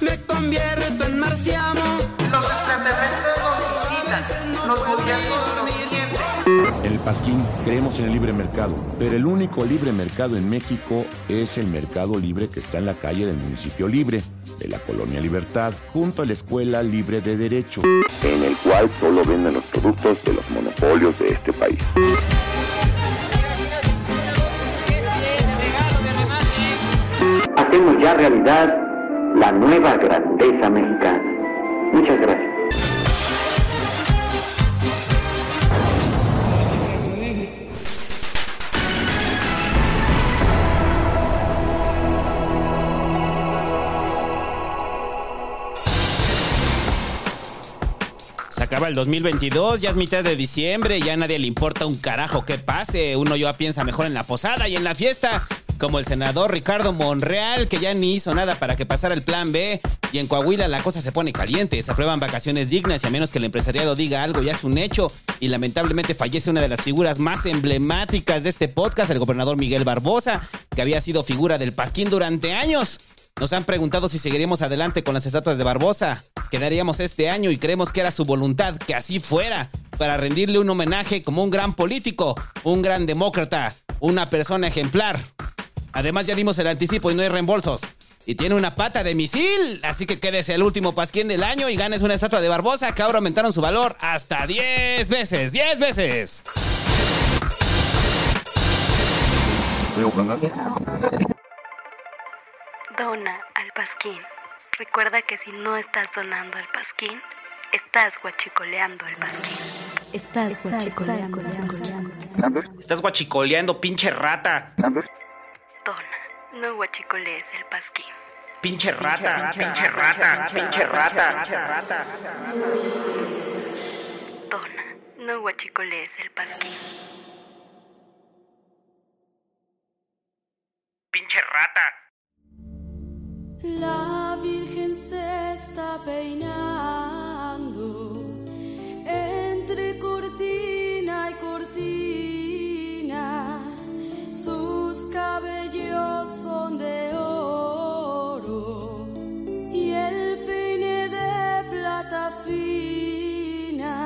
Me convierto en marciano. Los extraterrestres nos visitan, los gobiernos nos mienten. En el Pasquín creemos en el libre mercado, pero el único libre mercado en México es el mercado libre que está en la calle del municipio libre, de la colonia Libertad, junto a la Escuela Libre de Derecho. En el cual solo venden los productos de los monopolios de este país. Hacemos ya realidad la nueva grandeza mexicana. Muchas gracias. Se acaba el 2022, ya es mitad de diciembre, ya a nadie le importa un carajo que pase. Uno ya piensa mejor en la posada y en la fiesta. Como el senador Ricardo Monreal, que ya ni hizo nada para que pasara el plan B. Y en Coahuila la cosa se pone caliente. Se aprueban vacaciones dignas y a menos que el empresariado diga algo, ya es un hecho. Y lamentablemente fallece una de las figuras más emblemáticas de este podcast, el gobernador Miguel Barbosa, que había sido figura del Pasquín durante años. Nos han preguntado si seguiríamos adelante con las estatuas de Barbosa. Quedaríamos este año y creemos que era su voluntad que así fuera, para rendirle un homenaje como un gran político, un gran demócrata, una persona ejemplar. Además ya dimos el anticipo y no hay reembolsos. Y tiene una pata de misil, así que quédese el último pasquín del año y ganes una estatua de Barbosa que ahora aumentaron su valor hasta 10 veces, 10 veces. Dona al Pasquín. Recuerda que si no estás donando al Pasquín, estás guachicoleando el Pasquín. Estás guachicoleando el Pasquín. Estás guachicoleando, pinche rata. Dona, no guachicolees el Pasquín. Pinche rata, pinche rata, pinche rata. Dona, no guachicolees el Pasquín. Pinche rata. La Virgen se está peinando entre cortina y cortina. Sus cabellos son de oro y el peine de plata fina.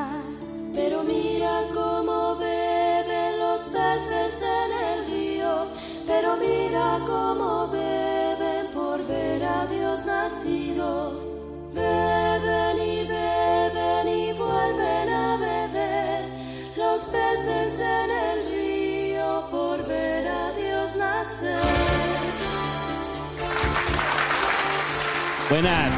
Pero mira cómo beben los peces en el río. Pero mira cómo beben por ver a Dios nacido. Beben y beben y vuelven a beber los peces en el río Buenas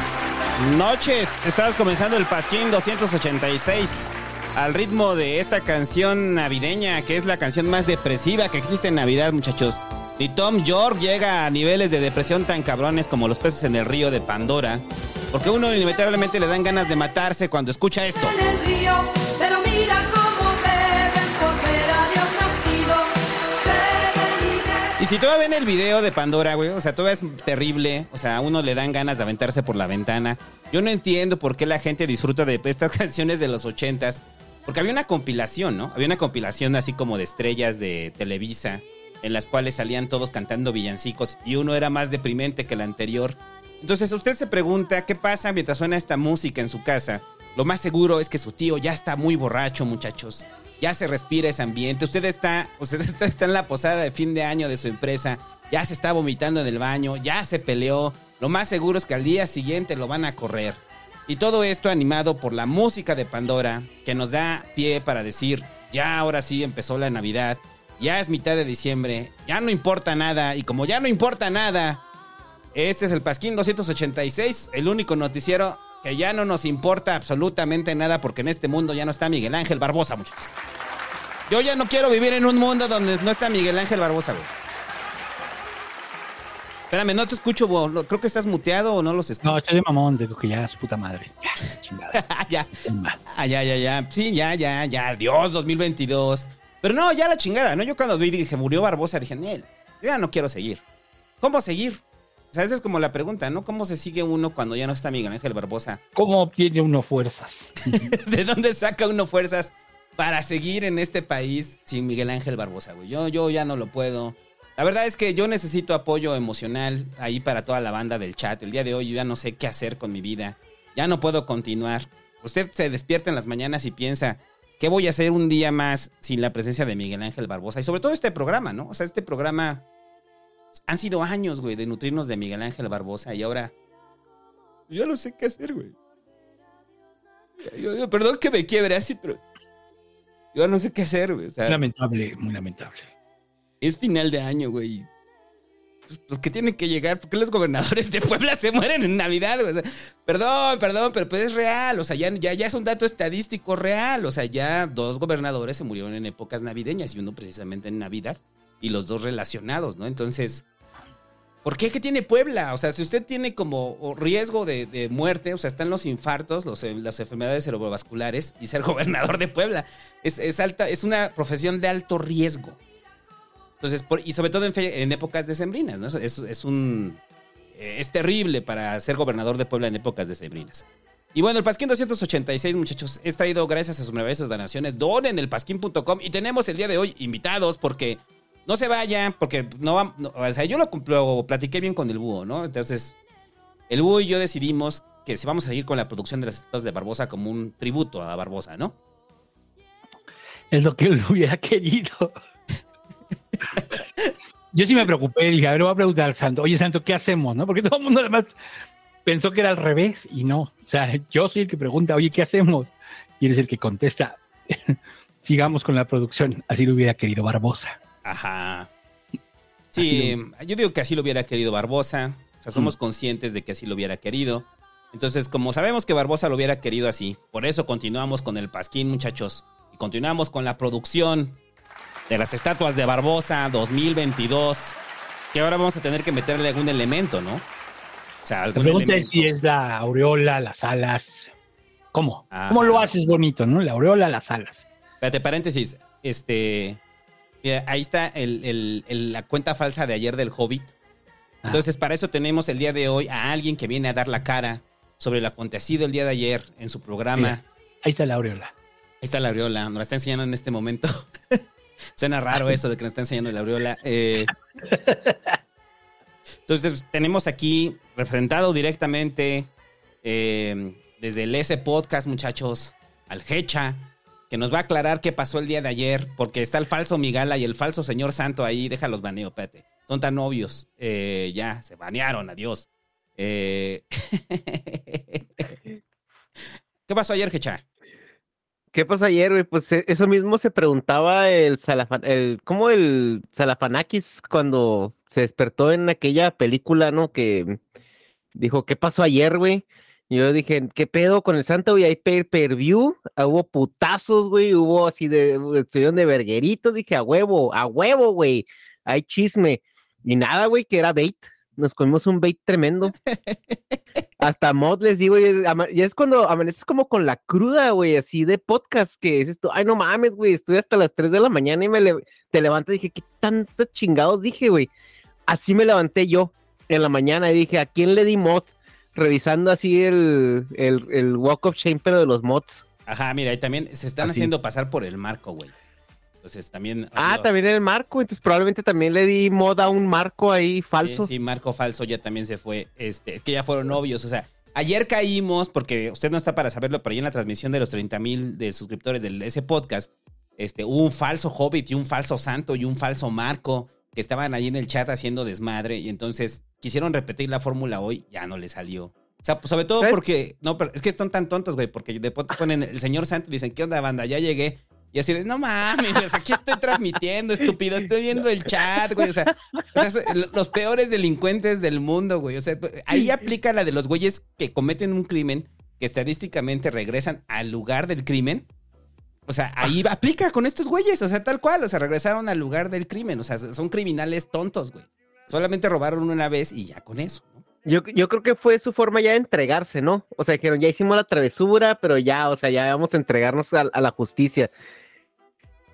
noches. Estamos comenzando el Pasquín 286 al ritmo de esta canción navideña, que es la canción más depresiva que existe en Navidad, muchachos. Y Tom York llega a niveles de depresión tan cabrones como los peces en el río de Pandora, porque uno inevitablemente le dan ganas de matarse cuando escucha esto. En el río, pero mira cómo si todavía ven el video de Pandora, güey, o sea, todo es terrible, o sea, a uno le dan ganas de aventarse por la ventana. Yo no entiendo por qué la gente disfruta de estas canciones de los ochentas, porque había una compilación, ¿no? Había una compilación así como de estrellas de Televisa, en las cuales salían todos cantando villancicos y uno era más deprimente que el anterior. Entonces usted se pregunta qué pasa mientras suena esta música en su casa. Lo más seguro es que su tío ya está muy borracho, muchachos. Ya se respira ese ambiente. Usted está, usted está, está en la posada de fin de año de su empresa. Ya se está vomitando en el baño. Ya se peleó. Lo más seguro es que al día siguiente lo van a correr. Y todo esto animado por la música de Pandora, que nos da pie para decir, ya ahora sí empezó la Navidad, ya es mitad de diciembre, ya no importa nada, y como ya no importa nada, este es el Pasquín 286, el único noticiero que ya no nos importa absolutamente nada porque en este mundo ya no está Miguel Ángel Barbosa, muchachos. Yo ya no quiero vivir en un mundo donde no está Miguel Ángel Barbosa, güey. Espérame, no te escucho. Lo- creo que estás muteado o no los escucho. No, estoy de mamón, digo que ya su puta madre. Ya, chingada. ya, Toma. ah, ya, ya, ya. Sí, ya, ya, ya. Dios, 2022. Pero no, ya la chingada, ¿no? Yo cuando vi, dije, murió Barbosa, dije, Nel, yo ya no quiero seguir. ¿Cómo seguir? O sea, esa es como la pregunta, ¿no? ¿Cómo se sigue uno cuando ya no está Miguel Ángel Barbosa? ¿Cómo obtiene uno fuerzas? ¿De dónde saca uno fuerzas para seguir en este país sin Miguel Ángel Barbosa, güey? Yo, yo ya no lo puedo. La verdad es que yo necesito apoyo emocional ahí para toda la banda del chat. El día de hoy yo ya no sé qué hacer con mi vida. Ya no puedo continuar. Usted se despierta en las mañanas y piensa, ¿qué voy a hacer un día más sin la presencia de Miguel Ángel Barbosa? Y sobre todo este programa, ¿no? O sea, este programa... Han sido años, güey, de nutrirnos de Miguel Ángel Barbosa y ahora... Yo no sé qué hacer, güey. Yo- yo- perdón que me quiebre así, pero... Yo no sé qué hacer, güey. O sea, lamentable, muy lamentable. es final de año, güey. Pues, ¿Por qué tienen que llegar? ¿Por qué los gobernadores de Puebla se mueren en Navidad? güey? O sea, perdón, perdón, pero pues es real. O sea, ya, ya, ya es un dato estadístico real. O sea, ya dos gobernadores se murieron en épocas navideñas y uno precisamente en Navidad. Y los dos relacionados, ¿no? Entonces, ¿por qué? ¿Qué tiene Puebla? O sea, si usted tiene como riesgo de, muerte, o sea, están los infartos, los, las enfermedades cerebrovasculares y ser gobernador de Puebla. Es, es, alta, es una profesión de alto riesgo. Entonces, y sobre todo en, fe- en épocas decembrinas, ¿no? Es, es- un. Es terrible para ser gobernador de Puebla en épocas decembrinas. Y bueno, el Pasquín 286, muchachos, es traído gracias a sus maravillas donaciones. Donen el pasquín.com y tenemos el día de hoy invitados porque no se vayan, porque no va. no, o sea, yo lo, lo platiqué bien con el búho, ¿no? Entonces, el búho y yo decidimos que si vamos a seguir con la producción de las estatuas de Barbosa como un tributo a Barbosa, ¿no? Es lo que él hubiera querido. Yo sí me preocupé, dije, a ver, voy a preguntar al santo, oye santo, ¿qué hacemos? ¿No? Porque todo el mundo además pensó que era al revés y no. O sea, yo soy el que pregunta, oye, ¿qué hacemos? Y él es el que contesta, sigamos con la producción, así lo hubiera querido Barbosa. Ajá. Sí, yo digo que así lo hubiera querido Barbosa. O sea, somos conscientes de que así lo hubiera querido. Entonces, como sabemos que Barbosa lo hubiera querido así, por eso continuamos con el Pasquín, muchachos. Y continuamos con la producción de las estatuas de Barbosa 2022. Que ahora vamos a tener que meterle algún elemento, ¿no? O sea, La algún pregunta elemento. es si es la aureola, las alas. ¿Cómo? Ajá. ¿Cómo lo haces bonito, no? La aureola, las alas. Espérate, paréntesis. Este. Mira, ahí está el- el- el- la cuenta falsa de ayer del Hobbit. Ah. Entonces, para eso tenemos el día de hoy a alguien que viene a dar la cara sobre lo acontecido el día de ayer en su programa. Mira, ahí está la aureola. Ahí está la aureola, nos la está enseñando en este momento. Suena raro eso de que nos está enseñando la aureola. Eh, entonces, tenemos aquí representado directamente eh, desde el S Podcast, muchachos, al Hecha, que nos va a aclarar qué pasó el día de ayer, porque está el falso Migala y el falso señor Santo ahí. Déjalos baneo, espérate. Son tan obvios. Eh, ya, se banearon, adiós. Eh, ¿Qué pasó ayer, Hecha? ¿Qué pasó ayer, güey? Pues eh, eso mismo se preguntaba el Salafan, el, ¿cómo el Salafanakis cuando se despertó en aquella película, ¿no? Que dijo, ¿qué pasó ayer, güey? Yo dije, ¿qué pedo con el santo? Y hay pay per view, ah, hubo putazos, güey, hubo así de, estuvieron de vergueritos, dije, a huevo, a huevo, güey, hay chisme. Y nada, güey, que era bait, nos comimos un bait tremendo. Hasta mod les digo, y es, y es cuando amaneces como con la cruda, güey, así de podcast, que es esto, ay, no mames, güey, estoy hasta las 3 de la mañana y me le- te levantas y dije, ¿qué tantos chingados dije, güey? Así me levanté yo en la mañana y dije, ¿a quién le di mod? Revisando así el, el, el Walk of Shame, pero de los mods. Ajá, mira, y también se están Así. haciendo pasar por el marco, güey. Entonces también. Ah, digo, también el marco, entonces probablemente también le di mod a un marco ahí falso. Sí, sí, Marco Falso ya también se fue. Este, es que ya fueron novios. O sea, ayer caímos, porque usted no está para saberlo, pero ahí en la transmisión de los 30 mil de suscriptores de ese podcast, este, hubo un falso Hobbit y un falso Santo y un falso Marco que estaban ahí en el chat haciendo desmadre. Y entonces quisieron repetir la fórmula hoy, ya no le salió. O sea, pues, sobre todo ¿Sabes? porque. No, pero es que están tan tontos, güey, porque después te ponen el señor Santo y dicen, ¿qué onda, banda? Ya llegué. Y así de, no mames, aquí estoy transmitiendo, estúpido, estoy viendo el chat, güey. O sea, o sea, los peores delincuentes del mundo, güey. O sea, ahí aplica la de los güeyes que cometen un crimen, que estadísticamente regresan al lugar del crimen. O sea, ahí aplica con estos güeyes, o sea, tal cual. O sea, regresaron al lugar del crimen. O sea, son criminales tontos, güey. Solamente robaron una vez y ya con eso. ¿no? Yo, yo creo que fue su forma ya de entregarse, ¿no? O sea, dijeron, ya hicimos la travesura, pero ya, o sea, ya vamos a entregarnos a, a la justicia.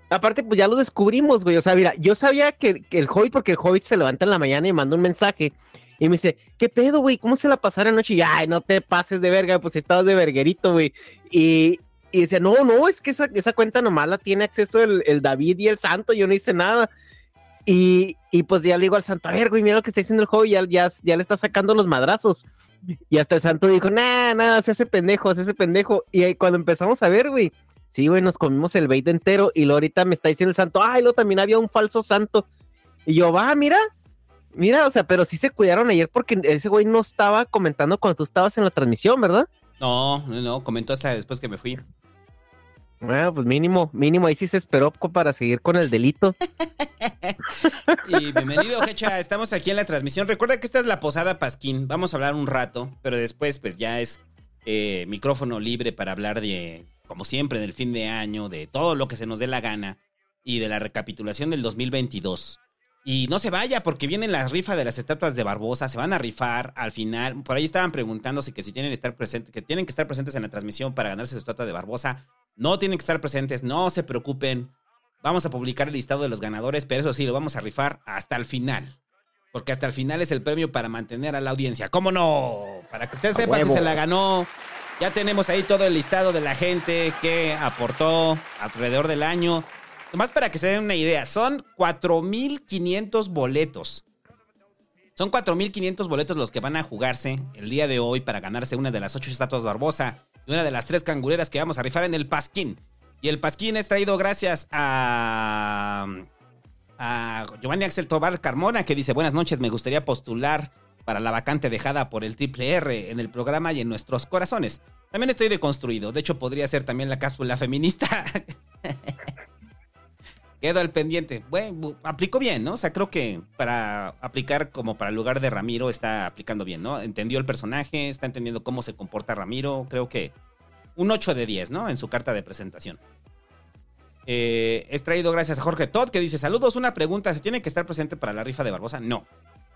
Aparte, pues ya lo descubrimos, güey. O sea, mira, yo sabía que, que el Hobbit, porque el Hobbit se levanta en la mañana y manda un mensaje y me dice, ¿qué pedo, güey? ¿Cómo se la pasaron anoche? Y, ay, no te pases de verga, pues estabas de verguerito, güey. Y, y decía, no, no, es que esa, esa cuenta nomás la tiene acceso el, el David y el Santo, yo no hice nada. Y, y pues ya le digo al Santo, a ver, güey, mira lo que está diciendo el Hobbit, ya, ya, ya le está sacando los madrazos. Y hasta el Santo dijo, nah, nada, se hace pendejo, se hace pendejo. Y ahí cuando empezamos a ver, güey, sí, güey, nos comimos el bait entero. Y luego ahorita me está diciendo el Santo, ay, lo también había un falso Santo. Y yo, va, mira, Mira, o sea, pero sí se cuidaron ayer porque ese güey no estaba comentando cuando tú estabas en la transmisión, ¿verdad? No, no, no, comentó hasta después que me fui. Bueno, pues mínimo, mínimo, ahí sí se esperó para seguir con el delito. Y bienvenido, Hecha. Estamos aquí en la transmisión. Recuerda que esta es la Posada Pasquín. Vamos a hablar un rato, pero después, pues ya es eh, micrófono libre para hablar de, como siempre, del fin de año, de todo lo que se nos dé la gana y de la recapitulación del 2022. Y no se vaya porque vienen las rifas de las estatuas de Barbosa, se van a rifar al final. Por ahí estaban preguntándose que si tienen que estar presentes, que tienen que estar presentes en la transmisión para ganarse su estatua de Barbosa. No tienen que estar presentes, no se preocupen. Vamos a publicar el listado de los ganadores, pero eso sí, lo vamos a rifar hasta el final. Porque hasta el final es el premio para mantener a la audiencia. ¿Cómo no? Para que usted sepa si se la ganó. Ya tenemos ahí todo el listado de la gente que aportó alrededor del año. Nomás para que se den una idea, son 4.500 boletos. Son 4.500 boletos los que van a jugarse el día de hoy para ganarse una de las ocho estatuas Barbosa y una de las tres cangureras que vamos a rifar en el Pasquín. Y el Pasquín es traído gracias a, a Giovanni Axel Tobar Carmona que dice, buenas noches, me gustaría postular para la vacante dejada por el Triple R en el programa y en nuestros corazones. También estoy deconstruido, de hecho podría ser también la cápsula feminista. Quedo al pendiente. Bueno, bu- aplicó bien, ¿no? O sea, creo que para aplicar como para el lugar de Ramiro está aplicando bien, ¿no? Entendió el personaje, está entendiendo cómo se comporta Ramiro. Creo que un 8 de 10, ¿no? En su carta de presentación. Eh, es traído gracias a Jorge Todd que dice: Saludos, una pregunta. ¿Se tiene que estar presente para la rifa de Barbosa? No.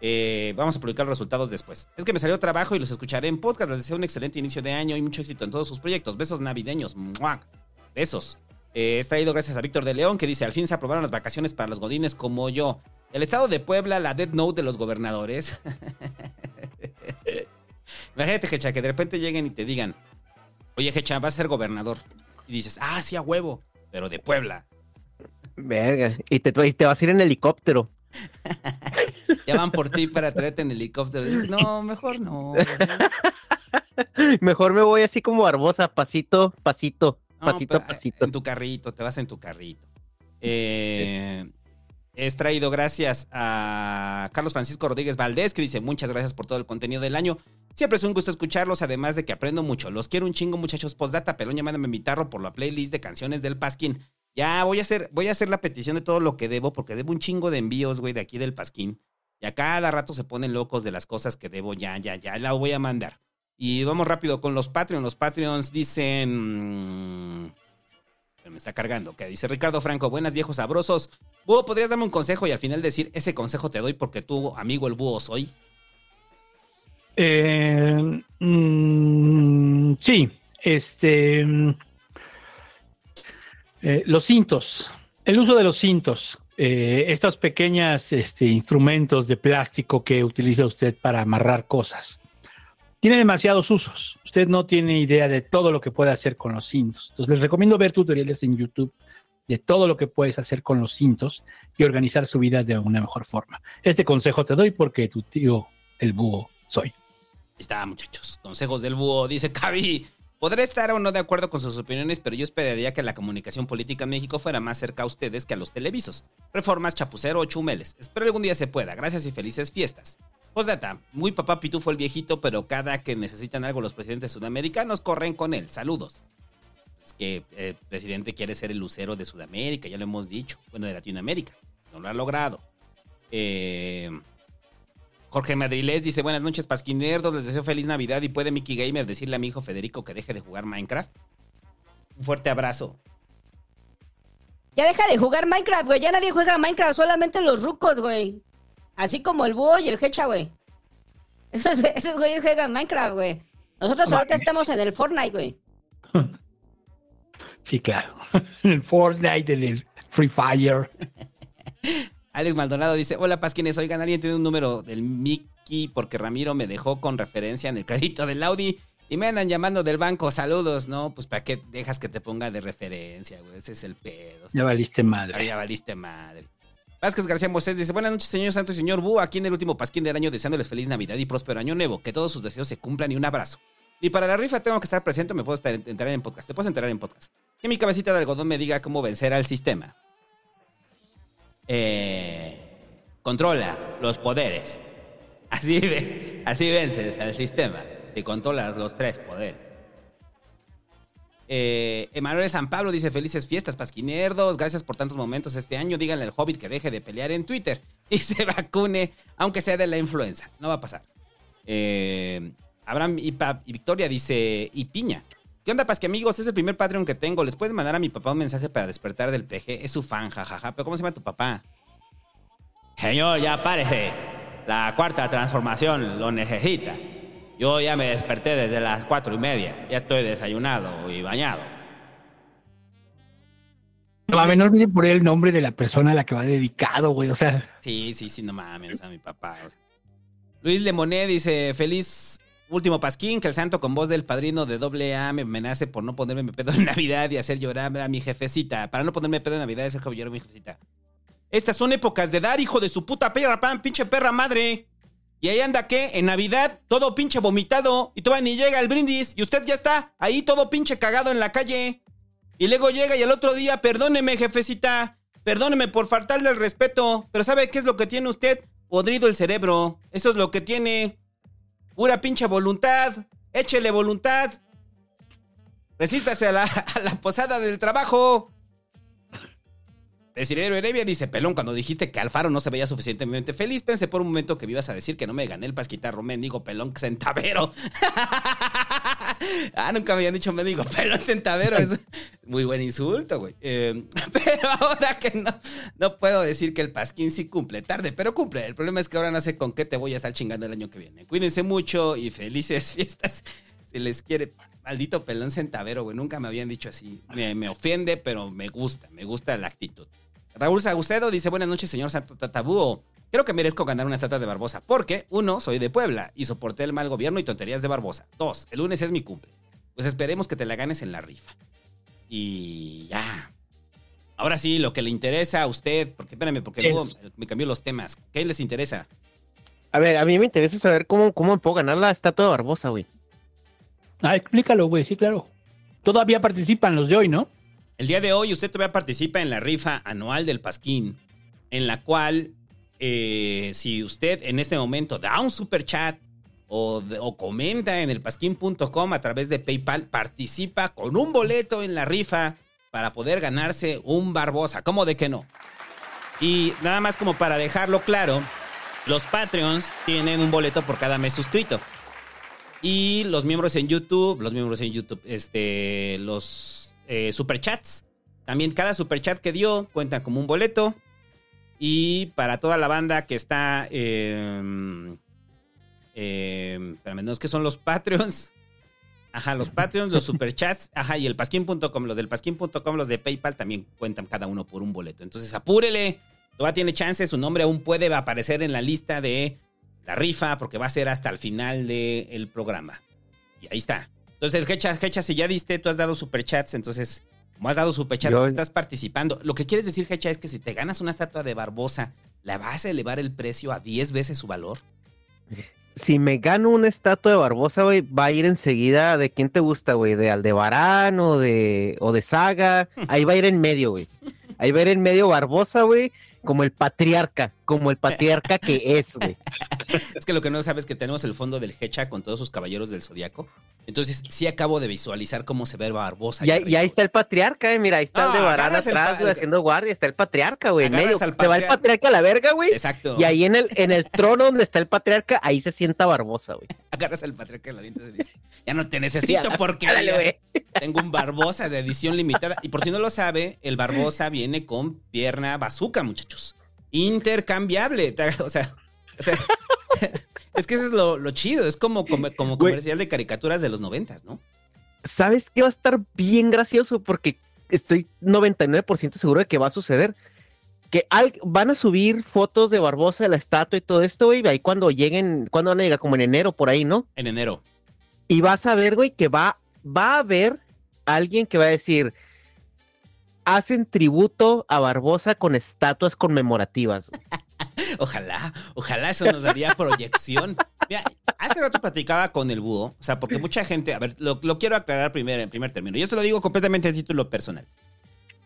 Eh, vamos a publicar los resultados después. Es que me salió trabajo y los escucharé en podcast. Les deseo un excelente inicio de año y mucho éxito en todos sus proyectos. Besos navideños. ¡Muac! Besos. Eh, es traído gracias a Víctor de León que dice, al fin se aprobaron las vacaciones para los godines como yo. El estado de Puebla, la dead note de los gobernadores. Imagínate, Hecha, que de repente lleguen y te digan, oye, Hecha, vas a ser gobernador. Y dices, ah, sí, a huevo, pero de Puebla. Verga. Y te, y te vas a ir en helicóptero. Ya van por ti para traerte en helicóptero. Y dices, no, mejor no. Mejor me voy así como Barbosa, pasito, pasito, No, pasito, pa- pasito. En tu carrito, te vas en tu carrito. Eh, es traído gracias a Carlos Francisco Rodríguez Valdés, que dice muchas gracias por todo el contenido del año. Siempre es un gusto escucharlos, además de que aprendo mucho. Los quiero un chingo, muchachos. Postdata, pelón, mándame mi tarro por la playlist de canciones del Pasquín. Ya voy a hacer, voy a hacer la petición de todo lo que debo, porque debo un chingo de envíos, güey, de aquí del Pasquín. Y a cada rato se ponen locos de las cosas que debo, ya, ya, ya, la voy a mandar. Y vamos rápido con los Patreons. Los Patreons dicen... mm, Me está cargando. Que dice Ricardo Franco, buenas viejos sabrosos. Búho, ¿podrías darme un consejo y al final decir, ese consejo te doy porque tú, amigo el búho, soy? Eh, mm, sí, este. mm, eh, los cintos. El uso de los cintos. eh, estos pequeños este, instrumentos de plástico que utiliza usted para amarrar cosas. Tiene demasiados usos. Usted no tiene idea de todo lo que puede hacer con los cintos. Entonces les recomiendo ver tutoriales en YouTube de todo lo que puedes hacer con los cintos y organizar su vida de una mejor forma. Este consejo te doy porque tu tío, el búho, soy. Está, muchachos. Consejos del búho. Dice Cavi. Podré estar o no de acuerdo con sus opiniones, pero yo esperaría que la comunicación política en México fuera más cerca a ustedes que a los televisos. Reformas, chapucero o chumeles. Espero algún día se pueda. Gracias y felices fiestas. Postdata, muy papá pitufo el viejito, pero cada que necesitan algo los presidentes sudamericanos corren con él. Saludos. Es que el presidente quiere ser el lucero de Sudamérica, ya lo hemos dicho. Bueno, de Latinoamérica. No lo ha logrado. Eh, Jorge Madriles dice, buenas noches, Pasquinerdos, les deseo feliz Navidad y puede Mickey Gamer decirle a mi hijo Federico que deje de jugar Minecraft. Un fuerte abrazo. Ya deja de jugar Minecraft, güey. Ya nadie juega Minecraft, solamente los rucos, güey. Así como el búho y el hecha, güey. Esos, esos güeyes juegan Minecraft, güey. Nosotros No ahorita estamos en el Fortnite, güey. Sí, claro. En el Fortnite, en el Free Fire. Alex Maldonado dice, hola Pasquines, oigan, ¿alguien tiene un número del Mickey? Porque Ramiro me dejó con referencia en el crédito del Audi y me andan llamando del banco, saludos, ¿no? Pues ¿para qué dejas que te ponga de referencia, güey? Ese es el pedo. Ya valiste Ah, madre. Ya valiste madre. Vázquez García Mosés dice, buenas noches, señor santo y señor Bu, aquí en el último pasquín del año deseándoles feliz Navidad y próspero año nuevo, que todos sus deseos se cumplan y un abrazo. Y para la rifa tengo que estar presente, me puedo estar, entrar en podcast, te puedes entrar en podcast. Que mi cabecita de algodón me diga cómo vencer al sistema. Eh, controla los poderes. Así, así vences al sistema. Y controlas los tres poderes. Eh, Emanuel San Pablo dice: Felices fiestas, pasquinerdos. Gracias por tantos momentos este año. Díganle al hobbit que deje de pelear en Twitter y se vacune, aunque sea de la influenza. No va a pasar. Eh, Abraham y, Victoria dice: Y piña. ¿Qué onda, Pasqui amigos? Es el primer Patreon que tengo. ¿Les pueden mandar a mi papá un mensaje para despertar del PG? Es su fan, jajaja. ¿Pero cómo se llama tu papá? Señor, ya párese. La cuarta transformación lo necesita. Yo ya me desperté desde las cuatro y media. Ya estoy desayunado y bañado. No mames, no olviden poner el nombre de la persona a la que va dedicado, güey. O sea, Sí, sí, sí, no mames, a mi papá. o sea. Luis Lemoné dice, feliz último pasquín, que el santo con voz del padrino de doble A me amenace por no ponerme pedo en Navidad y hacer llorar a mi jefecita. Para no ponerme pedo en Navidad y hacer llorar a mi jefecita. Estas son épocas de dar, hijo de su puta perra, pan, pinche perra madre. Y ahí anda, ¿qué? En Navidad, todo pinche vomitado. Y todavía ni llega el brindis. Y usted ya está ahí todo pinche cagado en la calle. Y luego llega y el otro día, perdóneme, jefecita. Perdóneme por faltarle el respeto. Pero ¿sabe qué es lo que tiene usted? Podrido el cerebro. Eso es lo que tiene. Pura pinche voluntad. Échele voluntad. Resístase a la, a la posada del trabajo. Desidero Heredia dice, pelón, cuando dijiste que Alfaro no se veía suficientemente feliz, pensé por un momento que me ibas a decir que no me gané el pasquitarro mendigo pelón centavero. ah, nunca me habían dicho mendigo pelón centavero. Es muy buen insulto, güey. Eh, pero ahora que no, no puedo decir que el pasquín sí cumple tarde, pero cumple. El problema es que ahora no sé con qué te voy a estar chingando el año que viene. Cuídense mucho y felices fiestas. Si les quiere, maldito pelón centavero, güey. Nunca me habían dicho así. Me, me ofende, pero me gusta, me gusta la actitud. Raúl Saucedo dice, buenas noches, señor Santo Tatabúo. Creo que merezco ganar una estatua de Barbosa porque, uno, soy de Puebla y soporté el mal gobierno y tonterías de Barbosa. Dos, el lunes es mi cumple. Pues esperemos que te la ganes en la rifa. Y ya. Ahora sí, lo que le interesa a usted, porque espérame, porque Es- luego me cambió los temas. ¿Qué les interesa? A ver, a mí me interesa saber cómo, cómo me puedo ganar la estatua de Barbosa, güey. ah, explícalo, güey. Sí, claro. Todavía participan los de hoy, ¿no? El día de hoy usted todavía participa en la rifa anual del Pasquín, en la cual eh, si usted en este momento da un super chat o, o comenta en el pasquín.com a través de PayPal, participa con un boleto en la rifa para poder ganarse un Barbosa. ¿Cómo de que no? Y nada más como para dejarlo claro, los Patreons tienen un boleto por cada mes suscrito. Y los miembros en YouTube, los miembros en YouTube, este, los eh, superchats. También cada superchat que dio cuenta como un boleto. Y para toda la banda que está. Eh, eh, espérame, no es que son los Patreons. Ajá, los Patreons, los superchats. Ajá, y el pasquín.com. Los del pasquín.com, los de PayPal también cuentan cada uno por un boleto. Entonces apúrele. Todavía tiene chance. Su nombre aún puede aparecer en la lista de la rifa porque va a ser hasta el final del programa. Y ahí está. Entonces, Hecha, Hecha, si ya diste, tú has dado superchats, entonces, como has dado superchats, Yo- estás participando. Lo que quieres decir, Hecha, es que si te ganas una estatua de Barbosa, ¿la vas a elevar el precio a 10 veces su valor? Si me gano una estatua de Barbosa, güey, va a ir enseguida de quién te gusta, güey, de Aldebarán o de, o de Saga. Ahí va a ir en medio, güey. Ahí va a ir en medio Barbosa, güey, como el patriarca, como el patriarca que es, güey. Es que lo que no sabes es que tenemos el fondo del Hecha con todos sus caballeros del zodiaco. Entonces, sí acabo de visualizar cómo se ve Barbosa. Y ahí, y arriba. ahí está el patriarca, eh, mira, ahí está Ah, Aldebarán agarras el atrás, güey, haciendo guardia, está el patriarca, güey, en medio. Se va el patriarca. a la verga, güey. Exacto. Y ahí en el, en el trono donde está el patriarca, ahí se sienta Barbosa, güey. Agarras al patriarca de la dientes y dice, ya no te necesito porque tengo un Barbosa de edición limitada. Y por si no lo sabe, el Barbosa viene con pierna bazooka, muchachos. Intercambiable. O sea, O sea, es que eso es lo, lo chido. Es como, como, como comercial de caricaturas de los noventas, ¿no? ¿Sabes qué va a estar bien gracioso? Porque estoy 99% seguro de que va a suceder. Que al- van a subir fotos de Barbosa, de la estatua y todo esto, güey. Ahí cuando lleguen, cuando van a llegar, como en enero, por ahí, ¿no? En enero. Y vas a ver, güey, que va, va a haber alguien que va a decir, hacen tributo a Barbosa con estatuas conmemorativas. güey". Ojalá, ojalá eso nos daría proyección. Mira, hace rato platicaba con el búho, o sea, porque mucha gente, a ver, lo, quiero aclarar primero, en primer término. Yo se lo digo completamente a título personal.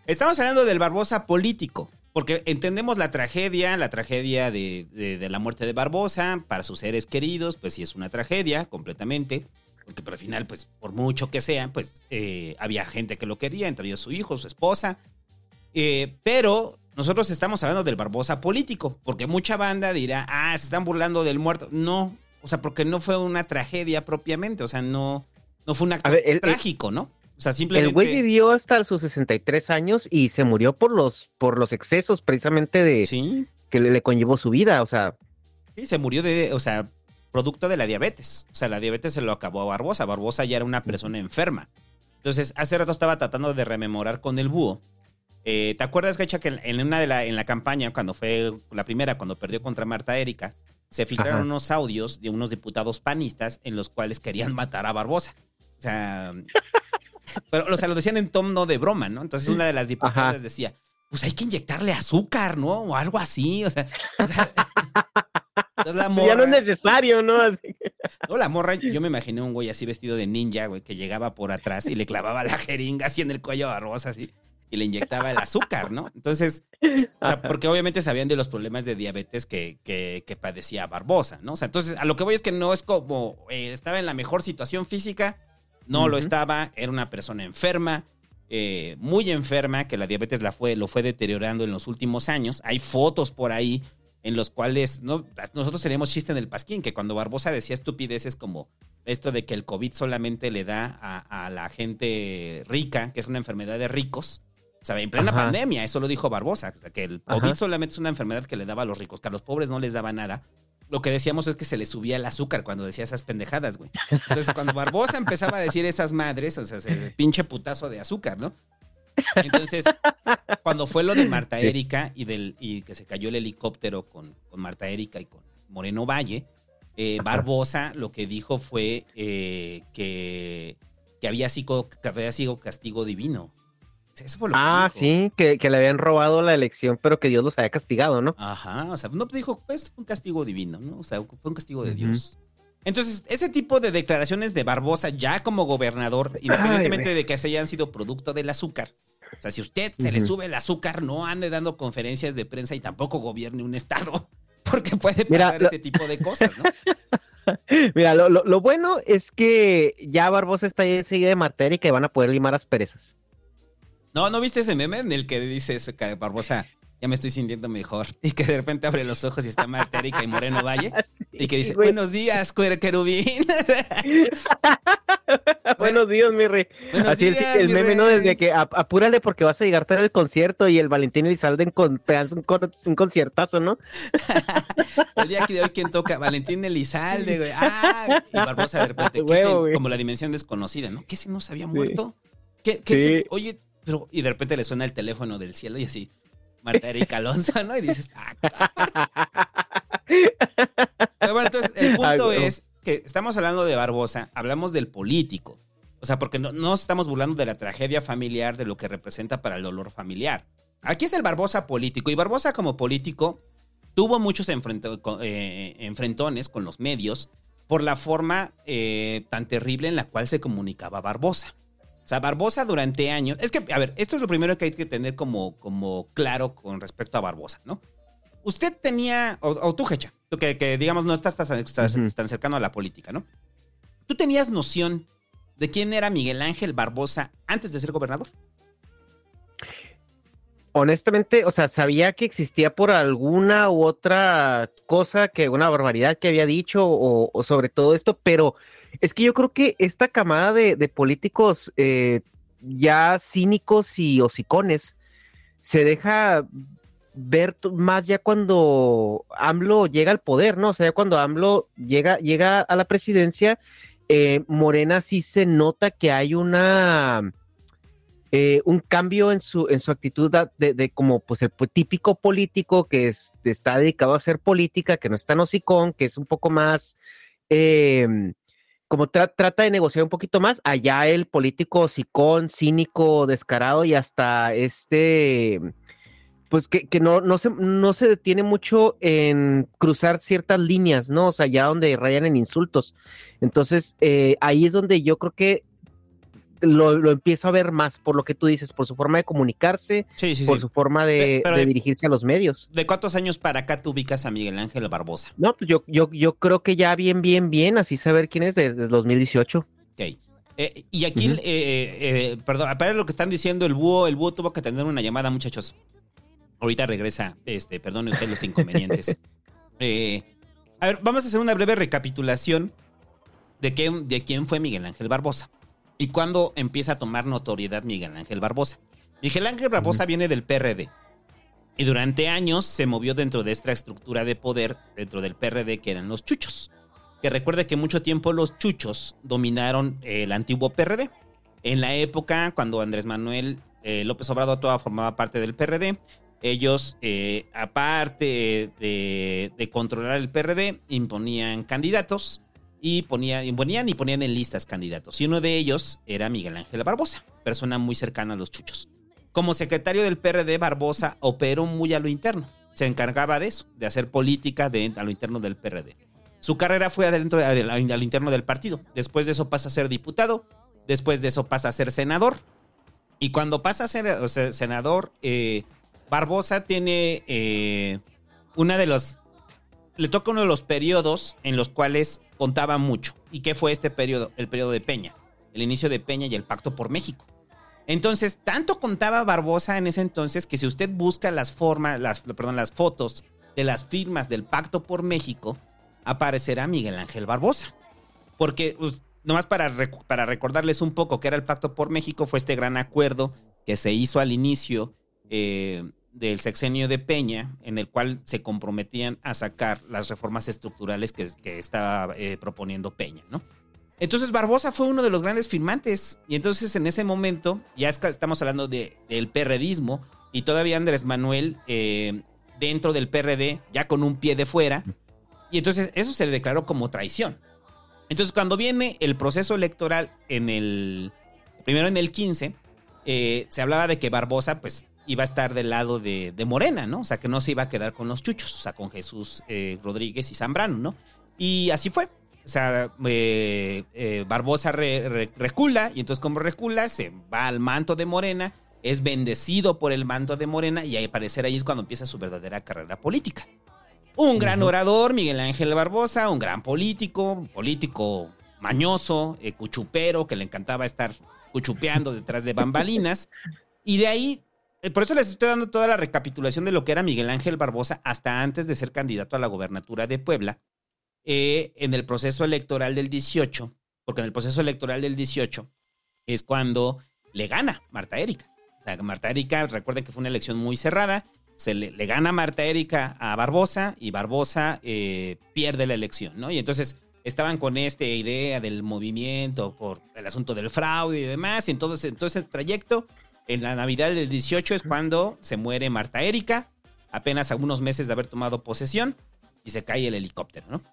Estamos hablando del Barbosa político, porque entendemos la tragedia, la tragedia de la muerte de Barbosa para sus seres queridos, pues sí es una tragedia completamente, porque pero al final, pues por mucho que sea, pues eh, había gente que lo quería, entre ellos su hijo, su esposa, eh, pero nosotros estamos hablando del Barbosa político, porque mucha banda dirá, ah, se están burlando del muerto. No, o sea, porque no fue una tragedia propiamente, o sea, no, no fue un acto ver, el- trágico, ¿no? O sea, simplemente... El güey vivió hasta sus 63 años y se murió por los, por los excesos precisamente de que le, le conllevó su vida. O sea, Sí, se murió de, o sea, producto de la diabetes. O sea, la diabetes se lo acabó a Barbosa. Barbosa ya era una persona enferma. Entonces, hace rato estaba tratando de rememorar con el búho. Eh, ¿Te acuerdas, Gacha, que en- una de la, en la campaña, cuando fue la primera, cuando perdió contra Marta Erika, se filtraron Ajá. unos audios de unos diputados panistas en los cuales querían matar a Barbosa? O sea, pero o sea, lo decían en tono de broma, ¿no? Entonces una de las diputadas Ajá. decía, pues hay que inyectarle azúcar, ¿no? O algo así, o sea, o sea, entonces la ya no morra- es necesario, ¿no? Así que- no, la morra, yo me imaginé un güey así vestido de ninja, güey, que llegaba por atrás y le clavaba la jeringa así en el cuello a Barbosa, así, y le inyectaba el azúcar, ¿no? Entonces, o sea, porque obviamente sabían de los problemas de diabetes que, que, que padecía Barbosa, ¿no? O sea, entonces, a lo que voy es que no es como eh, estaba en la mejor situación física, no lo estaba, era una persona enferma, eh, muy enferma, que la diabetes la fue, lo fue deteriorando en los últimos años. Hay fotos por ahí en los cuales no, nosotros teníamos chiste en el Pasquín, que cuando Barbosa decía estupideces como esto de que el COVID solamente le da a, a la gente rica, que es una enfermedad de ricos. O sea, en plena Ajá. pandemia, eso lo dijo Barbosa, que el COVID Ajá. solamente es una enfermedad que le daba a los ricos, que a los pobres no les daba nada. Lo que decíamos es que se le subía el azúcar cuando decía esas pendejadas, güey. Entonces, cuando Barbosa empezaba a decir esas madres, o sea, se pinche putazo de azúcar, ¿no? Entonces, cuando fue lo de Marta Sí. Erika y, del, y que se cayó el helicóptero con, con Marta Erika y con Moreno Valle, eh, Barbosa lo que dijo fue eh, que, que, había sido, que había sido castigo divino. Eso fue lo Ah, sí, que, que le habían robado la elección, pero que Dios los había castigado, ¿no? Ajá, o sea, no dijo, pues fue un castigo divino, ¿no? O sea, fue un castigo de. Dios. Entonces, ese tipo de declaraciones de Barbosa ya como gobernador, independientemente de que se hayan sido producto del azúcar, o sea, si usted se le sube el azúcar, no ande dando conferencias de prensa y tampoco gobierne un estado, porque puede Mira, pasar lo- ese tipo de cosas, ¿no? Mira, lo, lo- lo bueno es que ya Barbosa está ahí enseguida de Martera y que van a poder limar asperezas. No, ¿no viste ese meme en el que dice eso, que Barbosa, ya me estoy sintiendo mejor? Y que de repente abre los ojos y está Marta Erika y Moreno Valle. Y que dice, güey. buenos días, querubín. Buenos días, mi rey. Buenos Así el- días, el, mi meme, ¿no? Desde que ap- apúrale porque vas a llegar tarde al concierto y el Valentín Elizalde en con, un, con- un conciertazo, ¿no? El día que de hoy, ¿quién toca? Valentín Elizalde, güey. Ah, y Barbosa de repente, ¿qué Huevo, como la dimensión desconocida, ¿no? ¿Qué se nos había muerto? ¿Qué, qué Sí. se- oye, pero, y de repente le suena el teléfono del cielo y así, Marta Erika Alonso, ¿no? Y dices, ah, Pero bueno, entonces el punto Ah, huevo. es que estamos hablando de Barbosa, hablamos del político. O sea, porque no, no estamos burlando de la tragedia familiar, de lo que representa para el dolor familiar. Aquí es el Barbosa político. Y Barbosa como político tuvo muchos enfrento- co- eh, enfrentones con los medios por la forma eh, tan terrible en la cual se comunicaba Barbosa. O sea, Barbosa durante años... Es que, a ver, esto es lo primero que hay que tener como, como claro con respecto a Barbosa, ¿no? Usted tenía, o, o tú, Hecha, tú que, que, digamos no estás tan cercano a la política, ¿no? ¿Tú tenías noción de quién era Miguel Ángel Barbosa antes de ser gobernador? Honestamente, o sea, sabía que existía por alguna u otra cosa, que una barbaridad que había dicho o, o sobre todo esto, pero es que yo creo que esta camada de, de políticos eh, ya cínicos y hocicones se deja ver más ya cuando AMLO llega al poder, ¿no? O sea, ya cuando AMLO llega, llega a la presidencia, eh, Morena sí se nota que hay una eh, un cambio en su, en su actitud de, de como pues el típico político que es- está dedicado a hacer política, que no es tan hocicón, que es un poco más eh, como tra- trata de negociar un poquito más, allá el político hocicón, cínico, descarado y hasta este pues que, que no, no, se, no se detiene mucho en cruzar ciertas líneas, ¿no? O sea, ya donde rayan en insultos. Entonces, eh, ahí es donde yo creo que lo, lo empiezo a ver más por lo que tú dices, por su forma de comunicarse, Sí, sí, por sí. su forma de, dirigirse a los medios. ¿De cuántos años para acá tú ubicas a Miguel Ángel Barbosa? No, pues yo, yo, yo creo que ya bien, bien, bien, así saber quién es desde 2018. Ok. Eh, y aquí, Ujú. eh, eh, eh, perdón, para lo que están diciendo el búho, el búho tuvo que tener una llamada, muchachos. Ahorita regresa, este, perdone usted los inconvenientes. Eh, a ver, vamos a hacer una breve recapitulación de, qué, de quién fue Miguel Ángel Barbosa y cuándo empieza a tomar notoriedad Miguel Ángel Barbosa. Miguel Ángel Barbosa viene del PRD y durante años se movió dentro de esta estructura de poder, dentro del PRD, que eran los chuchos. Que recuerde que mucho tiempo los chuchos dominaron el antiguo PRD. En la época, cuando Andrés Manuel eh, López Obrador toda formaba parte del PRD, ellos, eh, aparte de, de controlar el PRD, imponían candidatos y ponían, imponían y ponían en listas candidatos. Y uno de ellos era Miguel Ángel Barbosa, persona muy cercana a los chuchos. Como secretario del PRD, Barbosa operó muy a lo interno. Se encargaba de eso, de hacer política de, a lo interno del PRD. Su carrera fue adentro, al interno del partido. Después de eso pasa a ser diputado. Después de eso pasa a ser senador. Y cuando pasa a ser senador, eh, Barbosa tiene eh, una de los. Le toca uno de los periodos en los cuales contaba mucho. ¿Y qué fue este periodo? El periodo de Peña. El inicio de Peña y el pacto por México. Entonces, tanto contaba Barbosa en ese entonces que si usted busca las formas, las, perdón, las fotos de las firmas del Pacto por México, aparecerá Miguel Ángel Barbosa. Porque, nomás para, para recordarles un poco que era el Pacto por México, fue este gran acuerdo que se hizo al inicio eh, del sexenio de Peña, en el cual se comprometían a sacar las reformas estructurales que, estaba eh, proponiendo Peña, ¿no? Entonces Barbosa fue uno de los grandes firmantes. Y entonces en ese momento, ya estamos hablando de, del perredismo, y todavía Andrés Manuel eh, dentro del PRD, ya con un pie de fuera. Y entonces eso se le declaró como traición. Entonces cuando viene el proceso electoral en el, primero en el 15, eh, se hablaba de que Barbosa pues iba a estar del lado de, de Morena, ¿no? O sea, que no se iba a quedar con los chuchos, o sea, con Jesús eh, Rodríguez y Zambrano, ¿no? Y así fue. O sea, eh, eh, Barbosa re- re- recula y entonces como recula se va al manto de Morena, es bendecido por el manto de Morena y al parecer ahí es cuando empieza su verdadera carrera política. Un gran orador, Miguel Ángel Barbosa, un gran político, un político mañoso, cuchupero, que le encantaba estar cuchupeando detrás de bambalinas. Y de ahí, por eso les estoy dando toda la recapitulación de lo que era Miguel Ángel Barbosa hasta antes de ser candidato a la gobernatura de Puebla, eh, en el proceso electoral del 18, porque en el proceso electoral del 18 es cuando le gana Marta Erika. O sea, Marta Erika, recuerden que fue una elección muy cerrada, se le, le gana Marta Erika a Barbosa y Barbosa eh, pierde la elección, ¿no? Y entonces estaban con esta idea del movimiento por el asunto del fraude y demás, y entonces, entonces el trayecto, en la Navidad del 18 es cuando se muere Marta Erika, apenas a unos meses de haber tomado posesión, y se cae el helicóptero, ¿no?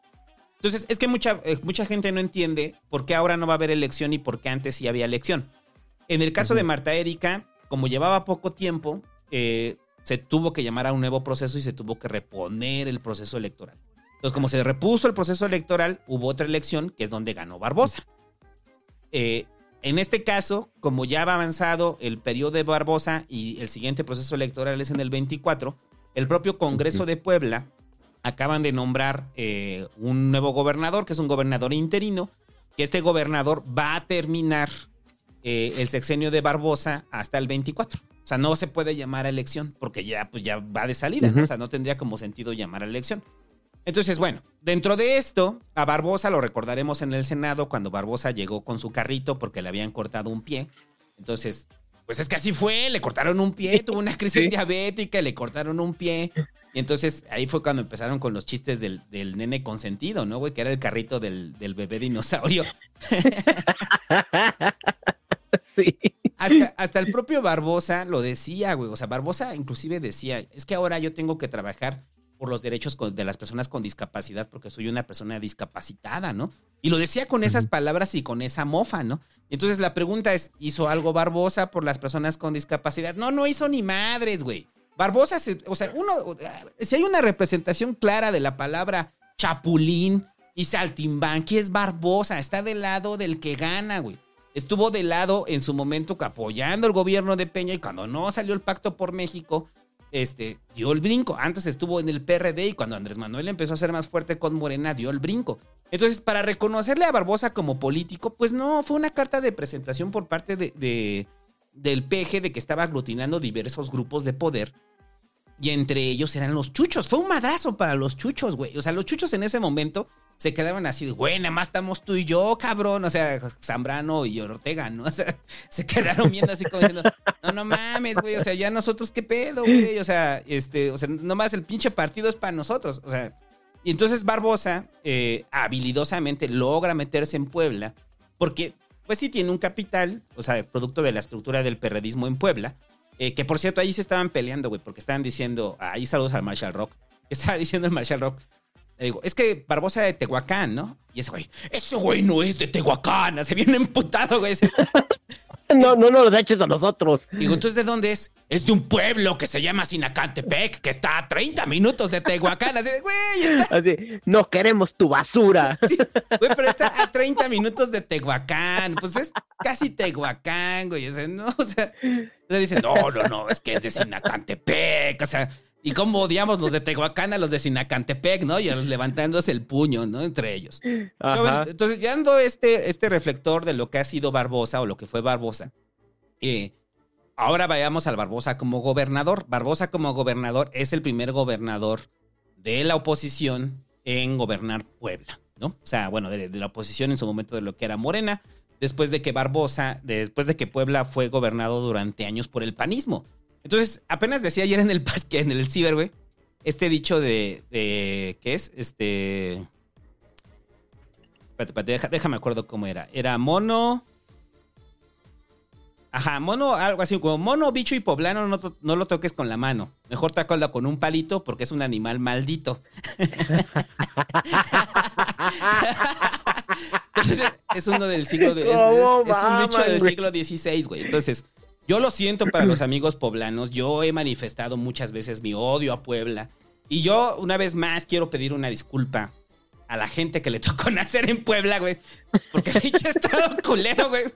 Entonces, es que mucha, eh, mucha gente no entiende por qué ahora no va a haber elección y por qué antes sí había elección. En el caso de Marta Erika, como llevaba poco tiempo, eh, se tuvo que llamar a un nuevo proceso y se tuvo que reponer el proceso electoral. Entonces, como se repuso el proceso electoral, hubo otra elección que es donde ganó Barbosa. Eh, en este caso, como ya va avanzado el periodo de Barbosa y el siguiente proceso electoral es en el 24, el propio Congreso de Puebla acaban de nombrar eh, un nuevo gobernador, que es un gobernador interino, que este gobernador va a terminar eh, el sexenio de Barbosa hasta el 24. O sea, no se puede llamar a elección porque ya, pues, ya va de salida, ¿no? O sea, no tendría como sentido llamar a elección. Entonces, bueno, dentro de esto, a Barbosa lo recordaremos en el Senado cuando Barbosa llegó con su carrito porque le habían cortado un pie. Entonces, pues es que así fue, le cortaron un pie, tuvo una crisis diabética, le cortaron un pie. Y entonces ahí fue cuando empezaron con los chistes del, del nene consentido, ¿no, güey? Que era el carrito del, del bebé dinosaurio. sí. Hasta, hasta el propio Barbosa lo decía, güey. O sea, Barbosa inclusive decía, es que ahora yo tengo que trabajar por los derechos de las personas con discapacidad porque soy una persona discapacitada, ¿no? Y lo decía con esas palabras y con esa mofa, ¿no? Entonces la pregunta es, ¿hizo algo Barbosa por las personas con discapacidad? No, no hizo ni madres, güey. Barbosa, se- o sea, uno, si hay una representación clara de la palabra chapulín y saltimbanqui es Barbosa, está del lado del que gana, güey. Estuvo del lado en su momento apoyando el gobierno de Peña y cuando no salió el pacto por México, este, dio el brinco. Antes estuvo en el PRD y cuando Andrés Manuel empezó a ser más fuerte con Morena, dio el brinco. Entonces, para reconocerle a Barbosa como político, pues no, fue una carta de presentación por parte de, de- del PG de que estaba aglutinando diversos grupos de poder. Y entre ellos eran los chuchos. Fue un madrazo para los chuchos, güey. O sea, los chuchos en ese momento se quedaron así, güey, nada más estamos tú y yo, cabrón. O sea, Zambrano y Ortega, ¿no? O sea, se quedaron viendo así como diciendo, no, no mames, güey. O sea, ya nosotros qué pedo, güey. O sea, este, o sea, nomás el pinche partido es para nosotros. O sea, y entonces Barbosa, eh, habilidosamente, logra meterse en Puebla, porque, pues sí tiene un capital, o sea, producto de la estructura del perredismo en Puebla. eh, que por cierto, ahí se estaban peleando, güey, porque estaban diciendo, ahí saludos al Marshall Rock. Estaba diciendo el Marshall Rock, le digo, es que Barbosa de Tehuacán, ¿no? Y ese güey, ese güey no es de Tehuacán, se viene emputado, güey. No, no, no los eches a nosotros. Digo, ¿entonces de dónde es? Es de un pueblo que se llama Sinacantepec, que está a 30 minutos de Tehuacán. Así de, güey, está, Así, no queremos tu basura. güey, pero está a 30 minutos de Tehuacán. Pues es casi Tehuacán, güey. O sea, no, o sea, le dicen, no, no, no, es que es de Sinacantepec. O sea, y cómo odiamos los de Tehuacán a los de Sinacantepec, ¿no? Y a los levantándose el puño, ¿no? Entre ellos. Ajá. Entonces, ya dando este, este reflector de lo que ha sido Barbosa o lo que fue Barbosa, eh, ahora vayamos al Barbosa como gobernador. Barbosa como gobernador es el primer gobernador de la oposición en gobernar Puebla, ¿no? O sea, bueno, de, de la oposición en su momento de lo que era Morena, después de que Barbosa, después de que Puebla fue gobernado durante años por el panismo. Entonces, apenas decía ayer en el pasque, en el ciber, güey, este dicho de, de ¿qué es? Este... Espérate, espérate, deja- déjame acuerdo cómo era. Era mono... Ajá, mono, algo así como mono, bicho y poblano, no, to- no lo toques con la mano. Mejor tácalo con un palito porque es un animal maldito. Entonces, es uno del siglo de, es, es- ¿Cómo es un dicho del siglo XVI, güey. Entonces, yo lo siento para los amigos poblanos. Yo he manifestado muchas veces mi odio a Puebla. Y yo, una vez más, quiero pedir una disculpa a la gente que le tocó nacer en Puebla, güey. Porque el bicho estado culero, güey.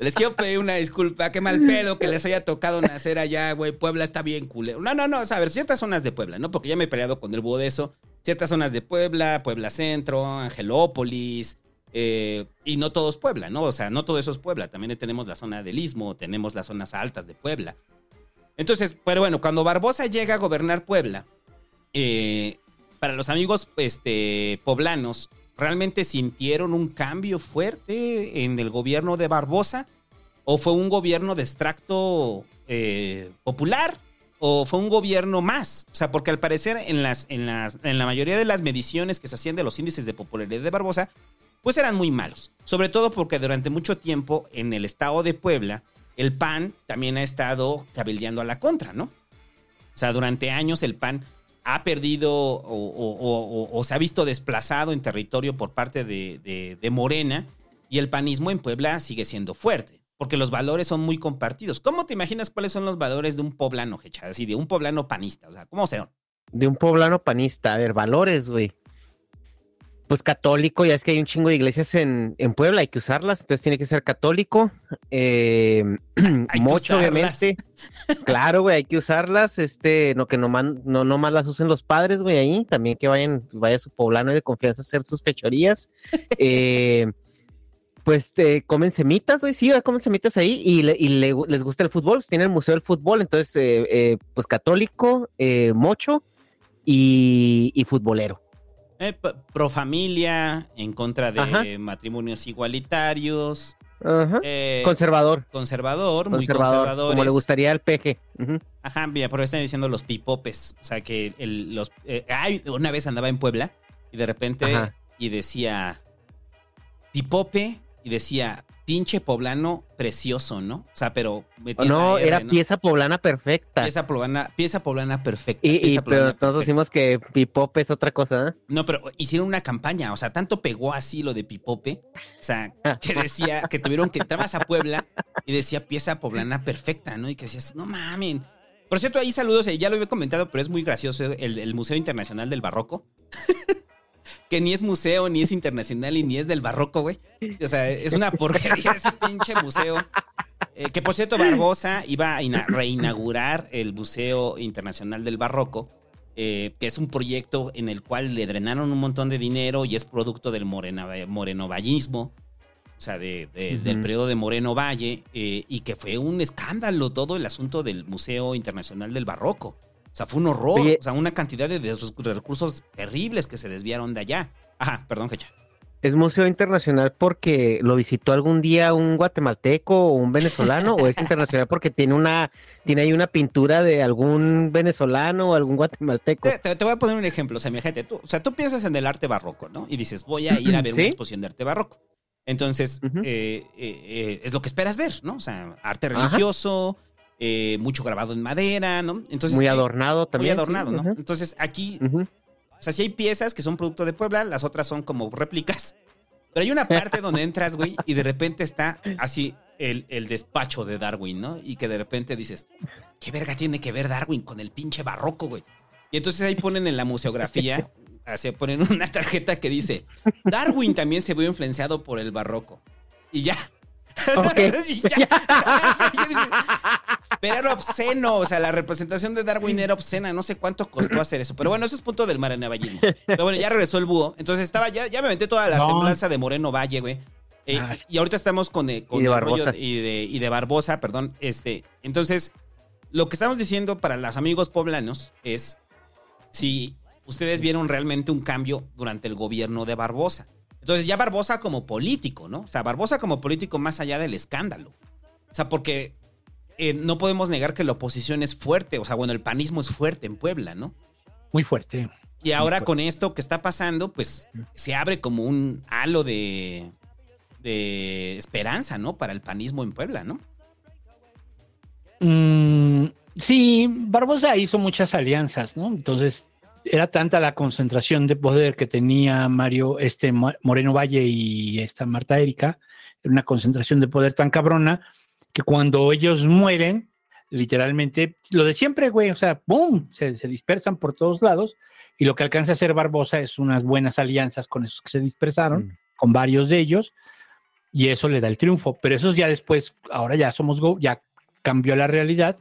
Les quiero pedir una disculpa. Qué mal pedo que les haya tocado nacer allá, güey. Puebla está bien culero. No, no, no. O sea, a ver, ciertas zonas de Puebla, ¿no? Porque ya me he peleado con el búho de eso. Ciertas zonas de Puebla, Puebla Centro, Angelópolis. Eh, y no todo es Puebla, ¿no? O sea, no todo eso es Puebla. También tenemos la zona del Istmo, tenemos las zonas altas de Puebla. Entonces, pero bueno, cuando Barbosa llega a gobernar Puebla, eh, para los amigos este, poblanos, ¿realmente sintieron un cambio fuerte en el gobierno de Barbosa? ¿O fue un gobierno de extracto eh, popular? ¿O fue un gobierno más? O sea, porque al parecer en, las, en, las, en la mayoría de las mediciones que se hacían de los índices de popularidad de Barbosa, pues eran muy malos. Sobre todo porque durante mucho tiempo en el estado de Puebla, el PAN también ha estado cabildeando a la contra, ¿no? O sea, durante años el PAN ha perdido o, se ha visto desplazado en territorio por parte de, de- Morena y el panismo en Puebla sigue siendo fuerte, porque los valores son muy compartidos. ¿Cómo te imaginas cuáles son los valores de un poblano, Hecha? Así, de un poblano panista, o sea, ¿cómo se De un poblano panista. A ver, valores, güey. Pues católico, ya es que hay un chingo de iglesias en, en Puebla, hay que usarlas, entonces tiene que ser católico. Eh, mocho, obviamente. Claro, güey, hay que usarlas. Este, no que no, man- no, no más las usen los padres, güey, ahí. También que vayan, vaya su poblano de confianza a hacer sus fechorías. Eh, pues te comen semitas, güey, sí, comen semitas ahí y, le- y le- les gusta el fútbol, pues tienen el Museo del Fútbol, entonces, eh, eh, pues católico, eh, mocho y, y futbolero. Eh, pro familia, en contra de Ajá. matrimonios igualitarios. Ajá. Eh, conservador. Conservador, muy Conservador, como le gustaría al peje. Ujú. Ajá, mira, por ahí están diciendo los pipopes. O sea, que el- los. eh, ay, una vez andaba en Puebla y de repente. Ajá. Y decía. Pipope. Y decía. Pinche poblano precioso, ¿no? O sea, pero. No, R, era ¿no? pieza poblana perfecta. Pieza poblana, pieza poblana perfecta. y, pero todos decimos que Pipop es otra cosa, ¿eh? No, pero hicieron una campaña, o sea, tanto pegó así lo de Pipope, o sea, que decía que tuvieron que entrabas a Puebla y decía pieza poblana perfecta, ¿no? Y que decías, no mamen. Por cierto, ahí saludos, eh, ya lo había comentado, pero es muy gracioso el, el Museo Internacional del Barroco. que ni es museo, ni es internacional, y ni es del barroco, güey. O sea, es una porquería ese pinche museo. Eh, que por cierto, Barbosa iba a ina- reinaugurar el Museo Internacional del Barroco, eh, que es un proyecto en el cual le drenaron un montón de dinero y es producto del morena, morenovallismo, o sea, de- de- del periodo de Moreno Valle, eh, y que fue un escándalo todo el asunto del Museo Internacional del Barroco. O sea, fue un horror, Oye. o sea, una cantidad de recursos terribles que se desviaron de allá. Ajá, perdón, Fecha. ¿Es museo internacional porque lo visitó algún día un guatemalteco o un venezolano? ¿O es internacional porque tiene una, tiene ahí una pintura de algún venezolano o algún guatemalteco? Te, voy a poner un ejemplo, o sea, mi gente, tú, o sea, tú piensas en el arte barroco, ¿no? Y dices, voy a ir a ver una exposición de arte barroco. Entonces, eh, eh, eh, es lo que esperas ver, ¿no? O sea, arte Ajá. Eh, mucho grabado en madera, ¿no? Entonces, Muy eh, adornado también. Muy adornado, sí, ¿no? Entonces, aquí, o sea, sí hay piezas que son producto de Puebla, las otras son como réplicas. Pero hay una parte donde entras, güey, y de repente está así el, el despacho de Darwin, ¿no? Y que de repente dices, ¿qué verga tiene que ver Darwin con el pinche barroco, güey? Y entonces ahí ponen en la museografía, así ponen una tarjeta que dice, Darwin también se vio influenciado por el barroco. Y ya. Ya. Pero era obsceno, o sea, la representación de Darwin era obscena, no sé cuánto costó hacer eso. Pero bueno, eso es punto del maranevallismo. Pero bueno, ya regresó el búho. Entonces estaba, ya, ya me aventé toda la No. semblanza de Moreno Valle, güey. Eh, Ah, y ahorita estamos con, eh, con Y de el rollo Barbosa. y de, y de Barbosa, perdón. Este, entonces, lo que estamos diciendo para los amigos poblanos es si ustedes vieron realmente un cambio durante el gobierno de Barbosa. Entonces, ya Barbosa como político, ¿no? O sea, Barbosa como político más allá del escándalo. O sea, porque eh, no podemos negar que la oposición es fuerte. O sea, bueno, el panismo es fuerte en Puebla, ¿no? Muy fuerte. Y ahora fuerte. con esto que está pasando, pues se abre como un halo de, de esperanza, ¿no? Para el panismo en Puebla, ¿no? Mm, sí, Barbosa hizo muchas alianzas, ¿no? Entonces, era tanta la concentración de poder que tenía Mario, este Mo- Moreno Valle y esta Marta Erika, una concentración de poder tan cabrona que cuando ellos mueren, literalmente, lo de siempre, güey, o sea, ¡boom! Se, se dispersan por todos lados y lo que alcanza a hacer Barbosa es unas buenas alianzas con esos que se dispersaron, con varios de ellos, y eso le da el triunfo. Pero esos ya después, ahora ya somos, go, ya cambió la realidad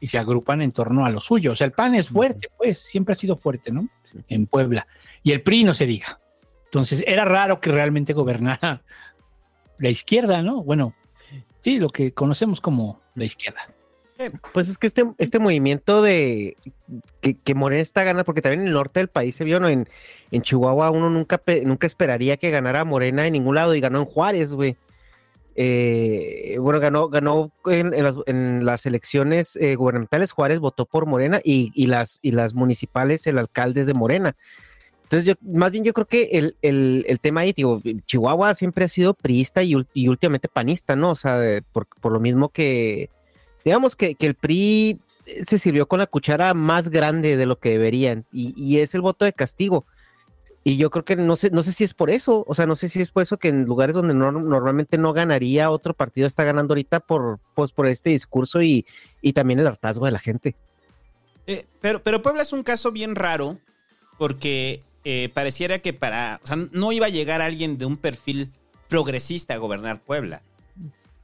y se agrupan en torno a lo suyo. O sea, el PAN es fuerte, pues, siempre ha sido fuerte, ¿no? En Puebla. Y el PRI no se diga. Entonces, era raro que realmente gobernara la izquierda, ¿no? Bueno, sí, lo que conocemos como la izquierda. Pues es que este, este movimiento de que, que Morena está ganando, porque también en el norte del país se vio, ¿no? En, en Chihuahua uno nunca, nunca esperaría que ganara Morena en ningún lado y ganó en Juárez, güey. Eh, bueno, ganó, ganó en, las, elecciones eh, gubernamentales, Juárez votó por Morena y, y las, y las municipales, el alcalde es de Morena. Entonces, yo, más bien yo creo que el, el, tema ahí, digo, Chihuahua siempre ha sido priista y, y últimamente panista, ¿no? O sea, por, por lo mismo que, digamos que, que el PRI se sirvió con la cuchara más grande de lo que deberían y, y es el voto de castigo. Y yo creo que no sé, no sé si es por eso, o sea, no sé si es por eso que en lugares donde no- normalmente no ganaría otro partido está ganando ahorita por, pues, por este discurso y, y también el hartazgo de la gente. Eh, pero, pero Puebla es un caso bien raro porque eh, pareciera que para. O sea, no iba a llegar alguien de un perfil progresista a gobernar Puebla.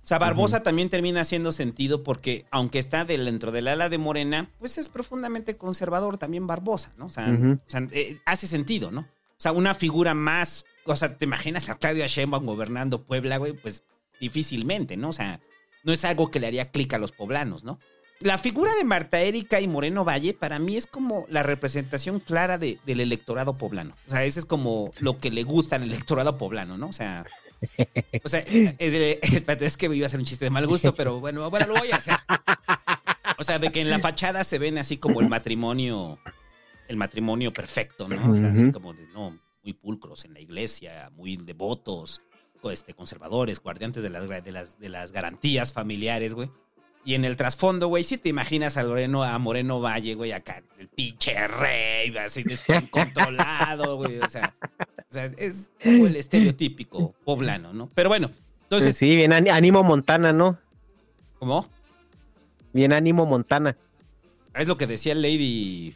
O sea, Barbosa también termina haciendo sentido porque, aunque está de- dentro del ala de Morena, pues es profundamente conservador también Barbosa, ¿no? O sea, Ujú. o sea, eh, hace sentido, ¿no? O sea, una figura más. O sea, ¿te imaginas a Claudia Sheinbaum gobernando Puebla, güey? Pues difícilmente, ¿no? O sea, no es algo que le haría clic a los poblanos, ¿no? La figura de Marta Erika y Moreno Valle para mí es como la representación clara de- del electorado poblano. O sea, ese es como lo que le gusta al electorado poblano, ¿no? O sea, O sea, es, es que iba a hacer un chiste de mal gusto, pero bueno, bueno, lo voy a hacer. O sea, de que en la fachada se ven así como el matrimonio, el matrimonio perfecto, ¿no? O sea, así como de, no, muy pulcros en la iglesia, muy devotos, este, conservadores, guardiantes de las, de las, de las garantías familiares, güey. Y en el trasfondo, güey, si te imaginas a Moreno, a Moreno Valle, güey, acá, el pinche rey, así descontrolado, güey, o sea, o sea, es- como el estereotípico poblano, ¿no? Pero bueno, entonces, sí, bien ánimo Montana, ¿no? ¿cómo? Bien ánimo Montana. Es lo que decía Lady.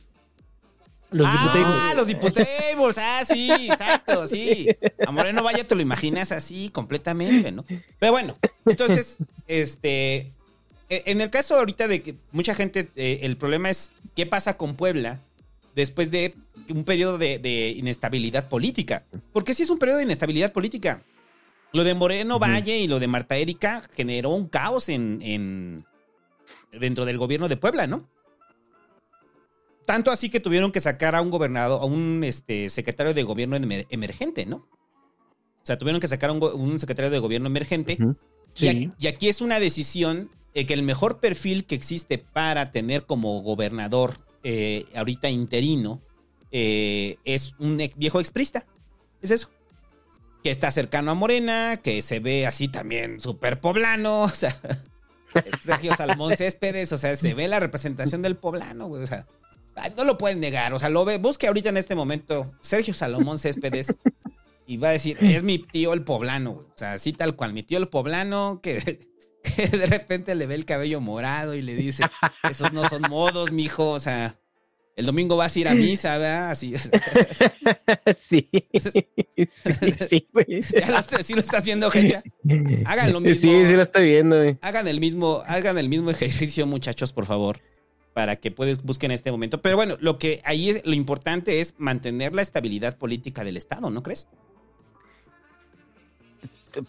Los ah, los diputables. Ah, sí, exacto, sí. A Moreno Vaya te lo imaginas así completamente, ¿no? Pero bueno, entonces, este. e- En el caso ahorita de que mucha gente, eh, el problema es qué pasa con Puebla después de un periodo de, de inestabilidad política. Porque sí es un periodo de inestabilidad política. Lo de Moreno Valle y lo de Marta Erika generó un caos en, en- dentro del gobierno de Puebla, ¿no? Tanto así que tuvieron que sacar a un gobernador, a un este, secretario de gobierno emer- emergente, ¿no? O sea, tuvieron que sacar a un, secretario de gobierno emergente. Sí. y aquí es una decisión eh, que el mejor perfil que existe para tener como gobernador eh, ahorita interino eh, es un ex- viejo exprista. Es eso. Que está cercano a Morena, que se ve así también súper poblano. O sea, Sergio Salmón Céspedes, o sea, se ve la representación del poblano, güey. O sea, no lo pueden negar. O sea, lo ve, busque ahorita en este momento Sergio Salomón Céspedes y va a decir, es mi tío el poblano, güey. O sea, así tal cual, mi tío el poblano que, que de repente le ve el cabello morado y le dice, esos no son modos, mijo. O sea, el domingo vas a ir a misa, ¿verdad? Así. sí. sí, sí, güey. Ya lo está- sí lo está haciendo, Hecha. Hagan lo mismo. Sí, sí lo estoy viendo, güey. Hagan el mismo, hagan el mismo ejercicio, muchachos, por favor, para que puedes busquen este momento. Pero bueno, lo que ahí es lo importante es mantener la estabilidad política del Estado, ¿no crees?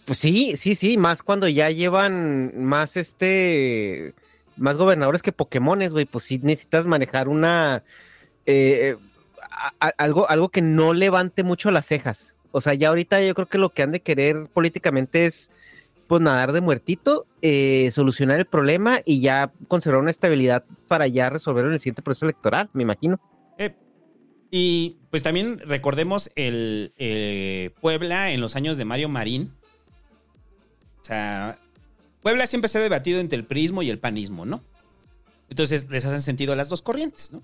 Pues sí, sí, sí, más cuando ya llevan más este, más gobernadores que Pokémones, güey, pues sí necesitas manejar una, eh, a- algo, algo que no levante mucho las cejas. O sea, ya ahorita yo creo que lo que han de querer políticamente es, pues, nadar de muertito, eh, solucionar el problema y ya conservar una estabilidad para ya resolverlo en el siguiente proceso electoral, me imagino. Eh, y pues también recordemos el eh, Puebla en los años de Mario Marín. O sea, Puebla siempre se ha debatido entre el prismo y el panismo, ¿no? Entonces les hacen sentido las dos corrientes, ¿no?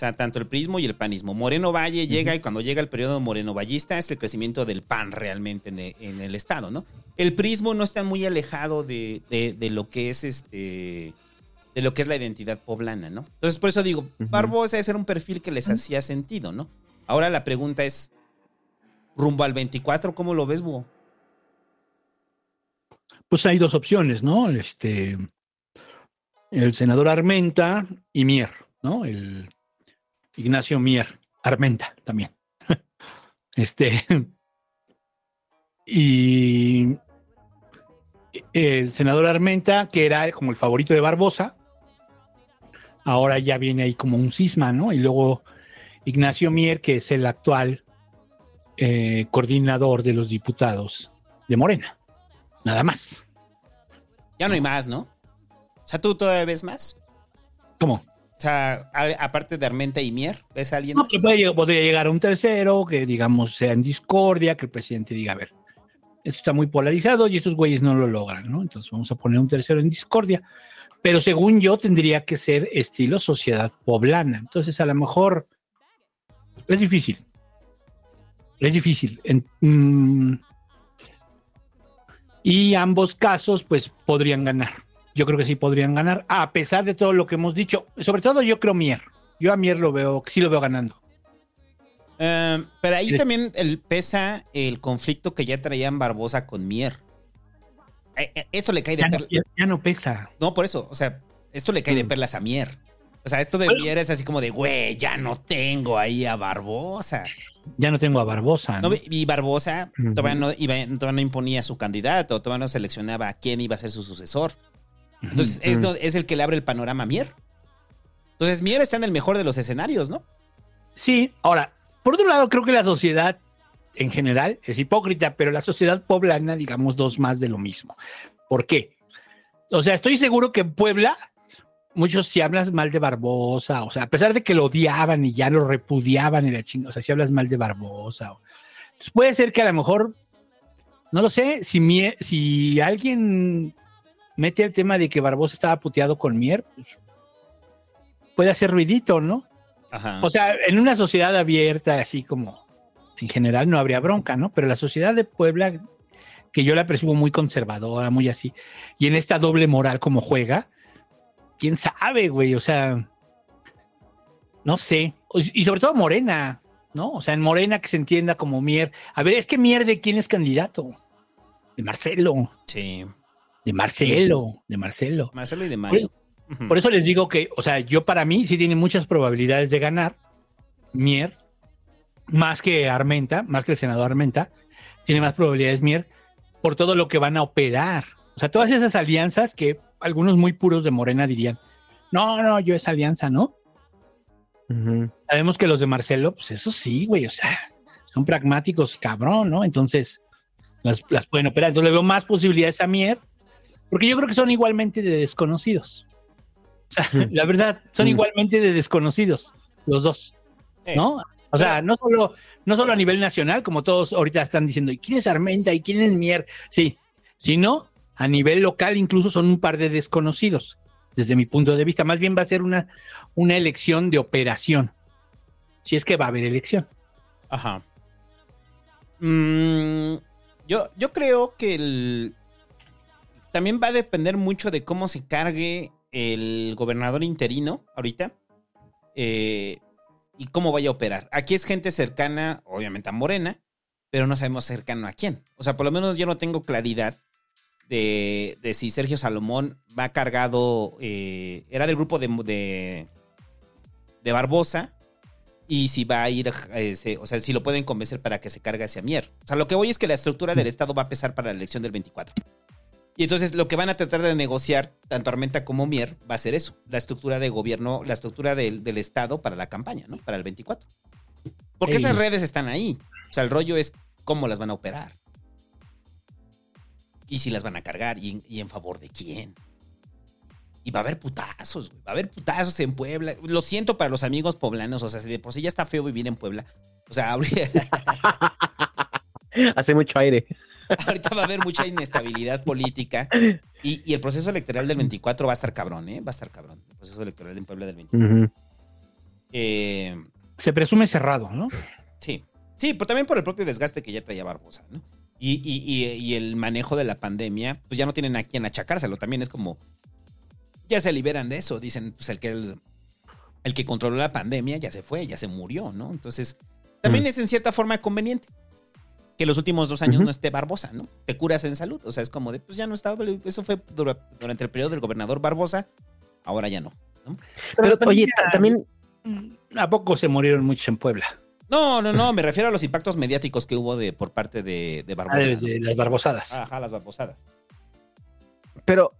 O sea, tanto el prismo y el panismo. Moreno Valle llega y cuando llega el periodo moreno vallista es el crecimiento del pan realmente en en el, Estado, ¿no? El prismo no está muy alejado de, de- de lo que es este de lo que es la identidad poblana, ¿no? Entonces, por eso digo, Barbosa ese era un perfil que les hacía sentido, ¿no? Ahora la pregunta es, rumbo al 24, ¿cómo lo ves, Búho? Pues hay dos opciones, ¿no? Este, el senador Armenta y Mier, ¿no? El Ignacio Mier, Armenta también. Este, y el senador Armenta, que era como el favorito de Barbosa, ahora ya viene ahí como un cisma, ¿no? Y luego Ignacio Mier, que es el actual eh, coordinador de los diputados de Morena. Nada más. Ya no hay más, ¿no? O sea, ¿tú todavía ves más? ¿Cómo? O sea, a- aparte de Armenta y Mier, ¿ves a alguien No, más? que puede lleg- podría llegar a un tercero, que digamos sea en discordia, que el presidente diga, a ver, esto está muy polarizado y estos güeyes no lo logran, ¿no? Entonces vamos a poner un tercero en discordia. Pero según yo tendría que ser estilo sociedad poblana. Entonces a lo mejor es difícil. Es difícil. En- mm, y ambos casos pues podrían ganar. Yo creo que sí podrían ganar, a pesar de todo lo que hemos dicho. Sobre todo yo creo Mier. Yo a Mier lo veo, sí lo veo ganando. Eh, pero ahí también el, pesa el conflicto que ya traían Barbosa con Mier. Eh, eh, Eso le cae de Ya no, perlas. ya- ya no pesa. No, por eso, o sea, esto le cae Mm. de perlas a Mier. O sea, esto de Mier es así como de, güey, ya no tengo ahí a Barbosa. Ya no tengo a Barbosa. No, ¿no? y Barbosa todavía, no, iba- todavía no imponía su candidato, todavía no seleccionaba a quién iba a ser su sucesor. Entonces, es, no- es el que le abre el panorama a Mier. Entonces, Mier está en el mejor de los escenarios, ¿no? Sí, ahora, por otro lado, creo que la sociedad en general es hipócrita, pero la sociedad poblana, digamos, dos más de lo mismo. ¿Por qué? O sea, estoy seguro que en Puebla, muchos si hablas mal de Barbosa, o sea, a pesar de que lo odiaban y ya lo repudiaban y la chingada, o sea, si hablas mal de Barbosa, o- pues puede ser que a lo mejor, no lo sé, si, Mier- si alguien mete el tema de que Barbosa estaba puteado con Mier, pues, puede hacer ruidito, ¿no? Ajá. O sea, en una sociedad abierta, así como en general, no habría bronca, ¿no? Pero la sociedad de Puebla, que yo la percibo muy conservadora, muy así, y en esta doble moral como juega, quién sabe, güey, o sea, no sé, y sobre todo Morena, ¿no? O sea, en Morena que se entienda como Mier. A ver, es que Mier de quién es candidato? De Marcelo, Sí. De Marcelo, de Marcelo. Marcelo y de Por, Mario. Por eso les digo que, o sea, yo para mí sí tiene muchas probabilidades de ganar Mier, más que Armenta, más que el senador Armenta, tiene más probabilidades Mier por todo lo que van a operar. O sea, todas esas alianzas que algunos muy puros de Morena dirían, no, no, yo esa alianza, ¿no? Sabemos que los de Marcelo, pues eso sí, güey, o sea, son pragmáticos, cabrón, ¿no? Entonces, las, las pueden operar. Entonces le veo más posibilidades a Mier, porque yo creo que son igualmente de desconocidos. O sea, la verdad, son Mm. igualmente de desconocidos, los dos, Eh, ¿no? O sea, no solo, no solo a nivel nacional, como todos ahorita están diciendo, ¿y quién es Armenta? ¿Y quién es Mier? Sí, sino a nivel local incluso son un par de desconocidos, desde mi punto de vista. Más bien va a ser una, una elección de operación, si es que va a haber elección. Ajá. Mm, yo, yo creo que el- también va a depender mucho de cómo se cargue el gobernador interino ahorita eh, y cómo vaya a operar. Aquí es gente cercana, obviamente a Morena, pero no sabemos cercano a quién. O sea, por lo menos yo no tengo claridad de, si Sergio Salomón va cargado, eh, era del grupo de, de, de Barbosa y si va a ir, este, o sea, si lo pueden convencer para que se cargue hacia Mier. O sea, lo que voy es que la estructura del Estado va a pesar para la elección del 24. Y entonces lo que van a tratar de negociar, tanto Armenta como Mier, va a ser eso, la estructura de gobierno, la estructura del, del Estado para la campaña, ¿no? Para el 24. Porque Ey. esas redes están ahí. O sea, el rollo es cómo las van a operar. Y si las van a cargar y en, y en favor de quién. Y va a haber putazos, güey. Va a haber putazos en Puebla. Lo siento para los amigos poblanos. O sea, si de por sí ya está feo vivir en Puebla. O sea, Hace mucho aire. ahorita va a haber mucha inestabilidad política. Y, y el proceso electoral del 24 va a estar cabrón, ¿eh? Va a estar cabrón. El proceso electoral en Puebla del 24. Ujú. Eh, Se presume cerrado, ¿no? Sí. Sí, pero también por el propio desgaste que ya traía Barbosa, ¿no? Y, y- y- y el manejo de la pandemia, pues ya no tienen a quien achacárselo. También es como. Ya se liberan de eso. Dicen, pues el que el, el que controló la pandemia ya se fue, ya se murió, ¿no? Entonces, también Mm. es en cierta forma conveniente que los últimos dos años no esté Barbosa, ¿no? Te curas en salud. O sea, es como de, pues ya no estaba. Eso fue dura- durante el periodo del gobernador Barbosa, ahora ya no. Pero, también oye, ya- también, ¿A poco se murieron muchos en Puebla? No, no, no, me refiero a los impactos mediáticos que hubo de por parte de, de Ah, Barbosa. de, ¿no? de las barbosadas. Ajá, las barbosadas. pero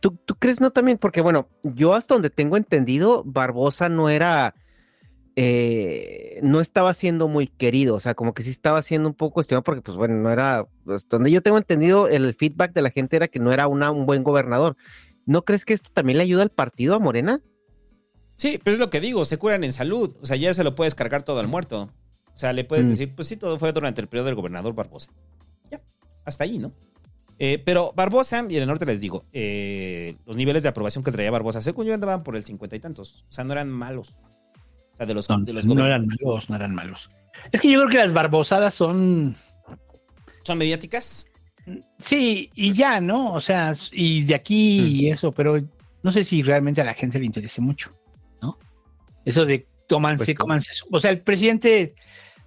¿tú, tú crees no también? Porque bueno, yo hasta donde tengo entendido, Barbosa no era, eh, no estaba siendo muy querido, o sea, como que sí estaba siendo un poco cuestionado porque pues bueno, no era, pues, donde yo tengo entendido, el feedback de la gente era que no era una, un buen gobernador. ¿No crees que esto también le ayuda al partido, a Morena? Sí, pero es lo que digo, se curan en salud. O sea, ya se lo puedes cargar todo al muerto. O sea, le puedes Mm. decir, pues sí, todo fue durante el periodo del gobernador Barbosa. Ya, hasta ahí, ¿no? Eh, pero Barbosa, y en el norte les digo, eh, los niveles de aprobación que traía Barbosa, según yo andaban por el cincuenta y tantos. O sea, no eran malos. Sea, de los, No, de los no eran malos, no eran malos. Es que yo creo que las barbosadas son. ¿Son mediáticas? Sí, y ya, ¿no? O sea, y de aquí Mm. y eso, pero no sé si realmente a la gente le interese mucho, ¿no? Eso de tómanse, Pues sí. cómanse. O sea, el presidente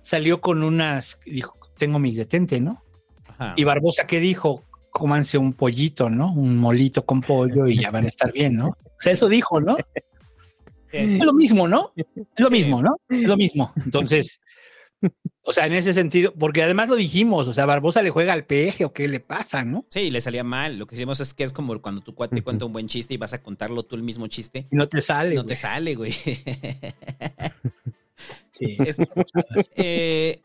salió con unas. Dijo, tengo mis detente, ¿no? Ajá. Y Barbosa, ¿qué dijo? Cómanse un pollito, ¿no? Un molito con pollo y ya van a estar bien, ¿no? O sea, eso dijo, ¿no? Eh, Es lo mismo, ¿no? Es lo mismo, ¿no? Es lo mismo. Entonces, o sea, en ese sentido, porque además lo dijimos, o sea, Barbosa le juega al peje o qué le pasa, ¿no? Sí, le salía mal. Lo que hicimos es que es como cuando tu cuate cuenta un buen chiste y vas a contarlo tú el mismo chiste. Y no te sale. No güey. te sale, güey. Sí. Es- eh,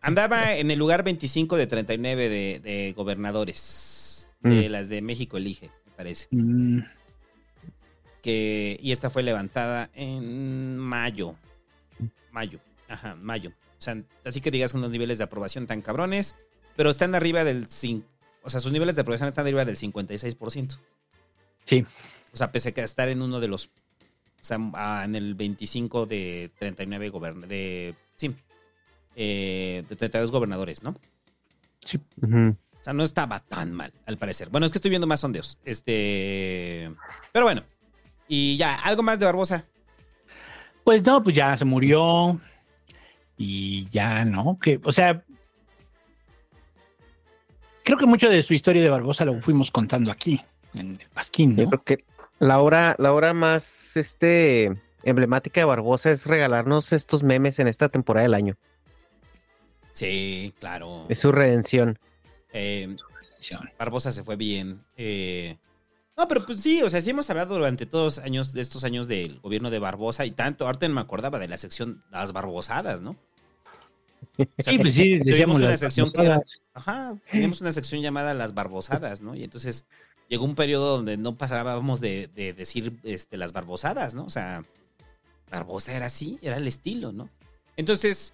Andaba en el lugar 25 de 39 de, de gobernadores. De Mm. las de México Elige, me parece. Mm, que y esta fue levantada en mayo. Mayo. Ajá, mayo. O sea, así que digas unos niveles de aprobación tan cabrones, pero están arriba del 5, o sea, sus niveles de aprobación están arriba del 56%. Sí. O sea, pese a estar en uno de los o sea, ah, en el 25 de 39 gobern de sí. eh, de 32 gobernadores, ¿no? Sí. O sea, no estaba tan mal, al parecer. Bueno, es que estoy viendo más sondeos. Este. Pero bueno. Y ya, algo más de Barbosa. Pues no, pues ya se murió. Y ya, ¿no? Que, o sea. Creo que mucho de su historia de Barbosa lo fuimos contando aquí, en el Pasquín, Yo ¿no? creo que la hora, la hora más este, emblemática de Barbosa es regalarnos estos memes en esta temporada del año. Sí, claro. Es su redención. Eh, Barbosa se fue bien. Eh, no, pero pues sí, o sea, sí hemos hablado durante todos años de estos años del gobierno de Barbosa y tanto. Ahorita me acordaba de la sección Las Barbosadas, ¿no? O sea, Sí, pues sí, decíamos una las sección era- ajá, teníamos una sección llamada Las Barbosadas, ¿no? Y entonces llegó un periodo donde no pasábamos de, de decir este, las barbosadas, ¿no? O sea, Barbosa era así, era el estilo, ¿no? Entonces,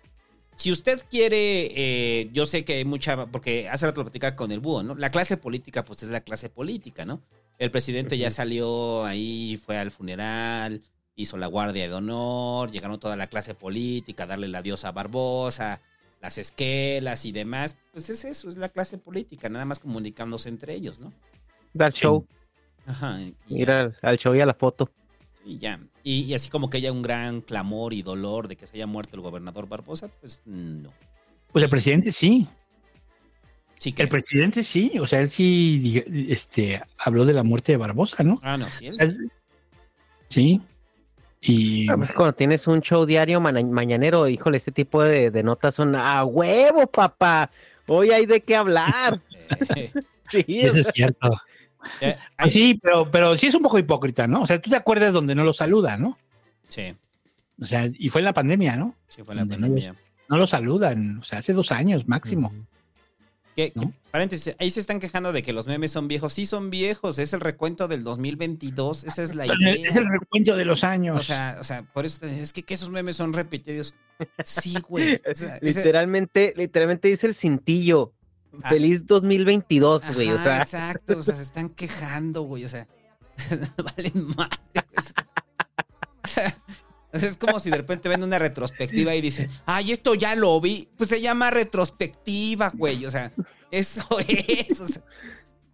si usted quiere, eh, yo sé que hay mucha, porque hace rato lo platicaba con el búho, ¿no? La clase política, pues es la clase política, ¿no? El presidente ya salió ahí, fue al funeral, hizo la guardia de honor, llegaron toda la clase política a darle la diosa a Barbosa, las esquelas y demás. Pues es eso, es la clase política, nada más comunicándose entre ellos, ¿no? Dar show, Ajá. Ir al, al show y a la foto. y ya. Y, y así como que haya un gran clamor y dolor de que se haya muerto el gobernador Barbosa, pues no. Pues el presidente sí. Sí que. El presidente sí. O sea, él sí este, habló de la muerte de Barbosa, ¿no? Ah, no, sí O es. sea, Sí. Y Ah, pues cuando tienes un show diario mañanero, híjole, este tipo de, de notas son a huevo, papá. Hoy hay de qué hablar. Sí, sí, eso es cierto. eh, Pues sí, pero, pero sí es un poco hipócrita, ¿no? O sea, tú te acuerdas donde no lo saluda, ¿no? sí, O sea, y fue en la pandemia, ¿no? sí fue la Donde no pandemia. No lo saludan, o sea, hace dos años máximo. Que- ¿no? paréntesis, ahí se están quejando de que los memes son viejos. Sí, son viejos. Es el recuento del 2022. Esa es la idea. Es el recuento de los años. O sea, o sea, por eso te- es que, que esos memes son repetidos. Sí, güey. O sea, ese- Literalmente, literalmente dice el cintillo. Ah. Feliz 2022, güey. O Ajá, sea, exacto. O sea, se están quejando, güey. O sea, valen madre. o sea, es como si de repente ven una retrospectiva y dicen, ay, esto ya lo vi. Pues se llama retrospectiva, güey. O sea, eso es. o sea.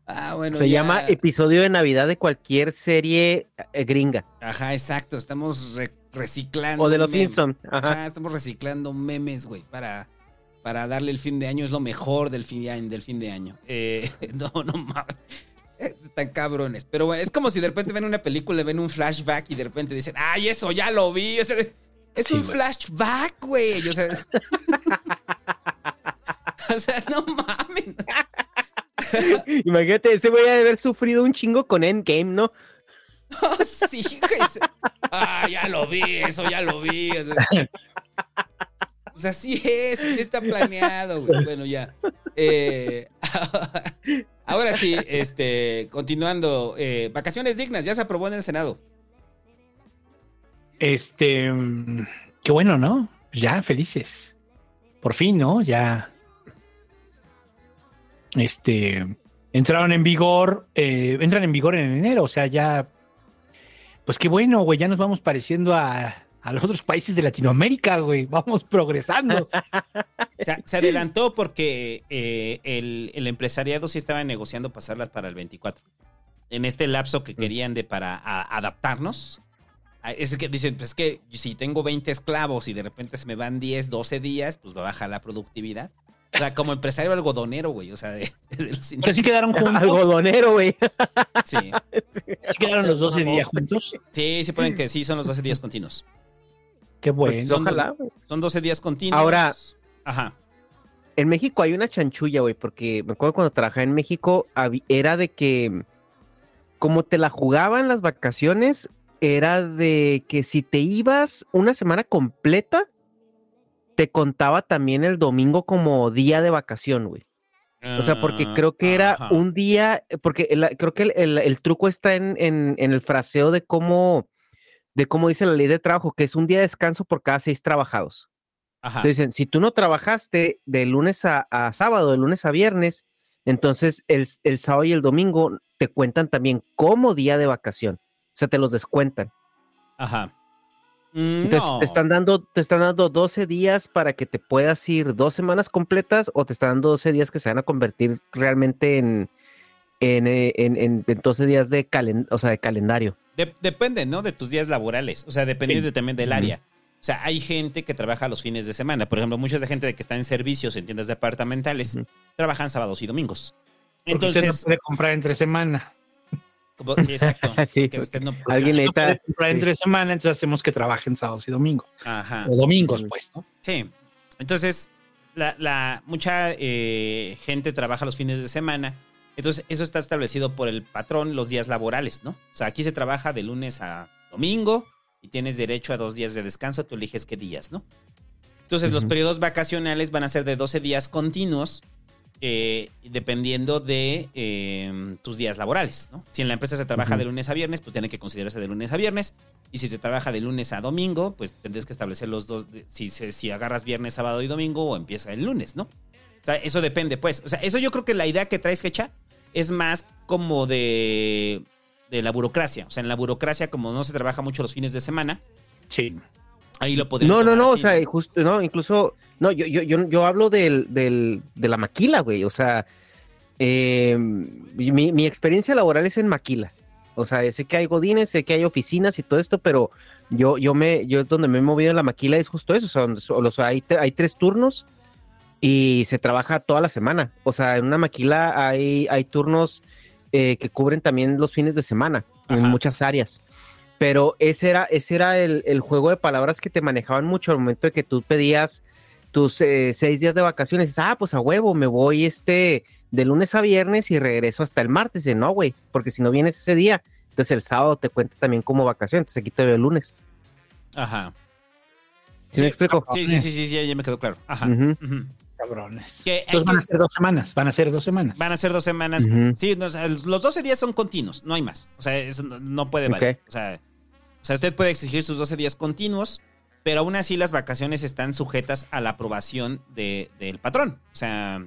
ah, bueno. se ya. llama episodio de Navidad de cualquier serie eh, gringa. Ajá, exacto. Estamos re- reciclando. O de los memes. Simpson. Ajá. Ajá, estamos reciclando memes, güey, para, para darle el fin de año. Es lo mejor del fin de año. Del fin de año. Eh, no, no mames. Eh, Están cabrones. Pero bueno, es como si de repente ven una película, ven un flashback y de repente dicen, ¡ay, eso ya lo vi! O sea, es Sí, un flashback, güey. O sea, o sea, no mames. Imagínate, ese güey ha de haber sufrido un chingo con Endgame, ¿no? Oh, sí, güey. Ah, ya lo vi, eso ya lo vi. O sea, o sea, sí es, sí está planeado, güey. Bueno, ya. Eh, ahora sí, este, continuando. eh, vacaciones dignas, ya se aprobó en el Senado. Este, qué bueno, ¿no? Ya, felices. Por fin, ¿no? Ya. Este, entraron en vigor, eh, entran en vigor en enero, o sea, ya. Pues qué bueno, güey, ya nos vamos pareciendo a, a los otros países de Latinoamérica, güey. Vamos progresando. O sea, se adelantó porque eh, el, el empresariado sí estaba negociando pasarlas para el 24. En este lapso que querían de para a- adaptarnos. Es que dicen, pues es que si tengo 20 esclavos y de repente se me van 10, 12 días, pues va a bajar la productividad. O sea, como empresario algodonero, güey. O sea, de, de los Pero sí quedaron juntos. Algodonero, güey. Sí. Sí quedaron los 12 días juntos. Sí, sí pueden que sí, son los 12 días continuos. Qué bueno. Pues, son, ojalá, dos- son 12 días continuos. Ahora- Ajá. En México hay una chanchulla, güey, porque me acuerdo cuando trabajaba en México, era de que, como te la jugaban las vacaciones, era de que si te ibas una semana completa, te contaba también el domingo como día de vacación, güey. O sea, porque creo que era Ajá. un día, porque el- creo que el, el- el truco está en, en- en el fraseo de cómo, de cómo dice la ley de trabajo, que es un día de descanso por cada seis trabajados. Ajá. Entonces dicen, si tú no trabajaste de lunes a, a sábado, de lunes a viernes, entonces el, el sábado y el domingo te cuentan también como día de vacación. O sea, te los descuentan. Ajá. Mm, Entonces no. te están dando, te están dando 12 días para que te puedas ir dos semanas completas o te están dando 12 días que se van a convertir realmente en, en, eh, en, en- en 12 días de, calen, o sea, de calendario. De- depende, ¿no? De tus días laborales. O sea, depende de- también del área. O sea, hay gente que trabaja los fines de semana. Por ejemplo, mucha de gente que está en servicios en tiendas departamentales trabajan sábados y domingos. Porque usted no Entonces, puede comprar entre semana. como- sí, exacto. Sí, que usted no- alguien No puede comprar entre semana, entonces hacemos que trabajen sábados y domingos. Ajá. O domingos, pues, ¿no? Sí. Entonces, la, la- mucha eh, gente trabaja los fines de semana. Entonces, eso está establecido por el patrón los días laborales, ¿no? O sea, aquí se trabaja de lunes a domingo y tienes derecho a dos días de descanso. Tú eliges qué días, ¿no? Entonces, los periodos vacacionales van a ser de 12 días continuos, eh, dependiendo de eh, tus días laborales, ¿no? Si en la empresa se trabaja de lunes a viernes, pues tiene que considerarse de lunes a viernes. Y si se trabaja de lunes a domingo, pues tendrás que establecer los dos, si, si agarras viernes, sábado y domingo o empieza el lunes, ¿no? O sea, eso depende, pues. O sea, eso yo creo que la idea que traes, Hecha, es más como de, de la burocracia. O sea, en la burocracia, como no se trabaja mucho los fines de semana, Sí. ahí lo podemos No, no, no, o sea, justo, no, incluso, no, yo, yo, yo, yo hablo del, del, de la maquila, güey, o sea, eh, mi, mi experiencia laboral es en maquila, o sea, sé que hay godines, sé que hay oficinas y todo esto, pero yo, yo me, yo donde me he movido en la maquila es justo eso, o sea, donde- o sea, hay, hay tres turnos y se trabaja toda la semana, o sea, en una maquila hay, hay turnos eh, que cubren también los fines de semana en Ajá. muchas áreas. Pero ese era, ese era el, el juego de palabras que te manejaban mucho al momento de que tú pedías tus eh, seis días de vacaciones. Ah, pues a huevo, me voy este de lunes a viernes y regreso hasta el martes. Dice, no, güey, porque si no vienes ese día, entonces el sábado te cuenta también como vacación. Entonces aquí te veo el lunes. Ajá. ¿Sí, me explico? Sí, sí, sí, sí, sí, ya me quedó claro. Ajá. Cabrones. Que Entonces van a ser dos semanas. Van a ser dos semanas. Van a ser dos semanas. Sí, no, o sea, los 12 días son continuos, no hay más. O sea, eso no, no puede valer. Ok. O, sea, o sea, usted puede exigir sus 12 días continuos, pero aún así las vacaciones están sujetas a la aprobación de- del patrón. O sea,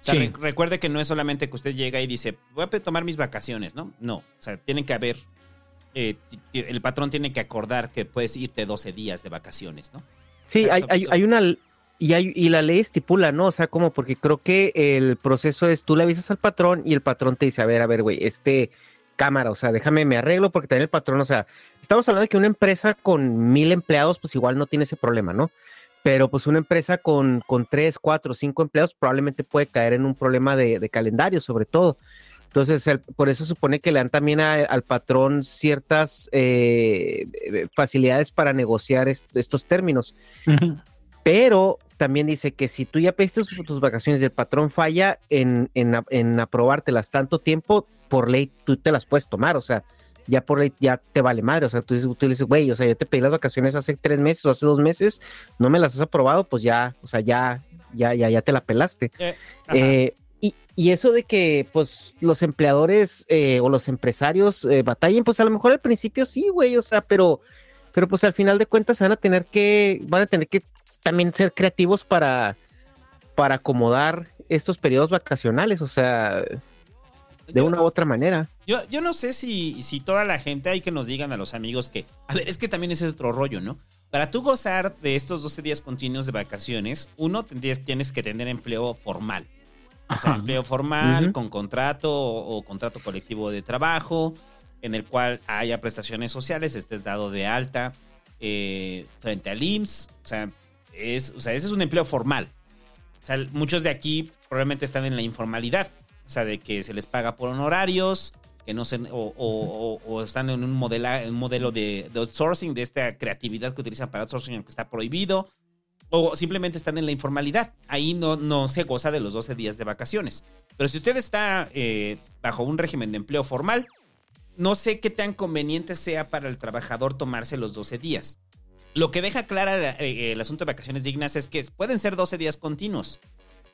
o sea, Sí. re- recuerde que no es solamente que usted llega y dice, voy a tomar mis vacaciones, ¿no? No, o sea, tienen que haber, eh, el patrón tiene que acordar que puedes irte 12 días de vacaciones, ¿no? Sí, O sea, hay, hay, hay una y hay y la ley estipula, ¿no? O sea, como porque creo que el proceso es tú le avisas al patrón y el patrón te dice, a ver, a ver, güey, este cámara, o sea, déjame me arreglo porque también el patrón, o sea, estamos hablando de que una empresa con mil empleados, pues igual no tiene ese problema, ¿no? Pero pues una empresa con, con tres, cuatro, cinco empleados probablemente puede caer en un problema de, calendario, sobre todo. Entonces, por eso supone que le dan también al patrón ciertas eh, eh, facilidades para negociar est- estos términos. Ujú. Pero también dice que si tú ya pediste tus, tus vacaciones y el patrón falla en, en, en aprobártelas tanto tiempo, por ley tú te las puedes tomar, o sea, ya por ley ya te vale madre, o sea, tú, dices, tú dices, güey, o sea, yo te pedí las vacaciones hace tres meses o hace dos meses, no me las has aprobado, pues ya, o sea, ya, ya, ya, ya te la pelaste. Eh. Eh, y, y eso de que, pues, los empleadores eh, o los empresarios eh, batallen, pues a lo mejor al principio sí, güey, o sea, pero, pero pues al final de cuentas van a tener que, van a tener que también ser creativos para, para acomodar estos periodos vacacionales, o sea, de Yo- una u otra manera. Yo, yo no sé si, si toda la gente hay que nos digan a los amigos que, a ver, es que también ese es otro rollo, ¿no? Para tú gozar de estos 12 días continuos de vacaciones, uno tendrías, tienes que tener empleo formal. O sea, empleo formal, con contrato o, o contrato colectivo de trabajo, en el cual haya prestaciones sociales, estés dado de alta eh, frente al IMSS. O sea, es, o sea, ese es un empleo formal. Muchos de aquí probablemente están en la informalidad. O sea, de que se les paga por honorarios, que no se, o, o- están en un, un modelo de, de outsourcing, de esta creatividad que utilizan para outsourcing, aunque está prohibido. O simplemente están en la informalidad. Ahí no, no se goza de los 12 días de vacaciones. Pero si usted está eh, bajo un régimen de empleo formal, no sé qué tan conveniente sea para el trabajador tomarse los 12 días. Lo que deja clara la- eh, el asunto de vacaciones dignas es que pueden ser 12 días continuos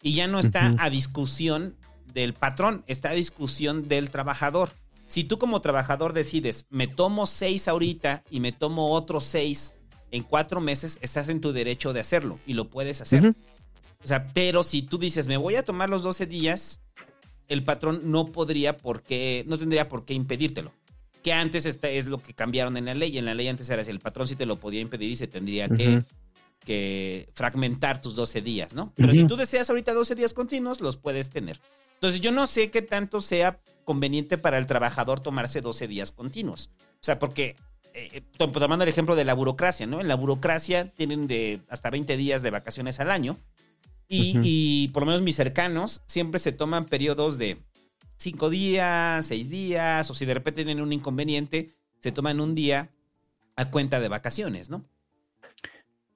y ya no está a discusión del patrón, está a discusión del trabajador. Si tú como trabajador decides, me tomo seis ahorita y me tomo otros seis en cuatro meses, estás en tu derecho de hacerlo y lo puedes hacer. O sea, pero si tú dices, me voy a tomar los 12 días, el patrón no podría por qué, no tendría por qué impedírtelo. Que antes este es lo que cambiaron en la ley. En la ley antes era así, el patrón sí te lo podía impedir y se tendría que, que fragmentar tus 12 días, ¿no? Pero si tú deseas ahorita 12 días continuos, los puedes tener. Entonces yo no sé qué tanto sea conveniente para el trabajador tomarse 12 días continuos. O sea, porque, eh, to- tomando el ejemplo de la burocracia, ¿no? En la burocracia tienen de hasta 20 días de vacaciones al año. Y, y por lo menos mis cercanos siempre se toman periodos de 5 días, 6 días, o si de repente tienen un inconveniente, se toman un día a cuenta de vacaciones, ¿no?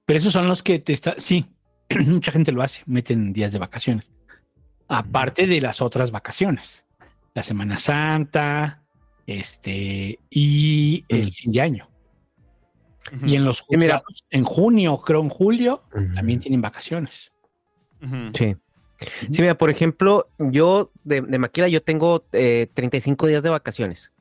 Pero esos son los que te está. Sí, mucha gente lo hace, meten días de vacaciones. Aparte de las otras vacaciones. La Semana Santa, este, y el fin de año. Y en los mira- juzgados, en junio, creo en julio, también tienen vacaciones. Sí. Sí, mira, por ejemplo, yo de, de Maquila yo tengo eh, 35 días de vacaciones.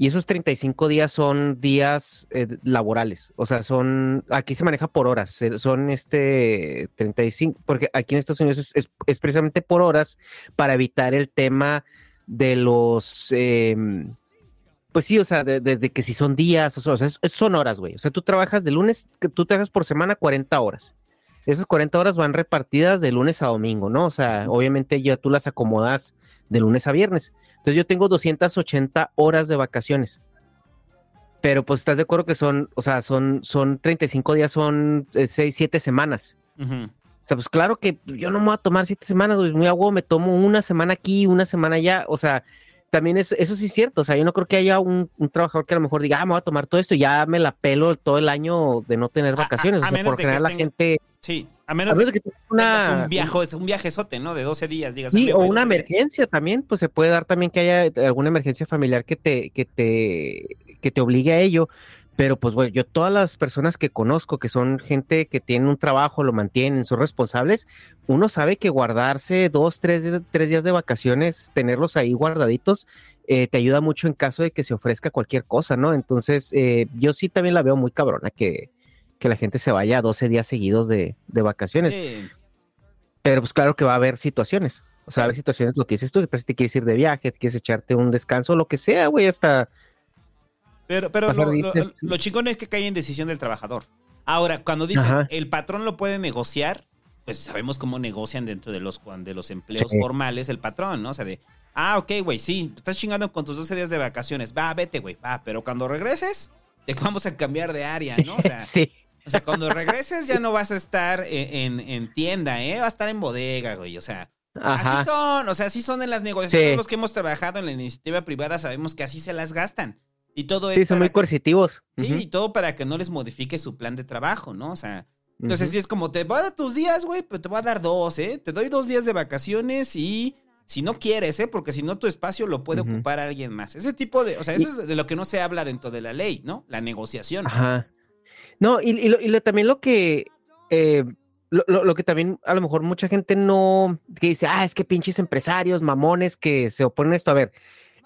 Y esos 35 días son días eh, laborales. O sea, son, aquí se maneja por horas. Son este 35, porque aquí en Estados Unidos es, es- precisamente por horas para evitar el tema de los, em, pues sí, o sea, de, de- que si son días, o sea, son horas, güey. O sea, tú trabajas de lunes, tú trabajas por semana 40 horas. Esas 40 horas van repartidas de lunes a domingo, ¿no? O sea, obviamente ya tú las acomodas de lunes a viernes. Entonces yo tengo 280 horas de vacaciones. Pero pues estás de acuerdo que son, o sea, son, son 35 días, son 6, 7 semanas. O sea, pues claro que yo no me voy a tomar 7 semanas, güey, muy a huevo, me tomo una semana aquí, una semana allá. O sea, también es, eso sí es cierto. O sea, yo no creo que haya un, un trabajador que a lo mejor diga, ah, me voy a tomar todo esto y ya me la pelo todo el año de no tener A- a- vacaciones. a o sea, por general la gente... Sí, a A menos menos de que tengas tengas una, un viaje, es un viajezote, ¿no? De 12 días, digas. Sí, "Oye, o una 12 días". emergencia también, pues se puede dar también que haya alguna emergencia familiar que te, que te, que te obligue a ello. Pero pues bueno, yo todas las personas que conozco, que son gente que tiene un trabajo, lo mantienen, son responsables, uno sabe que guardarse dos, tres, tres días de vacaciones, tenerlos ahí guardaditos, eh, te ayuda mucho en caso de que se ofrezca cualquier cosa, ¿no? Entonces, eh, yo sí también la veo muy cabrona que, que la gente se vaya 12 días seguidos de, de vacaciones. Sí. Pero pues claro que va a haber situaciones. O sea, va a haber situaciones, lo que dices tú, que te quieres ir de viaje, te quieres echarte un descanso, lo que sea, güey, hasta... Pero, pero lo, lo- lo chingón es que cae en decisión del trabajador. Ahora, cuando dicen Ajá. el patrón lo puede negociar, pues sabemos cómo negocian dentro de los, de los empleos Sí. formales el patrón, ¿no? O sea, de, ah, ok, güey, sí, estás chingando con tus 12 días de vacaciones, va, vete, güey, va, pero cuando regreses, te vamos a cambiar de área, ¿no? O sea, sí. O sea, cuando regreses ya no vas a estar en, en- en tienda, ¿eh? Va a estar en bodega, güey, o sea... Ajá. Así son, o sea, así son en las negociaciones. Sí. Los que hemos trabajado en la iniciativa privada sabemos que así se las gastan. Y todo Sí, es son muy coercitivos. Sí, y todo para que no les modifique su plan de trabajo, ¿no? O sea, entonces sí es como, te voy a dar tus días, güey, pero te voy a dar dos, ¿eh? Te doy dos días de vacaciones y si no quieres, ¿eh? Porque si no tu espacio lo puede ocupar alguien más. Ese tipo de, o sea, Y- eso es de lo que no se habla dentro de la ley, ¿no? La negociación. Ajá. No, y, y lo- y también lo que... eh, lo, lo- lo que también a lo mejor mucha gente no... Que dice, ah, es que pinches empresarios, mamones que se oponen a esto. A ver,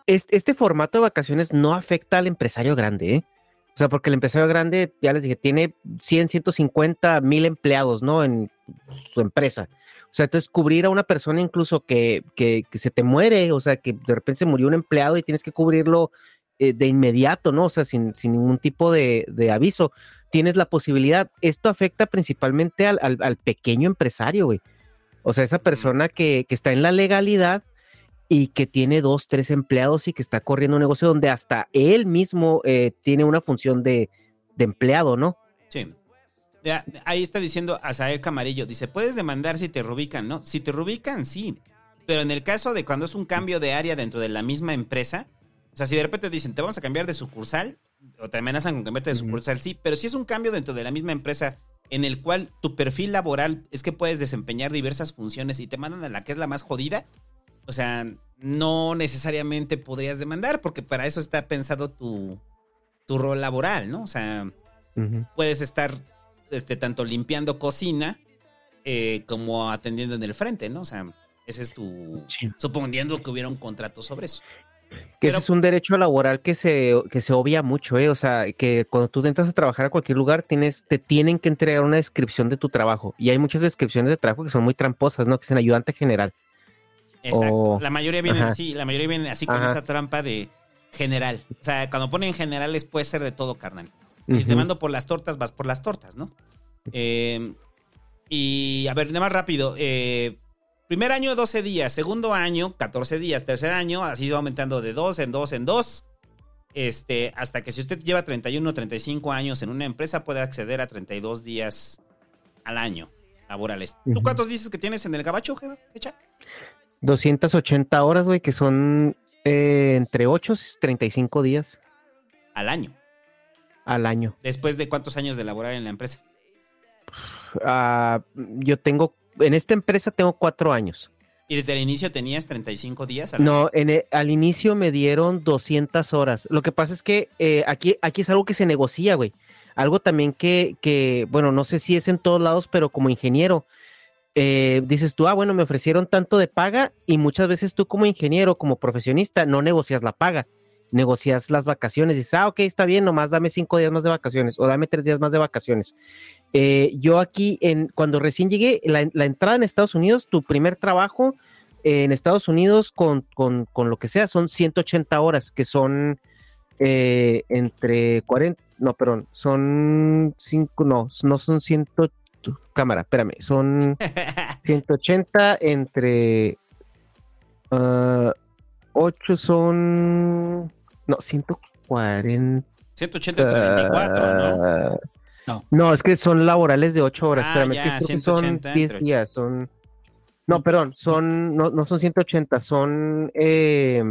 este, este formato de vacaciones no afecta al empresario grande, ¿eh? O sea, porque el empresario grande, ya les dije, tiene 100, 150 mil empleados, ¿no? En su empresa. O sea, entonces cubrir a una persona incluso que, que, que se te muere, o sea, que de repente se murió un empleado y tienes que cubrirlo eh, de inmediato, ¿no? O sea, sin, sin ningún tipo de, de aviso. Tienes la posibilidad. Esto afecta principalmente al, al- al pequeño empresario, güey. O sea, esa persona que, que está en la legalidad y que tiene dos, tres empleados y que está corriendo un negocio donde hasta él mismo eh, tiene una función de, de empleado, ¿no? Sí. Ya, ahí está diciendo Azael Camarillo, dice, puedes demandar si te rubican, ¿no? Si te rubican, sí. Pero en el caso de cuando es un cambio de área dentro de la misma empresa, o sea, si de repente dicen, te vamos a cambiar de sucursal, o te amenazan con cambiarte de sucursal, sí, pero si es un cambio dentro de la misma empresa en el cual tu perfil laboral es que puedes desempeñar diversas funciones y te mandan a la que es la más jodida, o sea, no necesariamente podrías demandar, porque para eso está pensado tu, tu rol laboral, ¿no? O sea, puedes estar este, tanto limpiando cocina eh, como atendiendo en el frente, ¿no? O sea, ese es tu... Suponiendo que hubiera un contrato sobre eso. Que ese es un derecho laboral que se, que se obvia mucho, ¿eh? O sea, que cuando tú entras a trabajar a cualquier lugar, tienes, te tienen que entregar una descripción de tu trabajo. Y hay muchas descripciones de trabajo que son muy tramposas, ¿no? Que dicen ayudante general. Exacto. O- La mayoría vienen Ajá. así, la mayoría vienen así con Ajá. esa trampa de general. O sea, cuando ponen generales puede ser de todo, carnal. Si te mando por las tortas, vas por las tortas, ¿no? Eh, y a ver, nada más rápido. eh, primer año, 12 días. Segundo año, 14 días. Tercer año, así va aumentando de 2 en 2 en 2. Este, hasta que si usted lleva 31 o 35 años en una empresa, puede acceder a 32 días al año laborales. ¿Tú cuántos dices que tienes en el gabacho, Jecha? 280 horas, güey, que son eh, entre 8 y 35 días Al año. al año. Después de cuántos años de laborar en la empresa. Ah, yo tengo, en esta empresa tengo cuatro años. Y desde el inicio tenías 35 días al No, en e- al inicio me dieron 200 horas. Lo que pasa es que eh, aquí, aquí es algo que se negocia, güey. Algo también que, que, bueno, no sé si es en todos lados, pero como ingeniero, eh, dices tú, ah, bueno, me ofrecieron tanto de paga y muchas veces tú como ingeniero, como profesionista, no negocias la paga, negocias las vacaciones. Dices, ah, ok, está bien, nomás dame cinco días más de vacaciones o dame tres días más de vacaciones. Eh, yo aquí, en, cuando recién llegué, la, la entrada en Estados Unidos, tu primer trabajo en Estados Unidos con, con, con lo que sea son 180 horas, que son eh, entre 40, no, perdón, son 5, no, no son 100, cámara, espérame, son 180 entre 8 son, no, 140. 180 entre 24, ¿no? No. No, es que son laborales de 8 horas. Ah, Espérame, ya, es que creo que son 180 10 entre días. Son. No, perdón, son. No, no son 180, son. eh,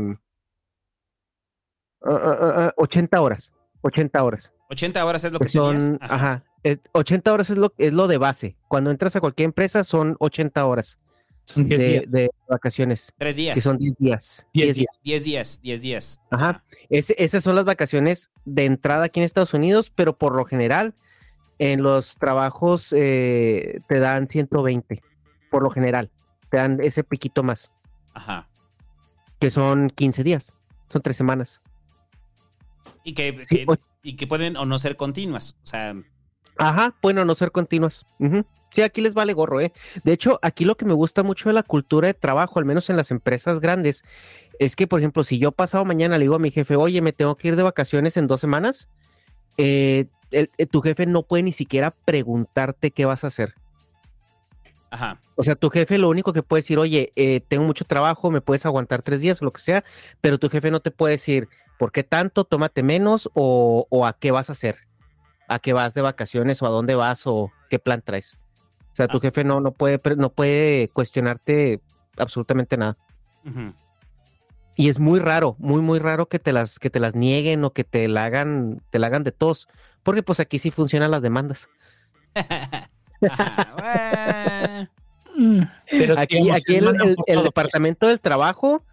ah, ah, ah, 80 horas. 80 horas. 80 horas es lo que tenías. son. Ajá. es- 80 horas es lo, es lo de base. Cuando entras a cualquier empresa son 80 horas. Son 10 de, días. de vacaciones. Tres días. Que son 10 días. 10 10 días. 10 días, 10 días. Ajá. Ese- esas son las vacaciones de entrada aquí en Estados Unidos, pero por lo general en los trabajos eh, te dan 120, por lo general. Te dan ese piquito más, Ajá. que son 15 días, son tres semanas. Y que, o- y que pueden o no ser continuas. O sea, Ajá, bueno, no ser continuas. Ujú. Sí, aquí les vale gorro, ¿eh? De hecho, aquí lo que me gusta mucho de la cultura de trabajo, al menos en las empresas grandes, es que, por ejemplo, si yo pasado mañana le digo a mi jefe, oye, me tengo que ir de vacaciones en dos semanas, eh, el- eh, tu jefe no puede ni siquiera preguntarte qué vas a hacer. ajá. O sea, tu jefe lo único que puede decir, oye, eh, tengo mucho trabajo, me puedes aguantar tres días o lo que sea, pero tu jefe no te puede decir, ¿por qué tanto? Tómate menos o, o a qué vas a hacer, a qué vas de vacaciones o a dónde vas o qué plan traes. O sea, tu jefe no, no, puede, no puede cuestionarte absolutamente nada. Y es muy raro, muy, muy raro que te las, que te las nieguen o que te la hagan, te la hagan de tos, porque pues aquí sí funcionan las demandas. Pero aquí aquí el, departamento del trabajo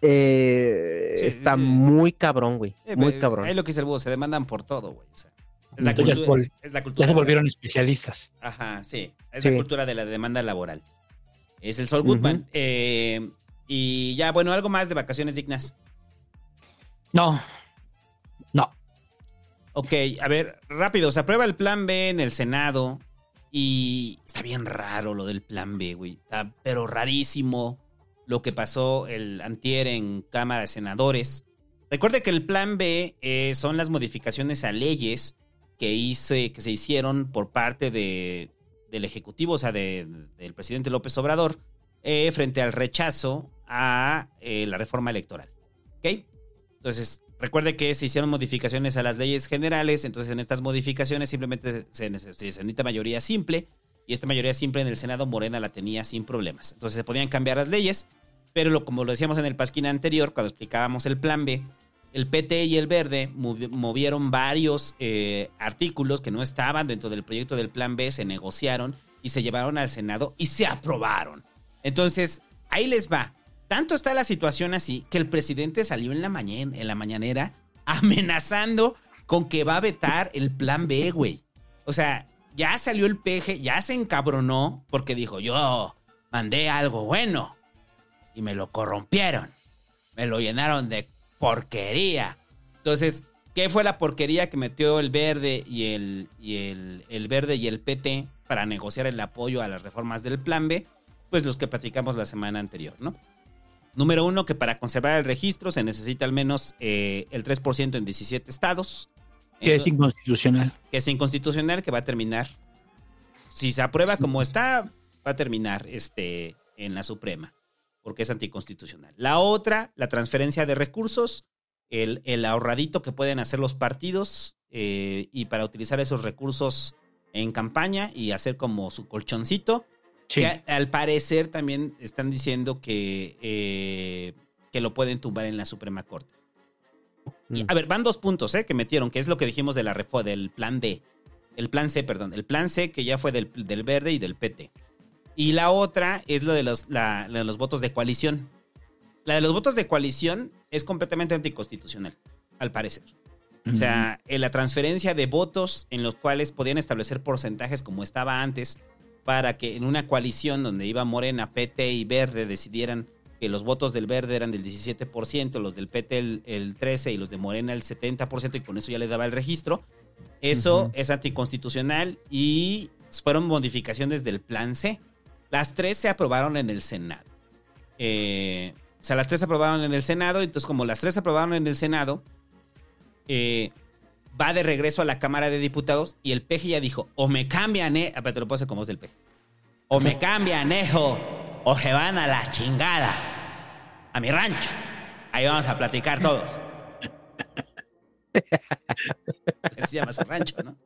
eh, Sí, está sí. muy cabrón, güey. Eh, Muy eh, cabrón. Ahí lo que dice el búho, se demandan por todo, güey. O sea, es, la cultura, es la Ya se volvieron especialistas. Ajá, sí. Es Sí. la cultura de la demanda laboral. Es el Sol. Goodman. Eh, y ya, bueno, algo más de vacaciones dignas. No. No. Ok, a ver, rápido. Se aprueba el plan B en el Senado. Y está bien raro lo del plan B, güey. Está pero rarísimo lo que pasó el antier en Cámara de Senadores. Recuerde que el plan B eh, son las modificaciones a leyes que, hice, que se hicieron por parte de, del Ejecutivo, o sea, de- del presidente López Obrador, eh, frente al rechazo a eh, la reforma electoral. ¿Ok? Entonces, recuerde que se hicieron modificaciones a las leyes generales, entonces en estas modificaciones simplemente se, neces- se necesita mayoría simple, y esta mayoría simple en el Senado Morena la tenía sin problemas. Entonces se podían cambiar las leyes, pero como lo decíamos en el pasquín anterior, cuando explicábamos el plan B, el PT y el Verde movi- movieron varios eh, artículos que no estaban dentro del proyecto del plan B, se negociaron y se llevaron al Senado y se aprobaron. Entonces, ahí les va. Tanto está la situación así que el presidente salió en la, mañana, en la mañanera amenazando con que va a vetar el plan B, güey. O sea, ya salió el peje, ya se encabronó porque dijo, yo mandé algo bueno y me lo corrompieron. Me lo llenaron de porquería. Entonces, ¿qué fue la porquería que metió el verde y el, y el, el verde y el PT para negociar el apoyo a las reformas del plan B? Pues los que platicamos la semana anterior, ¿no? Número uno, que para conservar el registro se necesita al menos eh, el 3% en 17 estados. Que es inconstitucional. Que es inconstitucional, que va a terminar. Si se aprueba como está, va a terminar este, en la Suprema, porque es anticonstitucional. La otra, la transferencia de recursos, el, el ahorradito que pueden hacer los partidos eh, y para utilizar esos recursos en campaña y hacer como su colchoncito. Sí. Que al parecer también están diciendo que, eh, que lo pueden tumbar en la Suprema Corte. Y, a ver, van dos puntos ¿eh? que metieron, que es lo que dijimos de la refo del plan D. El plan C, perdón. El plan C que ya fue del, del verde y del PT. Y la otra es lo de los, la- la de los votos de coalición. La de los votos de coalición es completamente anticonstitucional, al parecer. O sea, en la transferencia de votos en los cuales podían establecer porcentajes como estaba antes, para que en una coalición donde iba Morena, PT y Verde decidieran que los votos del Verde eran del 17%, los del PT el, el 13% y los de Morena el 70%, y con eso ya le daba el registro. Eso es anticonstitucional y fueron modificaciones del Plan C. Las tres se aprobaron en el Senado. Eh, o sea, las tres se aprobaron en el Senado, entonces como las tres se aprobaron en el Senado, eh, va de regreso a la Cámara de Diputados y el peje ya dijo, o me cambian, eh, pero te lo puedo hacer como voz del peje. O me cambian, ejo, o se van a la chingada, a mi rancho. Ahí vamos a platicar todos. Ese se llama su rancho, ¿no?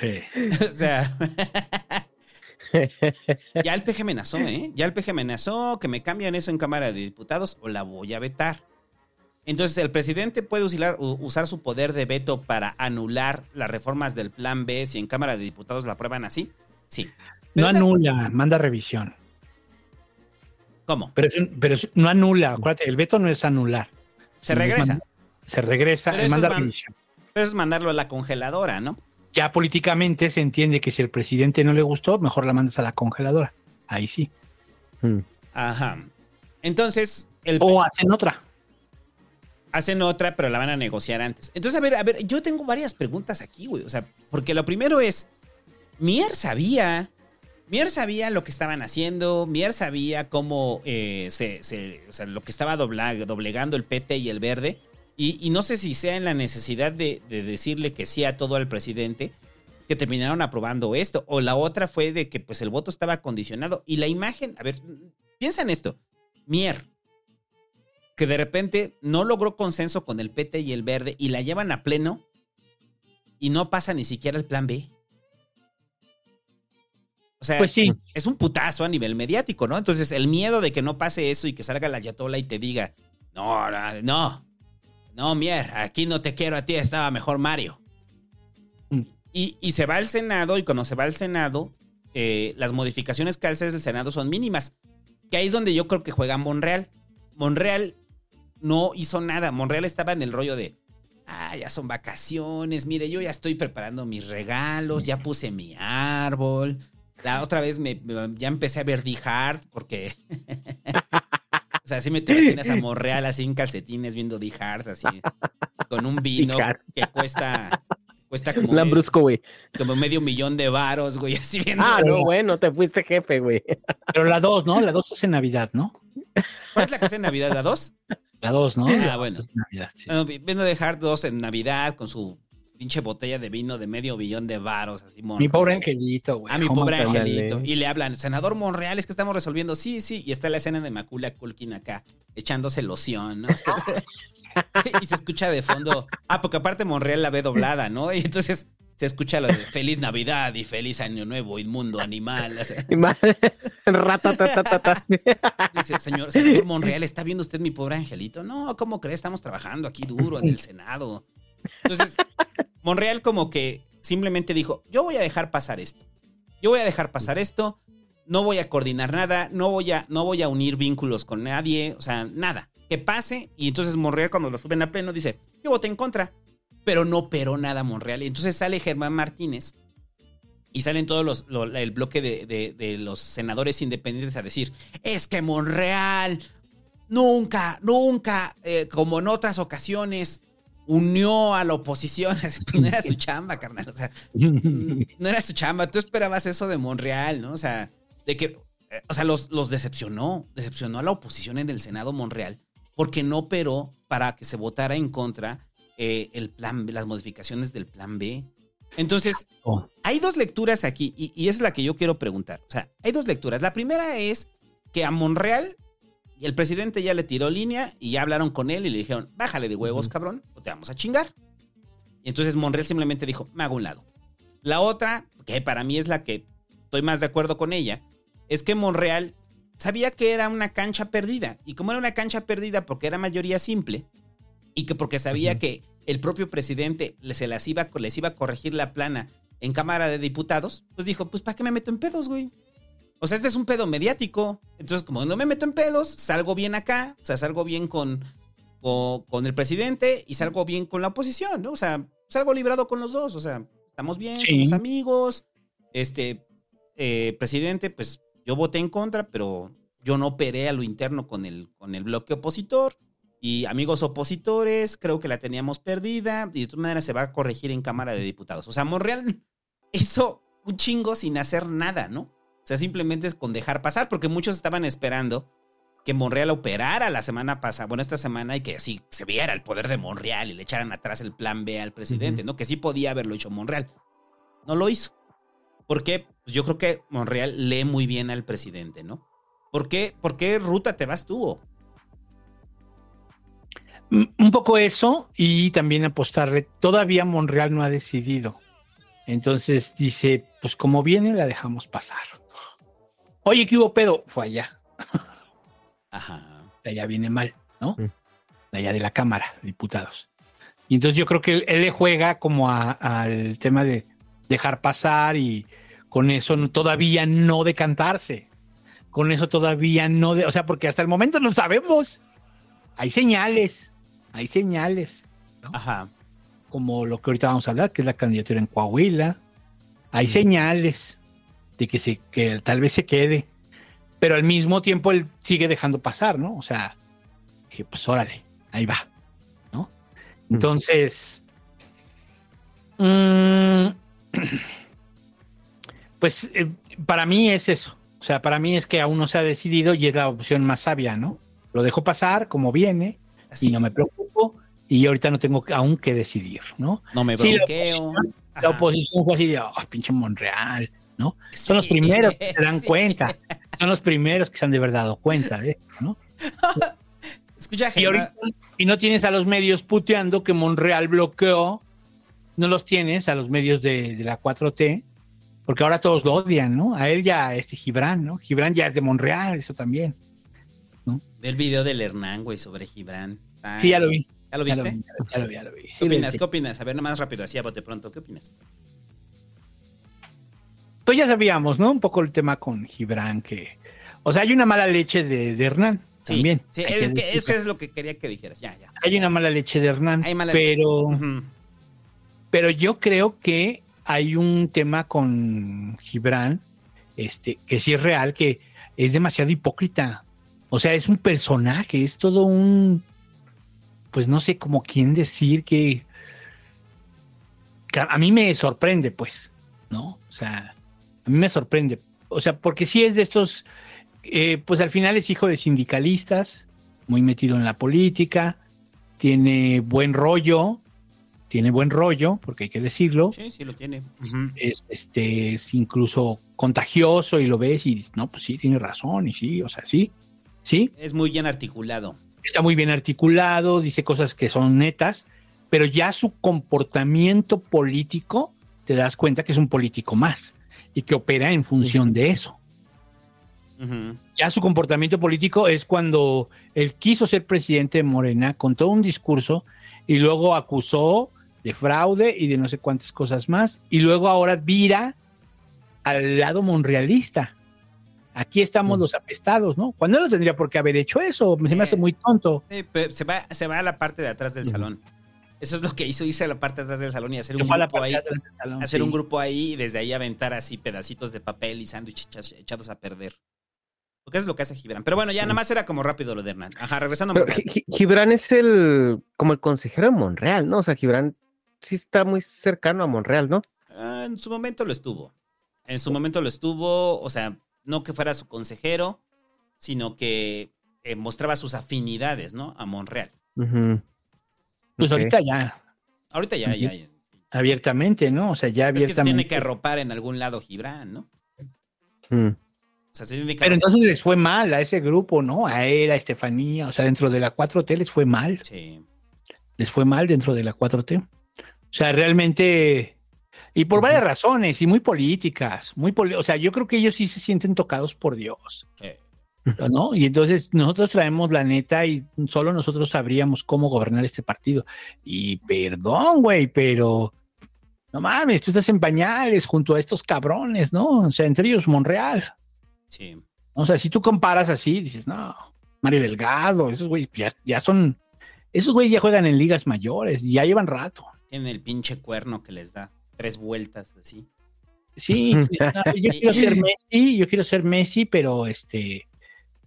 o sea, ya el PG amenazó, ¿eh? Ya el PG amenazó que me cambian eso en Cámara de Diputados o la voy a vetar. Entonces, ¿el presidente puede usar, usar su poder de veto para anular las reformas del Plan B si en Cámara de Diputados la aprueban así? Sí. No anula, manda revisión. ¿Cómo? Pero, pero no anula, acuérdate, el veto no es anular. Se regresa. manda- se regresa, Pero y manda man- revisión. Pero eso es mandarlo a la congeladora, ¿no? Ya políticamente se entiende que si el presidente no le gustó, mejor la mandas a la congeladora. Ahí sí. Ajá. Entonces, el... O hacen otra. Hacen otra, pero la van a negociar antes. Entonces, a ver, a ver, yo tengo varias preguntas aquí, güey. O sea, porque lo primero es, Mier sabía, Mier sabía lo que estaban haciendo, Mier sabía cómo eh, se, o sea, lo que estaba dobla- doblegando el PT y el verde. Y, no sé si sea en la necesidad de, de decirle que sí a todo al presidente, que terminaron aprobando esto. O la otra fue de que pues el voto estaba condicionado. Y la imagen, a ver, piensa en esto. Mier, que de repente no logró consenso con el PT y el verde y la llevan a pleno y no pasa ni siquiera el plan B. O sea, Pues sí. es un putazo a nivel mediático, ¿no? Entonces, el miedo de que no pase eso y que salga la Yatola y te diga, no, no, no, no, Mier, aquí no te quiero a ti, estaba mejor Mario. Y, y se va al Senado y cuando se va al Senado, eh, las modificaciones que hace el Senado son mínimas. Que ahí es donde yo creo que juega Monreal. Monreal no hizo nada. Monreal estaba en el rollo de, ah, ya son vacaciones, mire, yo ya estoy preparando mis regalos, ya puse mi árbol. La otra vez me, me- ya empecé a ver Die Hard porque... o sea, así me te imaginas a Monreal así en calcetines viendo Die Hard, así, con un vino que cuesta... Cuesta como, Lambrusco, güey. como medio millón de varos, güey, así viendo... Ah, no, bueno, te fuiste jefe, güey. Pero la 2, ¿no? La 2 es en Navidad, ¿no? ¿Cuál es la que hace en Navidad? ¿La 2? La 2, ¿no? Ah, bueno. Navidad, sí. Bueno, vi- viendo de Hard 2 en Navidad con su pinche botella de vino de medio billón de varos, así Mi pobre angelito, güey. Ah, mi ¿Cómo pobre angelito. Y le hablan, senador Monreal, es que estamos resolviendo. Sí, sí. Y está la escena de Macula Culkin acá, echándose loción, ¿no? y se escucha de fondo. Ah, porque aparte Monreal la ve doblada, ¿no? Y entonces se escucha lo de Feliz Navidad y Feliz Año Nuevo, inmundo animal. O sea. Dice, señor, senador Monreal, ¿está viendo usted mi pobre angelito? No, ¿cómo cree? Estamos trabajando aquí duro en el Senado. Entonces, Monreal como que simplemente dijo, yo voy a dejar pasar esto. Yo voy a dejar pasar esto, no voy a coordinar nada, no voy a, no voy a unir vínculos con nadie, o sea, nada. Que pase, y entonces Monreal cuando lo suben a pleno dice, yo voté en contra. Pero no operó nada Monreal. Y entonces sale Germán Martínez y salen todos los, lo- el bloque de, de- de los senadores independientes a decir, es que Monreal nunca, nunca, eh, como en otras ocasiones, unió a la oposición. Pues, no era su chamba, carnal. O sea, no era su chamba. Tú esperabas eso de Monreal, ¿no? O sea, de que, eh, o sea, los, los decepcionó. Decepcionó a la oposición en el Senado Monreal porque no operó para que se votara en contra eh, el plan, B, las modificaciones del plan B. Entonces, hay dos lecturas aquí y, es la que yo quiero preguntar. O sea, hay dos lecturas. La primera es que a Monreal el presidente ya le tiró línea y ya hablaron con él y le dijeron, bájale de huevos, cabrón, o te vamos a chingar. Y entonces Monreal simplemente dijo, me hago un lado. La otra, que para mí es la que estoy más de acuerdo con ella, es que Monreal sabía que era una cancha perdida. Y como era una cancha perdida porque era mayoría simple, y que porque sabía que el propio presidente se las iba, les iba a corregir la plana en Cámara de Diputados, pues dijo, pues ¿para qué me meto en pedos, güey? O sea, este es un pedo mediático. Entonces, como no me meto en pedos, salgo bien acá, o sea, salgo bien con, con, con el presidente y salgo bien con la oposición, ¿no? O sea, salgo librado con los dos, o sea, estamos bien, Sí. somos amigos. Este, eh, presidente, pues yo voté en contra, pero yo no operé a lo interno con el, con el bloque opositor. Y amigos opositores, creo que la teníamos perdida y de todas maneras se va a corregir en Cámara de Diputados. O sea, Monreal hizo un chingo sin hacer nada, ¿no? O sea, simplemente es con dejar pasar, porque muchos estaban esperando que Monreal operara la semana pasada, bueno, esta semana, y que así se viera el poder de Monreal y le echaran atrás el plan B al presidente, ¿no? Que sí podía haberlo hecho Monreal. No lo hizo. ¿Por qué? Pues yo creo que Monreal lee muy bien al presidente, ¿no? ¿Por qué, ¿Por qué ruta te vas tú? Mm, Un poco eso y también apostarle. Todavía Monreal no ha decidido. Entonces dice, pues como viene, la dejamos pasar. Oye, ¿qué hubo pedo? Fue allá. Ajá. De allá viene mal, ¿no? De allá de la Cámara, diputados. Y entonces yo creo que él, él le juega como a- al tema de dejar pasar y con eso todavía no decantarse. Con eso todavía no, de- o sea, porque hasta el momento no sabemos. Hay señales, hay señales. ¿no? Ajá. Como lo que ahorita vamos a hablar, que es la candidatura en Coahuila. Hay señales de que, se, que tal vez se quede, pero al mismo tiempo él sigue dejando pasar, ¿no? O sea, que pues órale, ahí va, ¿no? Entonces, mm, pues eh, para mí es eso. O sea, para mí es que aún no se ha decidido y es la opción más sabia, ¿no? Lo dejo pasar como viene y no me preocupo y ahorita no tengo aún que decidir, ¿no? No me Sí, la oposición- la oposición fue así de, "Ah, pinche Monreal, ¿no? Son los primeros que se dan sí. cuenta. Son los primeros que se han de verdad dado cuenta de esto, ¿no? Escucha, Y, ahorita- y no tienes a los medios puteando que Monreal bloqueó, no los tienes a los medios de, de la 4T, porque ahora todos lo odian, ¿no? A él ya, este Gibran, ¿no? Gibran ya es de Monreal, eso también. Ve el video del Hernán, güey, sobre Gibran. Ah, Sí, ya lo vi. ¿Ya lo Ya viste? lo vi, ya lo vi, ya lo vi. ¿Qué Sí, opinas? ¿Qué opinas? A ver, nada más rápido, así a bote pronto. ¿Qué opinas? Pues ya sabíamos, ¿no? Un poco el tema con Gibran, que. O sea, hay una mala leche de, de Hernán Sí, también. Sí, es, que, es que es lo que quería que dijeras. Ya, ya. Hay una mala leche de Hernán, Hay mala pero, Ujú. pero yo creo que hay un tema con Gibran, este, que sí es real, que es demasiado hipócrita. O sea, es un personaje, es todo un, pues no sé como quién decir que, que a- mí me sorprende, pues, ¿no? O sea, a mí me sorprende. O sea, porque sí es de estos, eh, pues al final es hijo de sindicalistas, muy metido en la política, tiene buen rollo, tiene buen rollo, porque hay que decirlo. Sí, sí lo tiene. Es, este, es incluso contagioso y lo ves y no, pues sí, tiene razón y sí, o sea, sí, sí. Es muy bien articulado. Está muy bien articulado, dice cosas que son netas, pero ya su comportamiento político, te das cuenta que es un político más y que opera en función de eso. Ya su comportamiento político es cuando él quiso ser presidente de Morena con todo un discurso y luego acusó de fraude y de no sé cuántas cosas más y luego ahora vira al lado monrealista. Aquí estamos los apestados, ¿no? Cuando él no tendría por qué haber hecho eso, se me hace muy tonto. Sí, pero se va, se va a la parte de atrás del salón. Eso es lo que hizo irse a la parte de atrás del salón y hacer un grupo ahí. salón, hacer sí. un grupo ahí y desde ahí aventar así pedacitos de papel y sándwiches echados a perder. Porque eso es lo que hace Gibran. Pero bueno, ya nada más era como rápido lo de Hernán. Ajá, regresando a Pero Monreal. Gibran es el como el consejero de Monreal, ¿no? O sea, Gibran sí está muy cercano a Monreal, ¿no? Ah, en su momento lo estuvo. En su momento lo estuvo, o sea, no que fuera su consejero, sino que eh, mostraba sus afinidades, ¿no? A Monreal. Pues ahorita ya, Ahorita ya, ya, ya. abiertamente, ¿no? O sea, ya Es que se abiertamente. tiene que arropar en algún lado Gibran, ¿no? O sea, se tiene que Pero entonces les fue mal a ese grupo, ¿no? A él, a Estefanía, o sea, dentro de la 4T les fue mal. Sí. Les fue mal dentro de la 4T. O sea, realmente. Y por varias razones, y muy políticas, muy poli- o sea, yo creo que ellos sí se sienten tocados por Dios, Sí. ¿no? Y entonces nosotros traemos la neta y solo nosotros sabríamos cómo gobernar este partido. Y perdón, güey, pero no mames, tú estás en pañales junto a estos cabrones, ¿no? O sea, entre ellos Monreal. Sí. O sea, si tú comparas así, dices, no, Mario Delgado, esos güeyes ya, ya son, esos güeyes ya juegan en ligas mayores, ya llevan rato. Tienen el pinche cuerno que les da tres vueltas así. Sí, tú dices, "No, yo quiero ser Messi, yo quiero ser Messi, pero este,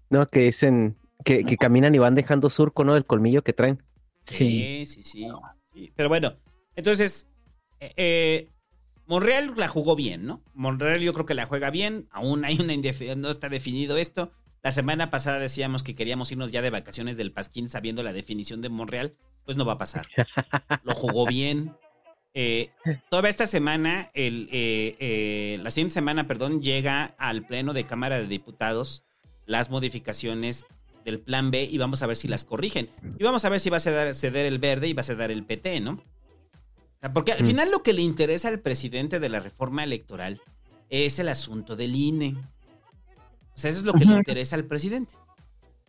No, que dicen que, que caminan y van dejando surco, ¿no? Del colmillo que traen. sí. Sí, sí, sí. Pero bueno, entonces, eh, eh, Monreal la jugó bien, ¿no? Monreal yo creo que la juega bien. Aún hay una no está definido esto. La semana pasada decíamos que queríamos irnos ya de vacaciones del Pasquín sabiendo la definición de Monreal. Pues no va a pasar. Lo jugó bien. Eh, toda esta semana, el, eh, eh, la siguiente semana, perdón, llega al Pleno de Cámara de Diputados las modificaciones del plan B y vamos a ver si las corrigen. Y vamos a ver si va a ceder, ceder el verde y va a ceder el PT, ¿no? O sea, porque al Mm. final lo que le interesa al presidente de la reforma electoral es el asunto del INE. O sea, eso es lo que le interesa al presidente.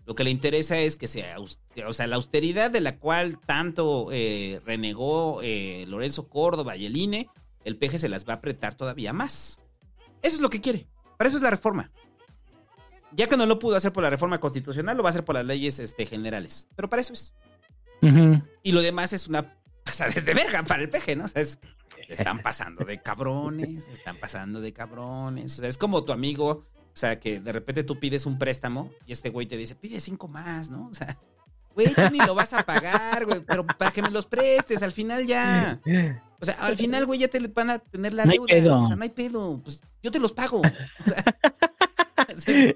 Lo que le interesa es que sea, o sea, la austeridad de la cual tanto eh, renegó eh, Lorenzo Córdoba y el INE, el PG se las va a apretar todavía más. Eso es lo que quiere. Para eso es la reforma. Ya que no lo pudo hacer por la reforma constitucional, lo va a hacer por las leyes este, generales. Pero para eso es. Ujú. Y lo demás es una pasadez de verga para el peje, ¿no? O sea, es- se están pasando de cabrones, se están pasando de cabrones. O sea, es como tu amigo, o sea, que de repente tú pides un préstamo y este güey te dice, pide cinco más, ¿no? O sea, güey, tú ni lo vas a pagar, güey, pero para que me los prestes, al final ya. O sea, al final, güey, ya te van a tener la No hay deuda. pedo. O sea, no hay pedo. Pues yo te los pago. O sea, sí.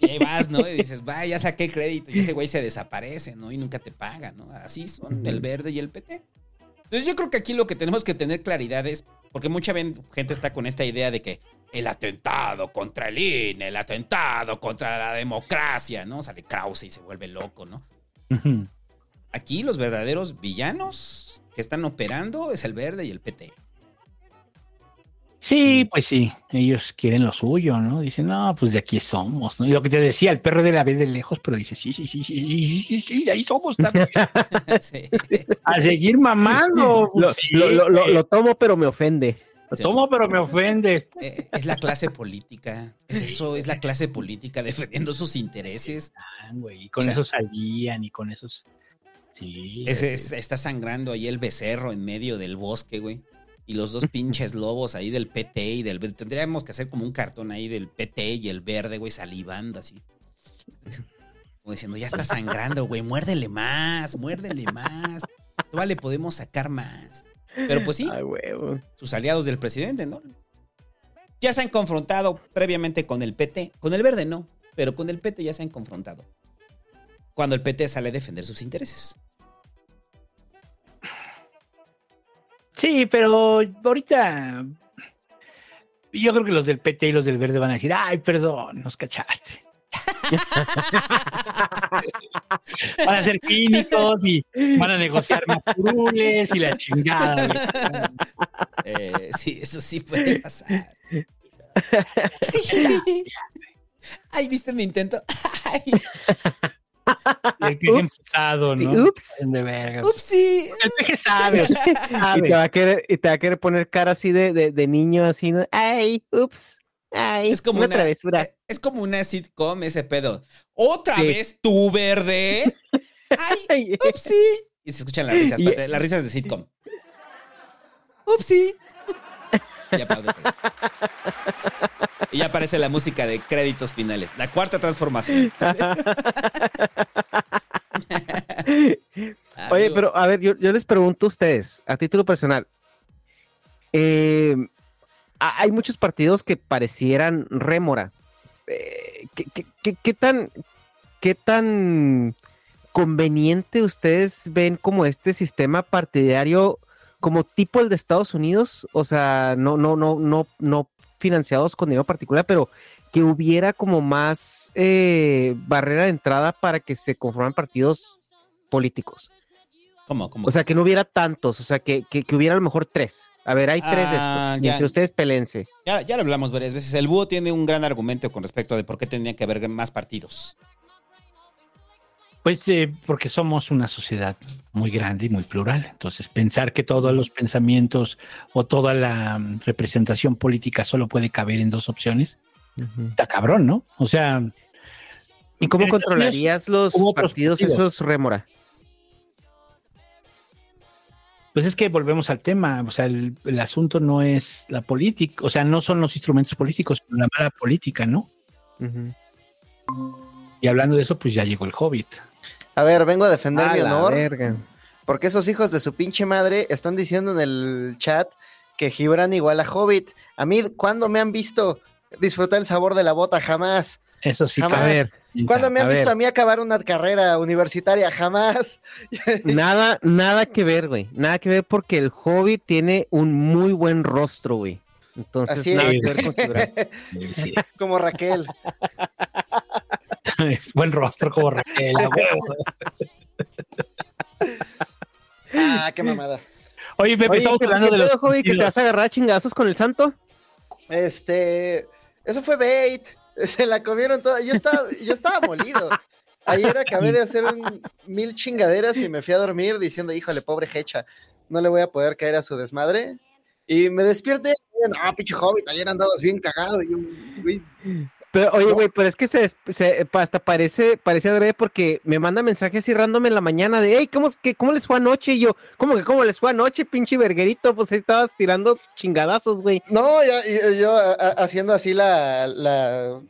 Y ahí vas, ¿no? Y dices, va, ya saqué el crédito. Y ese güey se desaparece, ¿no? Y nunca te paga, ¿no? Así son el verde y el PT. Entonces yo creo que aquí lo que tenemos que tener claridad es, porque mucha gente está con esta idea de que el atentado contra el INE, el atentado contra la democracia, ¿no? Sale Krause y se vuelve loco, ¿no? Aquí los verdaderos villanos que están operando es el verde y el PT. Sí, pues sí, ellos quieren lo suyo, ¿no? Dicen, no, pues de aquí somos, ¿no? Y lo que te decía, el perro de la ve de lejos, pero dice, sí, sí, sí, sí, sí, sí, sí, de ahí somos también. sí. A seguir mamando. Lo, pues lo, tomo, pero me ofende. Lo tomo, pero me ofende. Eh, es la clase política. Es eso, es la clase política defendiendo sus intereses. Ah, güey, y con o eso salían y con esos. Sí. Es, está sangrando ahí el becerro en medio del bosque, güey. Y los dos pinches lobos ahí del PT y del verde. Tendríamos que hacer como un cartón ahí del PT y el verde, güey, salivando así. Como diciendo, ya está sangrando, güey, muérdele más, muérdele más. Todavía le podemos sacar más. Pero pues sí, Ay, huevo. sus aliados del presidente, ¿no? Ya se han confrontado previamente con el PT. Con el verde no, pero con el PT ya se han confrontado. Cuando el PT sale a defender sus intereses. Sí, pero ahorita. Yo creo que los del PT y los del verde van a decir, ay, perdón, nos cachaste. van a ser cínicos y van a negociar más curules y la chingada. Eh, sí, eso sí puede pasar. Ay, ¿viste mi intento? Ay, El peje empezado, Sí, ¿no? ups. De verga. upsi. El peje sabe, el peje Y sabe. te va a querer, y te va a querer poner cara así de, de, de niño, así, ¿no? Ay, ups. Ay, Es como una, una, travesura. eh, es como una sitcom ese pedo. Otra Sí. vez tú, verde. Ay, upsi. Y se escuchan las risas, Y- las risas de sitcom. Upsi. Y aplaude Chris. Y ya aparece la música de créditos finales. La cuarta transformación. Oye, pero a ver, yo, yo les pregunto a ustedes, a título personal. eh, ha- hay muchos partidos que parecieran rémora. Eh, ¿qué, qué- qué- qué tan, ¿Qué tan conveniente ustedes ven como este sistema partidario como tipo el de Estados Unidos? O sea, no, no, no, no, no financiados con dinero particular, pero que hubiera como más eh, barrera de entrada para que se conforman partidos políticos. ¿Cómo? ¿Cómo? O sea, que no hubiera tantos, o sea, que, que, que hubiera a lo mejor tres. A ver, hay tres de Ah, estos. y ya. entre ustedes pelense. Ya, ya lo hablamos varias veces. El búho tiene un gran argumento con respecto de por qué tendría que haber más partidos. Pues eh, porque somos una sociedad muy grande y muy plural. Entonces, pensar que todos los pensamientos o toda la mm, representación política solo puede caber en dos opciones, está cabrón, ¿no? O sea. ¿Y cómo controlarías los partidos esos rémora? Pues es que volvemos al tema, o sea, el, el asunto no es la política, o sea, no son los instrumentos políticos, sino la mala política, ¿no? Y hablando de eso, pues ya llegó el Hobbit. A ver, vengo a defender A mi honor. verga. Porque esos hijos de su pinche madre están diciendo en el chat que Gibran igual a Hobbit. A mí, ¿cuándo me han visto disfrutar el sabor de la bota? Jamás. Eso sí, Jamás. A ver, ¿Cuándo me han a visto ver. a mí acabar una carrera universitaria? Jamás. Nada, nada que ver, güey. Nada que ver porque el Hobbit tiene un muy buen rostro, güey. Entonces, Así nada es. que ver con Gibran. Sí, Como Raquel. Es buen rostro como Raquel. Ah, qué mamada. Oye, Pepe, Oye, estamos ¿qué- hablando qué de los Hobbit, que te vas a agarrar chingazos con el santo? Este, eso fue bait. Se la comieron toda. Yo estaba, yo estaba molido. Ayer acabé de hacer un mil chingaderas y me fui a dormir diciendo, híjole, pobre Hecha, no le voy a poder caer a su desmadre. Y me despierto y no, pinche hobbit, ayer andabas bien cagado. Y yo, güey, Pero, oye, No. güey, pero es que se, se- hasta parece, parece adrede porque me manda mensajes así random en la mañana de, hey, ¿cómo, es que, ¿cómo les fue anoche? Y yo, ¿cómo que cómo les fue anoche, pinche verguerito? Pues ahí estabas tirando chingadazos, güey. No, yo, yo- yo, a- a- haciendo así la, la-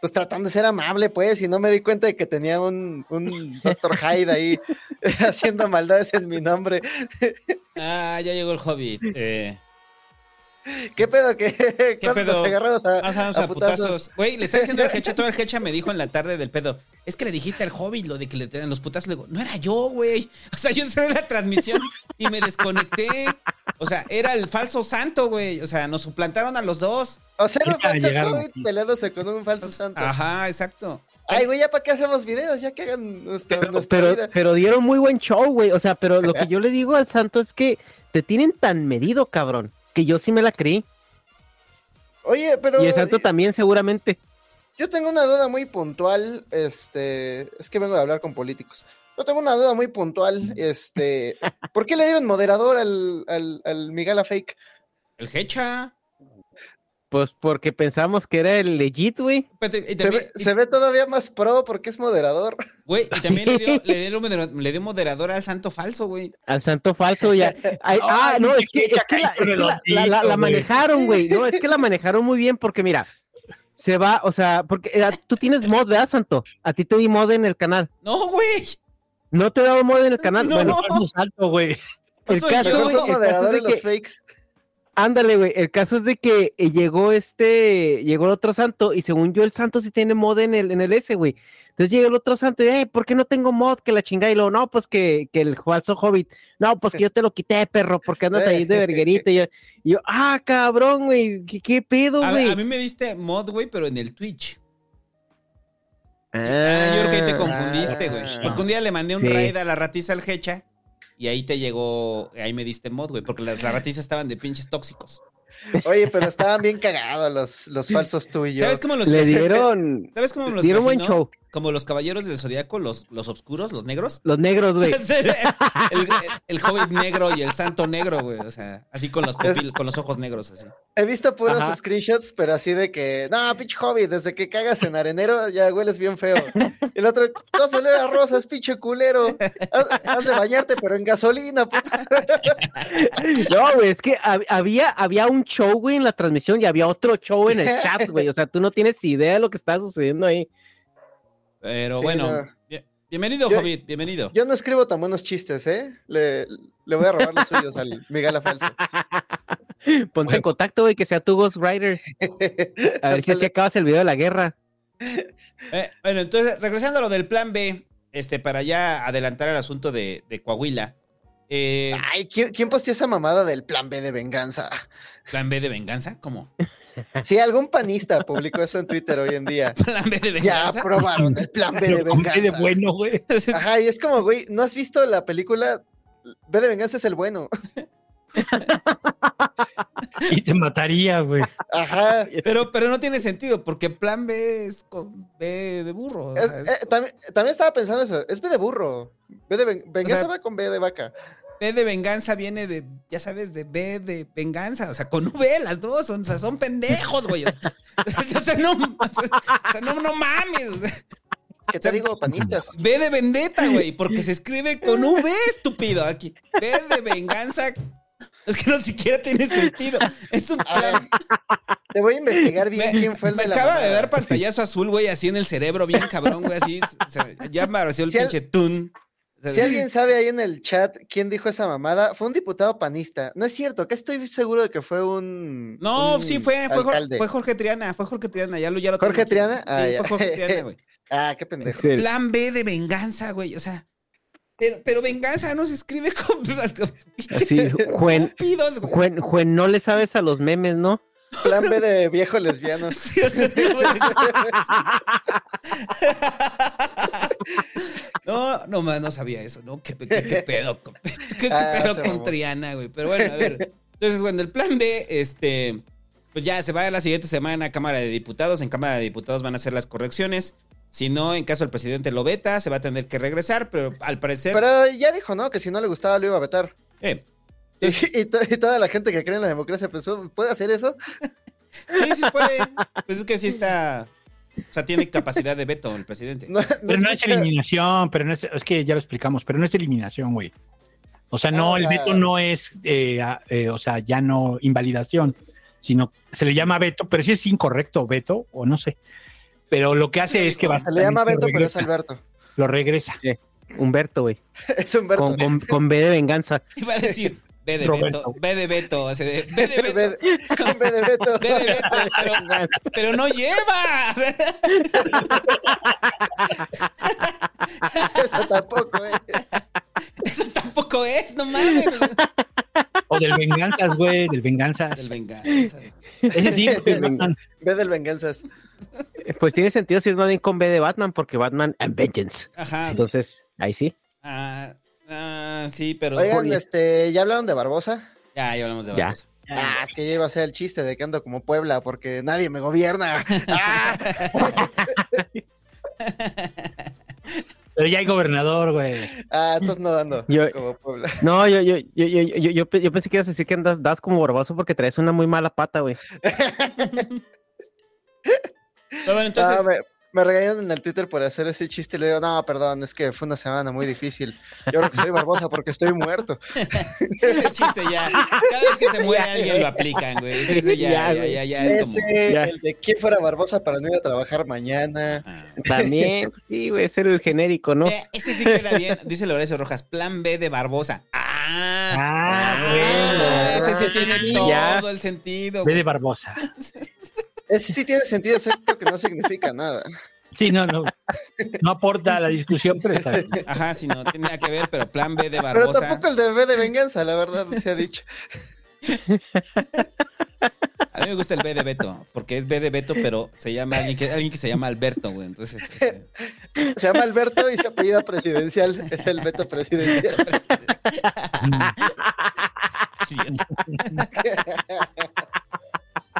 Pues tratando de ser amable, pues, y no me di cuenta de que tenía un, un Dr. Hyde ahí haciendo maldades en mi nombre. Ah, ya llegó el Hobbit. Eh, ¿Qué pedo? ¿Qué, ¿Qué ¿Cuándo pedo? nos agarramos a, Vamos a a putazos? Güey, le está diciendo al Hecha, todo el Hecha me dijo en la tarde del pedo. Es que le dijiste al Hobbit lo de que le den los putazos. Le digo, no era yo, güey. O sea, yo cerré la transmisión y me desconecté. O sea, era el falso santo, güey. O sea, nos suplantaron a los dos. O sea, era un falso Hobbit peleándose con un falso santo. Ajá, exacto. Ay, güey, ¿ya para qué hacemos videos? Ya que hagan nuestra, Pero, nuestra pero, vida. pero dieron muy buen show, güey. O sea, pero lo que yo le digo al santo es que te tienen tan medido, cabrón, que yo sí me la creí. Oye, pero y el santo también, seguramente. yo tengo una duda muy puntual. Este, es que vengo a hablar con políticos. Yo tengo una duda muy puntual. Este, ¿por qué le dieron moderador al, al, al Miguel Fake? El Hecha. Pues porque pensamos que era el legit, güey. Se también- ve, se ve todavía más pro porque es moderador. Güey, y también le dio, le dio modera- le dio moderador al santo falso, güey. Al santo falso ya. Ay, ah, no, es que, es que, la, es que la- la- la- la manejaron, güey. No, es que la manejaron muy bien porque mira, se va, o sea, porque eh, tú tienes mod, ¿verdad, Santo? A ti te di mod en el canal. No, güey. No te he dado mod en el canal. No. Bueno, Falso salto, güey. el caso, el caso es moderadores de los que, fakes. Ándale, güey, el caso es de que eh, llegó este, llegó el otro santo y según yo el santo sí tiene mod en el, en el S, güey. Entonces llega el otro santo y, eh, ¿por qué no tengo mod? Que la chingada. Y luego, no, pues que, que el falso hobbit. No, pues que yo te lo quité, perro, porque andas ahí de verguerita. Y yo, y yo, ah, cabrón, güey, ¿qué, qué pedo, güey? a mí me diste mod, güey, pero en el Twitch. Ah, yo creo que ahí te confundiste, güey. Ah. Porque un día le mandé un Sí. raid a la ratiza al Hecha y ahí te llegó, ahí me diste mod, güey, porque las, ratizas estaban de pinches tóxicos. Oye, pero estaban bien cagados los, los falsos tú y yo. ¿Sabes cómo los Le dieron, ¿Sabes cómo me los dieron buen show. Como los caballeros del zodiaco, los, los oscuros, los negros. Los negros, güey. El, el, el hobbit negro y el santo negro, güey. O sea, así con los, pupil- con los ojos negros, así. He visto puros Ajá. screenshots, pero así de que, no, pinche hobby, desde que cagas en arenero ya hueles bien feo. El otro, vas a oler a rosas, pinche culero. Has, has de bañarte, pero en gasolina, puta. No, güey, es que hab- había, había un show, güey, en la transmisión y había otro show en el chat, güey. O sea, tú no tienes idea de lo que está sucediendo ahí. Pero Sí, bueno, no. bien- bienvenido, Yo- hobbit, bienvenido. Yo no escribo tan buenos chistes, ¿eh? Le, le voy a robar los suyos al Miguel Falso. Ponte en contacto, güey, que sea tu Ghost Rider. A ver si así acabas el video de la guerra. Eh, bueno, entonces, regresando a lo del plan B, este, para ya adelantar el asunto de, de Coahuila. eh, Ay, ¿quién, quién posteó esa mamada del plan B de venganza? ¿Plan B de venganza? ¿Cómo? Sí, algún panista publicó eso en Twitter hoy en día. ¿Plan B de Ya venganza? aprobaron el plan B de venganza. de bueno, güey. Ajá, y es como, güey, ¿no has visto la película? B de venganza es el bueno. Y te mataría, güey. Ajá. Pero, pero no tiene sentido, porque plan B es con B de burro. Es- eh, también, también estaba pensando eso. Es B de burro. B de ven- venganza sea, va con B de vaca. B de venganza viene de, ya sabes, de B de venganza. O sea, con V las dos, son, o sea, son pendejos, güey. O sea, o sea, no, o sea, no, no mames. o sea, ¿Qué te digo, panistas? B de vendetta, güey, porque se escribe con V, estúpido, aquí. B de venganza. Es que no siquiera tiene sentido. Es un ver, plan. te voy a investigar bien quién fue el Me de la acaba de dar pantallazo azul, güey, así en el cerebro, bien cabrón, güey, así. o sea, ya me apareció el Si al- pinche tun. Si alguien sabe ahí en el chat quién dijo esa mamada, fue un diputado panista. No es cierto, que estoy seguro de que fue un. No, un sí, fue, fue, Jor- alcalde. fue Jorge Triana, fue Jorge Triana, ya lo, ya lo ¿Jorge tengo aquí. Triana? Ah, Sí, fue Jorge Triana, güey. Ah, qué pendejo. Sí. Plan B de venganza, güey, o sea. Pero, pero venganza no se escribe con. Así, güey. Juen, Juen, no le sabes a los memes, ¿no? Plan B de viejo lesbiano. Sí, o sea, güey. No, no más, no sabía eso, ¿no? ¿Qué, qué- qué pedo, con- qué, Ah, pedo con mamó. Triana, güey? Pero bueno, a ver. Entonces, bueno, el plan B, este, pues ya se va a la siguiente semana a Cámara de Diputados. En Cámara de Diputados van a hacer las correcciones. Si no, en caso el presidente lo veta, se va a tener que regresar, pero al parecer... Pero ya dijo, ¿no? Que si no le gustaba lo iba a vetar. eh, Y, y to- y toda la gente que cree en la democracia pensó, ¿puede hacer eso? sí, sí puede. Pues es que sí está... O sea, tiene capacidad de veto el presidente. No, no Pero no es eliminación, pero no es, es que ya lo explicamos, pero no es eliminación, güey. O sea, Ah, no, o el veto no es, eh, a- eh, o sea, ya no invalidación, sino se le llama veto, pero si es incorrecto veto, o no sé. Pero lo que hace Sí, es que va Se le llama lo Beto, pero es Alberto. Lo regresa. Humberto, güey. Es Humberto. Con, con, con B de venganza. Iba a decir B de. Beto, B de Beto, así de, B de Beto, B de- con B de Beto. B de Beto, pero, pero no lleva. Eso tampoco es. Eso tampoco es, no mames. O del venganzas, güey, del venganzas. Del venganza. Ese sí, Batman- B del venganzas. Pues tiene sentido si es más bien con B de Batman, porque Batman and Vengeance. Ajá. Entonces, ahí sí. Ah, ah, sí, pero Oigan, este, ¿ya hablaron de Barbosa? ya, ya hablamos de Ya. Barbosa. Ah, es que ya iba a ser el chiste de que ando como Puebla porque nadie me gobierna. Ah, Pero ya hay gobernador, güey. ah, entonces no ando Yo- como Puebla. No, yo, yo, yo, yo, yo, yo, pe- yo pensé que ibas a decir que andas, das como barboso porque traes una muy mala pata, güey. Pero bueno, entonces, Ah, me, regañaron en el Twitter por hacer ese chiste y le digo, no, perdón, es que fue una semana muy difícil. Yo creo que soy Barbosa porque estoy muerto. ese chiste ya. Cada vez que se muere alguien lo aplican, güey. Ese ya, Ya, ya, güey. ya, ya, es como. Ese, Ya. el de quién fuera Barbosa para no ir a trabajar mañana. Ah. También, sí, güey, ser el genérico, ¿no? Eh, ese sí queda bien, dice Lorenzo Rojas, plan B de Barbosa. Ah, Ah, bueno. ese sí tiene todo Ya. el sentido. Güey. de Barbosa. Ese sí tiene sentido, excepto que no significa nada. Sí, no, no. No aporta a la discusión, pero está bien. Ajá, sí, no tiene nada que ver, pero plan B de Pero Barbosa. tampoco el de B de venganza, la verdad, se ha dicho. A mí me gusta el B de Beto, porque es B de Beto, pero se llama alguien que, alguien que se llama Alberto, güey. Entonces, este, Se llama Alberto y se apellida presidencial. Es el veto presidencial.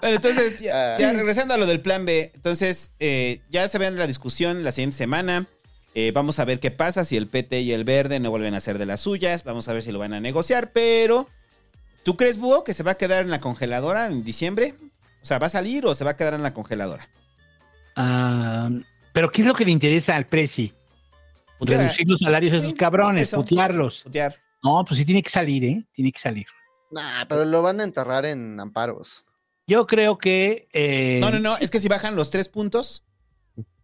Bueno, entonces, ya, Ah. ya regresando a lo del plan B, entonces, eh, ya se vean la discusión la siguiente semana. Eh, vamos a ver qué pasa si el PT y el verde no vuelven a hacer de las suyas. Vamos a ver si lo van a negociar, pero ¿tú crees, Búho, que se va a quedar en la congeladora en diciembre? O sea, ¿va a salir o se va a quedar en la congeladora? Ah, pero ¿qué es lo que le interesa al Prezi? Putear. Reducir los salarios a esos cabrones, eso. putearlos. Putear. No, pues sí tiene que salir, ¿eh? Tiene que salir. Nah, pero lo van a enterrar en amparos. Yo creo que. eh, No, no, no, es que si bajan los tres puntos,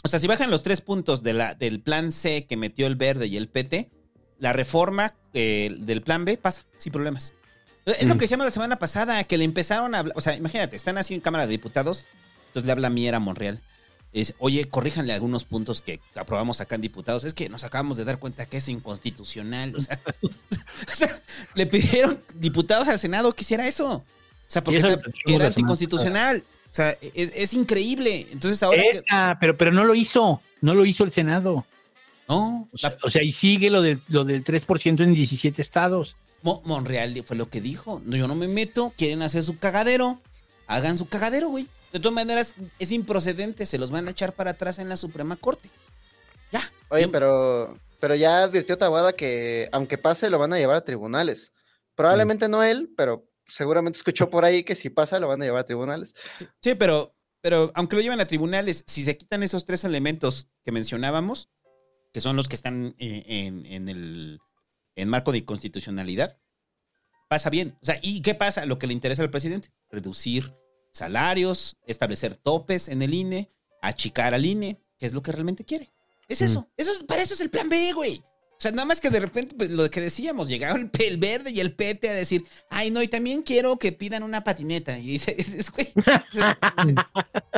o sea, si bajan los tres puntos de la, del plan C que metió el verde y el PT, la reforma eh, del plan B pasa sin problemas. Es lo Mm. que decíamos la semana pasada, que le empezaron a hablar, o sea, imagínate, están así en Cámara de Diputados, entonces le habla Miera Monreal. Es, oye, corríjanle algunos puntos que aprobamos acá en diputados. Es que nos acabamos de dar cuenta que es inconstitucional. O sea, o sea, le pidieron diputados al Senado que hiciera eso. O sea, porque era la semana anticonstitucional. O sea, es, es increíble. Entonces ahora que... pero, pero no lo hizo. No lo hizo el Senado. No, O sea, o sea, y sigue lo del, lo del 3% en 17 estados. Mo- Monreal fue lo que dijo. No, yo no me meto, quieren hacer su cagadero. Hagan su cagadero, güey. De todas maneras, es improcedente, se los van a echar para atrás en la Suprema Corte. Oye, pero, pero ya advirtió Tabada que aunque pase lo van a llevar a tribunales. Probablemente no él, pero seguramente escuchó por ahí que si pasa lo van a llevar a tribunales. Sí, pero, pero aunque lo lleven a tribunales, si se quitan esos tres elementos que mencionábamos, que son los que están eh, en, en el en marco de constitucionalidad, pasa bien. O sea, ¿y qué pasa? Lo que le interesa al presidente, reducir salarios, establecer topes en el INE, achicar al INE, que es lo que realmente quiere. Es eso. eso es- para eso es el plan B, güey. O sea, nada más que de repente, pues, lo que decíamos, llegaron el, verde y el PT a decir, ay, no, y también quiero que pidan una patineta. Y dices, güey,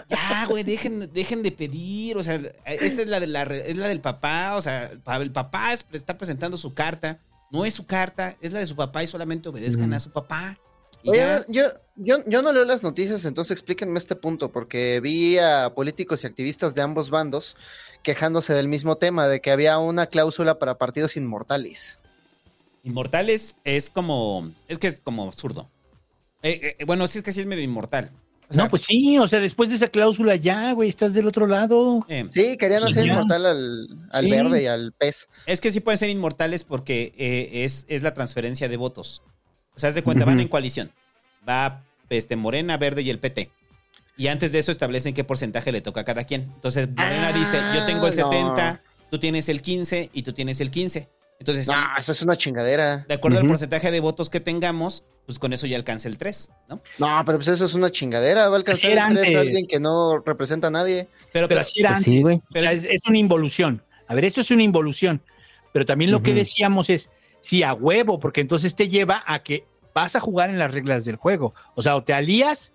ya, güey, dejen, dejen de pedir. O sea, esta es la, de la, es la del papá. O sea, el papá es- está presentando su carta. No es su carta, es la de su papá y solamente obedezcan Mm. a su papá. Y Oye, a ya. ver, yo, yo, yo no leo las noticias, entonces explíquenme este punto, porque vi a políticos y activistas de ambos bandos quejándose del mismo tema, de que había una cláusula para partidos inmortales. Inmortales es como. Es que es como absurdo. Eh, eh, bueno, sí es que sí es medio inmortal. O sea, no, pues sí, o sea, después de esa cláusula ya, güey, estás del otro lado. eh, Sí, querían hacer ya. inmortal al, al Sí. verde y al pez. Es que sí pueden ser inmortales porque eh, es, es la transferencia de votos. O sea, haz de cuenta, van en coalición. Va este, Morena, Verde y el PT. Y antes de eso establecen qué porcentaje le toca a cada quien. Entonces Morena Ah, dice, yo tengo el no. 70, tú tienes el 15 y tú tienes el 15. Entonces, No, sí, eso es una chingadera. de acuerdo al porcentaje de votos que tengamos, pues con eso ya alcanza el 3, ¿no? No, pero pues eso es una chingadera. Va a alcanzar el 3 antes. a alguien que no representa a nadie. Pero, Pero pero- así era Pues antes. sí, güey. O sea, es, es una involución. A ver, esto es una involución. Pero también lo que decíamos es, sí, a huevo, porque entonces te lleva a que vas a jugar en las reglas del juego. O sea, o te alías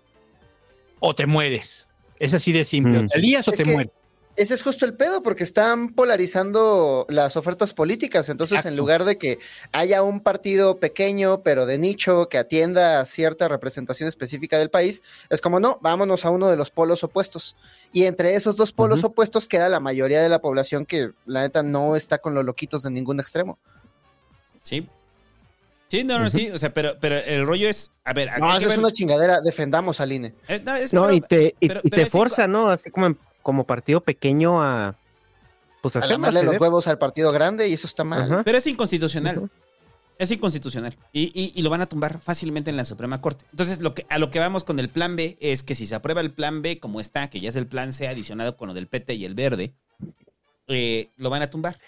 o te mueres. Es así de simple. O Mm. te alías o Es te que- mueres. Ese es justo el pedo, porque están polarizando las ofertas políticas. Entonces, Exacto. en lugar de que haya un partido pequeño, pero de nicho, que atienda a cierta representación específica del país, es como, no, vámonos a uno de los polos opuestos. Y entre esos dos polos opuestos queda la mayoría de la población que, la neta, no está con los loquitos de ningún extremo. sí. Sí, no, no, sí. O sea, pero, pero el rollo es, a ver, No, que eso es ver- una chingadera. Defendamos al INE. eh, no, es- No, pero- y te, y, pero- y pero te forza, ¿no? Así como, en- como partido pequeño a. Pues A lamerle los huevos al partido grande y eso está mal. Ajá. Pero es inconstitucional. Es inconstitucional. Y, y- y lo van a tumbar fácilmente en la Suprema Corte. Entonces, lo que, a lo que vamos con el plan B es que si se aprueba el plan B como está, que ya es el plan C adicionado con lo del PT y el verde, eh, lo van a tumbar.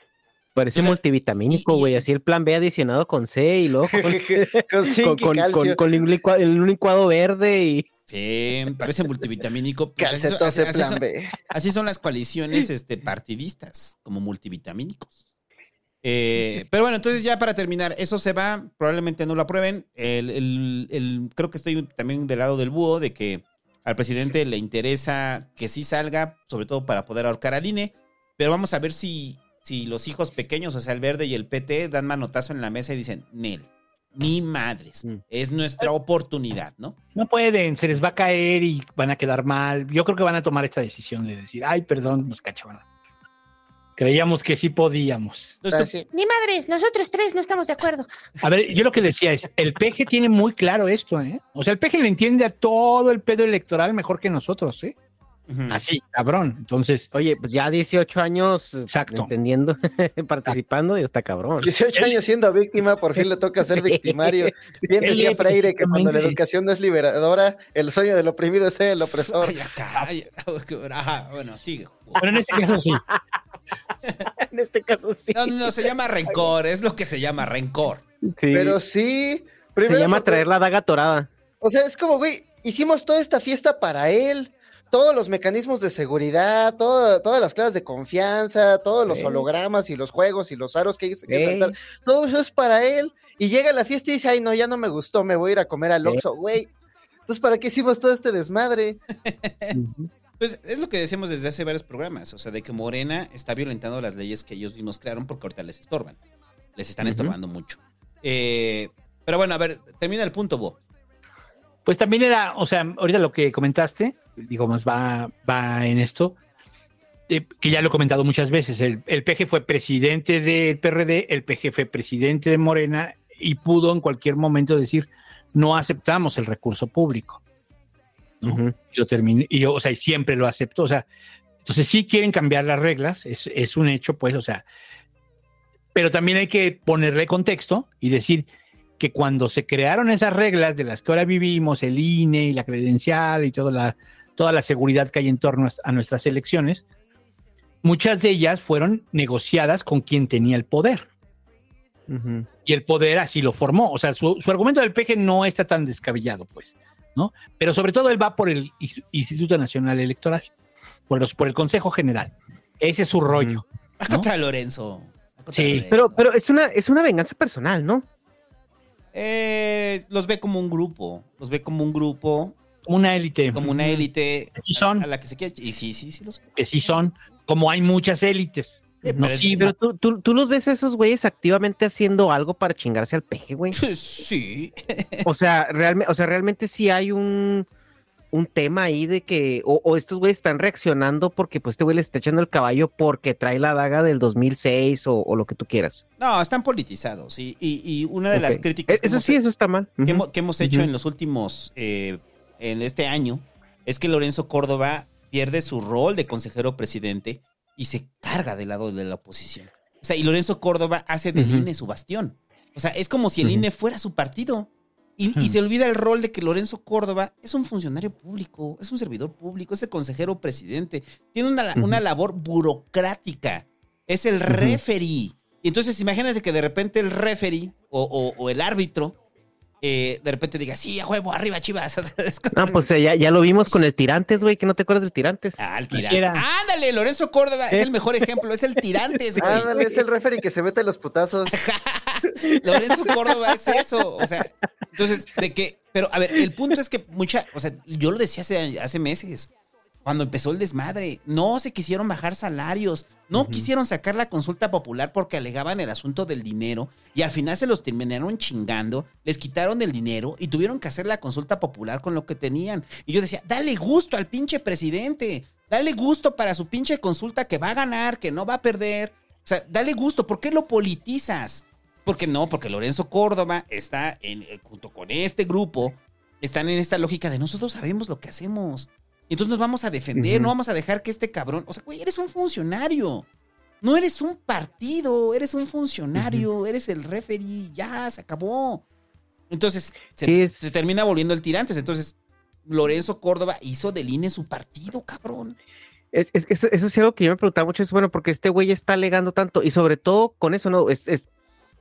Parece O sea, multivitamínico, güey. Así el plan B adicionado con C y luego con, con zinc con, y con, con- con un licuado, un licuado verde y. Sí, parece multivitamínico. Pues así, son, así- así plan son- B. así son las coaliciones este, partidistas, como multivitamínicos. Eh, pero bueno, entonces ya para terminar, eso se va, probablemente no lo aprueben. El, el- el- creo que estoy también del lado del búho, de que al presidente le interesa que sí salga, sobre todo para poder ahorcar al INE, pero vamos a ver si, si los hijos pequeños, o sea, el verde y el PT, dan manotazo en la mesa y dicen, Nel, ni madres, Mm. es nuestra oportunidad, ¿no? No pueden, se les va a caer y van a quedar mal. Yo creo que van a tomar esta decisión de decir, ay, perdón, nos cachaban. Creíamos que sí podíamos. Ni madres, nosotros tres no estamos de acuerdo. A ver, yo lo que decía es, el PG tiene muy claro esto, ¿eh? O sea, el PG le entiende a todo el pedo electoral mejor que nosotros, ¿eh? Así, cabrón. Entonces. Oye, pues ya 18 años Exacto. entendiendo, participando y está cabrón. 18 años siendo víctima, por fin le toca ser Sí. victimario. Bien decía Freire que cuando la educación no es liberadora, el sueño del oprimido es ser el opresor. Ajá, bueno, sigue. Pero en este caso sí. en este caso sí. No, no, se llama rencor, es lo que se llama rencor. Sí. Pero sí. Se primero llama porque- traer la daga torada. O sea, es como, güey, hicimos toda esta fiesta para él. Todos los mecanismos de seguridad, todo- todas las claves de confianza, todos los Sí. hologramas y los juegos y los aros que hay que Sí. enfrentar, todo eso es para él. Y llega a la fiesta y dice, ay, no, ya no me gustó, me voy a ir a comer al. Oxxo, güey. Entonces, ¿para qué hicimos todo este desmadre? Pues es lo que decimos desde hace varios programas, o sea, de que Morena está violentando las leyes que ellos mismos crearon porque ahorita les estorban. Les están estorbando mucho. Eh, pero bueno, a ver, termina el punto, Bo. Pues también era, o sea, ahorita lo que comentaste, digo, más va, va en esto, eh, que ya lo he comentado muchas veces. El, el PG fue presidente del PRD, el PG fue presidente de Morena y pudo en cualquier momento decir, no aceptamos el recurso público. Y lo terminé, y, o sea, y siempre lo aceptó. O sea, entonces sí quieren cambiar las reglas, es, es un hecho, pues, o sea, pero también hay que ponerle contexto y decir que cuando se crearon esas reglas de las que ahora vivimos, el INE y la credencial y toda la, toda la seguridad que hay en torno a, nuestras elecciones, muchas de ellas fueron negociadas con quien tenía el poder. Y el poder así lo formó. O sea, su, su argumento del PG no está tan descabellado, pues, ¿no? Pero sobre todo él va por el Instituto Nacional Electoral, por, los, por el Consejo General. Ese es su rollo. Contra Lorenzo. Contra Sí. Lorenzo. Pero, pero es una, es una venganza personal, ¿no? Eh, los ve como un grupo, los ve como un grupo, Como una élite. como una élite Sí a- son. a la que se quiere. Y sí, sí, sí, los Que sí son, como hay muchas élites. Sí, No, sí, Pero tú, tú, tú los ves a esos güeyes activamente haciendo algo para chingarse al peje, güey. Sí. O sea, realmente, o sea, realmente sí hay un, un tema ahí de que, o, o estos güeyes están reaccionando porque pues este güey les está echando el caballo porque trae la daga del 2006 o, o lo que tú quieras. No, están politizados. Y, y- y una de las críticas que Eso hemos- sí, eso está mal. que, hemos, que hemos hecho en los últimos, eh, en este año, es que Lorenzo Córdoba pierde su rol de consejero presidente y se carga del lado de la oposición. O sea, y Lorenzo Córdoba hace del Ujú. INE su bastión. O sea, es como si el. INE fuera su partido. Y, y se olvida el rol de que Lorenzo Córdoba es un funcionario público, es un servidor público, es el consejero presidente. Tiene una, una labor burocrática. Es el referee. Y entonces imagínate que de repente el referee o, o- o el árbitro eh, de repente diga, sí, a huevo, arriba, chivas. No, pues eh, ya, ya lo vimos con el Tirantes, güey, que no te acuerdas del Tirantes. Ah, el Así tirante. era. Ándale, Lorenzo Córdoba es el mejor ejemplo, es el tirantes, güey. Ándale, es el referee que se mete los putazos. Lorenzo Córdoba es eso. O sea, entonces, de que. Pero, a ver, el punto es que mucha. O sea, yo lo decía hace, hace meses. Cuando empezó el desmadre, no se quisieron bajar salarios, no quisieron sacar la consulta popular porque alegaban el asunto del dinero y al final se los terminaron chingando, les quitaron el dinero y tuvieron que hacer la consulta popular con lo que tenían. Y yo decía, dale gusto al pinche presidente, dale gusto para su pinche consulta que va a ganar, que no va a perder. O sea, dale gusto, ¿por qué lo politizas? Porque no, porque Lorenzo Córdoba está en, eh, junto con este grupo, están en esta lógica de nosotros sabemos lo que hacemos. Y entonces nos vamos a defender, no vamos a dejar que este cabrón. O sea, güey, eres un funcionario. No eres un partido, eres un funcionario, eres el referee, ya, se acabó. Entonces, se, es- termina volviendo el tirantes. Entonces, Lorenzo Córdoba hizo del INE su partido, cabrón. Es, es eso, eso sí algo que yo me preguntaba mucho, es bueno, porque este güey está alegando tanto, y sobre todo con eso, no, es, es-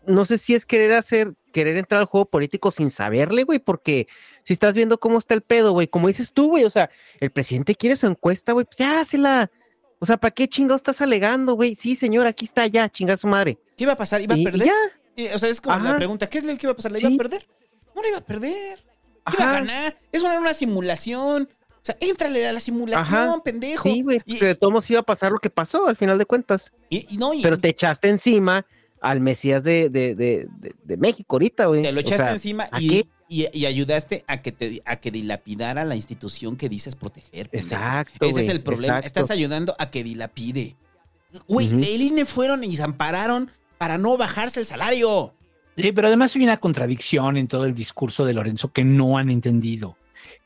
no sé si es querer hacer, querer entrar al juego político sin saberle, güey, porque si estás viendo cómo está el pedo, güey, como dices tú, güey, o sea, el presidente quiere su encuesta, güey, pues ya hazla. O sea, ¿para qué chingados estás alegando, güey? Sí, señor, aquí está, ya, chinga su madre. ¿Qué iba a pasar? ¿Iba a perder? ya. O sea, es como Ajá. la pregunta, ¿qué es lo que iba a pasar? ¿Le iba Sí. a perder? No le iba a perder. Iba a ganar. Es una, una simulación. O sea, éntrale a la simulación, Ajá. pendejo. Sí, güey, Y- de todos modos iba a pasar lo que pasó al final de cuentas. Y, y no, y Pero te echaste encima al Mesías de, de, de, de- de México ahorita, güey. te lo O echaste sea, encima ¿a y, y- y ayudaste a que te a que dilapidara la institución que dices proteger. pendejo. Exacto, Ese es el problema. exacto. Estás ayudando a que dilapide. güey, el INE fueron y se ampararon para no bajarse el salario. Sí, pero además hay una contradicción en todo el discurso de Lorenzo que no han entendido,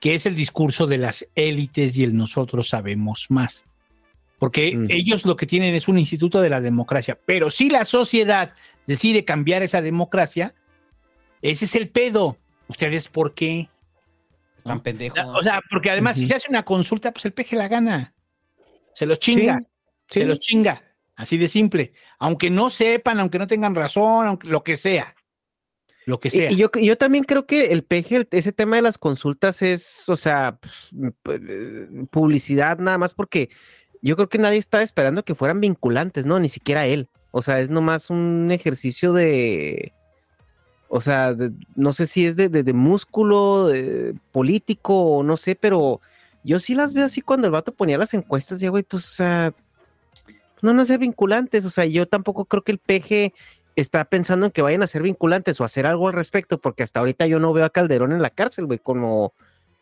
que es el discurso de las élites y el nosotros sabemos más. Porque ellos lo que tienen es un instituto de la democracia, pero si la sociedad decide cambiar esa democracia, ese es el pedo. ¿Ustedes por qué? Están pendejos. O sea, porque además si se hace una consulta, pues el peje la gana. Se los chinga. Sí, Se sí. los chinga. Así de simple. Aunque no sepan, aunque no tengan razón, aunque lo que sea. Lo que Y- sea. Y, yo, yo también creo que el peje, ese tema de las consultas es, o sea, pues, p- publicidad nada más porque yo creo que nadie estaba esperando que fueran vinculantes, ¿no? Ni siquiera él. O sea, es nomás un ejercicio de, o sea, de- no sé si es de, de- músculo, político, o no sé, pero yo sí las veo así cuando el vato ponía las encuestas, ya, güey, pues, o sea, no van a ser vinculantes, o sea, yo tampoco creo que el peje está pensando en que vayan a ser vinculantes o hacer algo al respecto, porque hasta ahorita yo no veo a Calderón en la cárcel, güey, como,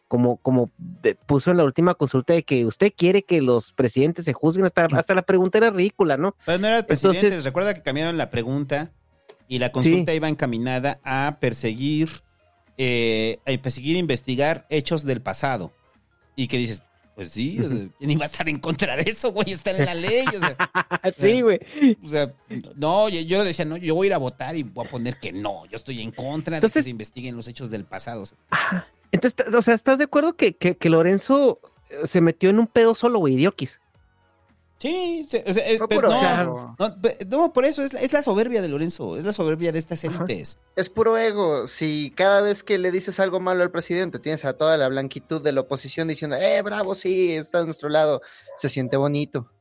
como, como de- puso en la última consulta de que usted quiere que los presidentes se juzguen, hasta, hasta la pregunta era ridícula, ¿no? Pero no era el presidente. Entonces- Recuerda que cambiaron la pregunta y la consulta Sí. iba encaminada a perseguir, eh, a perseguir e investigar hechos del pasado. Y que dices, pues sí, o sea, ¿quién iba a estar en contra de eso, güey? Está en la ley. O sea, sí, güey. O sea, no, yo, yo decía, no, yo voy a ir a votar y voy a poner que no. Yo estoy en contra de Entonces- que se investiguen los hechos del pasado. O sea, Entonces, o sea, ¿estás de acuerdo que, que, que Lorenzo eh, se metió en un pedo solo, güey, Diokis? Sí, sí, o sea, es- Fue pero puro no, por eso es, la- es la soberbia de Lorenzo, es la soberbia de estas élites. Es puro ego. Si cada vez que le dices algo malo al presidente, tienes a toda la blanquitud de la oposición diciendo, eh, bravo, sí, está a nuestro lado, se siente bonito.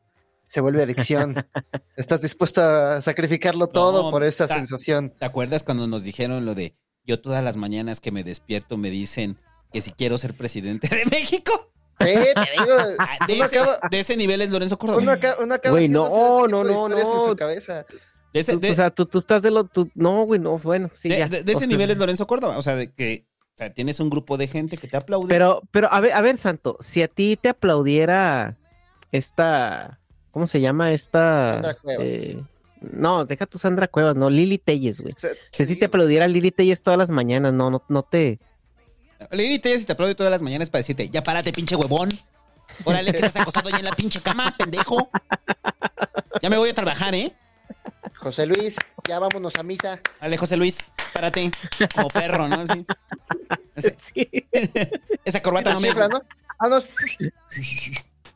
Se vuelve adicción. Estás dispuesto a sacrificarlo todo No, por esa ta- sensación. ¿Te acuerdas cuando nos dijeron lo de yo todas las mañanas que me despierto me dicen que si quiero ser presidente de México? Sí, te digo. Ah, De ese, acaba- de ese nivel es Lorenzo Córdoba. Uno acaba, uno acaba Güey, haciéndose no, ese no, no, en no. su cabeza. De ese, Tú- de- o sea, tú, tú estás de lo... tú- no, güey, no, bueno, sí, de- ya. de- de O ese sea, nivel es Lorenzo Córdoba. O sea, de que o sea, tienes un grupo de gente que te aplaude. Pero, pero, a ver, a ver, Santo, si a ti te aplaudiera esta, ¿cómo se llama esta? Sandra Cuevas. eh, no, deja tu Sandra Cuevas, no, Lili Telles, güey. Se- Si a ti te aplaudiera Lili Telles todas las mañanas, no, no, no te... Lady Telles te aplaude todas las mañanas para decirte, ya párate, pinche huevón. Órale, que estás acostado ahí en la pinche cama, pendejo. Ya me voy a trabajar, ¿eh? José Luis, ya vámonos a misa. Dale, José Luis, párate. Como perro, ¿no? Ese- Esa corbata no me Chifla, ¿no?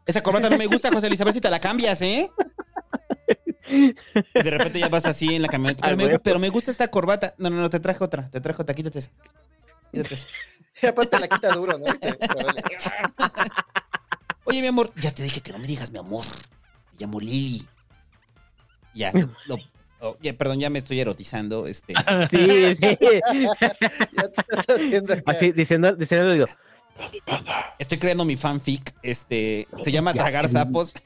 Esa corbata no me gusta, José Luis. A ver si te la cambias, ¿eh? Y de repente ya vas así en la camioneta. Pero, me, huevo. pero me gusta esta corbata. No, no, no, te traje otra. Te traje otra. Quítate esa. Quítate esa. Y aparte la quita duro, ¿no? Oye, mi amor. Ya te dije que no me digas mi amor. Me llamo Lili. Ya. lo- oh, ya, perdón, ya me estoy erotizando. Este. Sí, sí. Ya te estás haciendo acá. Así, diciendo, diciendo, digo, Estoy creando mi fanfic. Este. Se llama Tragar Sapos.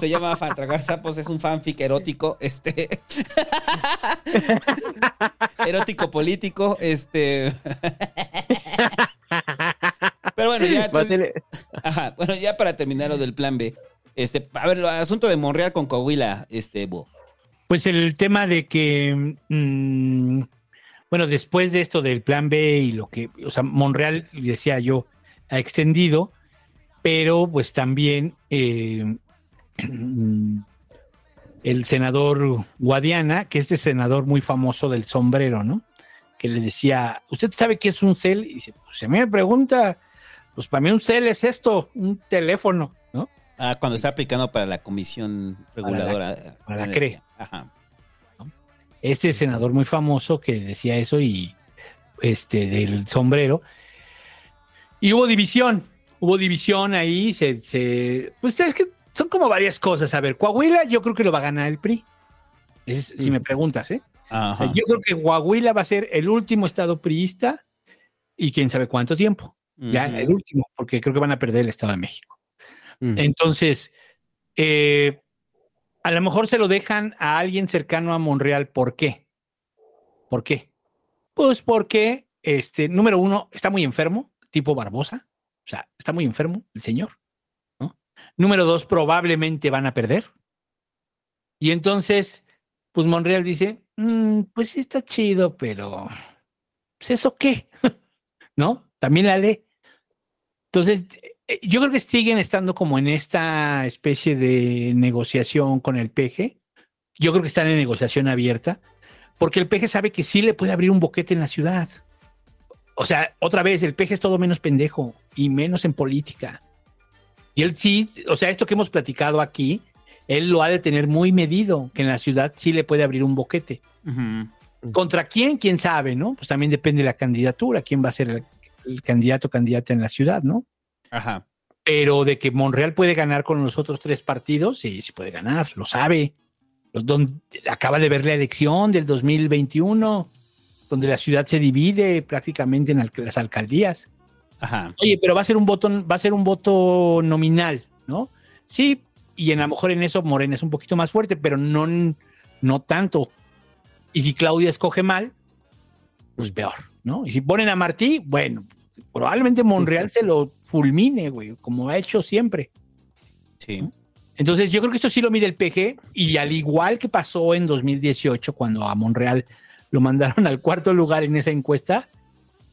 se llama Tragar Sapos. Es un fanfic erótico. Este. erótico político. Este. Pero bueno, ya. entonces- Ajá, bueno, ya para terminar lo del plan B. Este, a ver, el asunto de Monreal con Coahuila, este, Bo. Pues el tema de que, mm, bueno, después de esto del plan B y lo que, o sea, Monreal, decía yo, ha extendido, pero pues también eh, el senador Guadiana, que es este senador muy famoso del sombrero, ¿no? Que le decía, ¿usted sabe qué es un cel? Y dice, pues a mí me pregunta, pues para mí un cel es esto, un teléfono, ¿no? Ah, cuando está aplicando para la comisión reguladora. para la de CRE. energía. Ajá. Este senador muy famoso que decía eso y este del sombrero. Y hubo división, hubo división ahí, se, se- pues es que son como varias cosas. A ver, Coahuila yo creo que lo va a ganar el PRI. Es- si me preguntas, ¿eh? O sea, Ajá. yo creo que Coahuila va a ser el último estado priista y quién sabe cuánto tiempo. Ya, el último, porque creo que van a perder el Estado de México. Entonces, eh, a lo mejor se lo dejan a alguien cercano a Monreal. ¿Por qué? ¿Por qué? Pues porque, este, número uno, está muy enfermo, tipo Barbosa. O sea, está muy enfermo el señor. Número dos, probablemente van a perder. Y entonces, pues Monreal dice, "Mm, pues sí está chido, pero pues eso qué, ¿no? También la ley. Entonces, yo creo que siguen estando como en esta especie de negociación con el PG. Yo creo que están en negociación abierta, porque el PG sabe que sí le puede abrir un boquete en la ciudad. O sea, otra vez, el PG es todo menos pendejo y menos en política. Y él sí, o sea, esto que hemos platicado aquí, él lo ha de tener muy medido, que en la ciudad sí le puede abrir un boquete. ¿Contra quién? ¿Quién sabe, no? Pues también depende de la candidatura, quién va a ser el, el candidato o candidata en la ciudad, ¿no? Ajá. Pero de que Monreal puede ganar con los otros tres partidos, sí, sí puede ganar, lo sabe. Los don- acaba de ver la elección del 2021, donde la ciudad se divide prácticamente en al- las alcaldías. Ajá. Oye, pero va a ser un voto, va a ser un voto nominal, ¿no? Sí, y en, a lo mejor en eso Morena es un poquito más fuerte, pero no, no tanto. Y si Claudia escoge mal, pues peor, ¿no? Y si ponen a Martí, bueno, probablemente Monreal se lo fulmine, güey, como ha hecho siempre. Sí. Entonces, yo creo que esto sí lo mide el PG, y al igual que pasó en 2018, cuando a Monreal lo mandaron al cuarto lugar en esa encuesta,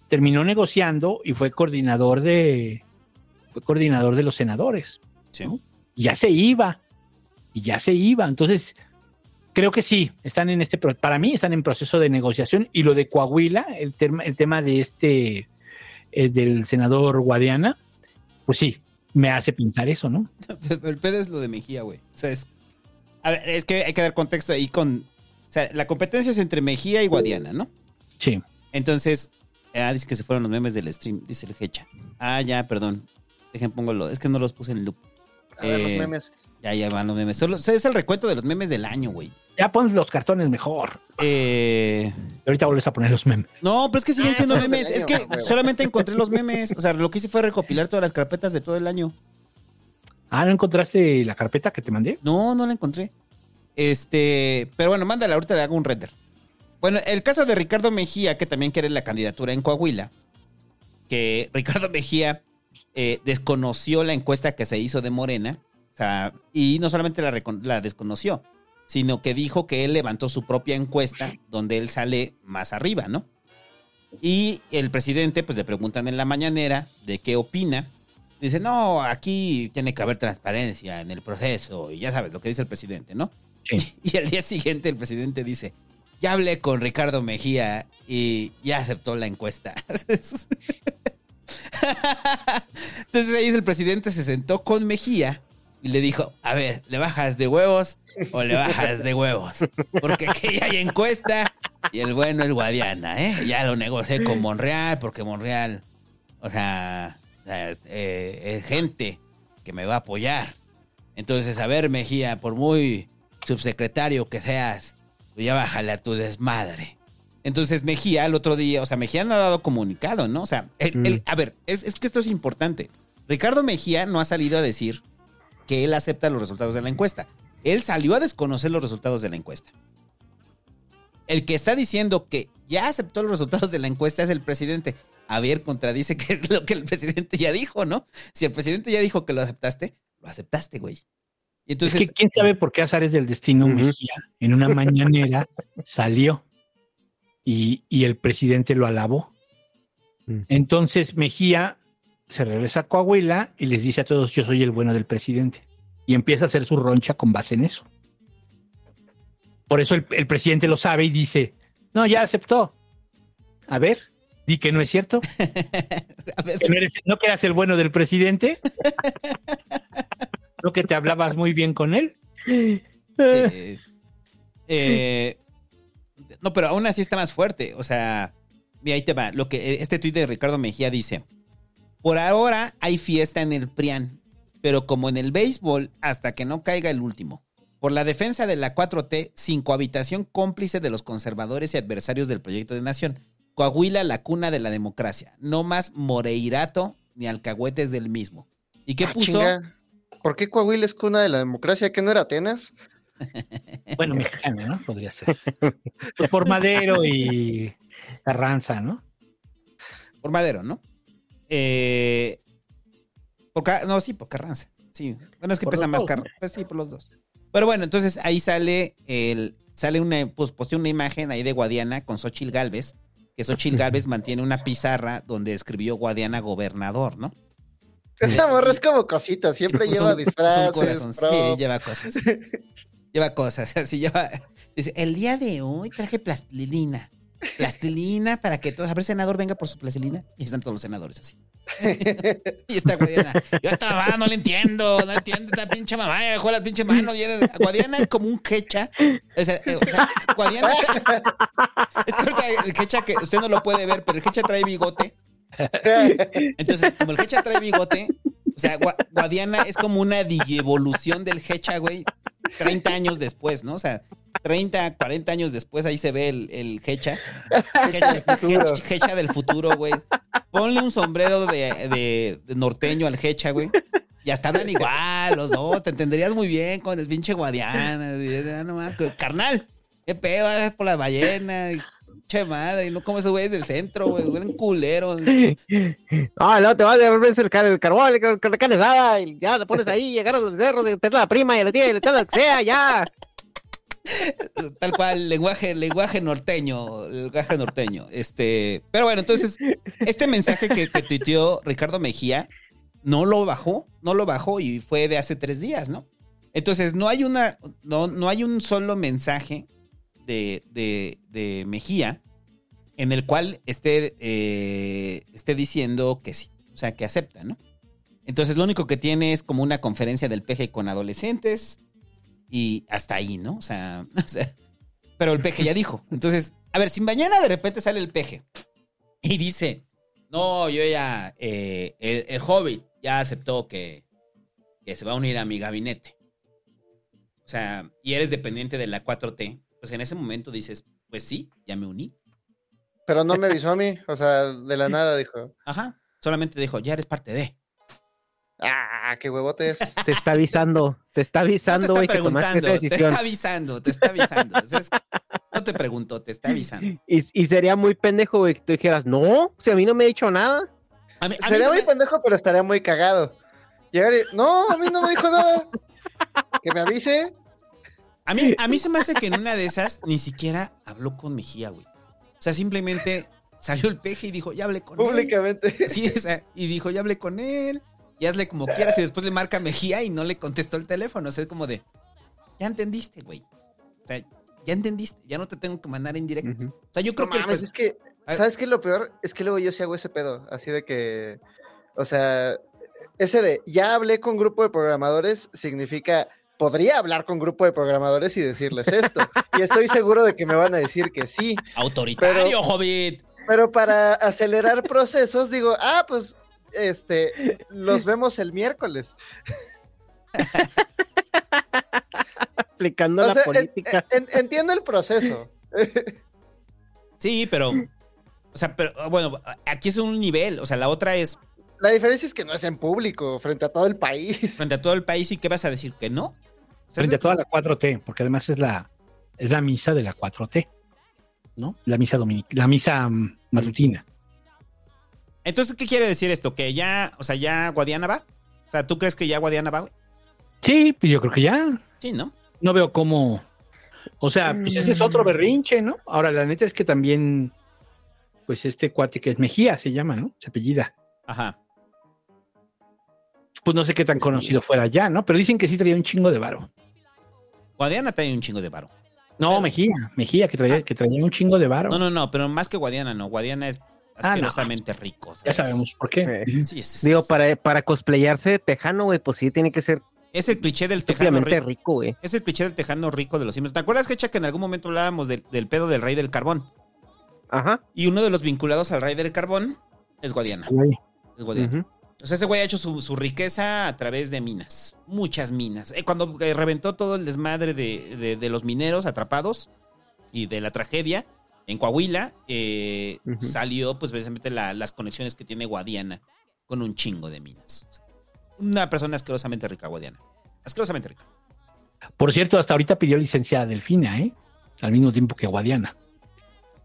terminó negociando y fue coordinador de fue coordinador de los senadores. ¿no? Y ya se iba. Y ya se iba. Entonces, creo que sí, están en este, para mí están en proceso de negociación. Y lo de Coahuila, el, tema- el tema de este, eh, del senador Guadiana, pues sí, me hace pensar eso, ¿no? El pedo es lo de Mejía, güey. O sea, es. A ver, es que hay que dar contexto ahí con. O sea, la competencia es entre Mejía y Guadiana, ¿no? Sí. Entonces. Ah, dice que se fueron los memes del stream, dice el Hecha. Ah, ya, perdón. Dejen, póngalo. Es que no los puse en loop. A ver, los Eh, memes. Ya, ya van los memes. Solo, es el recuento de los memes del año, güey. Ya pones los cartones mejor. Eh. Ahorita vuelves a poner los memes. No, pero es que siguen Ah, siendo memes. Es que huevo. solamente encontré los memes. O sea, lo que hice fue recopilar todas las carpetas de todo el año. Ah, ¿no encontraste la carpeta que te mandé? No, no la encontré. Este, pero bueno, mándala, ahorita le hago un render. Bueno, el caso de Ricardo Mejía, que también quiere la candidatura en Coahuila, que Ricardo Mejía eh, desconoció la encuesta que se hizo de Morena, o sea, y no solamente la, la desconoció, sino que dijo que él levantó su propia encuesta donde él sale más arriba, ¿no? Y el presidente, pues le preguntan en la mañanera de qué opina. Dice, no, aquí tiene que haber transparencia en el proceso. Y ya sabes lo que dice el presidente, ¿no? Y al día siguiente el presidente dice, ya hablé con Ricardo Mejía y ya aceptó la encuesta. Entonces ahí el presidente se sentó con Mejía y le dijo, a ver, ¿le bajas de huevos o le bajas de huevos? Porque aquí hay encuesta y el bueno es Guadiana, ¿eh? Ya lo negocié con Monreal porque Monreal, o sea, eh, es gente que me va a apoyar. Entonces, a ver, Mejía, por muy subsecretario que seas, ya bájale a tu desmadre. Entonces Mejía el otro día, o sea, Mejía no ha dado comunicado, ¿no? O sea, él- él- a ver, es, es que esto es importante. Ricardo Mejía no ha salido a decir que él acepta los resultados de la encuesta. Él salió a desconocer los resultados de la encuesta. El que está diciendo que ya aceptó los resultados de la encuesta es el presidente. A ver, contradice que lo que el presidente ya dijo, ¿no? Si el presidente ya dijo que lo aceptaste, lo aceptaste, güey. Y entonces, es que quién sabe por qué azares del destino Mejía en una mañanera salió y, y el presidente lo alabó. Entonces Mejía se regresa a Coahuila y les dice a todos, yo soy el bueno del presidente. Y empieza a hacer su roncha con base en eso. Por eso el, el presidente lo sabe y dice, no, ya aceptó. A ver, di que no es cierto. Que no, eres- no que eras el bueno del presidente. no que te hablabas muy bien con él. Sí. Eh, no, pero aún así está más fuerte. O sea, mira, ahí te va. Lo que este tuit de Ricardo Mejía dice: Por ahora hay fiesta en el PRIAN, pero como en el béisbol, hasta que no caiga el último. Por la defensa de la 4T, sin cohabitación cómplice de los conservadores y adversarios del proyecto de nación. Coahuila, la cuna de la democracia. No más Moreirato ni alcahuetes del mismo. ¿Y qué Ah, puso? chinga. ¿Por qué Coahuila es cuna de la democracia? ¿Que no era Atenas? Bueno, mexicana, ¿no? Podría ser. Pues por Madero y Carranza, ¿no? Por Madero, ¿no? Eh, por no, sí, por Carranza. Sí, bueno, es que Por pesa más dos. ¿no? Pues sí, por los dos. Pero bueno, entonces ahí sale el, sale una, pues posté una imagen ahí de Guadiana con Xochil Galvez, que Xochil Galvez mantiene una pizarra donde escribió Guadiana gobernador, ¿no? Esa morra es como cosita, siempre lleva un- puso un disfraces. corazón. Sí, lleva cosas. lleva cosas, así lleva. Dice, el día de hoy traje plastilina. Plastilina para que todos, a ver, senador, venga por su plastilina. Y están todos los senadores así. y está Guadiana. Yo esta mamá no le entiendo, no entiendo esta pinche mamá, dejó la pinche mano. Guadiana es como un quecha. O sea, eh, Guadiana es ahorita el quecha que usted no lo puede ver, pero el quecha trae bigote. Entonces, como el Hecha trae bigote, o sea, Gua- Guadiana es como una digievolución del Hecha, güey, 30 años después, ¿no? O sea, 30, 40 años después ahí se ve el, el Hecha. Hecha, futuro. Hecha- Hecha del futuro, güey. Ponle un sombrero de, de- de norteño al Hecha, güey. Y hasta hablan igual, los dos. Te entenderías muy bien con el pinche Guadiana. y, ah, no Carnal, qué pedo, por la ballena. Y, Che madre, y no como esos güeyes del centro, güey. Huelen culero. Ah, no, te vas a ver el, car el carbón, car- la carne asada, y ya te pones ahí, y agarras el cerro, te la prima, y le tienes, le traes lo que sea, ya. Tal cual, lenguaje, lenguaje norteño, lenguaje norteño. Este, pero bueno, entonces, este mensaje que, que tuiteó Ricardo Mejía no lo bajó, no lo bajó y fue de hace tres días, ¿no? Entonces, no hay una, no, no hay un solo mensaje de, de, de Mejía en el cual esté, eh, esté diciendo que sí, o sea, que acepta, ¿no? Entonces, lo único que tiene es como una conferencia del PG con adolescentes y hasta ahí, ¿no? O sea, pero el peje ya dijo. Entonces, a ver, si mañana de repente sale el peje y dice, no, yo ya, eh, el, el hobbit ya aceptó que, que se va a unir a mi gabinete. O sea, y eres dependiente de la 4T, pues en ese momento dices, pues sí, ya me uní. Pero no me avisó a mí, o sea, de la nada dijo. Ajá, solamente dijo, ya eres parte de. Ah, qué huevotes. Te está avisando, te está No te avisando, está que tomaste preguntando, te está avisando, te está avisando. O sea, es- no te preguntó, te está avisando. Y, y sería muy pendejo, güey, que tú dijeras, no, si a mí no me ha dicho nada. A mí- a mí Sería se muy me- pendejo, pero estaría muy cagado. Llegar y, no, a mí no me dijo nada. Que me avise. A mí, a mí se me hace que en una de esas ni siquiera habló con Mejía, güey. O sea, simplemente salió el peje y dijo, ya hablé con Públicamente. él. Sí, o sea, y dijo, ya hablé con él. Y hazle como quieras. Y después le marca Mejía y no le contestó el teléfono. O sea, es como de, ya entendiste, güey. O sea, ya entendiste. Ya no te tengo que mandar en directas. O sea, yo creo No que... el mames, pre- es que. ¿sabes qué lo peor? Es que luego yo sí hago ese pedo, así de que, o sea, ese de ya hablé con grupo de programadores significa podría hablar con grupo de programadores y decirles esto. y estoy seguro de que me van a decir que sí. Autoritario, Pero- Hobbit. Pero para acelerar procesos, digo, ah, pues, este, los vemos el miércoles. Aplicando O la sea, en- política. en- entiendo el proceso. Sí, pero... O sea, pero bueno, aquí es un nivel. O sea, la otra es La diferencia es que no es en público, frente a todo el país. frente a todo el país y ¿qué vas a decir? ¿Que no? Frente a toda la 4T, porque además es la, es la misa de la 4T, ¿no? La misa dominic la misa mm, matutina. Entonces, ¿qué quiere decir esto? ¿Que ya, o sea, ya Guadiana va? O sea, ¿tú crees que ya Guadiana va, güey? Sí, pues yo creo que ya. Sí, ¿no? No veo cómo. O sea, pues ese es otro berrinche, ¿no? Ahora, la neta es que también, pues este cuate que es Mejía se llama, ¿no? Se apellida. Ajá. Pues no sé qué tan conocido fuera ya, ¿no? Pero dicen que sí traía un chingo de varo. Guadiana trae un chingo de varo. No, Mejía, Mejía, que traía, que traía un chingo de varo. No, no, no, pero más que Guadiana, no. Guadiana es Ah, no. asquerosamente rico. Ya sabemos por qué. Eh, Sí, es, Digo, para, para cosplayarse de tejano, güey, pues sí, tiene que ser es el cliché del tejano rico. rico, güey. Es el cliché del tejano rico de los Simpsons. ¿Te acuerdas, Hecha, que en algún momento hablábamos del, del pedo del rey del carbón? Ajá. Y uno de los vinculados al rey del carbón es Guadiana. Es Guadiana. Ujú. O sea, ese güey ha hecho su, su riqueza a través de minas. Muchas minas. Eh, cuando eh, reventó todo el desmadre de, de- de los mineros atrapados y de la tragedia en Coahuila, eh, salió pues precisamente la- las conexiones que tiene Guadiana con un chingo de minas. O sea, una persona asquerosamente rica, Guadiana. Asquerosamente rica. Por cierto, hasta ahorita pidió licencia a Delfina, ¿eh? Al mismo tiempo que Guadiana.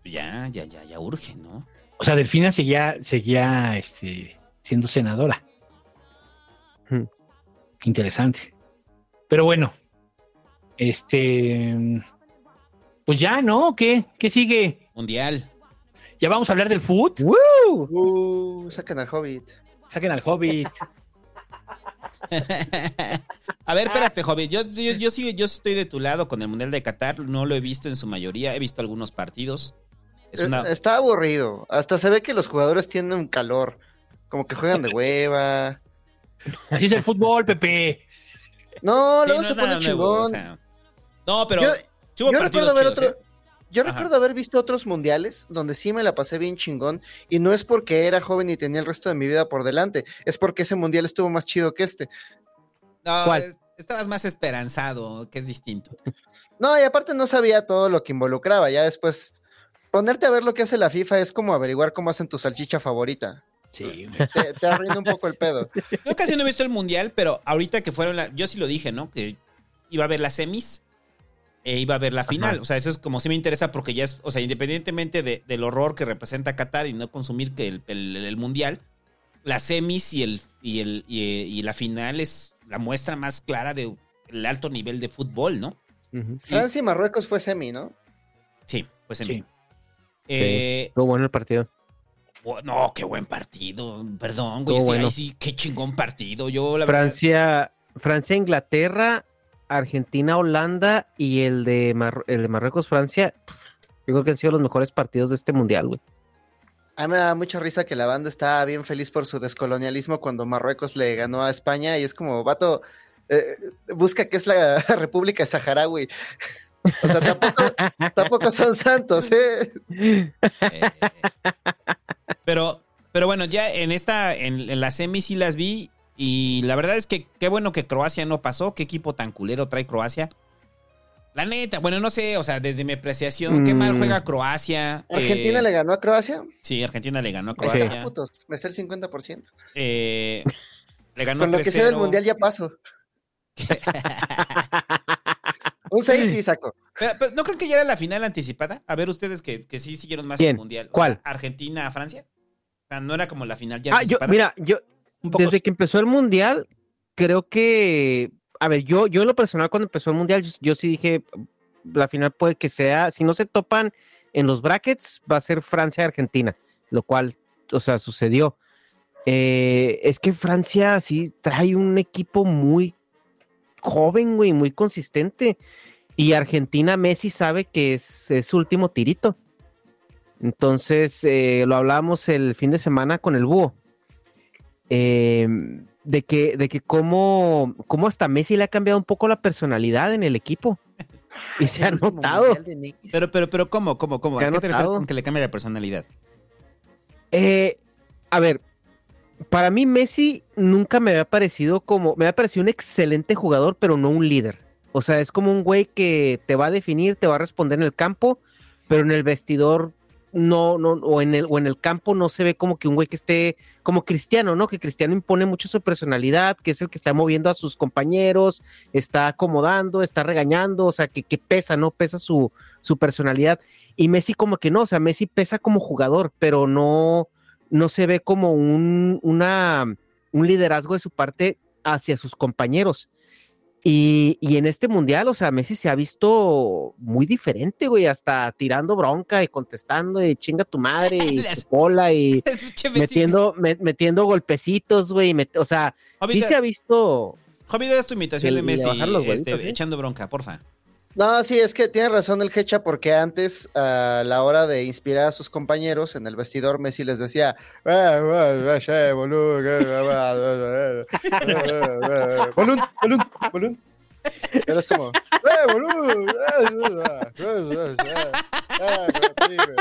Ya, ya, ya, ya urge, ¿no? O sea, Delfina seguía, seguía este, siendo senadora. Interesante. Pero bueno, este, pues ya, ¿no? ¿Qué? ¿Qué sigue? Mundial. Ya vamos a hablar del food. Uh, saquen al Hobbit. Saquen al Hobbit. A ver, espérate, joven. Yo, yo, yo sí, yo estoy de tu lado con el Mundial de Qatar. No lo he visto en su mayoría. He visto algunos partidos. Es una... Eh, Está aburrido. Hasta se ve que los jugadores tienen un calor. Como que juegan de hueva. Así es el fútbol, Pepe. No, Sí, luego no se pone nuevo, chingón. o sea, no, pero Yo- recuerdo otro. ¿eh? Yo Ajá. recuerdo haber visto otros mundiales donde sí me la pasé bien chingón y no es porque era joven y tenía el resto de mi vida por delante, es porque ese mundial estuvo más chido que este. No, ¿Cuál? es- estabas más esperanzado, que es distinto. No, y aparte no sabía todo lo que involucraba, ya después ponerte a ver lo que hace la FIFA es como averiguar cómo hacen tu salchicha favorita. Sí. Te, te arruina un poco el pedo. Yo casi no he visto el mundial, pero ahorita que fueron la. Yo sí lo dije, ¿no? Que iba a ver las semis e iba a ver la final. Ajá. O sea, eso es como sí me interesa porque ya es. O sea, independientemente de- del horror que representa Qatar y no consumir que el, el- el mundial, las semis y, el, y, el, y, y la final es la muestra más clara del alto nivel de fútbol, ¿no? Francia y Marruecos fue semi, ¿no? Sí, pues en Sí. Eh, Estuvo bueno el partido. Bu- no, qué buen partido. Perdón, güey. Sí, ahí bueno. sí, qué chingón partido. Yo, la verdad. Francia, Francia, Inglaterra, Argentina, Holanda y el de, Mar- el de Marruecos, Francia. Yo creo que han sido los mejores partidos de este mundial, güey. A mí me da mucha risa que la banda está bien feliz por su descolonialismo cuando Marruecos le ganó a España y es como, vato, eh, busca que es la República Saharaui. O sea, tampoco, tampoco son santos, ¿eh? Pero, pero bueno, ya en esta, en, en las semis sí las vi. Y la verdad es que qué bueno que Croacia no pasó. Qué equipo tan culero trae Croacia. La neta, bueno, no sé, o sea, desde mi apreciación, qué mal Mm. juega Croacia. ¿Argentina Eh, le ganó a Croacia? Sí, Argentina le ganó a Ahí está, Croacia. putos, me sé el 50%. Eh, le ganó Con lo que sea del 3-0. mundial ya paso. Un 6 sí saco. Pero, pero, ¿No creen que ya era la final anticipada? A ver, ustedes que, que sí siguieron más ¿Quién? el mundial. ¿Cuál? Argentina, Francia. Sea, no era como la final ya Ah, yo, mira, yo, poco desde que empezó el mundial, creo que, a ver, yo, yo en lo personal cuando empezó el mundial, yo, yo sí dije, la final puede que sea, si no se topan en los brackets, va a ser Francia-Argentina, lo cual, o sea, sucedió. Eh, es que Francia sí trae un equipo muy joven, güey, muy consistente. Y Argentina, Messi sabe que es, es su último tirito. Entonces, eh, lo hablábamos el fin de semana con el búho. eh, de que, de que cómo, cómo hasta Messi le ha cambiado un poco la personalidad en el equipo. Y se ha notado. Pero, pero, pero, ¿cómo, cómo, cómo? ¿Se ¿A qué te refieres con que le cambia la personalidad? Eh, a ver, para mí Messi nunca me había parecido como, me había parecido un excelente jugador, pero no un líder. O sea, es como un güey que te va a definir, te va a responder en el campo, pero en el vestidor no, no, o en el, o en el campo no se ve como que un güey que esté como Cristiano, ¿no? Que Cristiano impone mucho su personalidad, que es el que está moviendo a sus compañeros, está acomodando, está regañando, o sea, que, que pesa, ¿no? Pesa su, su personalidad. Y Messi como que no, o sea, Messi pesa como jugador, pero no, no se ve como un, una, un liderazgo de su parte hacia sus compañeros. Y, y en este mundial, o sea, Messi se ha visto muy diferente, güey, hasta tirando bronca y contestando y chinga tu madre y cola y metiendo, me- metiendo golpecitos, güey, met- o sea, sí se ha visto. Javi, haz tu imitación El- de Messi este, ¿sí? echando bronca, porfa. No, sí, es que tiene razón el Hecha porque antes a la hora de inspirar a sus compañeros en el vestidor Messi les decía "Eh, eh, eh, eh, eh, eh, balón, balón, balón". Pero es como "Eh, boludo, eh, eh, eh, eh, eh, sí, güey".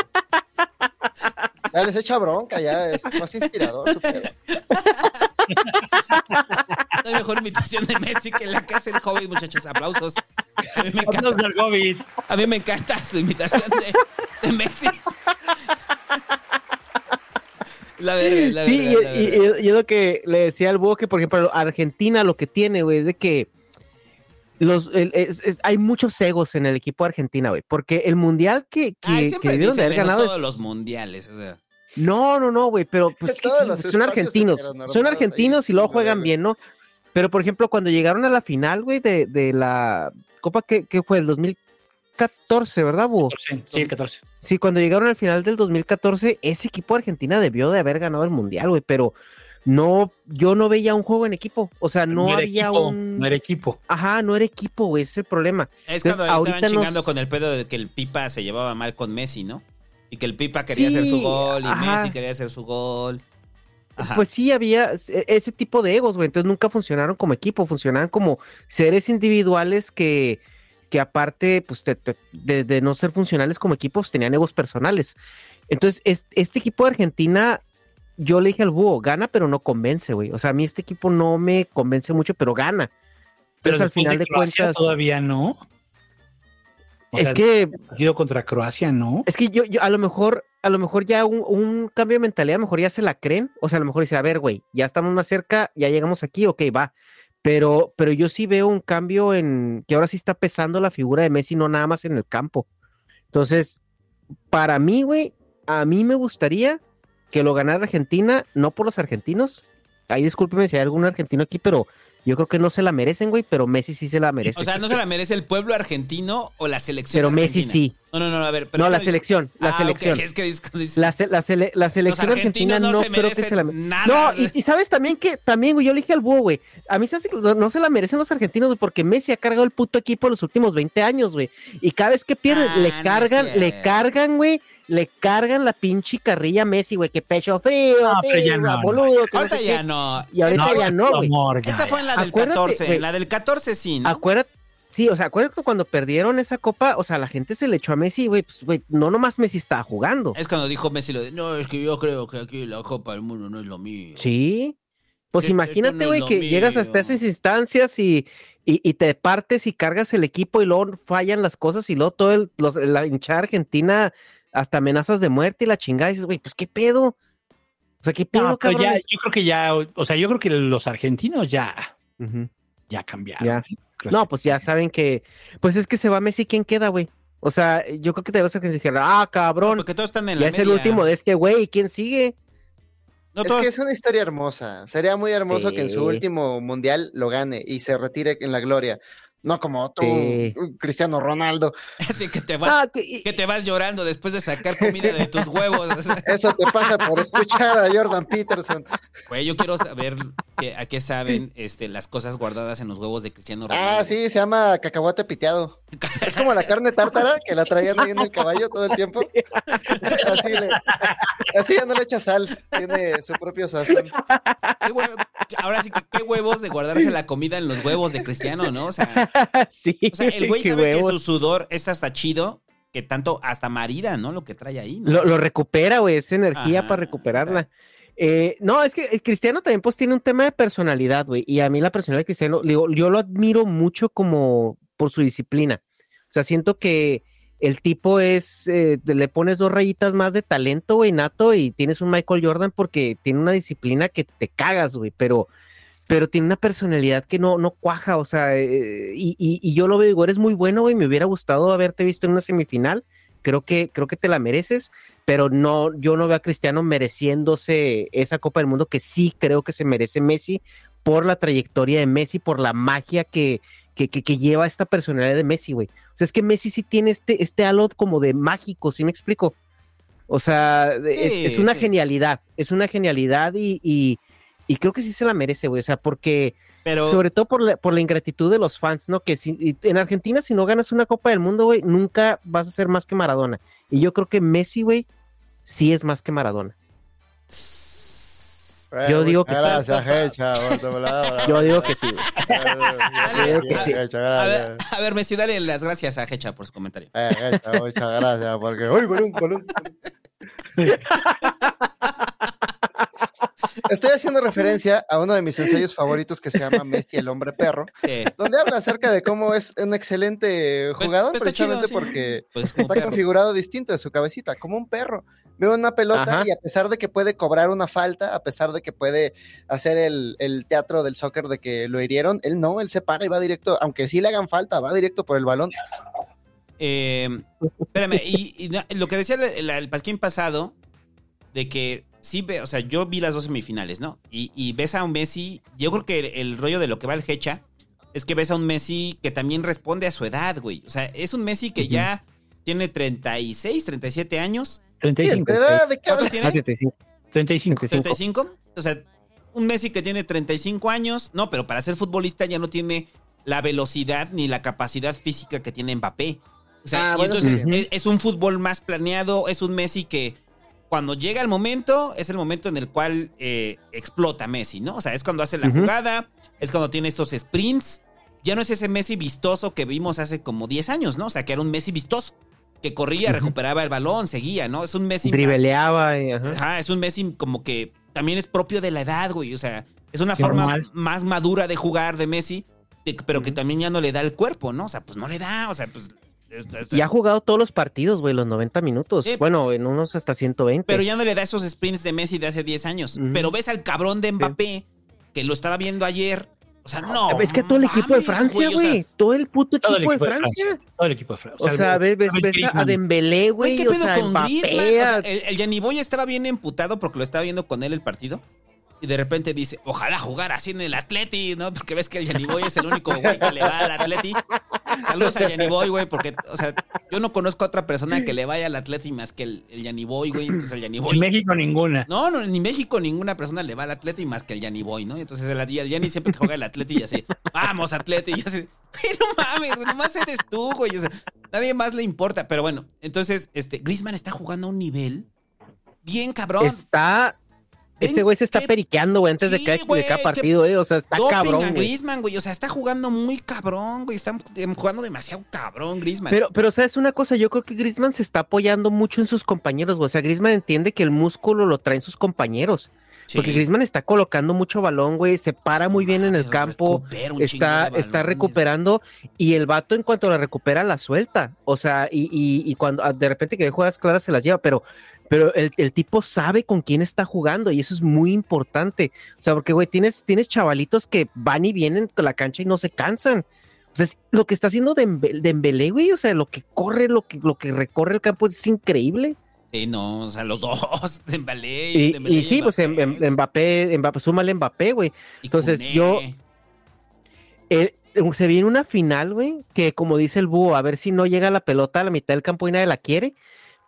Ya les echa bronca, ya es más inspirador su pedo. No hay mejor imitación de Messi que la que hace el Hobbit, muchachos. Aplausos. A mí me encanta, al Hobbit. a mí me encanta su imitación de, de Messi. La verga, la sí, verga, la y, y- verga. y- y es lo que le decía al búho que, por ejemplo, Argentina lo que tiene, güey, es de que los, el- es- es- hay muchos egos en el equipo de Argentina, güey, porque el mundial que, que, Ay, que debieron de haber ganado todos es- los mundiales. o sea. No, no, no, güey, pero pues es que Todos sí, los son argentinos, son ahí, argentinos y luego juegan bien, ¿no? Pero, por ejemplo, cuando llegaron a la final, güey, de, de la Copa que, que fue el 2014, ¿verdad? 14, sí, el 14. Sí, cuando llegaron al final del 2014, ese equipo de Argentina debió de haber ganado el Mundial, güey, pero no, yo no veía un juego en equipo, o sea, no, había equipo, un... No era equipo. Ajá, no era equipo, güey, ese es el problema. Es Entonces, cuando estaban chingando nos- con el pedo de que el Pipa se llevaba mal con Messi, ¿no? Y que el Pipa quería Sí, hacer su gol y ajá. Messi quería hacer su gol. Ajá. Pues sí, había ese tipo de egos, güey. Entonces nunca funcionaron como equipo, funcionaban como seres individuales que, que aparte, pues, te- te- de, de no ser funcionales como equipos, tenían egos personales. Entonces, es- este equipo de Argentina, yo le dije al búho, gana, pero no convence, güey. O sea, a mí este equipo no me convence mucho, pero gana. Pero Entonces, al final de, cuentas. todavía no. O Es sea, que partido contra Croacia, ¿no? Es que yo, yo a lo mejor, a lo mejor ya un, un cambio de mentalidad, a lo mejor ya se la creen. O sea, a lo mejor dice, a ver, güey, ya estamos más cerca, ya llegamos aquí, ok, va. Pero, pero yo sí veo un cambio en que ahora sí está pesando la figura de Messi, no nada más en el campo. Entonces, para mí, güey, a mí me gustaría que lo ganara Argentina, no por los argentinos. Ahí discúlpeme si hay algún argentino aquí, pero yo creo que no se la merecen, güey, pero Messi sí se la merece. O sea, ¿no se la merece el pueblo argentino o la selección Pero Messi sí. No, no, no, a ver. Pero No, la selección, la Ah, selección. es que dice- dice- La, se- la sele- la selección argentina no no, se creo que se la nada. No, y, y sabes también que, también, güey, yo le dije al búho, güey, a mí se hace que no se la merecen los argentinos, güey, porque Messi ha cargado el puto equipo en los últimos 20 años, güey. Y cada vez que pierden, Ah, le no cargan, le cargan, güey, le cargan la pinche carrilla a Messi, güey, que pecho frío, No, pero ya tío, no, no. que no Ahorita sé ya qué. no. Y ahorita Esa- ya no, güey. Esa fue en la del Acuérdate, 14. güey. La del 14 sí, ¿no? Acuérdate, sí, o sea, acuérdate cuando perdieron esa copa, o sea, la gente se le echó a Messi, güey, pues, güey, no nomás Messi estaba jugando. Es cuando dijo Messi lo de, no, es que yo creo que aquí la Copa del Mundo no es lo mío. Sí. Pues imagínate, no güey, que llegas hasta esas instancias y, y, y te partes y cargas el equipo y luego fallan las cosas y luego todo el, los- la hinchada argentina hasta amenazas de muerte y la chingada. Y dices, güey, pues qué pedo. O sea, qué pedo, No, pero ya, cabrón. yo creo que ya, o sea, yo creo que los argentinos ya, ya cambiaron. Ya. Creo No, pues ya saben que, pues es que se va Messi, ¿quién queda, güey? O sea, yo creo que te vas a que dijeron, ah, cabrón, Porque todos están en ya la es el último de este güey, ¿quién sigue? No, es todos- que es una historia hermosa. Sería muy hermoso que en su último mundial lo gane y se retire en la gloria. No como tú, Sí. Cristiano Ronaldo. Así que te vas, Ah, que- que te vas llorando después de sacar comida de tus huevos. Eso te pasa por escuchar a Jordan Peterson. Güey, yo quiero saber que- a qué saben este, las cosas guardadas en los huevos de Cristiano Ronaldo. Ah, sí, se llama cacahuate piteado. Es como la carne tártara que la traían ahí en el caballo todo el tiempo. Así, le, así ya no le echa sal, tiene su propio sazón. Qué Ahora sí que qué huevos de guardarse la comida en los huevos de Cristiano, ¿no? O sea, sí, o sea, el güey sabe que huevos. su sudor es hasta chido, que tanto hasta marida, ¿no? Lo que trae ahí, ¿no? Lo, lo recupera, güey, esa energía Ajá, para recuperarla. Eh, no, es que el Cristiano también pues tiene un tema de personalidad, güey, y a mí la personalidad de Cristiano, digo, yo lo admiro mucho como por su disciplina. O sea, siento que el tipo es, eh, le pones dos rayitas más de talento, güey, nato, y tienes un Michael Jordan porque tiene una disciplina que te cagas, güey, pero, pero tiene una personalidad que no, no cuaja, o sea, eh, y, y- yo lo veo, digo, eres muy bueno, güey, me hubiera gustado haberte visto en una semifinal, creo que, creo que te la mereces, pero no, yo no veo a Cristiano mereciéndose esa Copa del Mundo que sí creo que se merece Messi por la trayectoria de Messi, por la magia que, que, que, que lleva esta personalidad de Messi, güey. O sea, es que Messi sí tiene este, este halo como de mágico, ¿sí me explico? O sea, es, Sí, es una sí. genialidad, es una genialidad y, y, y creo que sí se la merece, güey. O sea, porque Pero sobre todo por la, por la ingratitud de los fans, ¿no? Que si, en Argentina, si no ganas una Copa del Mundo, güey, nunca vas a ser más que Maradona. Y yo creo que Messi, güey, sí es más que Maradona. Yo digo que sí. Gracias, Hecha. Yo digo que sí. Yo digo que sí. a ver, a ver, Messi, dale las gracias a Hecha por su comentario. Eh, Hecha, muchas gracias, porque... ¡Uy, balón, balón! Estoy haciendo referencia a uno de mis ensayos favoritos que se llama Messi el hombre perro, Sí. donde habla acerca de cómo es un excelente Pues- jugador, pues precisamente chido, sí. porque Pues está perro. configurado distinto de su cabecita, como un perro. Ve una pelota Ajá. y a pesar de que puede cobrar una falta, a pesar de que puede hacer el, el teatro del soccer de que lo hirieron, él no, él se para y va directo, aunque sí le hagan falta, va directo por el balón. Eh, espérame, y, lo que decía el, el- Pasquín pasado, de que sí, ve, o sea, yo vi las dos semifinales, ¿no? Y, y ves a un Messi, yo creo que el, el rollo de lo que va el Hecha es que ves a un Messi que también responde a su edad, güey. O sea, es un Messi que ya tiene 36, 37 años. 35. ¿Verdad? ¿De qué ¿Cuántos hablas? tiene? 35. 35. 35. O sea, un Messi que tiene 35 años. No, pero para ser futbolista ya no tiene la velocidad ni la capacidad física que tiene Mbappé. O sea, Ah, y bueno, entonces sí. es, es un fútbol más planeado. Es un Messi que cuando llega el momento, es el momento en el cual eh, explota Messi, ¿no? O sea, es cuando hace la jugada, es cuando tiene estos sprints. Ya no es ese Messi vistoso que vimos hace como 10 años, ¿no? O sea, que era un Messi vistoso. Que corría, recuperaba el balón, seguía, ¿no? Es un Messi Dribeleaba. y- ajá. Ajá, es un Messi como que también es propio de la edad, güey. O sea, es una Qué forma normal. más madura de jugar de Messi, pero que también ya no le da el cuerpo, ¿no? O sea, pues no le da, o sea, pues... es- es- Y ha jugado todos los partidos, güey, los 90 minutos. Sí. Bueno, en unos hasta 120. pero ya no le da esos sprints de Messi de hace 10 años. Pero ves al cabrón de Mbappé, que lo estaba viendo ayer. O sea, no. es que todo el equipo de Francia, güey, o sea, güey. todo el puto Todo el equipo, de de Francia. Todo el equipo de Francia. O sea, ves, ves, ¿sabes ves a? Dembélé, Güey. ¿qué O pedo sea, con Mbappé. Griezmann? O sea, a- el, el estaba bien emputado porque lo estaba viendo con él el partido. Y de repente dice, ojalá jugar así en el Atleti, ¿no? Porque ves que el Yaniboy es el único güey que le va al Atleti. Saludos al Yaniboy, güey, porque, o sea, yo no conozco a otra persona que le vaya al Atleti más que el, el Yaniboy, güey. Entonces el Yaniboy... En México ninguna. No, no, ni México ninguna persona le va al Atleti más que el Yanni Boy, ¿no? Entonces el, el Yanni siempre que juega el Atleti y así, vamos Atleti, y así, pero mames, güey, nomás eres tú, güey. O sea, nadie más le importa. Pero bueno, entonces, este, Griezmann está jugando a un nivel bien cabrón. Está. Ese güey se está qué- periqueando, güey, antes de, cada, de cada partido, eh. O sea, está cabrón, güey. Griezmann, güey. O sea, está jugando muy cabrón, güey. Está jugando demasiado cabrón, Griezmann. Pero, pero, ¿sabes una cosa? Yo creo que Griezmann se está apoyando mucho en sus compañeros, güey. O sea, Griezmann entiende que el músculo lo traen sus compañeros. Sí. Porque Griezmann está colocando mucho balón, güey. Se para muy bien en el campo. Está, está recuperando. Y el vato, en cuanto la recupera, la suelta. O sea, y, y, y cuando ah, de repente que ve jugadas claras se las lleva. Pero, pero el, el tipo sabe con quién está jugando. Y eso es muy importante. O sea, porque, güey, tienes, tienes chavalitos que van y vienen con la cancha y no se cansan. O sea, lo que está haciendo Dembélé, güey, o sea, lo que corre, lo que, lo que recorre el campo es increíble. Sí, no, o sea, los dos, Dembélé Y, Dembélé y sí, pues Mbappé, em- em- Mbappé, Mbappé, súmale Mbappé, güey. Entonces, yo, eh, se viene una final, güey, que como dice el búho, a ver si no llega la pelota a la mitad del campo y nadie la quiere.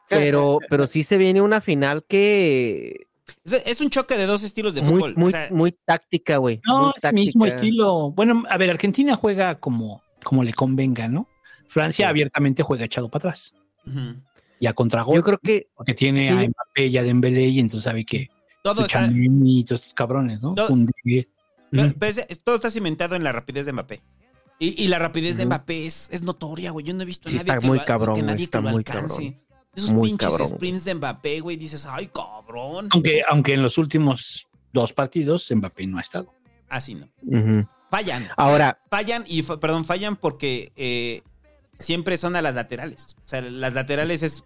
Pero, pero sí se viene una final que Es, es un choque de dos estilos de muy, fútbol. muy, o sea, muy táctica, güey. No, muy es el mismo táctica. estilo. Bueno, a ver, Argentina juega como, como le convenga, ¿no? Francia Sí. abiertamente juega echado para atrás. ujú. Y a contragol. Yo creo que porque tiene sí. a Mbappé y a Dembélé y entonces sabe que todo está, Tchouaméni y todos estos cabrones, ¿no? Todo- pero- Ujú. pero es- todo está cimentado en la rapidez de Mbappé. Y, y la rapidez de. Mbappé es, es notoria, güey. Yo no he visto a Sí, nadie está que muy lo, cabrón, que güey, nadie está que lo muy alcance. cabrón. Esos Muy pinches cabrón. sprints de Mbappé, güey, dices, ay, cabrón. Aunque, aunque en los últimos dos partidos Mbappé no ha estado. Así no. Ujú. Fallan. Ahora, Fallan y, perdón, fallan porque eh, siempre son a las laterales. O sea, las laterales es,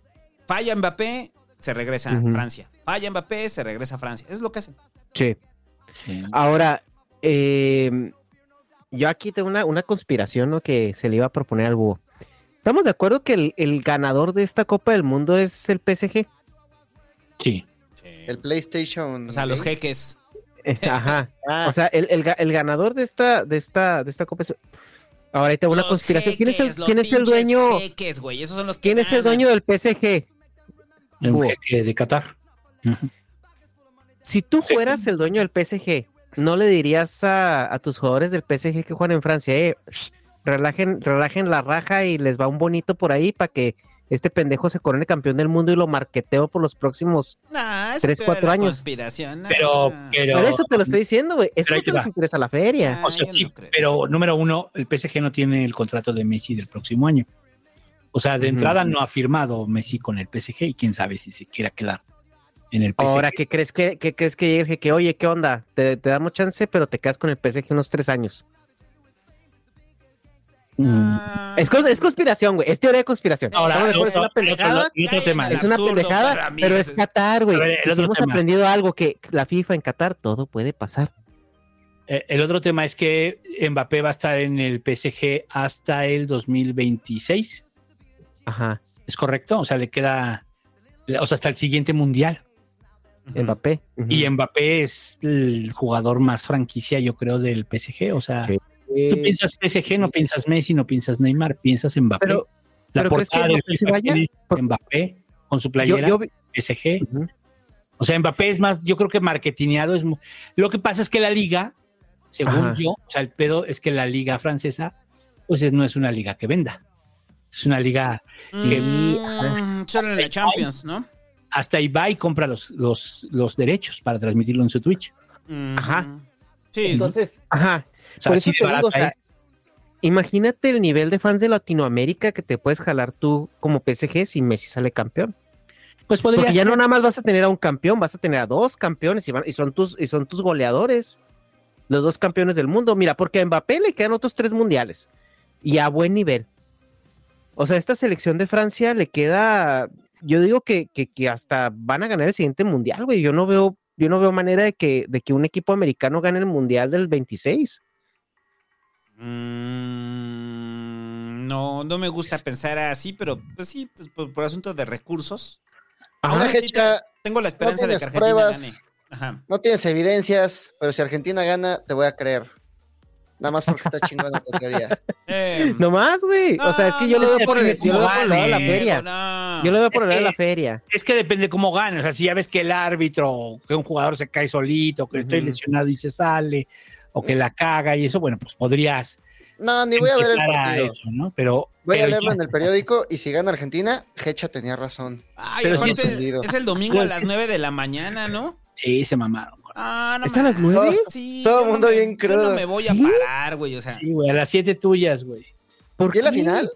falla Mbappé, se regresa a. Francia. Falla Mbappé, se regresa a Francia. Es lo que hacen. sí. Sí. Ahora, eh, yo aquí tengo una, una conspiración ¿no? que se le iba a proponer al búho. ¿Estamos de acuerdo que el, el ganador de esta Copa del Mundo es el PSG? Sí. El PlayStation. O sea, los jeques. Ajá. Ah, O sea, el, el el ganador de esta, de esta, de esta Copa es... Ahora ahí tengo una Los conspiración. ¿Quién es el, quién es el dueño? jeques, güey. Esos son los que ¿Quién es el dueño del PSG? Un Hugo. jeque de Qatar. Si tú fueras el dueño del PSG, ¿no le dirías a, a tus jugadores del PSG que juegan en Francia, eh, relajen, relajen la raja y les va un bonito por ahí para que este pendejo se corone campeón del mundo y lo marqueteo por los próximos... Nah, eso Tres, es cuatro la años. Conspiración, nah. Pero, eso te lo estoy diciendo, güey. Eso no les interesa la feria. Ah, o sea, yo sí, no creo. pero número uno, el PSG no tiene el contrato de Messi del próximo año. O sea, de entrada no ha firmado Messi con el PSG y quién sabe si se quiera quedar en el PSG. Ahora, ¿qué crees que, qué crees que llegue? Que, oye, ¿qué onda? Te, te damos chance, pero te quedas con el PSG unos tres años. Mm. Ah, Es, cons- es conspiración, güey. Es teoría de conspiración. Ahora, es una pendejada. otro- otro Caen tema. al Es una pendejada, mí, pero es- Qatar, güey. Hemos tema. aprendido algo que la FIFA en Qatar todo puede pasar. Eh, El otro tema es que Mbappé va a estar en el PSG hasta el 2026. Ajá. ¿Es correcto? O sea, le queda, o sea, hasta el siguiente mundial. Mbappé. Y Mbappé es el jugador más franquicia, yo creo, del PSG. O sea, Sí. tú piensas PSG, no piensas Messi, no piensas Neymar, piensas Mbappé. Pero- la pero ¿crees que portada del Mbappé se vaya? Mbappé con su playera yo PSG. O sea, Mbappé es más, yo creo que marketineado es. Lo que pasa es que la liga, según Ajá. yo, o sea, el pedo es que la liga francesa, pues es- no es una liga que venda. Es una liga que Mm, solo en la Champions, ¿no? hasta Ibai compra los, los, los derechos para transmitirlo en su Twitch. Mm, Ajá. Sí, Entonces, ajá. O sea, Por eso te digo, o sea, es. imagínate el nivel de fans de Latinoamérica que te puedes jalar tú como PSG si Messi sale campeón. Pues podría Porque ya ser. no nada más vas a tener a un campeón, vas a tener a dos campeones y, van- y son tus y son tus goleadores, los dos campeones del mundo. Mira, porque a Mbappé le quedan otros tres mundiales y a buen nivel. O sea, esta selección de Francia le queda, yo digo que, que, que hasta van a ganar el siguiente mundial, güey. Yo no veo, yo no veo manera de que, de que un equipo americano gane el mundial del 26. Mm, no, no me gusta pensar así, pero pues sí, pues por, por asunto de recursos. Ajá. Ahora sí tengo la esperanza de que Argentina pruebas. gane. Ajá. No tienes evidencias, pero si Argentina gana, te voy a creer. Nada más porque está chingona tu teoría. Eh, No más, güey. o sea, es que yo no, lo veo por el, yo lo veo cómo por lado de la feria. no. Yo lo veo por el lado de la feria. Es que depende cómo gane. O sea, si ya ves que el árbitro, que un jugador se cae solito, que estoy lesionado y se sale, o que la caga y eso, bueno, pues podrías No, ni voy a ver el partido. eso, ¿no? Pero, Voy a leerlo ya- en el periódico y si gana Argentina, Hecha tenía razón. Ay, Pero aparte, sí es es el domingo a las 9 de la mañana, ¿no? Sí, se mamaron. Ah, no ¿Es a las nueve? Sí, Todo yo no mundo me- bien Yo crudo. no me voy a ¿Sí? parar, güey, o sea. Sí, güey, a las siete tuyas, güey. ¿Por ¿Y es la qué? final?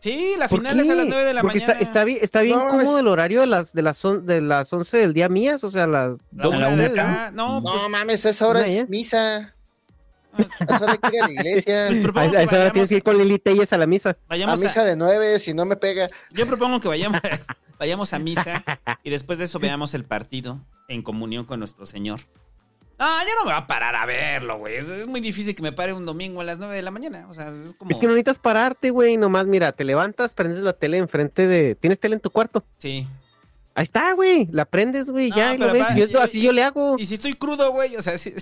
Sí, la ¿Por final es a las qué? 9 de la Porque mañana. Está, está bien, está bien No, cómodo es- el horario de las, de, las on- de las 11 del día mías, o sea, las La dos una una de la- acá. No, pues, No mames, esa hora es misa. A esa hora hay que ir a la iglesia. Pues, A, esa hora vayamos- tienes que ir con Lili Telles a la misa. A vayamos misa a, de nueve, si no me pega. yo propongo que vayamos, vayamos a misa y después de eso veamos el partido en comunión con nuestro Señor. Ah, yo no me voy a parar a verlo, güey. Es, es muy difícil que me pare un domingo a las 9 de la mañana. O sea, es como. Es que no necesitas pararte, güey, nomás mira, te levantas, prendes la tele enfrente de... ¿Tienes tele en tu cuarto? Sí. Ahí está, güey, la prendes, güey, No, ya, y lo ves. va- Yo, así yo le hago. Y si estoy crudo, güey, o sea, si,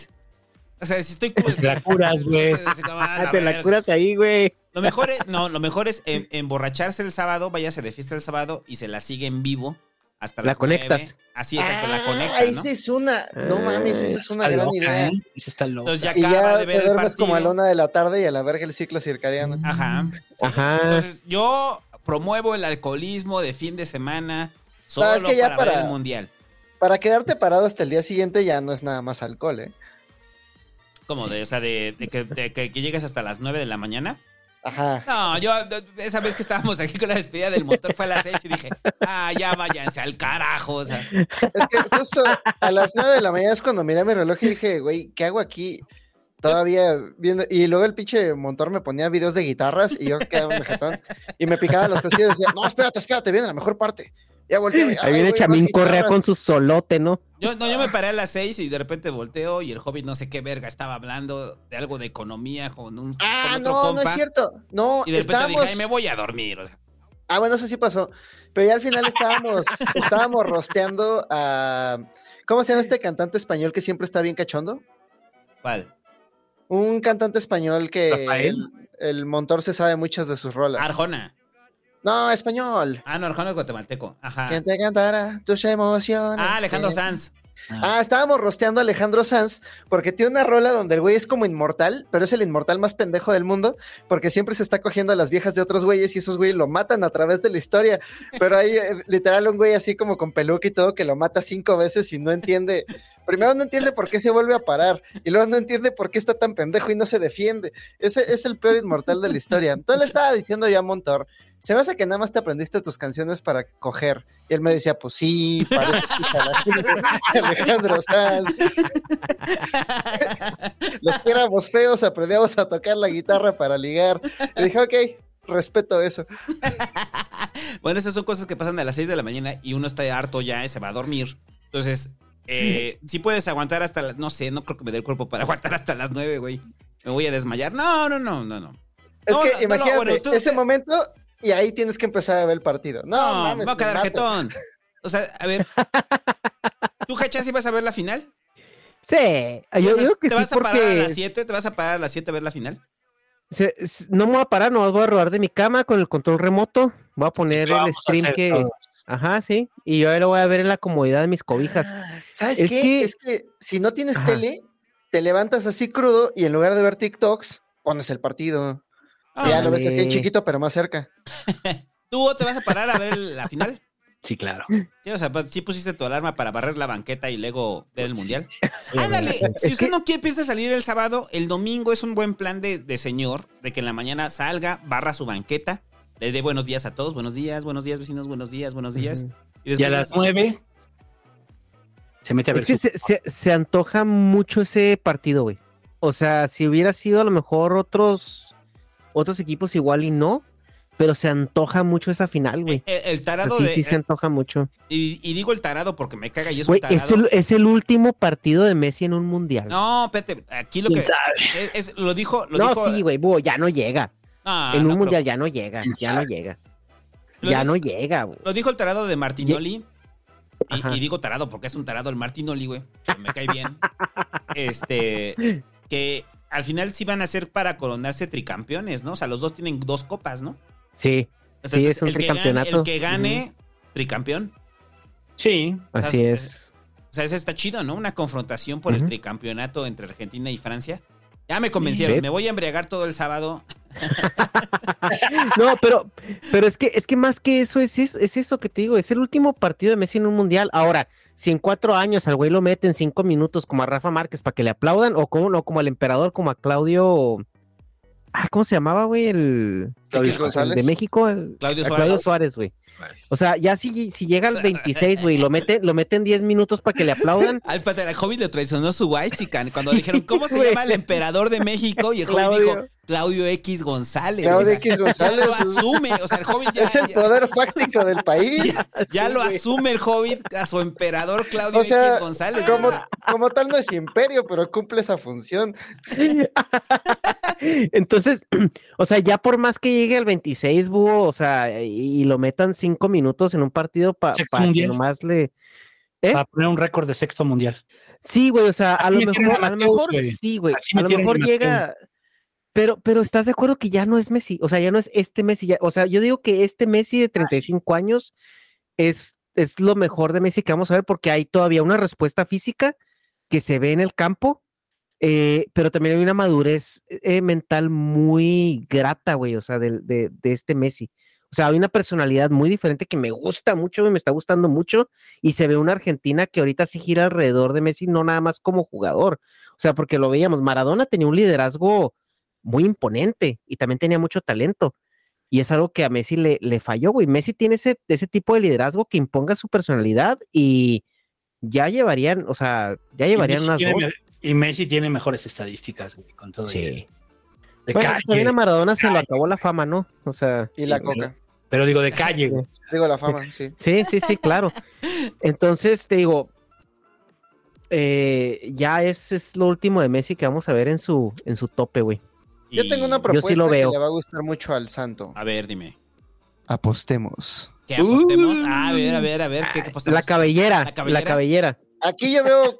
o sea, si estoy crudo. Te la curas, güey. Ah, te la curas ahí, güey. Lo mejor es, no, lo mejor es em- emborracharse el sábado, váyase de fiesta el sábado y se la sigue en vivo hasta La las conectas. Así es, que la Ah, conectas, ¿no? esa es una. No mames, esa es una Está gran loca, idea. ¿eh? Esa está loca. Entonces ya Y ya de te ver duermes partido. como a la una de la tarde y a la verga el ciclo circadiano. Ajá. Ajá. Entonces yo promuevo el alcoholismo de fin de semana solo es que ya para, ver el mundial. Para quedarte parado hasta el día siguiente ya no es nada más alcohol, ¿eh? Como de, o sea, de, de que, de que- que llegues hasta las 9 de la mañana. Ajá. No, yo esa vez que estábamos aquí con la despedida del motor fue a las 6 y dije, ah, ya váyanse al carajo. O sea, Es que justo a las nueve de la mañana es cuando miré mi reloj y dije, güey, ¿qué hago aquí? Todavía viendo. Y luego el pinche motor me ponía videos de guitarras y yo quedaba un vegetón. Y me picaban los costillos y decía, no, espérate, espérate, viene la mejor parte. Ya volteé. Ahí viene Chamín Correa con su solote, ¿no? yo, no, yo me paré a las 6 y de repente volteo y el hobbit no sé qué verga estaba hablando de algo de economía con un Ah, con otro no, compa. no es cierto. No, Y de repente estábamos... dije, ay, me voy a dormir. O sea, Ah, bueno, eso sí pasó. Pero ya al final estábamos, estábamos rosteando a. ¿Cómo se llama este cantante español que siempre está bien cachondo? ¿Cuál? Un cantante español que ¿Rafael? el, el montor se sabe muchas de sus rolas. Arjona. No, español. Ah, no, Arjona es guatemalteco. Ajá. ¿Quién te cantará tus emociones? Ah, Alejandro. Sanz. Ah, estábamos rosteando a Alejandro Sanz porque tiene una rola donde el güey es como inmortal, pero es el inmortal más pendejo del mundo porque siempre se está cogiendo a las viejas de otros güeyes y esos güeyes lo matan a través de la historia. Pero hay eh, literal un güey así como con peluca y todo que lo mata cinco veces y no entiende. Primero no entiende por qué se vuelve a parar y luego no entiende por qué está tan pendejo y no se defiende. Ese es el peor inmortal de la historia. Entonces le estaba diciendo yo a Montor, se me hace que nada más te aprendiste tus canciones para coger. Y él me decía, pues sí, escucha la- Alejandro Sanz. Los que éramos feos aprendíamos a tocar la guitarra para ligar. Y dije, ok, respeto eso. Bueno, esas son cosas que pasan a las 6 de la mañana y uno está harto ya y se va a dormir. Entonces, eh, si puedes aguantar hasta las, no sé, no creo que me dé el cuerpo para aguantar hasta las 9, güey. Me voy a desmayar. No, no, no, no, no. Es No, que no, no, imagínate bueno, tú- ese momento y ahí tienes que empezar a ver el partido. No, No, mames, va a quedar jetón. O sea, a ver. ¿Tú, Hacha, si vas a ver la final? Sí, yo O sea, digo que ¿Te sí vas a parar a porque las 7? ¿Te vas a parar a las 7 a ver la final? se- no me voy a parar, no voy a robar de mi cama con el control remoto. Voy a poner el stream que. todos. Ajá, sí. Y yo ahí lo voy a ver en la comodidad de mis cobijas. ¿Sabes Es qué? que- Es que si no tienes Ajá. tele, te levantas así crudo y en lugar de ver TikToks, pones el partido. Y ya lo ves así en chiquito, pero más cerca. ¿Tú te vas a parar a ver la final? Sí, claro. Sí, o sea, pues, sí pusiste tu alarma para barrer la banqueta y luego ver el mundial. Ándale, si usted que- no quiere empieza a salir el sábado, el domingo es un buen plan de, de señor, de que en la mañana salga, barra su banqueta, le dé buenos días a todos, buenos días, buenos días vecinos, buenos días, buenos días. Ujú. Y Y a las 9 se mete a ver Es que su- se, se- se antoja mucho ese partido, güey. O sea, si hubiera sido a lo mejor otros, otros equipos igual y no, pero se antoja mucho esa final, güey. el, el O sea, tarado sí, de... sí se antoja mucho. y, y digo el tarado porque me caga y es Güey, un es tarado. el, es el último partido de Messi en un mundial. No, espérate, aquí lo ¿Quién que... sabe? Es, es- lo dijo... Lo No, dijo- sí, güey, búho, ya no llega. Ah, en no un creo. mundial ya no llega, ¿Quién ya no llega. Lo Ya no llega, güey. Lo dijo el tarado de Martinoli. Y, y digo tarado porque es un tarado el Martinoli, güey. Me cae bien. este. Que al final sí van a ser para coronarse tricampeones, ¿no? O sea, los dos tienen dos copas, ¿no? Sí, O sea, sí, entonces, es un el que gane- tricampeonato. el que gane, tricampeón. Sí, Así sea, es. O sea, ese está chido, ¿no? Una confrontación por el tricampeonato entre Argentina y Francia. Ya me convencieron. Sí. Me voy a embriagar todo el sábado. No, pero, pero es que, es que más que eso es, es, es eso que te digo, es el último partido de Messi en un mundial. Ahora, si en cuatro años al güey lo meten cinco minutos como a Rafa Márquez para que le aplaudan, o como no, como al emperador, como a Claudio. Ah, ¿cómo se llamaba, güey? El, Claudio el de México, el- Claudio Suárez. Claudio Suárez, güey. O sea, ya si, si llega al 26, güey, y lo meten, lo meten 10 minutos para que le aplaudan. Al el Hobbit le traicionó su Whitezican cuando Sí, dijeron, ¿cómo se llama el emperador de México? Y el Claudio. dijo, Claudio X González. Claudio O sea, X González. Ya lo asume, o sea, el Hobbit ya, es el ya- poder fáctico del país. ya- ya Sí, lo güey. asume el Hobbit a su emperador Claudio O sea, X González. como, o sea, como tal no es imperio, pero cumple esa función. Entonces, o sea, ya por más que llegue al 26, búho, o sea, y, y lo metan cinco minutos en un partido para que nomás le. ¿Eh? para poner un récord de sexto mundial. Sí, güey, o sea, a lo mejor, a a lo mejor güey. sí, güey. Así A lo mejor Mateus. Pero, pero estás de acuerdo que ya no es Messi, o sea, ya no es este Messi, ya, o sea, yo digo que este Messi de 35 años es, es lo mejor de Messi que vamos a ver porque hay todavía una respuesta física que se ve en el campo, eh, pero también hay una madurez eh, mental muy grata, güey, o sea, de, de este Messi. O sea, hay una personalidad muy diferente que me gusta mucho, me está gustando mucho, y se ve una Argentina que ahorita sí gira alrededor de Messi, no nada más como jugador. O sea, porque lo veíamos, Maradona tenía un liderazgo muy imponente y también tenía mucho talento. Y es algo que a Messi le, le falló, güey. Messi tiene ese, ese tipo de liderazgo que imponga su personalidad y ya llevarían, o sea, ya llevarían unas dos. y Messi tiene mejores estadísticas, güey, con todo. Sí. De Bueno, pues calle. también a Maradona se lo acabó la fama, ¿no? O sea, Y la coca. Pero digo, de calle, güey. Digo la fama, sí. Sí, sí, sí, claro. Entonces, te digo, eh, ya es, es lo último de Messi que vamos a ver en su, en su tope, güey. Yo tengo una Yo propuesta sí lo veo. que le va a gustar mucho al santo. A ver, dime. Apostemos. ¿Qué apostemos? Ah, a ver, a ver, a ver, ¿qué, qué apostemos? La cabellera, ¿La la cabellera? Aquí yo veo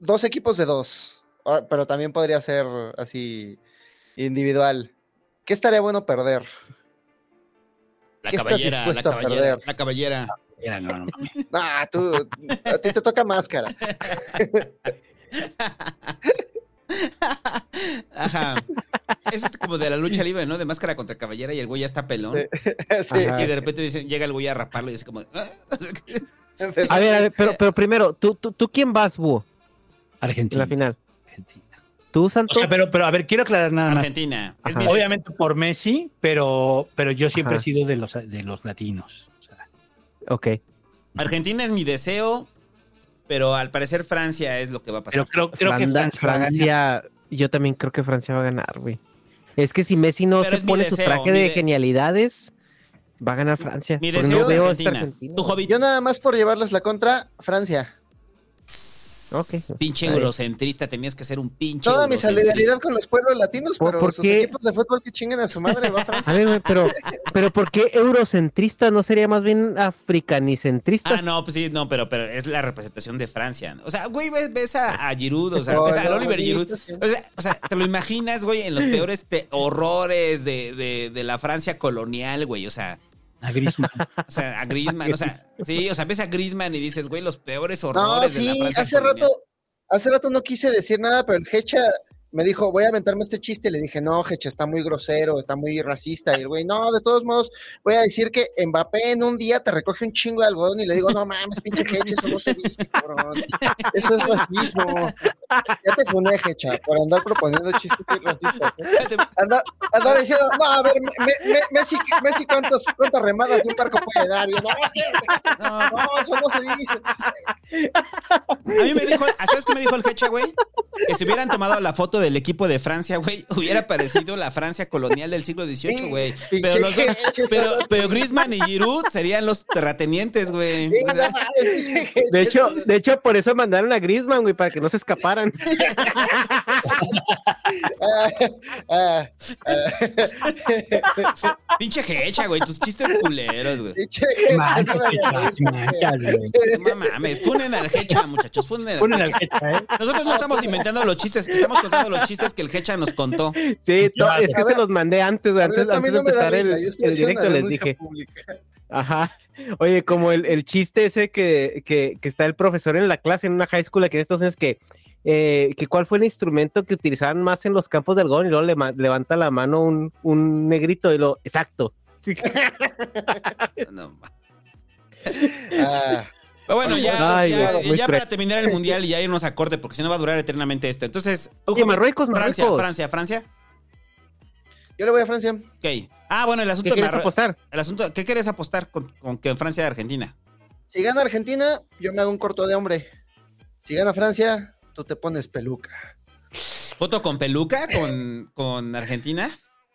dos equipos de dos, ah, pero también podría ser así individual. ¿Qué estaría bueno perder? La ¿Qué estás caballera, la dispuesto a caballera, perder? la caballera. Era, no, no, mames. Ah, tú, a ti te toca máscara. Ajá. Es como de la lucha libre, ¿no? De máscara contra caballera y el güey ya está pelón. Sí. Y de repente dicen, llega el güey a raparlo y es como. "Ah". A ver, a ver, pero, pero primero, ¿tú, tú, tú quién vas, Búho, en Argentina. la final? Argentina. ¿Tú, O Santo? sea, pero, pero a ver, quiero aclarar nada más. Argentina. Ajá. Obviamente por Messi, pero, pero yo siempre he sido de los, de los latinos. O sea, Ok. Argentina es mi deseo, pero al parecer Francia es lo que va a pero pasar. creo, creo que Francia, yo también creo que Francia va a ganar, güey. Es que si Messi no Pero se pone su traje de de- genialidades, va a ganar Francia. Mi deseo no es veo a Argentina. Argentina. Yo nada más por llevarles la contra, Francia. Pinche Está bien. eurocentrista, tenías que ser un pinche Toda mi solidaridad con los pueblos latinos, ¿Por- pero por sus qué? equipos de fútbol que chinguen a su madre, va a Francia. A ver, pero, pero ¿por qué eurocentrista? ¿No sería más bien africanicentrista? Ah, no, pues sí, no, pero, pero es la representación de Francia. O sea, güey, ves, ves a, a Giroud, o sea, No, al no, Oliver Giroud. O sea, o sea, te lo imaginas, güey, en los peores te- horrores de, de, de la Francia colonial, güey. O sea, A Griezmann. o sea, a Griezmann, o sea, sí, o sea, ves a Griezmann y dices, güey, los peores No, horrores de la sí, Francia hace colonial. rato, hace rato no quise decir nada, pero el Hecha me dijo, voy a aventarme este chiste, le dije, no, Hecha, está muy grosero, está muy racista, y el güey, no, de todos modos, voy a decir que Mbappé en un día te recoge un chingo de algodón, y le digo, no mames, pinche Hecha, eso no se dice, cabrón, eso es racismo, ya te funé, Hecha, por andar proponiendo chistes racistas, ¿eh? Anda, anda diciendo, no, a ver, me- me- me- Messi, Messi ¿cuántos, cuántas remadas un barco puede dar, y yo, no, no, eso no se dice, A mí me dijo, ¿sabes qué me dijo el Hecha, güey? Que si hubieran tomado la foto del equipo de Francia, güey, hubiera parecido la Francia colonial del siglo XVIII, güey. Pero, los dos- pero, Griezmann y Giroud serían los terratenientes, güey. O sea, De hecho, de hecho, por eso mandaron a Griezmann, güey, para que no se escaparan. Ah, Pinche Hecha, güey, tus chistes culeros, güey. No mames, funen al Hecha, muchachos, funen al. Hecha, ¿eh? Nosotros no estamos inventando los chistes, estamos contando los chistes que el Hecha nos contó. Sí, es que se los mandé antes, ver, antes, antes de no empezar el, directo les dije. pública. Ajá. Oye, como el, el chiste ese que, que, que está el profesor en la clase en una high school aquí en Estados Unidos que, eh, que cuál fue el instrumento que utilizaban más en los campos de algodón y luego le levanta la mano un, un negrito y lo, exacto. Sí. No, Ah, Pero bueno, ya, Ay, ya, pre- para terminar el mundial y ya irnos a corte, porque si no va a durar eternamente esto. Entonces, Oye, Marruecos, Francia, Marruecos. Francia, Francia. yo le voy a Francia. Ok. Ah, bueno, el asunto ¿Qué de quieres apostar? El asunto, ¿qué quieres apostar con, con que Francia y Argentina? Si gana Argentina, yo me hago un corto de hombre. Si gana Francia, tú te pones peluca. ¿Foto con peluca con, con Argentina?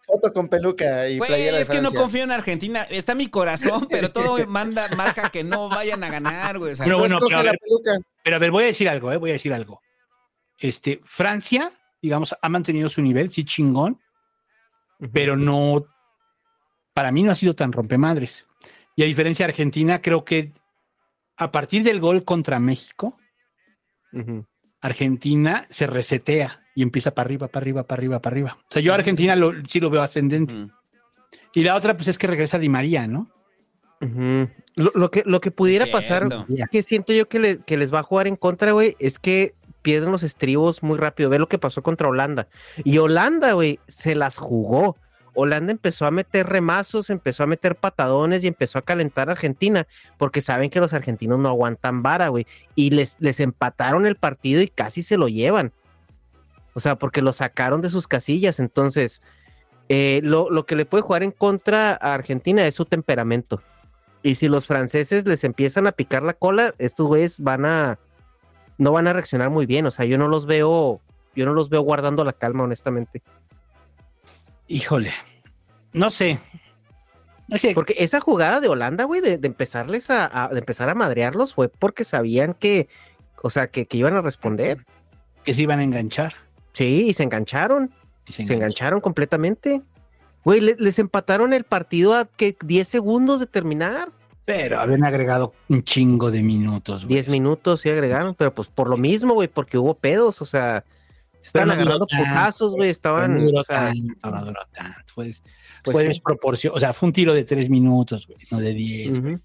Foto con peluca y Güey, playera de es que no confío en Argentina. Está mi corazón, pero todo manda, marca que no vayan a ganar, güey. O sea, Pero bueno, pero a la ver, peluca. Pero a ver, voy a decir algo, ¿eh? Voy a decir algo. Este, Francia, digamos, ha mantenido su nivel, sí chingón, pero no, para mí no ha sido tan rompemadres. Y a diferencia de Argentina, creo que a partir del gol contra México. Argentina se resetea y empieza para arriba, para arriba, para arriba, para arriba. O sea, yo a Argentina lo- sí lo veo ascendente. Mm. Y la otra, pues es que regresa Di María, ¿no? Lo, lo que, lo que pudiera Cierto. pasar, que siento yo que, le- que les va a jugar en contra, güey, es que pierden los estribos muy rápido. Ve lo que pasó contra Holanda. Y Holanda, güey, se las jugó. Holanda empezó a meter remazos, empezó a meter patadones y empezó a calentar a Argentina, porque saben que los argentinos no aguantan vara, güey. Y les, les empataron el partido y casi se lo llevan. O sea, porque lo sacaron de sus casillas. Entonces, eh, lo, lo que le puede jugar en contra a Argentina es su temperamento. Y si los franceses les empiezan a picar la cola, estos güeyes van a no van a reaccionar muy bien. O sea, yo no los veo, yo no los veo guardando la calma, honestamente. Híjole, no sé. No sé. Porque esa jugada de Holanda, güey, de, de empezarles a, a- de empezar a madrearlos, fue porque sabían que, o sea, que, que iban a responder. Que se iban a enganchar. Sí, y se engancharon. Y Se engancharon completamente. Güey, le- les empataron el partido a que 10 segundos de terminar. Pero habían agregado un chingo de minutos. güey. 10 minutos sí agregaron, pero pues por lo mismo, güey, porque hubo pedos, o sea, estaban no agarrando putazos, güey, estaban, no duró o sea, tanto, no duró tanto. Fue, Pues fue sí. desproporción. O sea, fue un tiro de tres minutos, güey, no de diez. güey.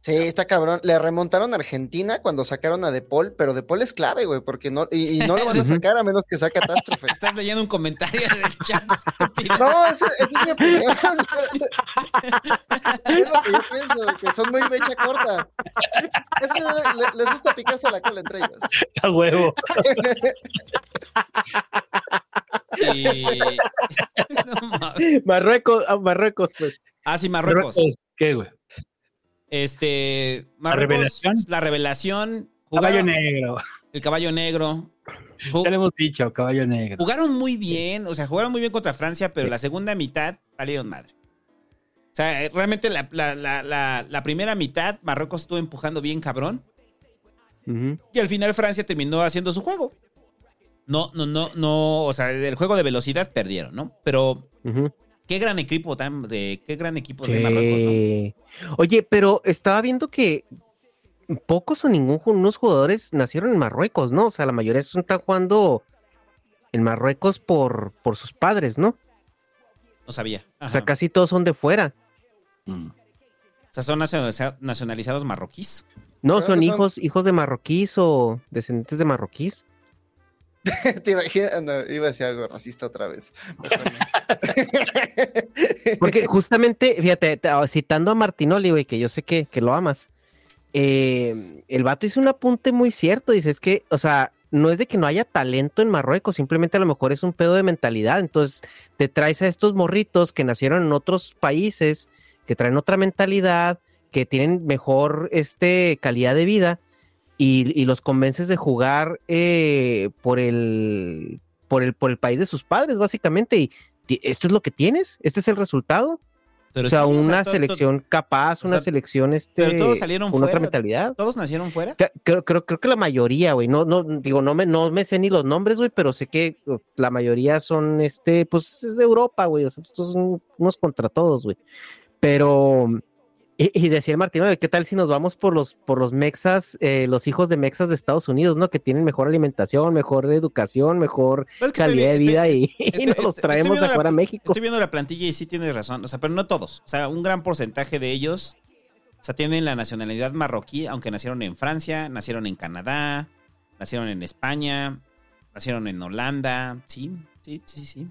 Sí, está cabrón. Le remontaron a Argentina cuando sacaron a De Paul, pero De Paul es clave, güey, porque no, y, y no lo van a sacar a menos que sea catástrofe. Estás leyendo un comentario del chat. No, esa esa es mi opinión. es lo que yo pienso, que son muy mecha corta. Es que le- les gusta picarse la cola entre ellos. A huevo. Y- No mames. Marruecos, ah, Marruecos, pues. Ah, sí, Marruecos. ¿Qué, güey? Este. Marruecos, revelación? La revelación. Caballo negro. El caballo negro. Ya le hemos dicho, caballo negro. Jugaron muy bien, o sea, jugaron muy bien contra Francia, pero la segunda mitad salieron madre. O sea, eh, realmente la, la- la- la- la primera mitad Marruecos estuvo empujando bien cabrón. Y al final Francia terminó haciendo su juego. No, no, no, no, o sea, el juego de velocidad perdieron, ¿no? Pero qué gran equipo tan de qué gran equipo de Marruecos. Oye, pero estaba viendo que pocos o ningunos jugadores nacieron en Marruecos, ¿no? O sea, la mayoría son- están jugando en Marruecos por, por sus padres, ¿no? No sabía. O sea, casi todos son de fuera. O sea, son nacionaliza- nacionalizados marroquíes. No, son- hijos, hijos de marroquíes o descendientes de marroquíes. Te imaginas, no, iba a decir algo racista otra vez. Porque justamente, fíjate, te- ah, citando a Martinoli, güey, que yo sé que, que lo amas, eh, el vato hizo un apunte muy cierto, dice, es que, o sea, no es de que no haya talento en Marruecos, simplemente a lo mejor es un pedo de mentalidad, entonces te traes a estos morritos que nacieron en otros países, que traen otra mentalidad, que tienen mejor este, calidad de vida, y, y los convences de jugar eh, por el por el por el país de sus padres básicamente y esto es lo que tienes este es el resultado Pero o sea sí, o sea, una selección capaz o una sea, selección este Pero todos salieron con fuera. otra mentalidad ¿Todos nacieron fuera? Creo, creo, creo que la mayoría, güey. No, no, digo, no me, no me sé ni los nombres, güey, pero sé que uh, la mayoría son, este, pues, es de Europa, güey. O sea, son unos contra todos, güey. Pero, y, y decía el Martín, ¿qué tal si nos vamos por los, por los mexas, eh, los hijos de mexas de Estados Unidos, ¿no? Que tienen mejor alimentación, mejor educación, mejor Pero es que estoy calidad de vi- vida estoy- y, y estoy- nos los traemos viendo a jugar la- a México. Estoy viendo la plantilla y sí tienes razón. O sea, pero no todos. O sea, un gran porcentaje de ellos. O sea, tienen la nacionalidad marroquí, aunque nacieron en Francia, nacieron en Canadá, nacieron en España, nacieron en Holanda. Sí, sí, sí, sí.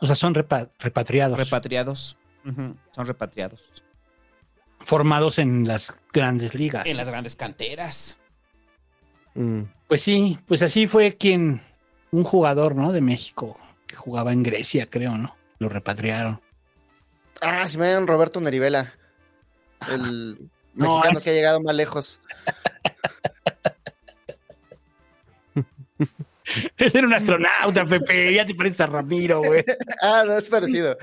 O sea, son repa- repatriados. Repatriados. Ujú, Son repatriados. Formados en las grandes ligas. En las grandes canteras. Mm. Pues sí, pues así fue quien, un jugador, ¿no? De México, que jugaba en Grecia, creo, ¿no? Lo repatriaron. Ah, se me llaman Roberto Nerivela. El No, mexicano es- que ha llegado más lejos. Ese era un astronauta, Pepe. Ya te pareces a Ramiro, güey. ah, no, es parecido.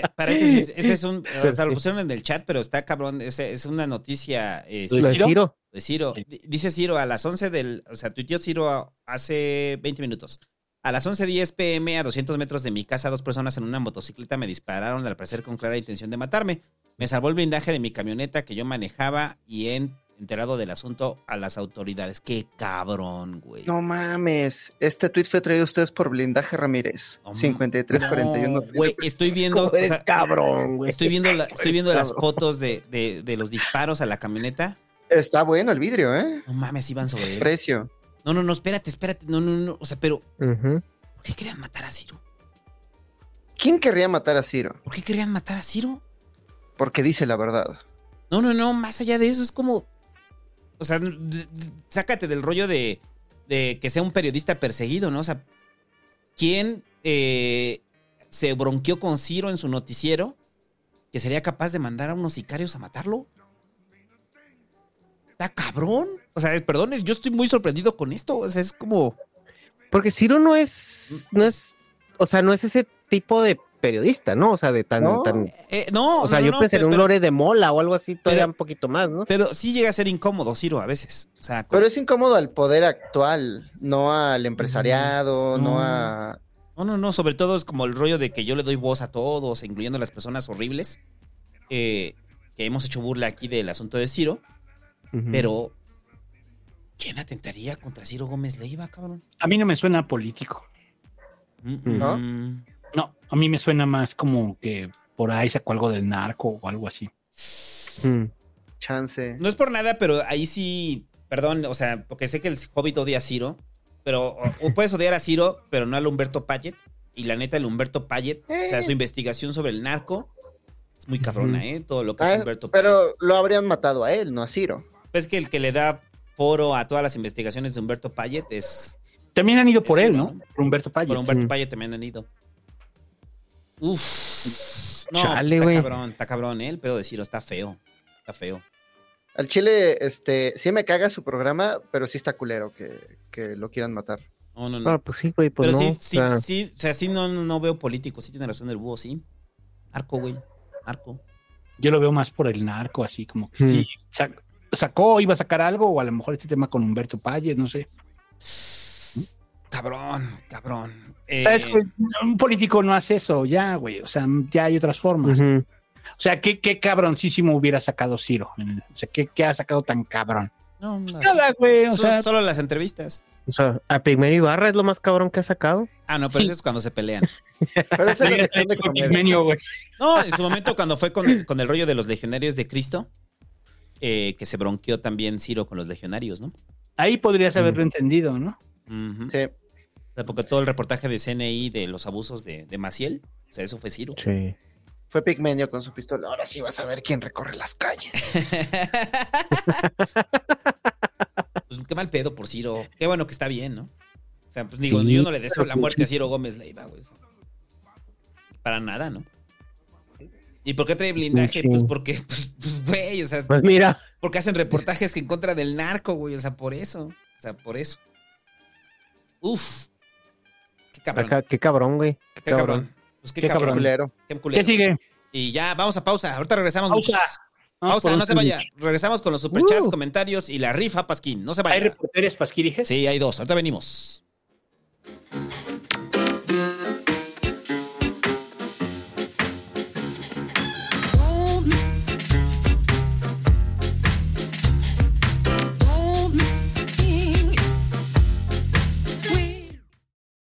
Paréntesis, ese es un. O sea, lo pusieron en el chat, pero está cabrón. ese es una noticia. eh, Lo de Ciro. de Ciro. D- Dice Ciro a las 11 del. O sea, tuiteó Ciro hace 20 minutos. A las 11.10 pm, a 200 metros de mi casa, dos personas en una motocicleta me dispararon, al parecer con clara intención de matarme. Me salvó el blindaje de mi camioneta que yo manejaba y he enterado del asunto a las autoridades. Qué cabrón, güey. No mames. Este tweet fue traído a ustedes por Blindaje Ramírez. 5341. No, güey, estoy viendo. ¿Cómo eres o sea, cabrón, güey? Estoy viendo, la- estoy viendo las fotos de, de- de los disparos a la camioneta. Está bueno el vidrio, ¿eh? No mames, iban sobre él. Precio. No, no, no, espérate, espérate. No, no, no. O sea, pero. ¿por qué querían matar a Ciro? ¿Quién querría matar a Ciro? ¿Por qué querían matar a Ciro? Porque dice la verdad. No, no, no, más allá de eso es como. O sea, sácate del rollo de, de que sea un periodista perseguido, ¿no? O sea, ¿quién eh, se bronqueó con Ciro en su noticiero que sería capaz de mandar a unos sicarios a matarlo? Está cabrón. O sea, perdón, yo estoy muy sorprendido con esto. O sea, es como. Porque Ciro no es, no es, o sea, no es ese tipo de periodista, ¿no? O sea, de tan, No. tan, eh, no, o sea, no, yo no, pensé en pero- un pero- lore de mola o algo así, todavía pero- un poquito más, ¿no? Pero sí llega a ser incómodo, Ciro, a veces. O sea, con- Pero es incómodo al poder actual, no al empresariado, no, No. a... No, no, no, sobre todo es como el rollo de que yo le doy voz a todos, incluyendo a las personas horribles, eh, que hemos hecho burla aquí del asunto de Ciro, pero ¿quién atentaría contra Ciro Gómez Leiva, cabrón? A mí no me suena político. ¿No? Mm, No, a mí me suena más como que por ahí sacó algo del narco o algo así. Mm. Chance. No es por nada, pero ahí sí, perdón, o sea, porque sé que el Hobbit odia a Ciro, pero o, o puedes odiar a Ciro, pero no al Humberto Payet. Y la neta, el Humberto Payet, o sea, Eh. su investigación sobre el narco es muy cabrona, ¿eh? Todo lo que es Ah, Humberto Payet. pero lo habrían matado a él, no a Ciro. Es que el que le da foro a todas las investigaciones de Humberto Payet es. También han ido por él, ¿no? ¿no? Por Humberto Payet. Por Humberto Mm. Payet también han ido. Uf. No, pues Chale, está güey. cabrón, está cabrón, ¿eh? El pedo de Ciro está feo. Está feo. Al Chile, este, sí me caga su programa, pero sí está culero que, que lo quieran matar. No, no, no. Ah, pues sí, güey, pues Pero no. sí, o sí, sea, sí, o sea, sí no, no veo político, sí tiene razón el búho, sí. Arco, güey. Arco. Yo lo veo más por el narco, así como que Hmm. sí. sac- sacó, iba a sacar algo, o a lo mejor este tema con Humberto Paye, no sé. Cabrón, cabrón. ¿Sabes, Eh? Un político no hace eso, ya, güey. O sea, ya hay otras formas. O sea, ¿qué, qué cabroncísimo hubiera sacado Ciro. O sea, ¿qué, qué ha sacado tan cabrón? no, no, Nada, güey. O solo, sea, solo las entrevistas. O sea, a Pigmenio Ibarra es lo más cabrón que ha sacado. Ah, no, pero eso es cuando se pelean. Pero esa es la sección de. Pigmenio, güey. No, en su momento cuando fue con, con el rollo de los legionarios de Cristo, eh, que se bronqueó también Ciro con los legionarios, ¿no? Ahí podrías haberlo entendido, ¿no? Sí. O sea, porque todo el reportaje de CNI de los abusos de, de Maciel, o sea, eso fue Ciro. Sí. Fue Pigmenio con su pistola. Ahora sí vas a ver quién recorre las calles. Pues qué mal pedo por Ciro. Qué bueno que está bien, ¿no? O sea, pues digo, Sí, yo no le deseo la muerte a pinche- Ciro Gómez Leiva, güey. Para nada, ¿no? ¿Y por qué trae blindaje? Pues porque, pues, pues, güey, o sea, Pues mira, porque hacen reportajes que en contra del narco, güey. O sea, por eso. O sea, por eso. Uf. Qué cabrón. acá, qué cabrón, güey. Qué, Qué cabrón. cabrón. Pues qué, Qué cabrón. Culero. Qué culero. ¿Qué sigue? Y ya, vamos a pausa. Ahorita regresamos. Pausa. Pausa, no se vaya. Regresamos con los superchats, Uh. comentarios y la rifa, Pasquín. No se ¿Hay vaya. reporteros pasquirijes? Sí, hay dos. Ahorita venimos.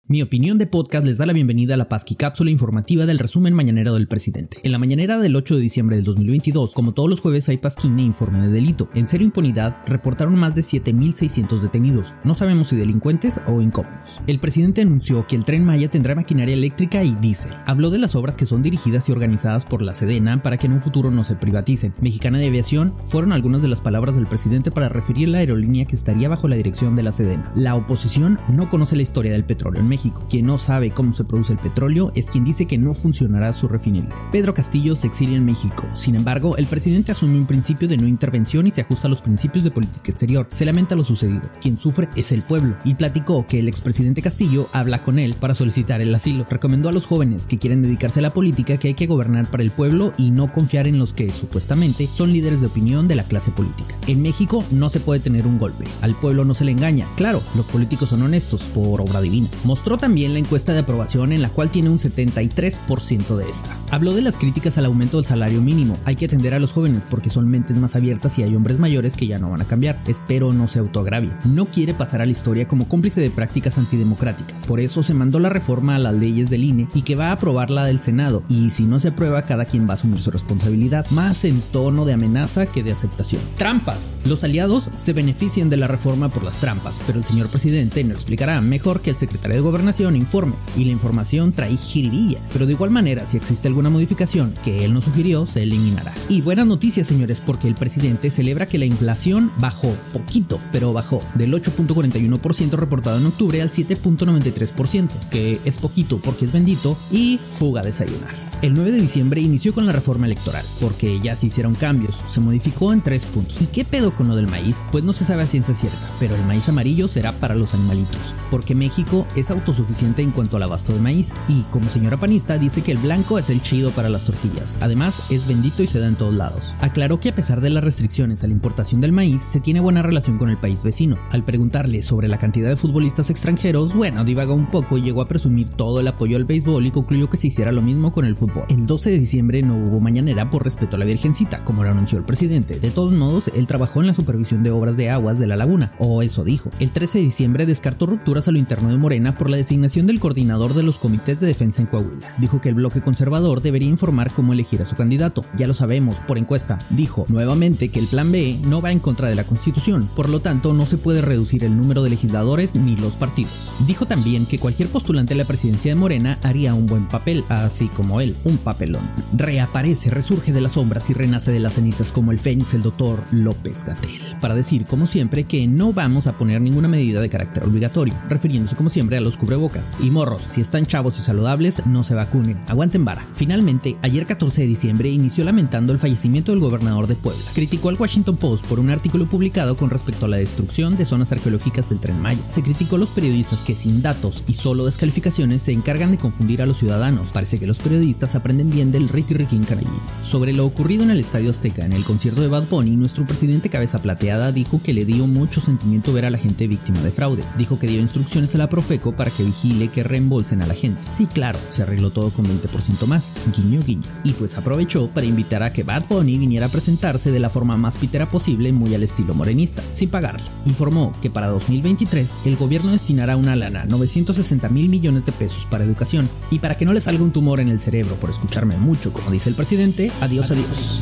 Mi opinión de podcast les da la bienvenida a la Pasqui cápsula informativa del resumen mañanero del presidente. En la mañanera del 8 de diciembre del 2022, como todos los jueves, hay pasquín e informe de delito. En serio impunidad, reportaron más de 7.600 detenidos. No sabemos si delincuentes o incómodos. El presidente anunció que el tren Maya tendrá maquinaria eléctrica y diésel. Habló de las obras que son dirigidas y organizadas por la Sedena para que en un futuro no se privaticen. Mexicana de Aviación fueron algunas de las palabras del presidente para referir la aerolínea que estaría bajo la dirección de la Sedena. La oposición no conoce la historia del petróleo en México. Quien no sabe cómo se produce el petróleo es quien dice que no funcionará su refinería. Pedro Castillo se exilia en México. Sin embargo, el presidente asume un principio de no intervención y se ajusta a los principios de política exterior. Se lamenta lo sucedido. Quien sufre es el pueblo y platicó que el expresidente Castillo habla con él para solicitar el asilo. Recomendó a los jóvenes que quieren dedicarse a la política que hay que gobernar para el pueblo y no confiar en los que supuestamente son líderes de opinión de la clase política. En México no se puede tener un golpe. Al pueblo no se le engaña. Claro, los políticos son honestos por obra divina. Mostró también la encuesta de aprobación en la cual tiene un 73% de esta. Habló de las críticas al aumento del salario mínimo. Hay que atender a los jóvenes porque son mentes más abiertas y hay hombres mayores que ya no van a cambiar. Espero no se autoagravie. No quiere pasar a la historia como cómplice de prácticas antidemocráticas. Por eso se mandó la reforma a las leyes del INE y que va a aprobar la del Senado. Y si no se aprueba, cada quien va a asumir su responsabilidad. Más en tono de amenaza que de aceptación. Trampas. Los aliados se benefician de la reforma por las trampas, pero el señor presidente no explicará mejor que el secretario de Gobernación informe. Y la información trae jiribilla. Pero de igual manera, si existe alguna modificación que él no sugirió, se eliminará. Y buenas noticias, señores, porque el presidente celebra que la inflación bajó poquito, pero bajó del 8.41% reportado en octubre al 7.93%, que es poquito porque es bendito y fuga a desayunar. El 9 de diciembre inició con la reforma electoral, porque ya se hicieron cambios, se modificó en tres puntos. ¿Y qué pedo con lo del maíz? Pues no se sabe a ciencia cierta, pero el maíz amarillo será para los animalitos, porque México es autosuficiente en cuanto al abasto de maíz, y como señora panista dice que el blanco es el chido para las tortillas, además es bendito y se da en todos lados. Aclaró que a pesar de las restricciones a la importación del maíz, se tiene buena relación con el país vecino. Al preguntarle sobre la cantidad de futbolistas extranjeros, bueno, divagó un poco y llegó a presumir todo el apoyo al béisbol y concluyó que se hiciera lo mismo con el fútbol. El 12 de diciembre no hubo mañanera por respeto a la Virgencita, como lo anunció el presidente. De todos modos, él trabajó en la supervisión de obras de aguas de la laguna, o eso dijo. El 13 de diciembre descartó rupturas a lo interno de Morena por la designación del coordinador de los comités de defensa en Coahuila. Dijo que el bloque conservador debería informar cómo elegir a su candidato. Ya lo sabemos, por encuesta. Dijo nuevamente que el plan B no va en contra de la Constitución, por lo tanto no se puede reducir el número de legisladores ni los partidos. Dijo también que cualquier postulante a la presidencia de Morena haría un buen papel, así como él, un papelón. Reaparece, resurge de las sombras y renace de las cenizas como el fénix el doctor López Gatel, para decir como siempre que no vamos a poner ninguna medida de carácter obligatorio, refiriéndose como siempre a los cubrebocas. Y morros, si están chavos y saludables, no se vacunen. Aguanten vara. Finalmente, ayer 14 de diciembre inició lamentando el fallecimiento del gobernador de Puebla. Criticó al Washington Post por un artículo publicado con respecto a la destrucción de zonas arqueológicas del Tren Maya. Se criticó a los periodistas que sin datos y solo descalificaciones se encargan de confundir a los ciudadanos. Parece que los periodistas aprenden bien del Ricky Ricky Carayín. Sobre lo ocurrido en el Estadio Azteca en el concierto de Bad Bunny, nuestro presidente Cabeza Plateada dijo que le dio mucho sentimiento ver a la gente víctima de fraude. Dijo que dio instrucciones a la Profeco para que vigile que reembolsen a la gente. Sí, claro, se arregló todo con 20% más. Guiño, guiño. Y pues aprovechó para invitar a que Bad Bunny viniera a presentarse de la forma más pitera posible, muy al estilo morenista, sin pagarle. Informó que para 2023 el gobierno destinará una lana, 960 mil millones de pesos para educación. Y para que no le salga un tumor en el cerebro por escucharme mucho, como dice el presidente, adiós, adiós.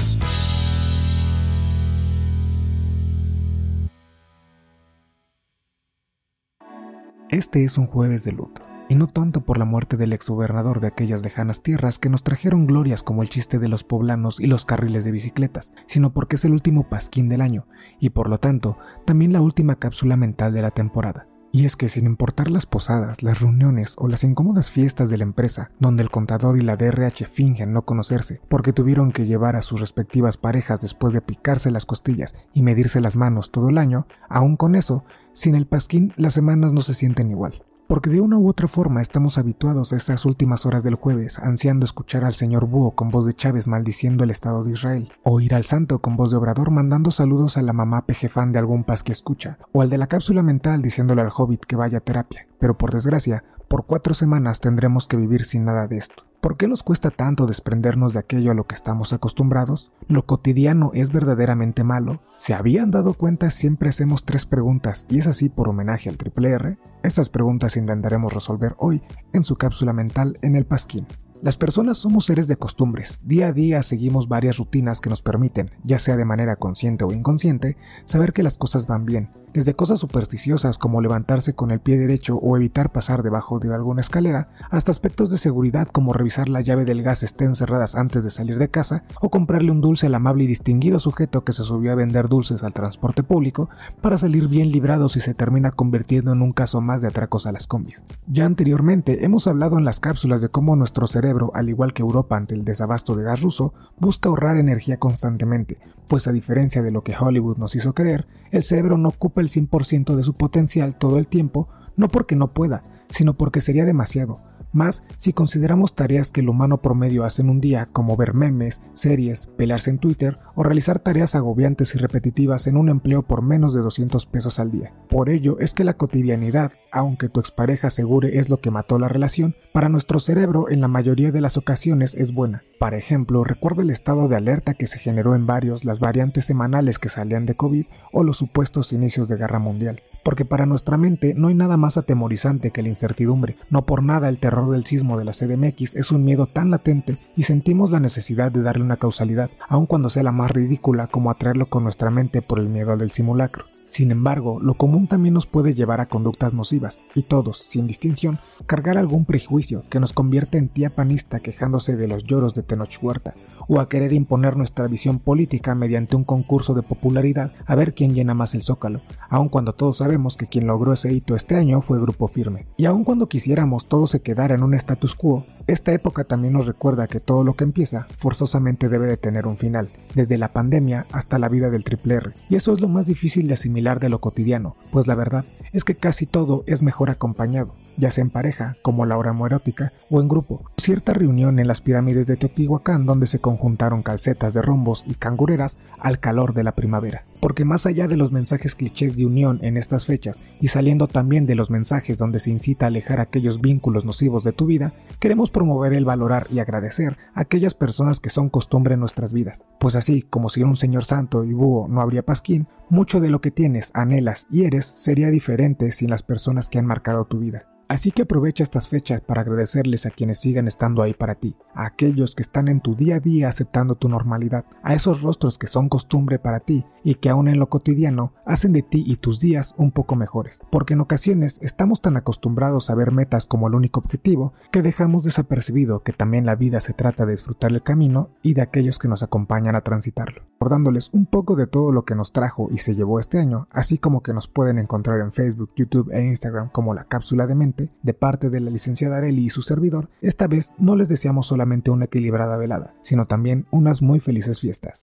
Este es un jueves de luto, y no tanto por la muerte del exgobernador de aquellas lejanas tierras que nos trajeron glorias como el chiste de los poblanos y los carriles de bicicletas, sino porque es el último pasquín del año, y por lo tanto, también la última cápsula mental de la temporada. Y es que sin importar las posadas, las reuniones o las incómodas fiestas de la empresa, donde el contador y la DRH fingen no conocerse porque tuvieron que llevar a sus respectivas parejas después de picarse las costillas y medirse las manos todo el año, aún con eso, sin el pasquín las semanas no se sienten igual porque de una u otra forma estamos habituados a estas últimas horas del jueves, ansiando escuchar al señor Búho con voz de Chávez maldiciendo el Estado de Israel, o ir al santo con voz de Obrador mandando saludos a la mamá pejefán de algún paz que escucha, o al de la cápsula mental diciéndole al hobbit que vaya a terapia. Pero por desgracia, por cuatro semanas tendremos que vivir sin nada de esto. ¿Por qué nos cuesta tanto desprendernos de aquello a lo que estamos acostumbrados? ¿Lo cotidiano es verdaderamente malo? ¿Se habían dado cuenta siempre hacemos tres preguntas y es así por homenaje al Triple R? Estas preguntas intentaremos resolver hoy en su cápsula mental en el Pasquín. Las personas somos seres de costumbres. Día a día seguimos varias rutinas que nos permiten, ya sea de manera consciente o inconsciente, saber que las cosas van bien. Desde cosas supersticiosas como levantarse con el pie derecho o evitar pasar debajo de alguna escalera, hasta aspectos de seguridad como revisar la llave del gas estén cerradas antes de salir de casa o comprarle un dulce al amable y distinguido sujeto que se subió a vender dulces al transporte público para salir bien librado si se termina convirtiendo en un caso más de atracos a las combis. Ya anteriormente hemos hablado en las cápsulas de cómo nuestro cerebro al igual que Europa ante el desabasto de gas ruso, busca ahorrar energía constantemente, pues a diferencia de lo que Hollywood nos hizo creer, el cerebro no ocupa el 100% de su potencial todo el tiempo, no porque no pueda, sino porque sería demasiado, más si consideramos tareas que el humano promedio hace en un día, como ver memes, series, pelearse en Twitter o realizar tareas agobiantes y repetitivas en un empleo por menos de 200 pesos al día. Por ello es que la cotidianidad, aunque tu expareja asegure es lo que mató la relación, para nuestro cerebro en la mayoría de las ocasiones es buena. Por ejemplo, recuerda el estado de alerta que se generó en varios las variantes semanales que salían de COVID o los supuestos inicios de guerra mundial. Porque para nuestra mente no hay nada más atemorizante que la incertidumbre. No por nada el terror del sismo de la CDMX es un miedo tan latente y sentimos la necesidad de darle una causalidad, aun cuando sea la más ridícula como atraerlo con nuestra mente por el miedo del simulacro. Sin embargo, lo común también nos puede llevar a conductas nocivas, y todos, sin distinción, cargar algún prejuicio que nos convierte en tía panista quejándose de los lloros de Tenoch Huerta, o a querer imponer nuestra visión política mediante un concurso de popularidad a ver quién llena más el zócalo, aun cuando todos sabemos que quien logró ese hito este año fue Grupo Firme. Y aun cuando quisiéramos todo se quedara en un status quo, esta época también nos recuerda que todo lo que empieza forzosamente debe de tener un final, desde la pandemia hasta la vida del triple R, y eso es lo más difícil de asimilar de lo cotidiano, pues la verdad es que casi todo es mejor acompañado, ya sea en pareja, como la hora homoerótica, o en grupo. Cierta reunión en las pirámides de Teotihuacán donde se conjuntaron calcetas de rombos y cangureras al calor de la primavera. Porque más allá de los mensajes clichés de unión en estas fechas y saliendo también de los mensajes donde se incita a alejar aquellos vínculos nocivos de tu vida, queremos promover el valorar y agradecer a aquellas personas que son costumbre en nuestras vidas. Pues así como si un señor santo y búho no habría pasquín, mucho de lo que tienes, anhelas y eres sería diferente sin las personas que han marcado tu vida. Así que aprovecha estas fechas para agradecerles a quienes sigan estando ahí para ti, a aquellos que están en tu día a día aceptando tu normalidad, a esos rostros que son costumbre para ti y que aún en lo cotidiano hacen de ti y tus días un poco mejores, porque en ocasiones estamos tan acostumbrados a ver metas como el único objetivo que dejamos desapercibido que también la vida se trata de disfrutar el camino y de aquellos que nos acompañan a transitarlo. recordándoles un poco de todo lo que nos trajo y se llevó este año, así como que nos pueden encontrar en Facebook, YouTube e Instagram como la cápsula de mente, de parte de la licenciada Areli y su servidor, esta vez no les deseamos solamente una equilibrada velada, sino también unas muy felices fiestas.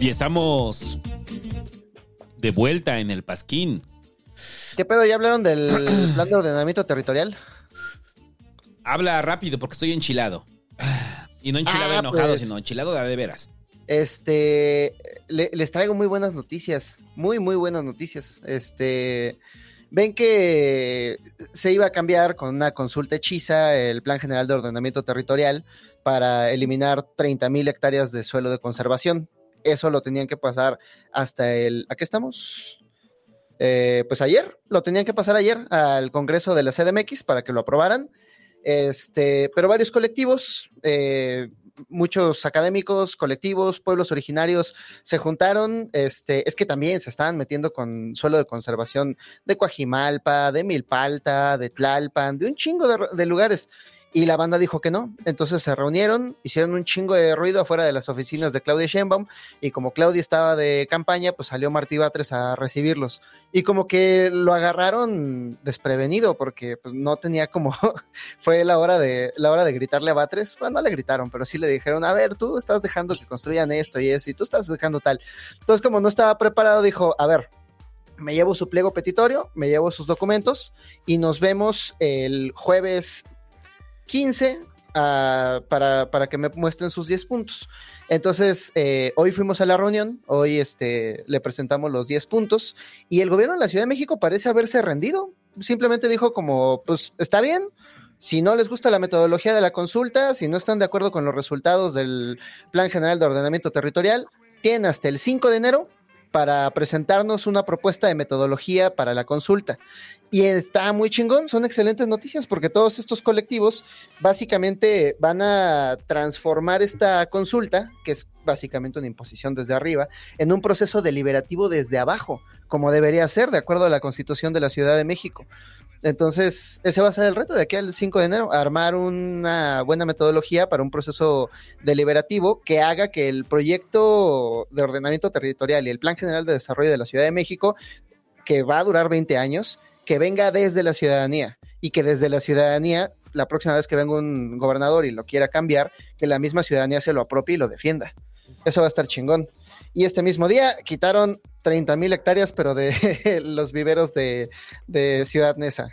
Y estamos de vuelta en el Pasquín. ¿Qué pedo? ¿Ya hablaron del plan de ordenamiento territorial? Habla rápido porque estoy enchilado. Y no enchilado Ah, enojado, pues. sino enchilado de, veras. Este, le- les traigo muy buenas noticias, muy, muy buenas noticias. Este, ven que se iba a cambiar con una consulta hechiza el Plan General de Ordenamiento Territorial para eliminar 30 mil hectáreas de suelo de conservación. Eso lo tenían que pasar hasta el, ¿a qué estamos? Eh, pues ayer, lo tenían que pasar ayer al Congreso de la CDMX para que lo aprobaran. Este, pero varios colectivos, eh, muchos académicos, colectivos, pueblos originarios se juntaron. Este, es que también se estaban metiendo con suelo de conservación de Coajimalpa, de Milpalta, de Tlalpan, de un chingo de, de lugares. Y la banda dijo que no. Entonces se reunieron, hicieron un chingo de ruido afuera de las oficinas de Claudia Sheinbaum. Y como Claudia estaba de campaña, pues salió Martí Batres a recibirlos. Y como que lo agarraron desprevenido porque pues, no tenía como fue la hora de la hora de gritarle a Batres, bueno, no le gritaron, pero sí le dijeron, a ver, tú estás dejando que construyan esto y eso, y tú estás dejando tal. Entonces, como no estaba preparado, dijo, a ver, me llevo su pliego petitorio, me llevo sus documentos y nos vemos el jueves 15 ah, para, para que me muestren sus 10 puntos. Entonces, eh, hoy fuimos a la reunión, hoy este, le presentamos los 10 puntos y el gobierno de la Ciudad de México parece haberse rendido. Simplemente dijo como, pues está bien, si no les gusta la metodología de la consulta, si no están de acuerdo con los resultados del Plan General de Ordenamiento Territorial, tienen hasta el 5 de enero para presentarnos una propuesta de metodología para la consulta. Y está muy chingón, son excelentes noticias porque todos estos colectivos básicamente van a transformar esta consulta, que es básicamente una imposición desde arriba, en un proceso deliberativo desde abajo, como debería ser de acuerdo a la Constitución de la Ciudad de México. Entonces, ese va a ser el reto de aquí al 5 de enero, armar una buena metodología para un proceso deliberativo que haga que el proyecto de ordenamiento territorial y el Plan General de Desarrollo de la Ciudad de México, que va a durar 20 años, que venga desde la ciudadanía y que desde la ciudadanía, la próxima vez que venga un gobernador y lo quiera cambiar, que la misma ciudadanía se lo apropie y lo defienda. Eso va a estar chingón. Y este mismo día quitaron 30 mil hectáreas, pero de los viveros de, de Ciudad Neza.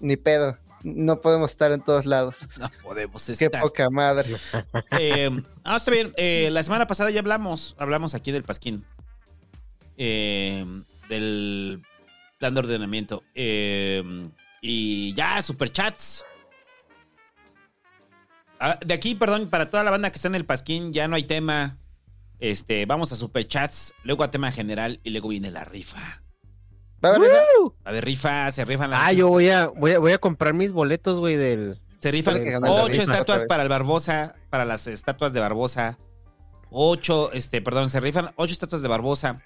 Ni pedo. No podemos estar en todos lados. No podemos Qué estar. poca madre. Eh, ah, está bien. Eh, la semana pasada ya hablamos, hablamos aquí del Pasquín. Eh, del plan de ordenamiento. Eh, y ya, superchats. Ah, de aquí, perdón, para toda la banda que está en el Pasquín, ya no hay tema. Este, vamos a superchats, luego a tema general y luego viene la rifa. ¿Va a haber rifa? A ver, rifa, se rifan las Ah, yo voy a, voy a, voy a comprar mis boletos, güey, del... Se rifan ocho rifa estatuas para el Barbosa, para las estatuas de Barbosa. Ocho, este, perdón, se rifan ocho estatuas de Barbosa.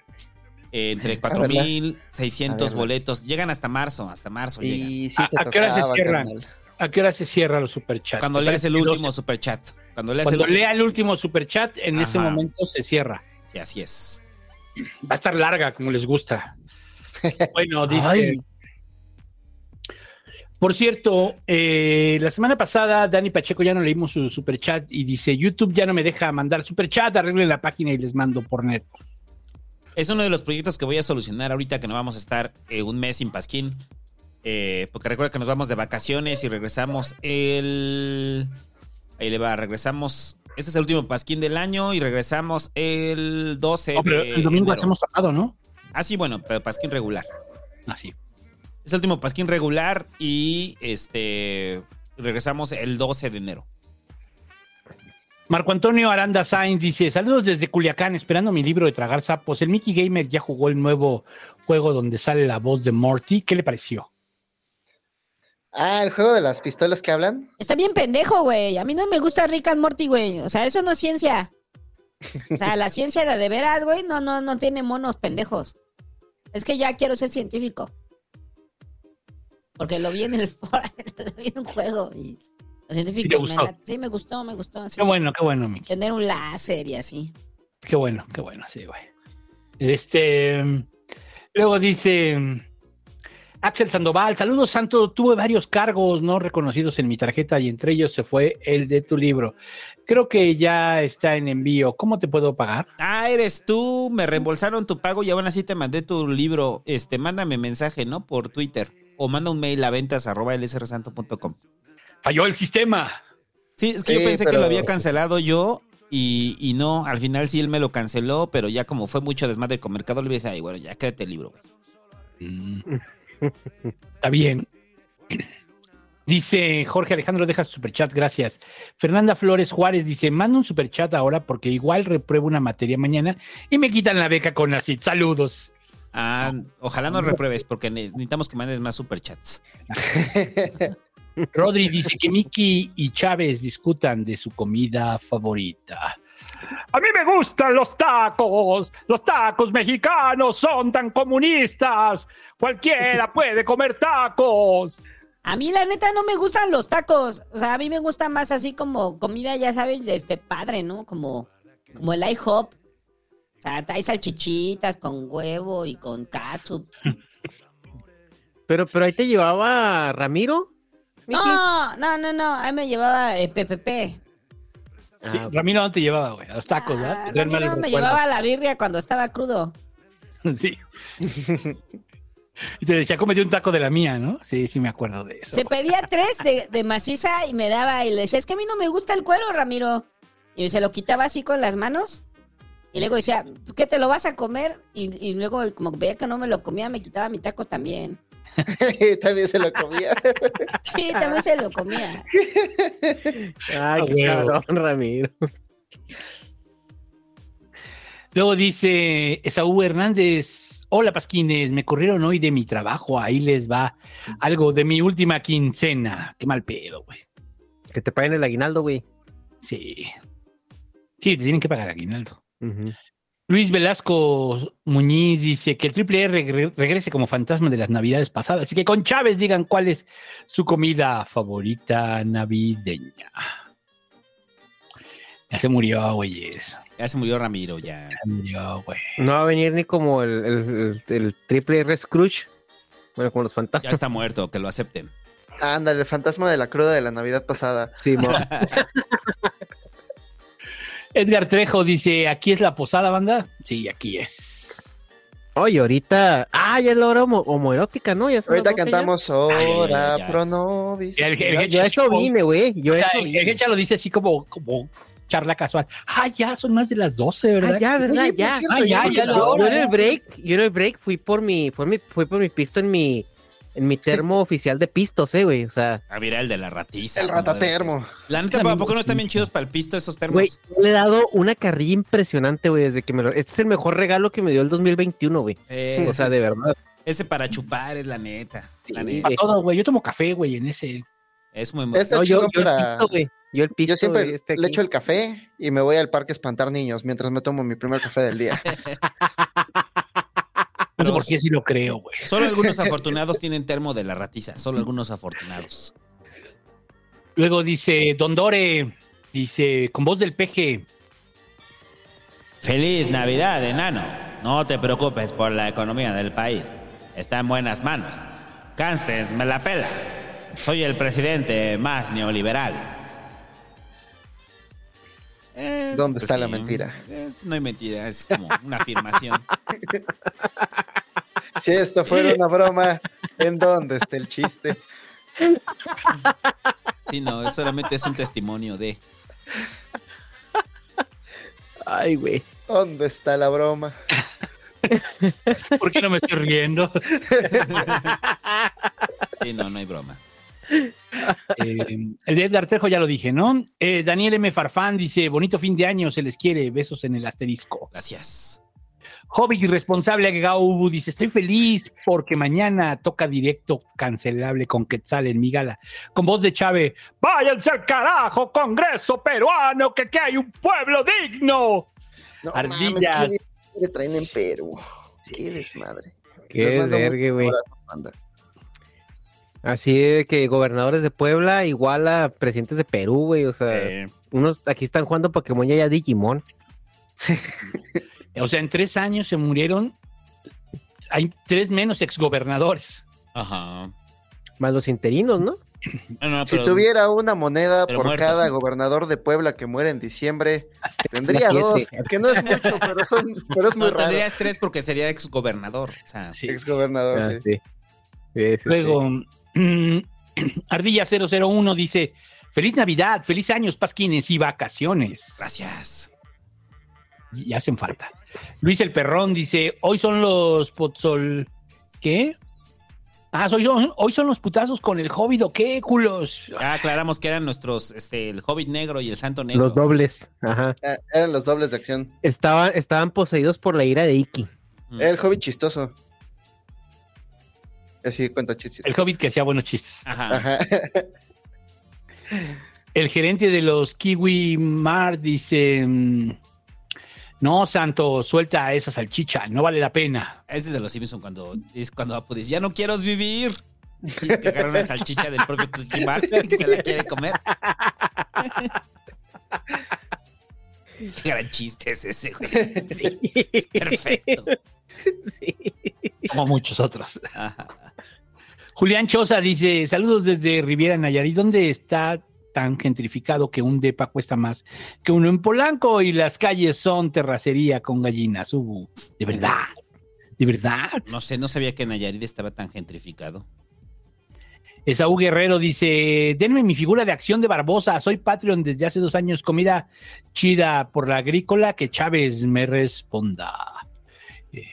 Eh, entre A verlas. 4.600 verlas. boletos. Llegan hasta marzo, hasta marzo llegan. Y sí ¿A, te a qué hora se cierran? ¿A qué hora se cierra los superchats? Cuando leas el último superchat. Cuando leas Cuando el lea el último superchat, en ese momento se cierra. Sí, así es. Va a estar larga, como les gusta. Bueno, dice. Ay. Por cierto, eh, la semana pasada Dani Pacheco ya no leímos su superchat y dice: YouTube ya no me deja mandar superchat, arreglen la página y les mando por net. Es uno de los proyectos que voy a solucionar ahorita que no vamos a estar eh, un mes sin Pasquín. Eh, porque recuerda que nos vamos de vacaciones y regresamos el. Ahí le va, regresamos. Este es el último Pasquín del año y regresamos el 12 No, pero de el domingo enero. hacemos tapado, ¿no? Ah, sí, bueno, pero Pasquín regular. Así. Es el último Pasquín regular y este. Regresamos el 12 de enero. Marco Antonio Aranda Sainz dice: Saludos desde Culiacán, esperando mi libro de tragar sapos. El Mickey Gamer ya jugó el nuevo juego donde sale la voz de Morty. ¿Qué le pareció? Ah, el juego de las pistolas que hablan. Está bien pendejo, güey. A mí no me gusta Rick and Morty, güey. O sea, eso no es ciencia. O sea, la ciencia de de veras, güey, no, no, no tiene monos pendejos. Es que ya quiero ser científico. Porque lo vi en el lo vi en un juego y los científicos me la- sí me gustó, me gustó. Qué bueno, qué bueno, Miki. Tener un láser y así. Qué bueno, qué bueno, sí, güey. Este. Luego dice. Axel Sandoval, saludos Santo, tuve varios cargos no reconocidos en mi tarjeta y entre ellos se fue el de tu libro. Creo que ya está en envío. ¿Cómo te puedo pagar? Ah, eres tú, me reembolsaron tu pago y aún así te mandé tu libro. Este, mándame mensaje, ¿no? Por Twitter. O manda un mail a ventas arroba lsrsanto.com. Falló el sistema. Sí, es que Sí, yo pensé que lo había cancelado yo y, y no, al final sí él me lo canceló, pero ya como fue mucho desmadre con Mercado Libre, dije, ay, bueno, ya quédate el libro, güey. Está bien. Dice Jorge Alejandro, deja su superchat, gracias. Fernanda Flores Juárez dice, manda un superchat ahora porque igual repruebo una materia mañana y me quitan la beca con la CIT. Saludos. Ah, ojalá no repruebes porque ne- necesitamos que mandes más superchats. Rodri dice que Miki y Chávez discutan de su comida favorita. A mí me gustan los tacos. Los tacos mexicanos son tan comunistas. Cualquiera puede comer tacos. A mí la neta no me gustan los tacos. O sea, a mí me gusta más así como comida, ya saben, de este padre, ¿no? Como, como el IHOP. O sea, hay salchichitas con huevo y con katsup. Pero, pero ahí te llevaba Ramiro. Miki. No, no, no, no. Ahí me llevaba eh, PPP. Sí, Ramiro no te llevaba, güey, a los tacos, ¿verdad? Ramiro malos me llevaba la birria cuando estaba crudo. Sí. Y te decía, cómete un taco de la mía, ¿no? Sí, sí me acuerdo de eso. Se pedía tres de, de maciza y me daba y le decía, es que a mí no me gusta el cuero, Ramiro. Y se lo quitaba así con las manos. Y luego decía, ¿qué te lo vas a comer? Y, y luego, como veía que no me lo comía, me quitaba mi taco también. También se lo comía. Sí, también se lo comía. Ay, Ah, qué cabrón, Ramiro. Luego dice Esaú Hernández, hola Pasquines, me corrieron hoy de mi trabajo, ahí les va algo de mi última quincena. Qué mal pedo, güey. Que te paguen el aguinaldo, güey. Sí. Sí, te tienen que pagar aguinaldo. Luis Velasco Muñiz dice que el triple R regre- regrese como fantasma de las navidades pasadas. Así que con Chávez digan cuál es su comida favorita navideña. Ya se murió, güeyes. Ya se murió Ramiro, ya. Ya se murió, güey. No va a venir ni como el, el- el- el triple R Scrooge. Bueno, como los Ya fantasmas. está muerto, que lo acepten. Ándale, el fantasma de la cruda de la Navidad pasada. Sí, Edgar Trejo dice, ¿aquí es la posada, banda? Sí, aquí es. Oye, ahorita. Ah, ya es la hora homo- homoerótica, ¿no? Ya son Ahorita las 12 ya. cantamos ay, Hora ay, ya. pro el- Yo, el- yo a eso vine, güey. Yo o a sea, eso vine. el Hecha lo dice así como, como charla casual. Ah, ya, son más de las 12, ¿verdad? Ah, ya, ¿verdad? Oye, por ya. cierto, Ah, ya, ya ya la yo, hora, yo en el ya. break, yo en el break fui por mi, fue mi, fui por mi pisto en mi, en mi termo oficial de pistos, eh, güey. O sea, Ah, mira, el de la ratiza. El ratatermo. La neta, ¿a poco no están bien chidos para el pisto esos termos? güey, yo le he dado una carrilla impresionante, güey, desde que me lo, este es el mejor regalo que me dio el 2021, güey. Eh, o sea, de es- verdad. Ese para chupar es la neta. La neta. Para todo, güey. Yo tomo café, güey, en ese. Es muy Este No, yo, yo el pisto, güey. Yo el pisto, Yo siempre güey, este le aquí. echo el café y me voy al parque a espantar niños mientras me tomo mi primer café del día. No sé por qué sí lo creo, güey. Solo algunos afortunados tienen termo de la ratiza. Solo algunos afortunados. Luego dice Don Dore, dice, con voz del peje, Feliz Navidad, enano. No te preocupes por la economía del país. Está en buenas manos. Cánstens me la pela. Soy el presidente más neoliberal. Eh, ¿Dónde está la mentira? es- no hay mentira, es como una afirmación. Si esto fuera una broma, ¿en dónde está el chiste? Sí, no, solamente es un testimonio de. Ay, güey. ¿Dónde está la broma? ¿por qué no me estoy riendo? Sí, no, no hay broma. Eh, el de Edgar Trejo ya lo dije, ¿no? Eh, Daniel M. Farfán dice, bonito fin de año, se les quiere, besos en el asterisco. Gracias. Hobby irresponsable Gaubu dice, estoy feliz porque mañana toca directo cancelable con Quetzal en mi gala. Con voz de Chávez, váyanse al carajo, Congreso peruano, que aquí hay un pueblo digno. No Ardillas. mames, ¿qué traen en Perú? Qué desmadre. Qué vergue, güey. Así de que gobernadores de Puebla igual a presidentes de Perú, güey. O sea, Eh, unos aquí están jugando Pokémon y allá Digimon. O sea, en tres años se murieron. Hay tres menos exgobernadores. Ajá. Más los interinos, ¿no? No, no, Si pero- tuviera una moneda por muertos. cada gobernador de Puebla que muere en diciembre, tendría dos, que no es mucho, pero son, pero es muy no, raro. tendrías tres porque sería exgobernador. O sea, Ex gobernador, Ah, sí. sí. Sí, sí, Luego, Ardilla 001 dice: Feliz Navidad, feliz años, pasquines y vacaciones. Gracias. Y hacen falta. Luis el Perrón dice: Hoy son los Potzol. ¿Qué? Ah, soy yo- hoy son los putazos con el Hobbit, ¿o qué, culos? Ya aclaramos que eran nuestros, este, el Hobbit negro y el Santo negro. Los dobles. Ajá. Ah, Eran los dobles de acción. Estaban, estaban poseídos por la ira de Iki. Mm. Era el hobby chistoso. Así cuenta chistes. El Hobbit que hacía buenos chistes. Ajá. Ajá. El gerente de los Kiwi Mar dice: mm, No, Santo, suelta a esa salchicha, no vale la pena. Ese es de los Simpson cuando es cuando Apu dice, ya no quiero vivir. Y que agarra una salchicha del propio Cookie Martin y se la quiere comer. Qué gran chiste es ese, güey. Sí, es perfecto. Como muchos otros. Ajá. Julián Choza dice: Saludos desde Riviera Nayarit. ¿Dónde está tan gentrificado que un depa cuesta más que uno en Polanco y las calles son terracería con gallinas? Uh, de verdad, de verdad. No sé, no sabía que Nayarit estaba tan gentrificado. Esaú Guerrero dice: Denme mi figura de acción de Barbosa. Soy Patreon desde hace dos años. Comida chida por la agrícola. Que Chávez me responda. Eh,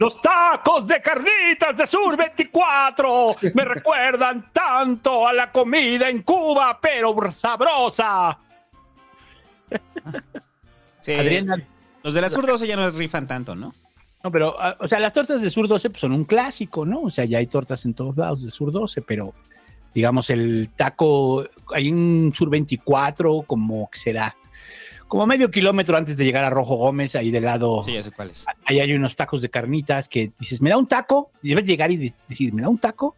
Los tacos de carnitas de Sur 24 me recuerdan tanto a la comida en Cuba, pero sabrosa. Sí, Adriana- los de la Sur 12 ya no rifan tanto, ¿no? No, pero, ah, o sea, las tortas de Sur 12 pues, son un clásico, ¿no? O sea, ya hay tortas en todos lados de Sur 12, pero digamos, el taco, hay un Sur 24, como que será, como medio kilómetro antes de llegar a Rojo Gómez, ahí del lado, Sí, ya sé cuál es. ahí hay unos tacos de carnitas que dices, me da un taco, y debes llegar y de- decir, me da un taco,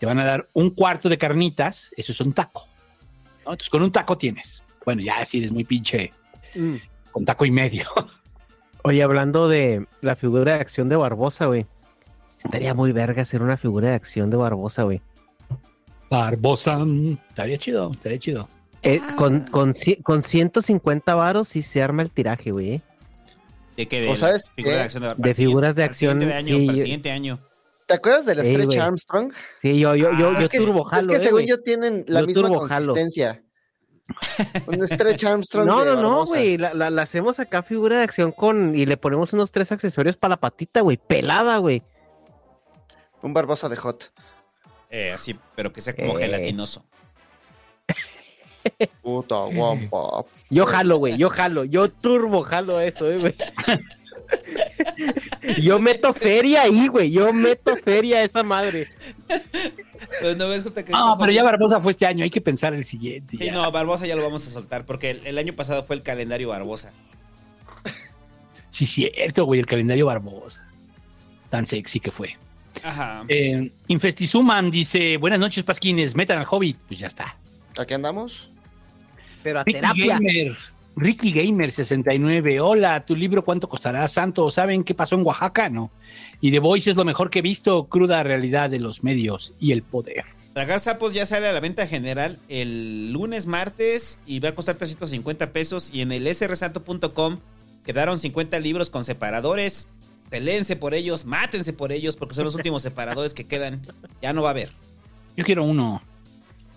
te van a dar un cuarto de carnitas, eso es un taco. ¿no? Entonces, con un taco tienes. Bueno, ya si eres muy pinche, con taco y medio. Oye, hablando de la figura de acción de Barbosa, güey. Estaría muy verga hacer una figura de acción de Barbosa, güey. Barbosa, mm, estaría chido, estaría chido. Eh, con, con, ci- con 150 varos sí se arma el tiraje, güey. ¿eh? ¿De qué? ¿O De sabes qué? de acción de, De figuras de acción, Para el siguiente sí, año, para el yo- siguiente año. ¿Te acuerdas del Stretch. Armstrong? Sí, yo, yo, yo, Ah, yo es que, turbo es que eh, según yo tienen la Yo misma turbo jalo. consistencia. Un Stretch Armstrong. No, de no, no, güey. La, la- la hacemos acá figura de acción con. Y le ponemos unos tres accesorios para la patita, güey. Pelada, güey. Un Barbosa de Hot. Eh, así, pero que sea como Eh. gelatinoso. Puta guapa. Yo jalo, güey. Yo jalo. Yo turbo jalo eso, eh, güey. Yo meto feria ahí, güey. Yo meto feria a esa madre. Pues no ves que- Ah, pero ya Barbosa fue este año, hay que pensar el siguiente. Sí, ya. no, Barbosa ya lo vamos a soltar, porque el, el año pasado fue el calendario Barbosa. Sí, cierto, güey, el calendario Barbosa. Tan sexy que fue. Ajá. Eh, Infestizuman dice, buenas noches, Pasquines, metan al Hobbit. Pues ya está. ¿Aquí andamos? Pero a Ricky terapia. Gamer, Ricky Gamer 69. Hola, tu libro cuánto costará, Santo? ¿Saben qué pasó en Oaxaca? No. Y The Voice es lo mejor que he visto, cruda realidad de los medios y el poder. Tragar sapos ya sale a la venta general el lunes, martes y va a costar 350 pesos. Y en el srsanto.com quedaron 50 libros con separadores. Peléense por ellos, mátense por ellos, porque son los últimos separadores que quedan. Ya no va a haber. Yo quiero uno.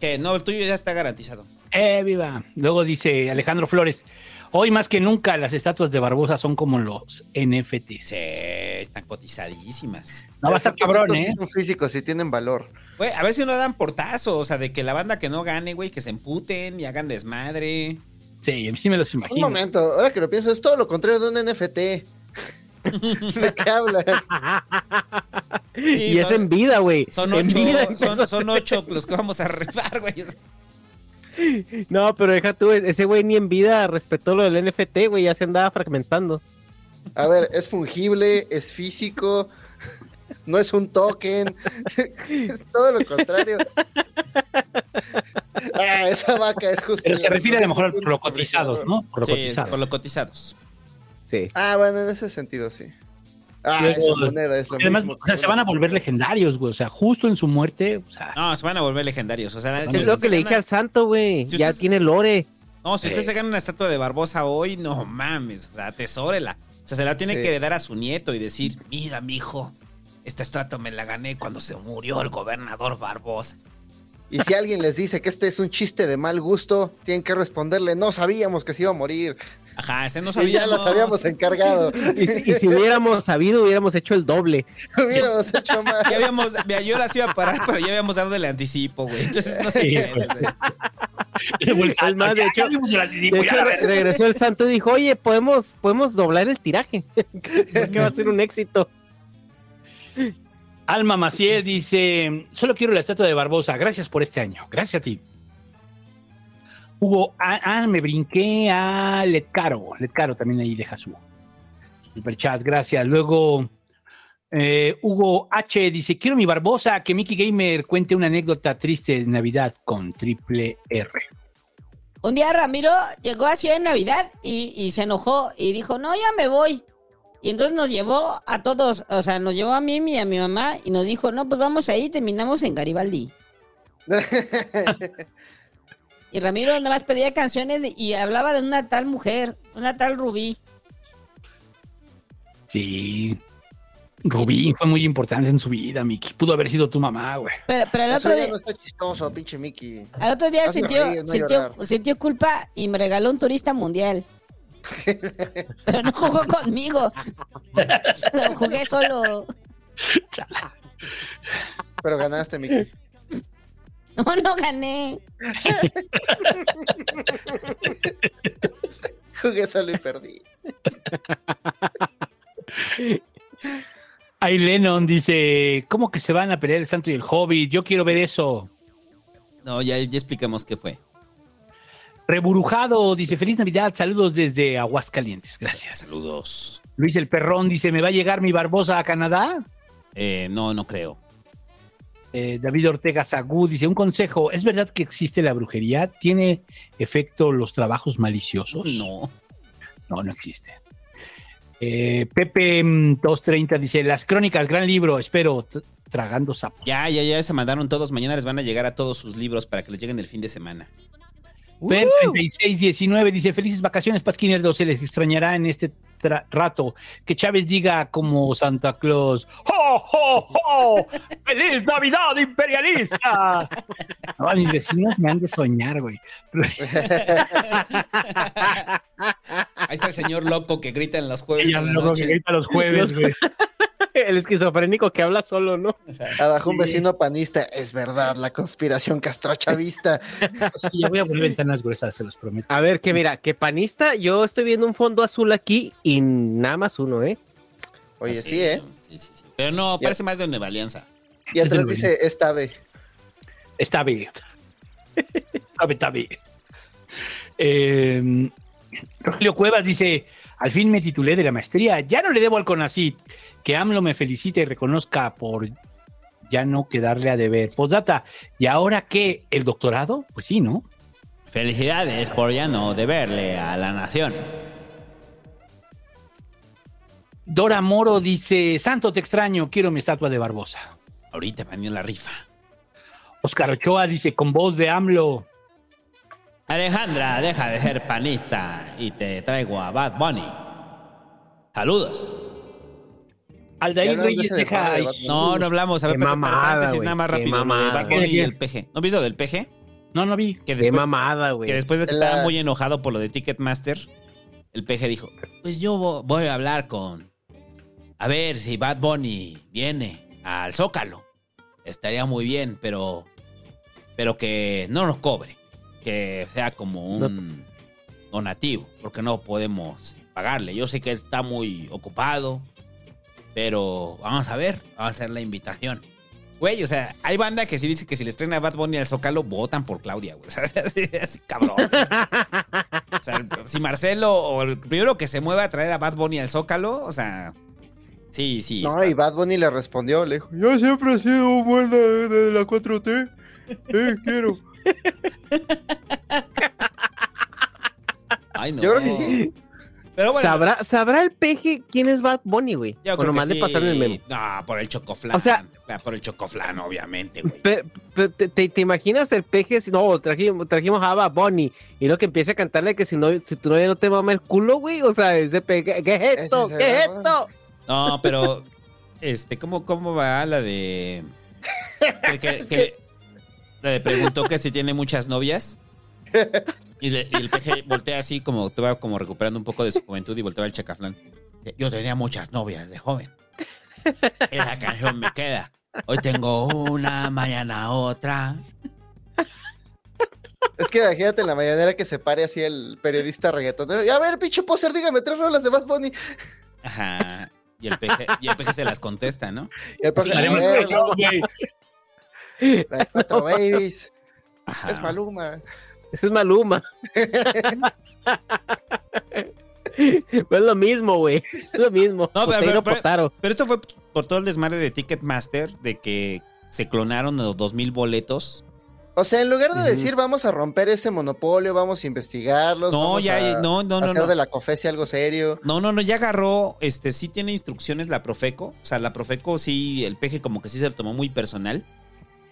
Que no, el tuyo ya está garantizado. ¡Eh, viva! Luego dice Alejandro Flores, hoy más que nunca las estatuas de Barbosa son como los NFTs. Sí, están cotizadísimas. No va a estar cabrón, ¿eh? Son físicos y tienen valor. Güey, a ver si no dan portazo, o sea, de que la banda que no gane, güey, que se emputen y hagan desmadre. Sí, sí me los Un imagino. momento, ahora que lo pienso, es todo lo contrario de un NFT. ¿De qué hablas? Sí, y es en vida, güey. Son En ocho, vida son, a ocho los que vamos a rifar, güey. No, pero deja tú, ese güey ni en vida respetó lo del NFT, güey, ya se andaba fragmentando. A ver, es fungible, es físico, no es un token, es todo lo contrario. Ah, esa vaca es justo. Pero se refiere a lo mejor por lo cotizados, ¿no? Por lo Sí, cotizados. por lo cotizados. Sí. Ah, bueno, en ese sentido sí. Ah, Luego, esa moneda es lo además, mismo. o sea, se van a volver legendarios, güey. O sea, justo en su muerte, o sea, No, se van a volver legendarios. O sea, si Es lo que le dije gana- al santo, güey. Si Ya usted- tiene lore. No, si usted Eh. se gana una estatua de Barbosa hoy, no mames. O sea, atesórela. O sea, se la tiene Sí. que dar a su nieto y decir, mira, mijo, esta estatua me la gané cuando se murió el gobernador Barbosa. Y si alguien les dice que este es un chiste de mal gusto, tienen que responderle, no sabíamos que se iba a morir. Ajá, ese no Y sabía. ya las habíamos encargado. Y si, y si hubiéramos sabido, hubiéramos hecho el doble. hubiéramos hecho más. Ya habíamos, mira, yo sí iba a parar, pero ya habíamos dado el anticipo, güey. Entonces no sé Sí, qué. güey. o sea, Es más, de hecho, el anticipo, de hecho, regresó el santo y dijo, oye, podemos, podemos doblar el tiraje. que va a ser un éxito. Alma Maciel dice: Solo quiero la estatua de Barbosa. Gracias por este año. Gracias a ti. Hugo, ah, ah, me brinqué a Letcaro. Letcaro también ahí deja su superchat. Gracias. Luego, eh, Hugo H dice: Quiero mi Barbosa. Que Mickey Gamer cuente una anécdota triste de Navidad con triple R. Un día Ramiro llegó así en Navidad y, y se enojó y dijo, no, ya me voy. Y entonces nos llevó a todos, o sea, nos llevó a mí y a mi mamá y nos dijo, no, pues vamos ahí, terminamos en Garibaldi. Y Ramiro nada más pedía canciones y hablaba de una tal mujer, una tal Rubí. Sí. Rubí fue muy importante en su vida, Mickey. Pudo haber sido tu mamá, güey. Pero, pero el otro día, no está chistoso, pinche Mickey. al otro día sintió, reír, no sintió, llorar. sintió culpa y me regaló un turista mundial. Pero no jugó conmigo. Lo jugué solo. Pero ganaste, Mickey. No, no gané. Jugué solo y perdí. Ahí Lennon dice, ¿cómo que se van a pelear el santo y el hobbit? Yo quiero ver eso. No, ya, ya explicamos qué fue. Reburujado dice, feliz Navidad, saludos desde Aguascalientes. Gracias. Saludos. Luis el Perrón dice, ¿me va a llegar mi Barbosa a Canadá? Eh, no, no creo. Eh, David Ortega Sagú dice, un consejo, ¿es verdad que existe la brujería? ¿Tiene efecto los trabajos maliciosos? No. No, no existe. Eh, Pepe mm, 230 dice, las crónicas, gran libro, espero, tragando sapos. Ya, ya, ya se mandaron todos. Mañana les van a llegar a todos sus libros para que les lleguen el fin de semana. Per 3619 dice: Felices vacaciones, Pasquinerdo. Se les extrañará en este rato. Que Chávez diga como Santa Claus: ¡Ho, ho, ho! ¡Feliz Navidad, imperialista! No, mis vecinos me han de soñar, güey. Ahí está el señor loco que grita en los jueves. En la loco noche. que grita los jueves, güey. El esquizofrénico que habla solo, ¿no? Abajo un vecino panista. Es verdad, la conspiración castrochavista. Sí, ya voy a poner ventanas gruesas, se los prometo. A ver, que mira, que panista, yo estoy viendo un fondo azul aquí y nada más uno, ¿eh? Oye, Así, sí, ¿eh? Sí, sí, sí. Pero no, parece más de Nueva Alianza. Y atrás dice, esta ave. Está bien. Está bien. Eh, Rogelio Cuevas dice: Al fin me titulé de la maestría. Ya no le debo al CONACIT. Que AMLO me felicite y reconozca por ya no quedarle a deber. Postdata, ¿y ahora qué? ¿El doctorado? Pues sí, ¿no? Felicidades por ya no deberle a la nación. Dora Moro dice: Santo, te extraño, quiero mi estatua de Barbosa. Ahorita me la rifa. Oscar Ochoa dice: Con voz de AMLO. Alejandra, deja de ser panista y te traigo a Bad Bunny. Saludos. Aldair de Reyes deja. de. No, no hablamos. A ver, paréntesis nada más rápido. de mamada. Bunny y el PG. ¿No viste lo del PG? No, no vi. Que Qué mamada, güey. que después de que La- estaba muy enojado por lo de Ticketmaster, el PG dijo, pues yo vo- voy a hablar con... A ver si Bad Bunny viene al Zócalo. Estaría muy bien, pero... Pero que no nos cobre. Que sea como un donativo, porque no podemos pagarle. Yo sé que él está muy ocupado, pero vamos a ver, vamos a hacer la invitación. Güey, o sea, hay banda que sí dice que si les traen a Bad Bunny al Zócalo, votan por Claudia, güey. O sea, así, así, cabrón. O sea, si Marcelo o el primero que se mueva a traer a Bad Bunny al Zócalo, o sea, sí, sí. No, está- y Bad Bunny le respondió, le dijo, yo siempre he sido un buen de, de la 4T. Eh, quiero. Ay, no. Yo creo que sí. Pero bueno, ¿Sabrá, ¿Sabrá el peje quién es Bad Bunny, güey? yo O creo nomás que le pasaron el sí. memo. No, por el chocoflan. O sea- Ah, por el chocoflan, obviamente, güey. Pero, pero te, te- te imaginas el peje si no, trajimos, trajimos a Bad Bunny y lo que empiece a cantarle que si no, si tu novia no te mama el culo, güey, o sea, es de peje, ¿qué es esto? ¿Qué es esto? No, pero, este, ¿cómo, cómo va la de. que- que- que- la de preguntó que si tiene muchas novias. Y, le- y el peje voltea así como, te va como recuperando un poco de su juventud y voltea al chacaflán. Yo tenía muchas novias de joven. Esa canción me queda. Hoy tengo una, mañana otra. Es que imagínate en la mañanera que se pare así el periodista reggaetonero. Y a ver, pinche poser, dígame tres rolas de Bad Bunny. Ajá. Y el peje, y el peje se las contesta, ¿no? Y el la de cuatro babies. Ajá. Es Maluma. Ese es Maluma. es lo mismo, güey. Es lo mismo. No, pero- pero-. Pero esto fue por todo el desmadre de Ticketmaster, de que se clonaron los 2000 boletos. O sea, en lugar de decir vamos a romper ese monopolio, vamos a investigarlos, No, vamos ya, a no, no, no, hacer no. de la COFESI algo serio. No, no, no, ya agarró, este, sí tiene instrucciones la Profeco. O sea, la Profeco sí, el peje como que sí se lo tomó muy personal.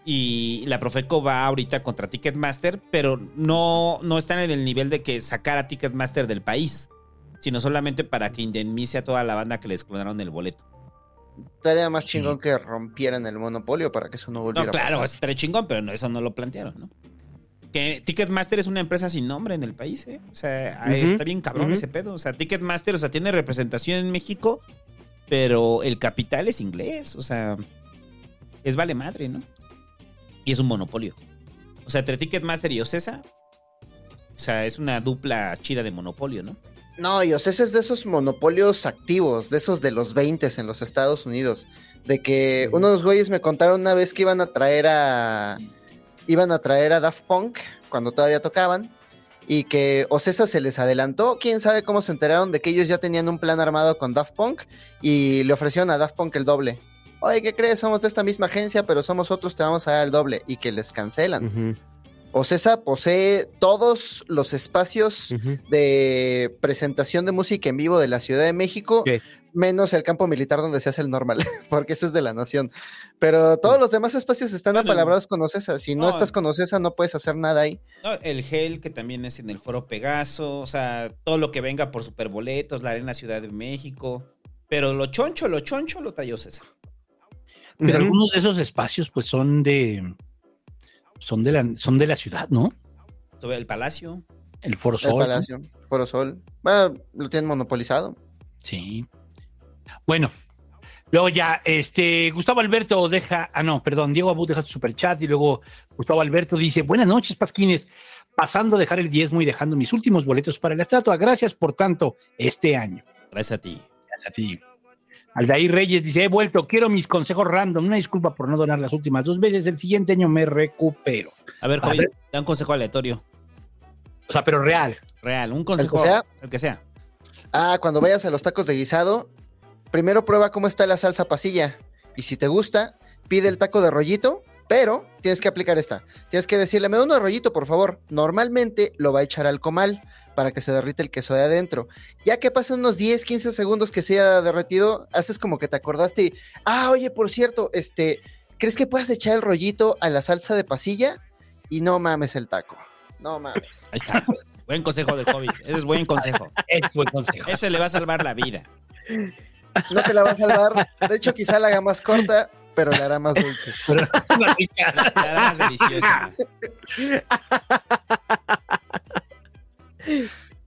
Y la Profeco va ahorita contra Ticketmaster, pero no, no están en el nivel de que sacar a Ticketmaster del país, sino solamente para que indemnice a toda la banda que les clonaron el boleto. Estaría más chingón que rompieran el monopolio para que eso no volviera No, a claro, pasar. estaría chingón, pero no, eso no lo plantearon, ¿no? Que Ticketmaster es una empresa sin nombre en el país, ¿eh? O sea, Ujú, está bien cabrón ese pedo. O sea, Ticketmaster, o sea, tiene representación en México, pero el capital es inglés, o sea, es vale madre, ¿no? Y es un monopolio. O sea, entre Ticketmaster y Ocesa, o sea, es una dupla chida de monopolio, ¿no? No, y o sea, ese es de esos monopolios activos, de esos de los 20 en los Estados Unidos. De que unos güeyes me contaron una vez que iban a traer a. Iban a traer a Daft Punk cuando todavía tocaban. Y que Ocesa se les adelantó. Quién sabe cómo se enteraron de que ellos ya tenían un plan armado con Daft Punk. Y le ofrecieron a Daft Punk el doble. Oye, ¿qué crees? Somos de esta misma agencia, pero somos otros, te vamos a dar el doble. Y que les cancelan. Ujú, Ocesa posee todos los espacios de presentación de música en vivo de la Ciudad de México, menos el campo militar donde se hace el normal, porque ese es de la nación. Pero todos los demás espacios están Bueno, apalabrados con Ocesa. Si no, no. estás con Ocesa, no puedes hacer nada ahí. No, el Gel, que también es en el Foro Pegaso, o sea, todo lo que venga por superboletos, la Arena Ciudad de México. Pero lo choncho, lo choncho lo trae Ocesa. Pero algunos de esos espacios, pues, son de. Son de la, son de la ciudad, ¿no? Sobre el Palacio. El Foro El Sol. ¿no? Palacio, Foro Sol. Bueno, lo tienen monopolizado. Sí. Bueno. Luego ya, este, Gustavo Alberto deja, ah, no, perdón, Diego Abud deja su superchat y luego Gustavo Alberto dice, buenas noches, Pasquines, pasando a dejar el diezmo y dejando mis últimos boletos para la estatua. Gracias por tanto este año. Gracias a ti. Gracias a ti. Aldair Reyes dice, he vuelto, quiero mis consejos random. Una disculpa por no donar las últimas dos veces. El siguiente año me recupero. A ver, ver. da un consejo aleatorio. O sea, pero real. Real, un consejo. sea? El que sea. Ah, cuando vayas a los tacos de guisado, primero prueba cómo está la salsa pasilla. Y si te gusta, pide el taco de rollito, pero tienes que aplicar esta. Tienes que decirle, me da uno de rollito, por favor. Normalmente lo va a echar al comal para que se derrite el queso de adentro. Ya que pasan unos 10, 15 segundos que se haya derretido, haces como que te acordaste y, ah, oye, por cierto, este, ¿crees que puedas echar el rollito a la salsa de pasilla? Y no mames el taco. No mames. Ahí está. buen consejo del COVID. Ese es buen consejo. Ese es buen consejo. Ese le va a salvar la vida. No te la va a salvar. De hecho, quizá la haga más corta, pero la hará más dulce. Pero rica. La hará más deliciosa.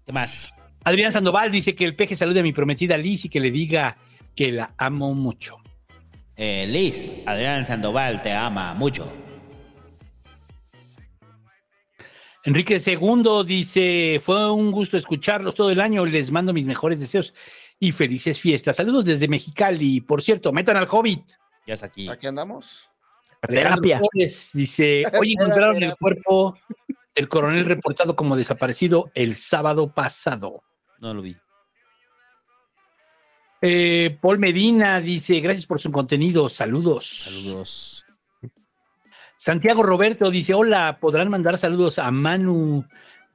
¿Qué más? Adrián Sandoval dice que el peje salude a mi prometida Liz y que le diga que la amo mucho. Eh, Liz, Adrián Sandoval te ama mucho. Enrique II dice, fue un gusto escucharlos todo el año, les mando mis mejores deseos y felices fiestas. Saludos desde Mexicali. Por cierto, metan al Hobbit. Ya es aquí. Aquí andamos. Terapia. Flores dice, hoy encontraron el cuerpo del coronel reportado como desaparecido el sábado pasado. No lo vi. Eh, Paul Medina dice, gracias por su contenido, saludos. Saludos. Santiago Roberto dice, hola, podrán mandar saludos a Manu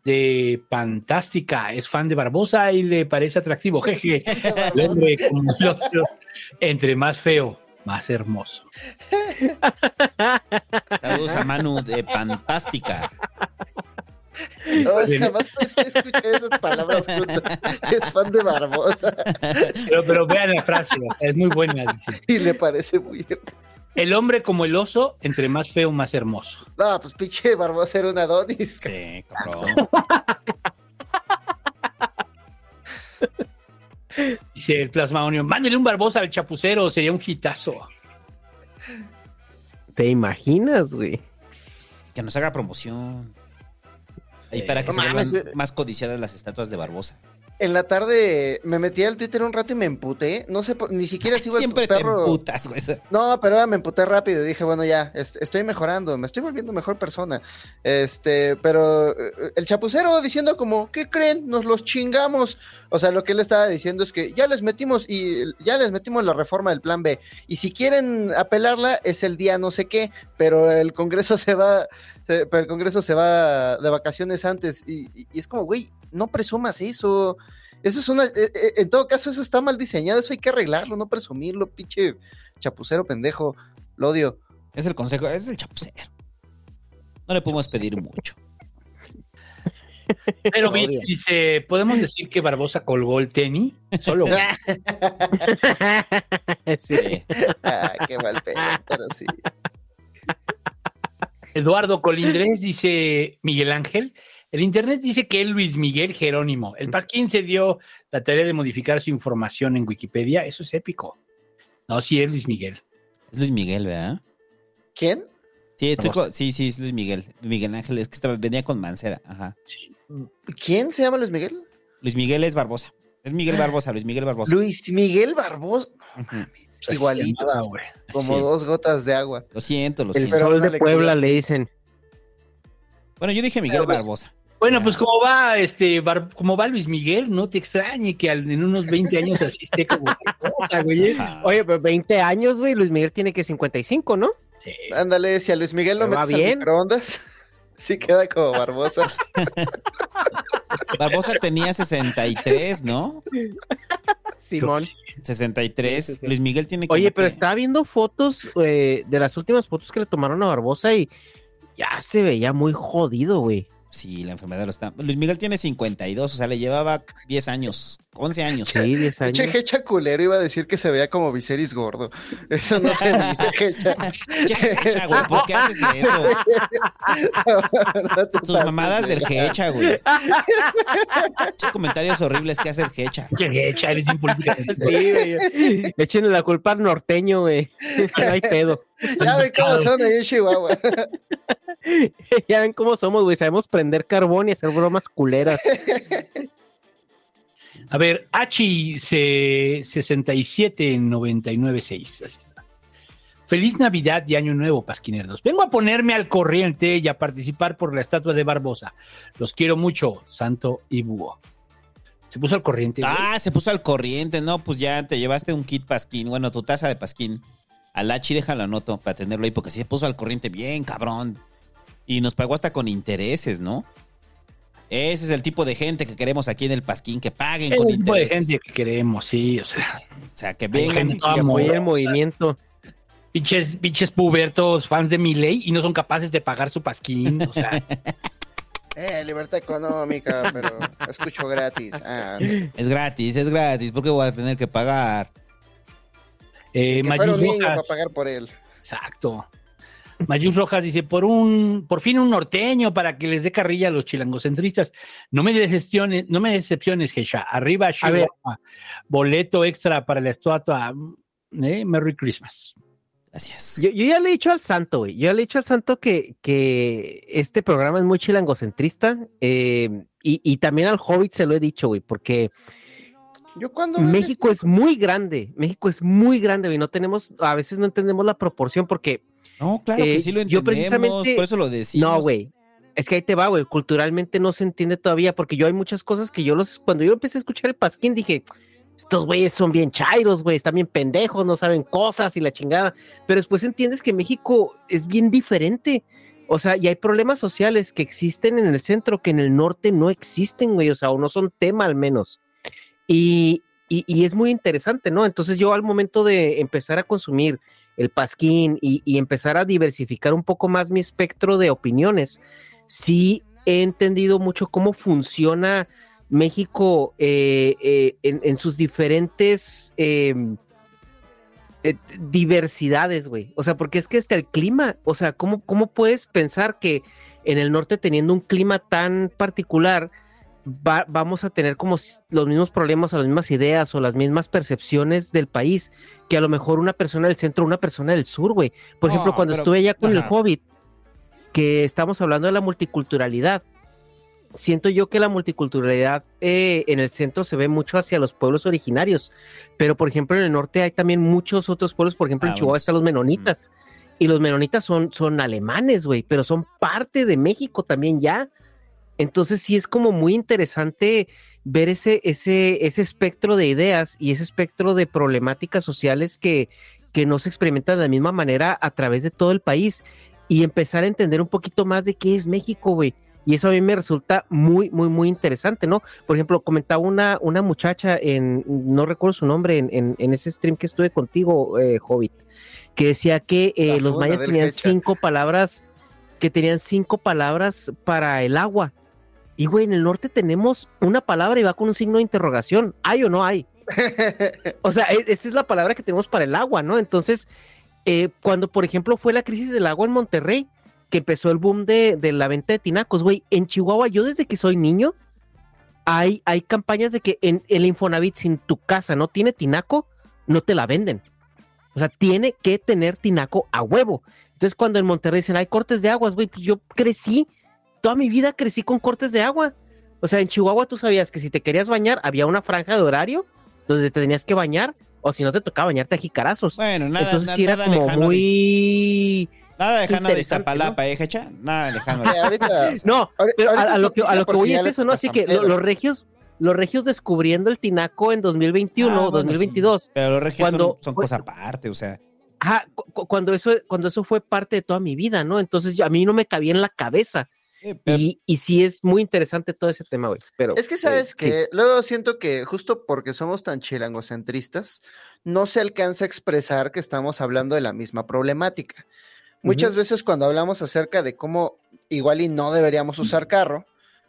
de Fantástica, es fan de Barbosa y le parece atractivo, jeje. El el entre más feo, más hermoso. Saludos a Manu de Fantástica. No, es que jamás pensé escuchar esas palabras juntas. Es fan de Barbosa. Pero, pero vean la frase, o sea, es muy buena. Dice. Y le parece muy hermoso. El hombre como el oso, entre más feo, más hermoso. No, pues pinche Barbosa era un Adonis. Sí, cabrón. Dice el Plasma Onion, mándele un Barbosa al chapucero, sería un hitazo. ¿Te imaginas, güey? Que nos haga promoción. Ahí para que No se mames, vuelvan eh. más codiciadas las estatuas de Barbosa. En la tarde me metí al Twitter un rato y me emputé. No sé, ni siquiera sigo el Siempre te perro. emputas, güey. No, pero ahora me emputé rápido. Dije, bueno, ya, est- estoy mejorando, me estoy volviendo mejor persona. Este, pero eh, el chapucero diciendo como, ¿qué creen? Nos los chingamos. O sea, lo que él estaba diciendo es que ya les metimos y ya les metimos la reforma del plan B. Y si quieren apelarla, es el día no sé qué, pero el Congreso se va, se- pero el Congreso se va de vacaciones antes. Y, y- y es como, güey, no presumas eso. Eso es una, eh, eh, en todo caso, eso está mal diseñado, eso hay que arreglarlo, no presumirlo, pinche chapucero pendejo, lo odio. Es el consejo, es el chapucero. No le podemos pedir mucho. Pero Odio. Vic dice, ¿podemos decir que Barbosa colgó el tenis? Solo. Sí. Ah, qué mal pedo, pero sí. Eduardo Colindres dice Miguel Ángel. El internet dice que es Luis Miguel Jerónimo. El Pasquín se dio la tarea de modificar su información en Wikipedia. Eso es épico. No, sí es Luis Miguel. Es Luis Miguel, ¿verdad? ¿Quién? Sí, estoy Barbosa. co- sí, sí, es Luis Miguel. Miguel Ángel, es que estaba, venía con Mancera. Ajá. ¿Quién se llama Luis Miguel? Luis Miguel es Barbosa. Es Miguel Barbosa, Luis Miguel Barbosa. Luis Miguel Barbosa, igualitos, llamaba, güey. como Sí. dos gotas de agua. Lo siento, lo El siento. Pero sol no de Puebla le dicen. Bueno, yo dije Miguel pues, Barbosa. Bueno, pues como va este Bar- como va Luis Miguel, no te extrañe que al- en unos 20 años así esté como cosa, güey. Oye, pero 20 años, güey. Luis Miguel tiene que 55, ¿no? Sí. Ándale, si a Luis Miguel lo metes al bien. microondas, sí queda como Barbosa. Barbosa tenía 63, ¿no? Simón. 63. Sí, sí, sí. Luis Miguel tiene como Oye, pero que- estaba viendo fotos eh, de las últimas fotos que le tomaron a Barbosa y ya se veía muy jodido, güey. Sí, la enfermedad lo está. Luis Miguel tiene 52, o sea, le llevaba 10 años, 11 años. Sí, 10 años. Che, Hecha culero iba a decir que se veía como Viserys gordo. Eso no se dice, Hecha. Hecha, güey, ¿por qué haces eso? No pases, mamadas del. Hecha, güey. Esos comentarios horribles que hace el Hecha. Che, echa, eres bien política. Sí, güey. Échenle la culpa al norteño, güey. No hay pedo. Ya ven cómo son ahí en Chihuahua. ya ven cómo somos, güey. Sabemos prender carbón y hacer bromas culeras. A ver, H se 67996. Así está. Feliz Navidad y Año Nuevo, Pasquinerdos. Vengo a ponerme al corriente y a participar por la estatua de Barbosa. Los quiero mucho, Santo y Búho. Se puso al corriente. güey. Ah, se puso al corriente, no, pues ya te llevaste un kit pasquín, bueno, tu taza de pasquín. Al Hachi déjalo anoto para tenerlo ahí, porque sí se puso al corriente bien, cabrón. Y nos pagó hasta con intereses, ¿no? Ese es el tipo de gente que queremos aquí en el Pasquín, que paguen Es con el tipo de intereses. gente que queremos, sí. O sea, O sea, que vengan. Y apoya el movimiento. pinches, pinches pubertos, fans de mi ley y no son capaces de pagar su pasquín. O sea, Eh, libertad económica, pero escucho gratis. Ah, Es gratis, es gratis, porque voy a tener que pagar. eh, que fuera Mayus un niño para Rojas. pagar por él. Exacto. Mayus Rojas dice, por un, por fin un norteño para que les dé carrilla a los chilangocentristas. No me decepciones, no me decepciones, Gesha. Arriba, A ver. Chihuahua. Boleto extra para la estatua. ¿eh? Merry Christmas. Gracias. Yo, yo ya le he dicho al santo, güey. Yo ya le he dicho al santo que, que este programa es muy chilangocentrista. eh, y, y también al Hobbit se lo he dicho, güey, porque Yo cuando México es muy grande. México es muy grande, güey. No tenemos, a veces no entendemos la proporción porque No, claro que Eh, sí lo yo entendemos, precisamente- por eso lo decimos. No, güey. Es que ahí te va, güey. Culturalmente no se entiende todavía, porque yo hay muchas cosas que yo los. Cuando yo empecé a escuchar el Pasquín, dije, estos güeyes son bien chairos, güey, están bien pendejos, no saben cosas y la chingada. Pero después entiendes que México es bien diferente. O sea, y hay problemas sociales que existen en el centro que en el norte no existen, güey. O sea, o no son tema al menos. Y, y- y es muy interesante, ¿no? Entonces yo al momento de empezar a consumir el pasquín y, empezar a diversificar un poco más mi espectro de opiniones, sí he entendido mucho cómo funciona México eh, eh, en, sus diferentes eh, eh, diversidades, güey. O sea, porque es que hasta el clima, o sea, ¿cómo, ¿cómo puedes pensar que en el norte teniendo un clima tan particular, va- vamos a tener como los mismos problemas o las mismas ideas o las mismas percepciones del país que a lo mejor una persona del centro o una persona del sur, güey. Por ejemplo, cuando pero- estuve allá con el ajá. Hobbit, que estamos hablando de la multiculturalidad, siento yo que la multiculturalidad eh, en el centro se ve mucho hacia los pueblos originarios, pero por ejemplo en el norte hay también muchos otros pueblos, por ejemplo Ah, en Chihuahua están los menonitas, y los menonitas son, son alemanes, güey, pero son parte de México también ya. Entonces sí es como muy interesante ver ese, ese, ese espectro de ideas y ese espectro de problemáticas sociales que, que no se experimentan de la misma manera a través de todo el país y empezar a entender un poquito más de qué es México, güey. Y eso a mí me resulta muy, muy, muy interesante, ¿no? Por ejemplo, comentaba una, una muchacha en, no recuerdo su nombre, en, en- en ese stream que estuve contigo, eh, Hobbit, que decía que eh, los mayas tenían cinco palabras, que tenían cinco palabras para el agua. Y, güey, en el norte tenemos una palabra y va con un signo de interrogación. ¿Hay o no hay? O sea, e- esa es la palabra que tenemos para el agua, ¿no? Entonces, eh, cuando, por ejemplo, fue la crisis del agua en Monterrey, que empezó el boom de, de la venta de tinacos, güey, en Chihuahua, yo desde que soy niño, hay, hay campañas de que en el Infonavit, si en tu casa no tiene tinaco, no te la venden. O sea, tiene que tener tinaco a huevo. Entonces, cuando en Monterrey dicen, hay cortes de aguas, güey, pues yo crecí, toda mi vida crecí con cortes de agua. O sea, en Chihuahua tú sabías que si te querías bañar, había una franja de horario donde te tenías que bañar, o si no te tocaba bañarte a jicarazos. Bueno, nada, Entonces na- sí era nada como lejano de- muy... Nada lejano de Iztapalapa, ¿eh, Hecha? Nada lejano de ahorita, No, pero a, lo que, a lo que voy es eso, ¿no? Así que lo- los regios, los regios descubriendo el tinaco en 2021 Ah, o bueno, 2022. sí. Pero los regios Cuando son, son cosa aparte, o sea. Ajá, cu- cu- cuando eso, cuando eso fue parte de toda mi vida, ¿no? Entonces yo- a mí no me cabía en la cabeza. Y, y sí es muy interesante todo ese tema, güey. Pero Es que sabes eh, que sí. luego siento que justo porque somos tan chilangocentristas, no se alcanza a expresar que estamos hablando de la misma problemática. Muchas veces cuando hablamos acerca de cómo igual y no deberíamos usar carro,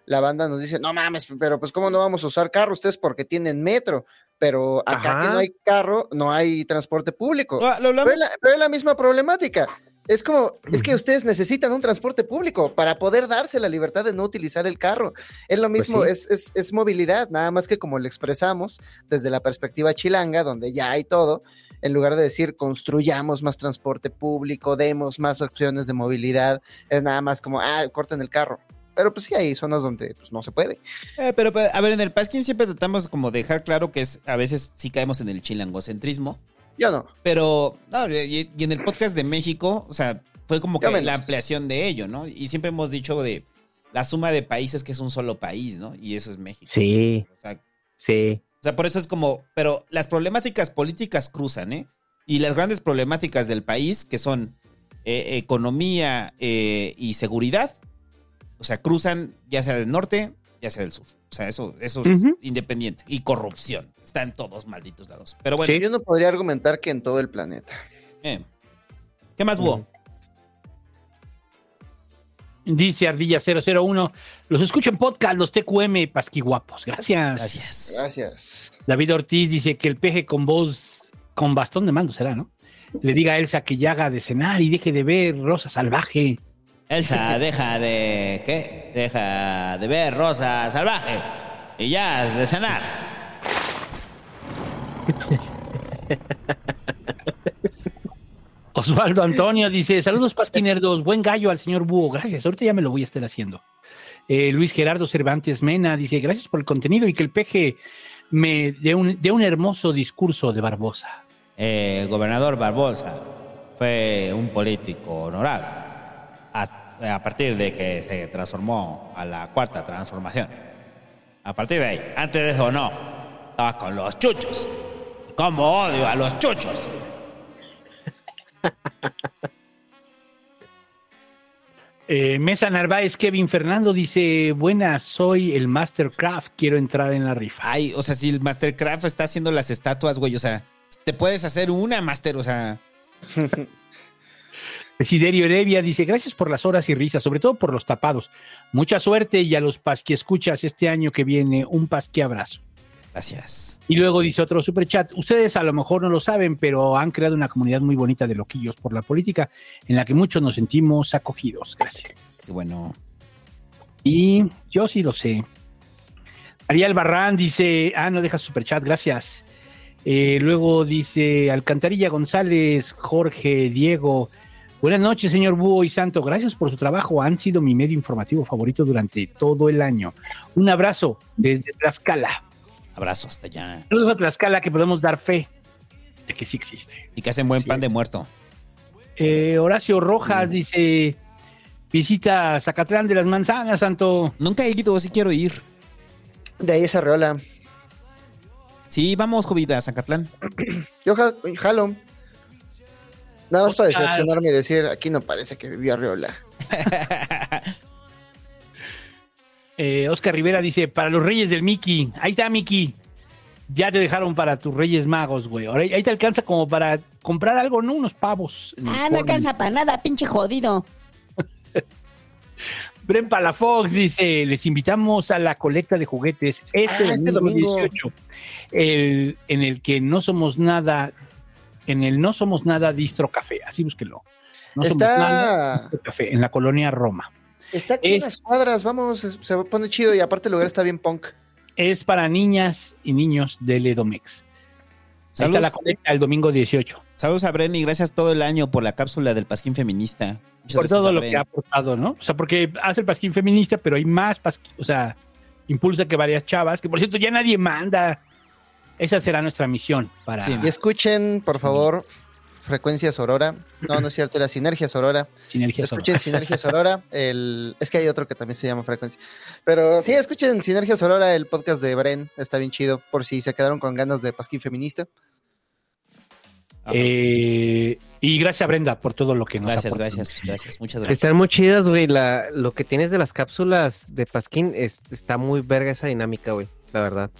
la banda nos dice, no mames, pero pues cómo no vamos a usar carro ustedes porque tienen metro, pero acá que no hay carro, no hay transporte público. Lo- lo hablamos- Pero es la, pero es la misma problemática. Es como, es que ustedes necesitan un transporte público para poder darse la libertad de no utilizar el carro. Es lo Pues mismo, sí. es, es, es movilidad, nada más que como lo expresamos desde la perspectiva chilanga, donde ya hay todo, en lugar de decir construyamos más transporte público, demos más opciones de movilidad, es nada más como, ah, corten el carro. Pero pues sí, hay zonas donde pues, no se puede. Eh, pero, a ver, en el Pasquín siempre tratamos como de dejar claro que es, a veces sí caemos en el chilangocentrismo. Yo no. Pero, no, y, y en el podcast de México, o sea, fue como que la ampliación de ello, ¿no? Y siempre hemos dicho de la suma de países que es un solo país, ¿no? Y eso es México. Sí, O sea, sí. o sea, por eso es como, pero las problemáticas políticas cruzan, ¿eh? Y las grandes problemáticas del país, que son eh, economía eh, y seguridad, o sea, cruzan ya sea del norte, ya sea del sur. O sea, eso, eso es independiente. Y corrupción. Está en todos malditos lados. Pero bueno, Yo no podría argumentar que en todo el planeta. eh. ¿qué más hubo? Dice Ardilla 001, los escucho en podcast, los TQM pasquiguapos. Gracias. Gracias. Gracias. David Ortiz dice que el peje con voz, con bastón de mando será, ¿no? Le diga a Elsa que ya haga de cenar y deje de ver Rosa Salvaje. Elsa, deja de. ¿Qué? Deja de ver Rosa Salvaje. Y ya has de cenar. Osvaldo Antonio dice, saludos pasquinerdos, buen gallo al señor Búho, gracias, ahorita ya me lo voy a estar haciendo. Eh, Luis Gerardo Cervantes Mena dice, gracias por el contenido y que el peje me dé un, dé un hermoso discurso de Barbosa. Eh, gobernador Barbosa, fue un político honorable. A, partir de que se transformó a la cuarta transformación. A partir de ahí. Antes de eso no. Estaba con los chuchos. ¿Cómo odio a los chuchos? Eh, Mesa Narváez, Kevin Fernando dice, buenas, soy el Mastercraft, quiero entrar en la rifa. Ay, o sea, si el Mastercraft está haciendo las estatuas, güey, o sea, te puedes hacer una Master, o sea... Desiderio Heredia dice, gracias por las horas y risas, sobre todo por los tapados. Mucha suerte y a los pasqui escuchas este año que viene, un pasqui abrazo. Gracias. Y luego dice otro superchat, ustedes a lo mejor no lo saben, pero han creado una comunidad muy bonita de loquillos por la política, en la que muchos nos sentimos acogidos. Gracias. Qué bueno. Y yo sí lo sé. Ariel Barrán dice, ah, no deja superchat, gracias. Eh, luego dice Alcantarilla González, Jorge, Diego. Buenas noches, señor Búho y Santo. Gracias por su trabajo. Han sido mi medio informativo favorito durante todo el año. Un abrazo desde Tlaxcala. Abrazo hasta allá. Saludos a Tlaxcala que podemos dar fe de que sí existe. Y que hacen buen pan de muerto. Eh, Horacio Rojas dice: Visita Zacatlán de las Manzanas, Santo. Nunca he ido, sí quiero ir. De ahí esa reola. Sí, vamos, Jovita, a Zacatlán. Yo ja- jalo. Nada más para decepcionarme y decir, aquí no parece que vivía Reola. Eh, Oscar Rivera dice: Para los Reyes del Mickey. Ahí está, Mickey. Ya te dejaron para tus Reyes Magos, güey. Ahora ahí te alcanza como para comprar algo, ¿no? Unos pavos. Ah, no alcanza para nada, pinche jodido. Bren Palafox dice, les invitamos a la colecta de juguetes este, Ah, este domingo, domingo. 18, el, en el que no somos nada, en el no somos nada distro café, así búsquelo. No somos Está- nada distro café, en la colonia Roma. Está aquí Es- unas cuadras, vamos, se pone chido y aparte el lugar está bien punk. Es para niñas y niños del Edomex. Ahí está la colecta el domingo 18. Saludos a Bren y gracias todo el año por la cápsula del Pasquín Feminista. Muchas Por todo lo que ha aportado, ¿no? O sea, porque hace el pasquín feminista, pero hay más pasquín, o sea, impulsa que varias chavas, que por cierto ya nadie manda. Esa será nuestra misión para... Y escuchen, por favor, Frecuencia Sorora. No, no es cierto, era Sinergia Sorora. Sinergia Escuchen Sorora. Sinergia Sorora. El... Es que hay otro que también se llama Frecuencia. Pero sí, escuchen Sinergia Sorora, el podcast de Bren. Está bien chido, por si se quedaron con ganas de pasquín feminista. Eh, y gracias Brenda por todo lo que nos Gracias, gracias, gracias. Muchas gracias. Están muy chidas, güey. La, lo que tienes de las cápsulas de Pasquín es- está muy verga esa dinámica, güey. La verdad.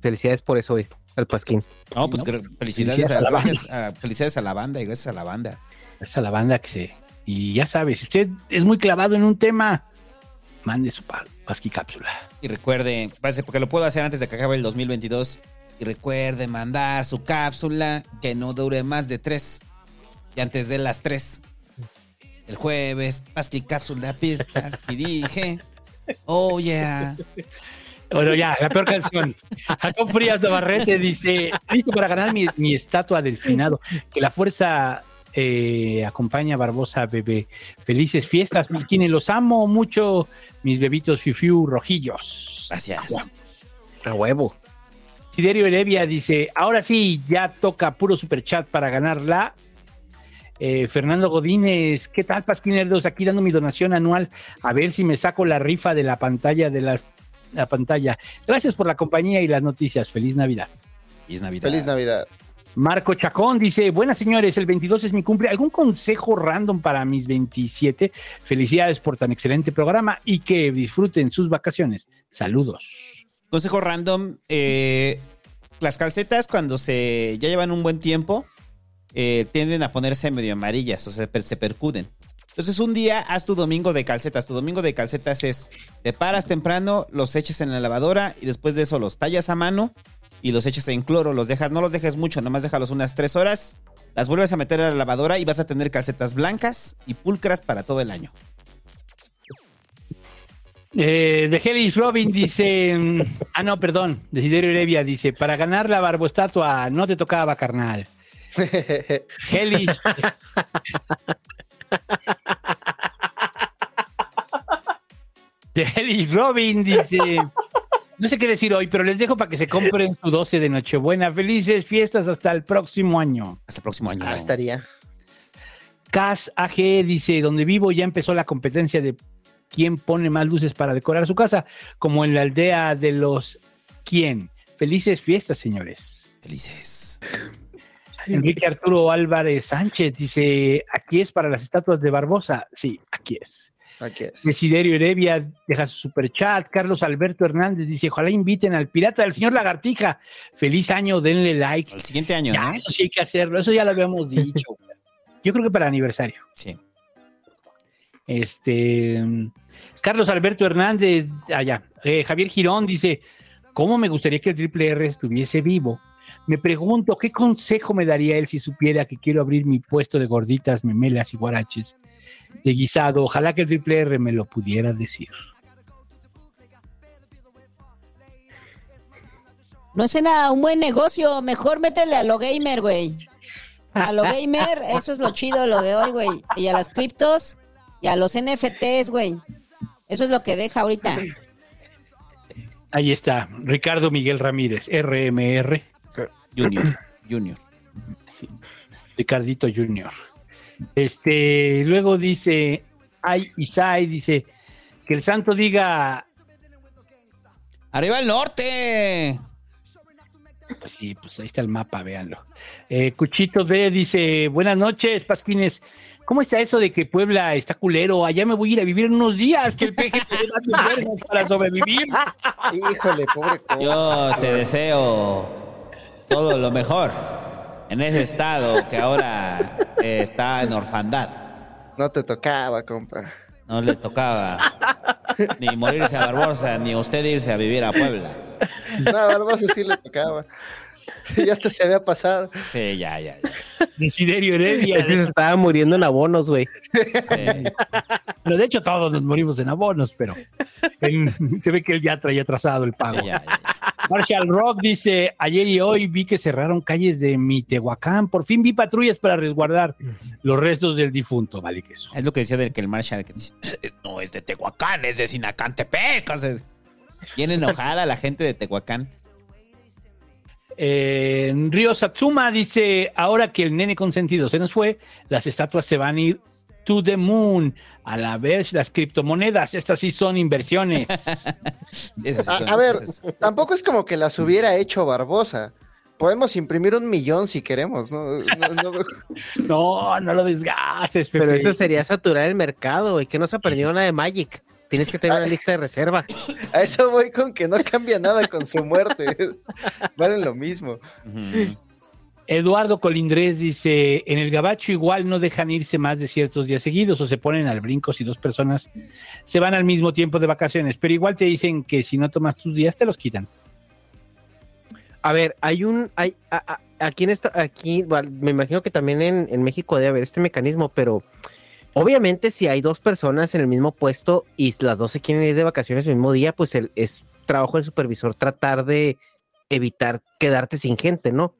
Felicidades por eso, güey. Al Pasquín. No, pues felicidades, Felicidades a, a la gracias a- felicidades a la banda y gracias a la banda. Gracias a la banda que se... Y ya sabes, si usted es muy clavado en un tema, mande su pa- pasqui cápsula. Y recuerde, parece porque lo puedo hacer antes de que acabe el 2022. Y recuerde mandar su cápsula que no dure más de tres. Y antes de las tres. El jueves, Pasqui cápsula, pispas, y dije. Oh, yeah. Bueno, ya, la peor canción. Jacob Frías Navarrete dice, listo para ganar mi, mi estatua del finado. Que la fuerza eh, acompaña a Barbosa Bebé. Felices fiestas, Pasquines. Los amo mucho, mis bebitos fifiu rojillos. Gracias. A huevo. Siderio Heredia dice, ahora sí, ya toca puro superchat para ganarla. Eh, Fernando Godínez, ¿qué tal, Pasquinerdos? Aquí dando mi donación anual. A ver si me saco la rifa de la pantalla de las, la pantalla. Gracias por la compañía y las noticias. Feliz Navidad. Feliz Navidad. Feliz Navidad. Marco Chacón dice, buenas señores, el 22 es mi cumple. ¿Algún consejo random para mis 27? Felicidades por tan excelente programa y que disfruten sus vacaciones. Saludos. Consejo random. eh, las calcetas cuando se ya llevan un buen tiempo eh, tienden a ponerse medio amarillas, o sea, se percuden. Entonces un día haz tu domingo de calcetas. Tu domingo de calcetas es, te paras temprano, los echas en la lavadora y después de eso los tallas a mano y los echas en cloro. Los dejas, no los dejes mucho, nomás déjalos unas tres horas. Las vuelves a meter a la lavadora y vas a tener calcetas blancas y pulcras para todo el año. Eh, de Hellis Robin dice, mm, ah no, perdón, Desiderio Heredia dice, para ganar la barboestatua no te tocaba, carnal. Hellis. de Robin dice, no sé qué decir hoy, pero les dejo para que se compren su 12 de Nochebuena. Felices fiestas hasta el próximo año. Hasta el próximo año. Ah, estaría. Cas AG dice, donde vivo ya empezó la competencia de quién pone más luces para decorar su casa, como en la aldea de los quién. Felices fiestas, señores. Felices. Enrique Arturo Álvarez Sánchez dice, aquí es para las estatuas de Barbosa. Sí, aquí es. Aquí es. Desiderio Heredia deja su superchat. Carlos Alberto Hernández dice, ojalá inviten al pirata del señor Lagartija. Feliz año, denle like. El siguiente año, Ya, ¿no? eso sí hay que hacerlo, eso ya lo habíamos dicho. Yo creo que para aniversario. Sí. Este Carlos Alberto Hernández, allá. Javier Girón dice: ¿Cómo me gustaría que el Triple R estuviese vivo? Me pregunto qué consejo me daría él si supiera que quiero abrir mi puesto de gorditas, memelas y guaraches de guisado. Ojalá que el Triple R me lo pudiera decir. No es nada, un buen negocio. Mejor métele a lo gamer, güey. A lo gamer, eso es lo chido, lo de hoy, güey. Y a las criptos y a los NFTs, güey. Eso es lo que deja ahorita. Ahí está, Ricardo Miguel Ramírez, RMR. Junior, Junior. Sí, Ricardito Junior. Este, luego dice, ay, Isai dice, que el santo diga, ¡Arriba el norte! pues sí, pues ahí está el mapa, véanlo. Eh, Cuchito D dice, buenas noches, Pasquines. ¿Cómo está eso de que Puebla está culero? Allá me voy a ir a vivir en unos días, que el peje te da para sobrevivir. Híjole, pobre co- Yo te deseo todo lo mejor en ese estado que ahora eh, está en orfandad. No te tocaba, compa. No le tocaba ni morirse a Barbosa, ni usted irse a vivir a Puebla. No, a Barbosa sí le tocaba. Ya hasta se había pasado. Sí, ya, ya, ya. Desiderio Heredia. Es que se estaba muriendo en abonos, güey. Pero de hecho todos nos morimos en abonos, pero él- se ve que él ya traía trazado el pago. Sí, ya, ya. Marshall Rock dice, ayer y hoy vi que cerraron calles de Mitehuacán. Por fin vi patrullas para resguardar los restos del difunto. Vale que eso. Es lo que decía del que el Marshall que dice, no es de Tehuacán, es de Sinacantepec. O sea, bien enojada la gente de Tehuacán. Eh, Río Satsuma dice, ahora que el nene consentido se nos fue, las estatuas se van a ir to the moon. A la vez, las criptomonedas, estas sí son inversiones. Sí A, son- a ver, esas- tampoco es como que las hubiera hecho Barbosa. Podemos imprimir un millón si queremos, ¿no? No, no- No, no lo desgastes, Pepe. Pero eso sería saturar el mercado, güey. Que no se aprendió nada de Magic. Tienes que tener una lista de reserva. a eso voy con que no cambia nada con su muerte. Valen lo mismo. Eduardo Colindrés dice, en el gabacho igual no dejan irse más de ciertos días seguidos o se ponen al brinco si dos personas se van al mismo tiempo de vacaciones, pero igual te dicen que si no tomas tus días te los quitan. A ver, hay un. Hay, a- aquí en. Aquí, me imagino que también en, en México debe haber este mecanismo, pero obviamente si hay dos personas en el mismo puesto y las dos se quieren ir de vacaciones el mismo día, pues el, es trabajo del supervisor tratar de evitar quedarte sin gente, ¿no?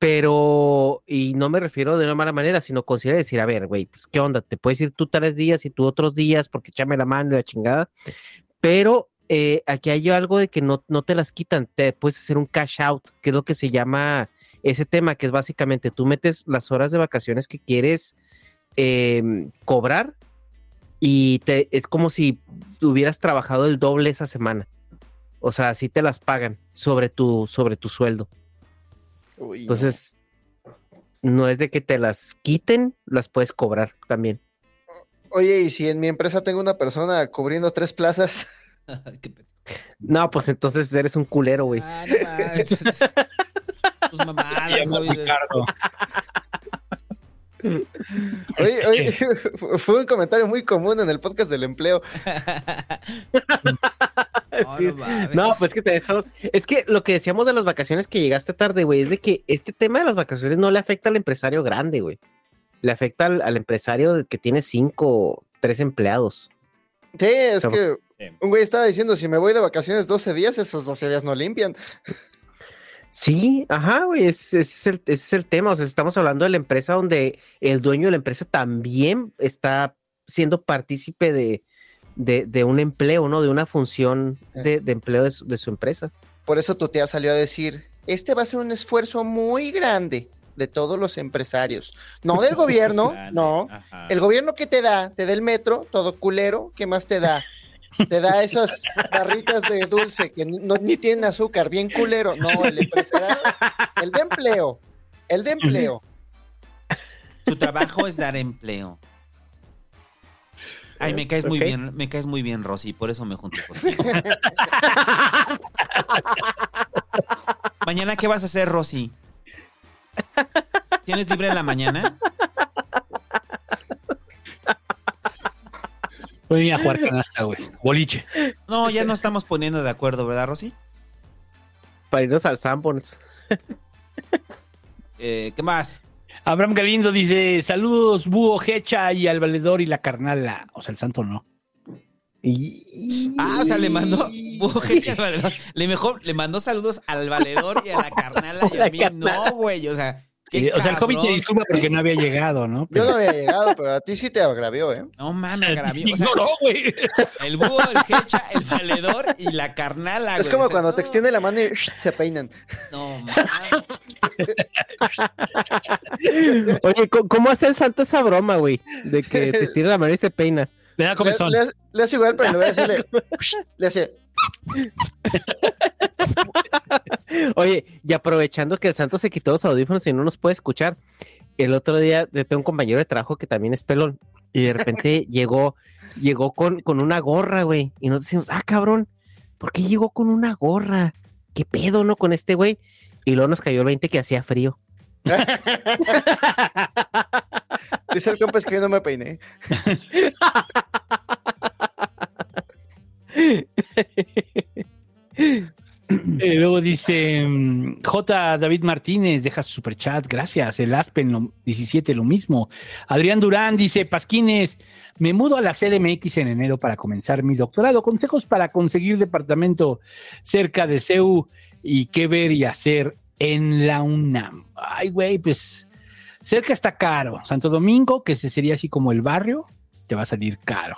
Pero, y no me refiero de una mala manera, sino considera decir, a ver, güey, pues qué onda, te puedes ir tú tales días y tú otros días porque échame la mano y la chingada. Pero eh, aquí hay algo de que no, no te las quitan, te puedes hacer un cash out, que es lo que se llama ese tema, que es básicamente tú metes las horas de vacaciones que quieres eh, cobrar y es como si hubieras trabajado el doble esa semana. O sea, así te las pagan sobre tu, sobre tu sueldo. Uy. Entonces, no es de que te las quiten, las puedes cobrar también. Oye, y si en mi empresa tengo una persona cubriendo tres plazas, No, pues entonces eres un culero, güey. Ah, no mames. Tus mamadas, güey. Ricardo. oye, oye, fue un comentario muy común en el podcast del empleo. No, Sí, no mames. No, pues que te estamos. Es que lo que decíamos de las vacaciones que llegaste tarde, güey, es de que este tema de las vacaciones no le afecta al empresario grande, güey. Le afecta al, al empresario que tiene cinco, tres empleados. Sí, es Pero- que Sí. un güey estaba diciendo, si me voy de vacaciones 12 días, esos 12 días no limpian. Sí, ajá, güey, ese es el, ese es el tema. O sea, estamos hablando de la empresa donde el dueño de la empresa también está siendo partícipe de, de, de un empleo, ¿no? De una función de, de empleo de su, de su empresa. Por eso tu tía salió a decir, este va a ser un esfuerzo muy grande de todos los empresarios. No del gobierno, no. Ajá. El gobierno que te da, te da el metro, todo culero, ¿qué más te da? Te da esas barritas de dulce que no, ni tienen azúcar, bien culero. No, el empresarial, el de empleo, el de empleo. Su trabajo es dar empleo. Ay, me caes muy bien, me caes muy bien, Rosy, por eso me junto contigo. Mañana, ¿qué vas a hacer, Rosy? ¿Tienes libre en la mañana? Voy a ir a jugar canasta, güey. Boliche. No, ya no estamos poniendo de acuerdo, ¿verdad, Rosy? Para irnos al Sanborns. Eh, ¿Qué más? Abraham Galindo dice: Saludos, Búho, Hecha y al valedor y la carnala. O sea, el santo no. Ah, o sea, le mandó Bujecha al valedor. Le, mejor, le mandó saludos al valedor y a la carnala y a mí carnala. no, güey. O sea, qué o sea, el COVID se disculpa porque no había llegado, ¿no? Yo no había llegado, pero a ti sí te agravió, ¿eh? No mames, agravió. O sea, Ignoró, güey. el búho, el hecha, el valedor y la carnala, Es güey. como O sea, cuando no, te extiende la mano y se peinan. No, mames. Oye, ¿cómo- ¿cómo hace el santo esa broma, güey? De que te estira la mano y se peina. Le da Le, le hace- le hace igual, pero en lugar de decirle, le hace. Oye, y aprovechando que el santo se quitó los audífonos y no nos puede escuchar, el otro día tengo un compañero de trabajo que también es pelón y de repente llegó, llegó con, con una gorra, güey, y nos decimos, ah, cabrón, ¿por qué llegó con una gorra? ¿Qué pedo, no, con este güey? Y luego nos cayó el 20 que hacía frío. Dice el compa es que yo no me peiné. Eh, luego dice mm, J. David Martínez, deja su superchat, gracias. El Aspen lo- 17, lo mismo. Adrián Durán dice: Pasquines, me mudo a la CDMX en enero para comenzar mi doctorado. Consejos para conseguir departamento cerca de CEU y qué ver y hacer en la UNAM. Ay, güey, pues cerca está caro. Santo Domingo, que ese sería así como el barrio, te va a salir caro.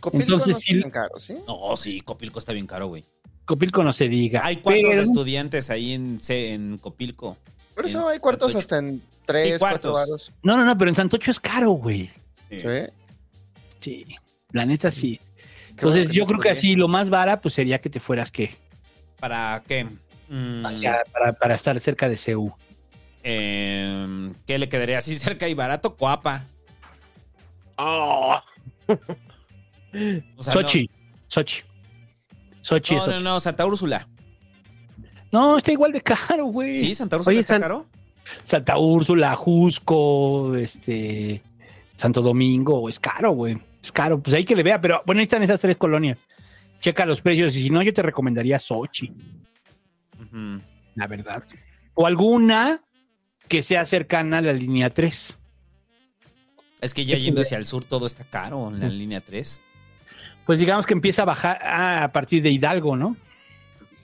Copilco Entonces, no sí- tan caro, ¿sí? No, sí, Copilco está bien caro, güey. Copilco no se diga. Hay cuartos de pero- estudiantes ahí en, C- en Copilco. Por eso En hay cuartos Santocho. hasta en tres, Sí, cuatro cuartos. varos. No, no, no, pero en Santocho es caro, güey. Sí. Sí, la neta sí. Qué Entonces bueno yo creo que así lo más vara pues sería que te fueras que ¿Para qué? Mm, hacia- para, para estar cerca de CEU. Em, ¿Qué le quedaría así cerca y barato? Coapa. Oh. O sea, Sochi, Sochi. Sochi No, es no, Sochi. no, Santa Úrsula. No, está igual de caro, güey. Sí, Santa Úrsula Oye, está San- caro. Santa Úrsula, Jusco, este, Santo Domingo, es caro, güey. Es caro, pues ahí que le vea, pero bueno, ahí están esas tres colonias. Checa los precios y si no, yo te recomendaría Sochi, la verdad. O alguna que sea cercana a la línea 3. Es que ya yendo hacia el sur todo está caro en la línea 3. Pues digamos que empieza a bajar ah, a partir de Hidalgo, ¿no?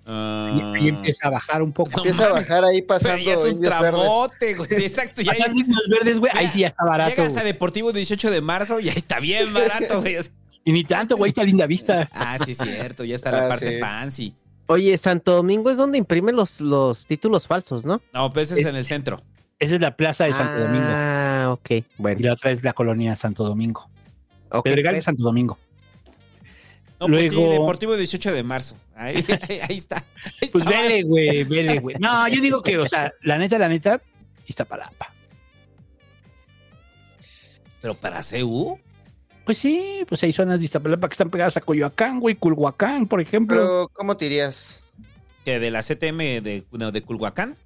Y, y empieza a bajar un poco. No Empieza a bajar ahí Pero pasando ya es un tramote, güey. Sí, exacto. Ya, Pasando Indios verdes, güey, ahí sí ya está barato. llegas a. Deportivo 18 de marzo y ahí está bien barato, güey. Y ni tanto, güey, está linda vista. Ah, sí, es cierto. Ya está la Ah, parte sí. fancy. Oye, Santo Domingo es donde imprimen los, los títulos falsos, ¿no? No, pues es en el centro. Esa es la plaza de Santo Domingo. Ah, ok, Y bueno. la otra es la colonia Santo Domingo. ok, Pedregal de pues. Santo Domingo. No, pues sí, Luego- Deportivo 18 de marzo. Ahí, ahí, ahí está. Ahí Pues estaba. vele, güey, vele, güey. No, yo digo que, o sea, la neta, la neta, Iztapalapa. Pero para CU. Pues sí, pues hay zonas de Iztapalapa que están pegadas a Coyoacán, güey, Culhuacán, por ejemplo. Pero, ¿cómo te irías? Que de la CTM de, no, de Culhuacán.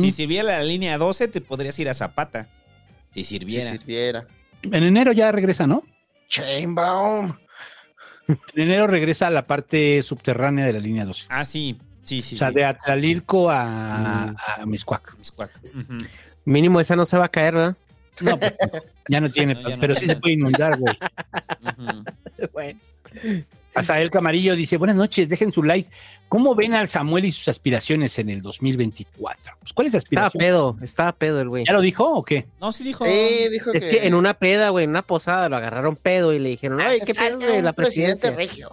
Si sirviera la línea 12, te podrías ir a Zapata. Si Si sirviera. En enero ya regresa, ¿no? Chainbaum. En enero regresa a la parte subterránea de la línea 12. Ah, sí. Sí, sí. o sea, sí. de Atlalilco a, Mm. a Miscuac. Miscuac. Mínimo esa no se va a caer, ¿verdad? No, pues, ya no tiene, No, ya no pero sí se puede inundar, güey. Bueno. Asael Camarillo dice, buenas noches, dejen su like. ¿Cómo ven al Samuel y sus aspiraciones en el 2024? Pues, ¿Cuáles Estaba aspiraciones? pedo, estaba pedo el güey. ¿Ya lo dijo o qué? No, sí dijo. Sí, dijo Es que en una peda, güey, en una posada lo agarraron pedo y le dijeron, ay, ¿qué pedo de la presidencia? regio.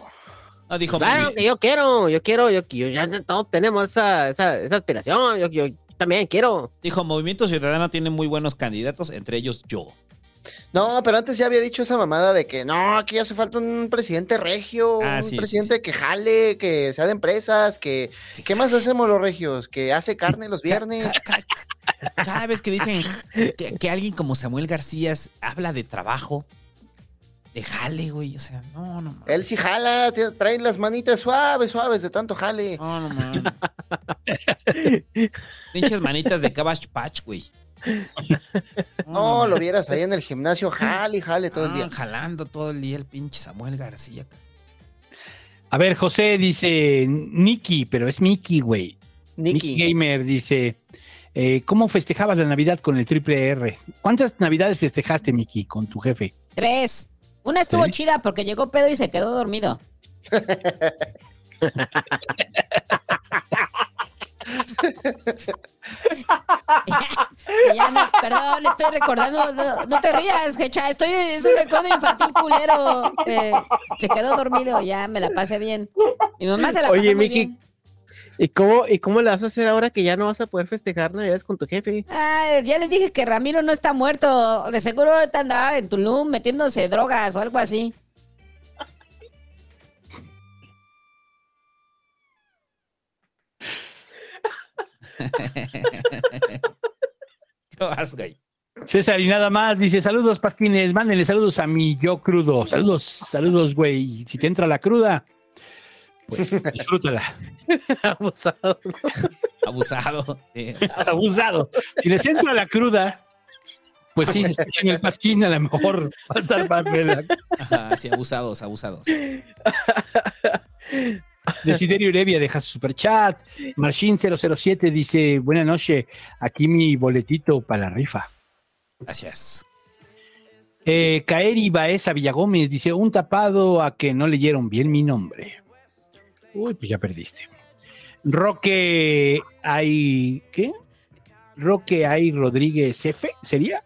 No, dijo. Claro que yo quiero, yo quiero, yo, yo ya todos tenemos esa, esa, esa aspiración, yo, yo, También quiero. Dijo, Movimiento Ciudadano tiene muy buenos candidatos, entre ellos yo. No, pero antes ya había dicho esa mamada de que no, aquí hace falta un presidente regio, Ah, un sí, sí, presidente que jale, que sea de empresas, que ¿qué más hacemos los regios? Que hace carne los viernes. Cada vez que dicen que, que alguien como Samuel García habla de trabajo, de jale, güey. O sea, no, no. Él sí jala, trae las manitas suaves, suaves de tanto jale. No, no, man. Pinches manitas de Cabbage Patch, güey. No, lo vieras ahí en el gimnasio, jale, y jale todo el día. Jalando todo el día el pinche Samuel García. A ver, José dice Nicky, pero es Mickey, güey. Nicky. Gamer dice, eh, ¿cómo festejabas la Navidad con el triple R? ¿Cuántas Navidades festejaste, Mickey, con tu jefe? Tres. Una estuvo ¿Sí? chida porque llegó pedo y se quedó dormido. Y ya no, perdón, estoy recordando, no, no te rías, Hecha, estoy, es un recuerdo infantil culero. Eh, se quedó dormido, ya me la pasé bien. Mi mamá se la Oye, pasó muy Miki, bien. ¿y cómo, ¿y cómo le vas a hacer ahora que ya no vas a poder festejar Navidades con tu jefe? Ah, ya les dije que Ramiro no está muerto. De seguro ahorita andaba en Tulum metiéndose drogas o algo así. ¿Qué vas, güey? César y nada más dice, saludos, Paquines, mándenle saludos a mi yo crudo. Saludos, saludos, güey. Si te entra la cruda, pues disfrútala. Abusado. Abusado. sí, Abusado. Si les entra la cruda, pues sí, escuchen el pasquín, a lo mejor estar más relax. Ajá, sí, abusados, abusados. Desiderio Urevia deja su superchat. Marchin 007 dice, buena noche, aquí mi boletito para la rifa. Gracias. Eh, Kaeri Baeza Villagómez dice, un tapado a que no leyeron bien mi nombre. Uy, pues ya perdiste. Roque hay, ¿qué? Roque hay Rodríguez F, ¿sería?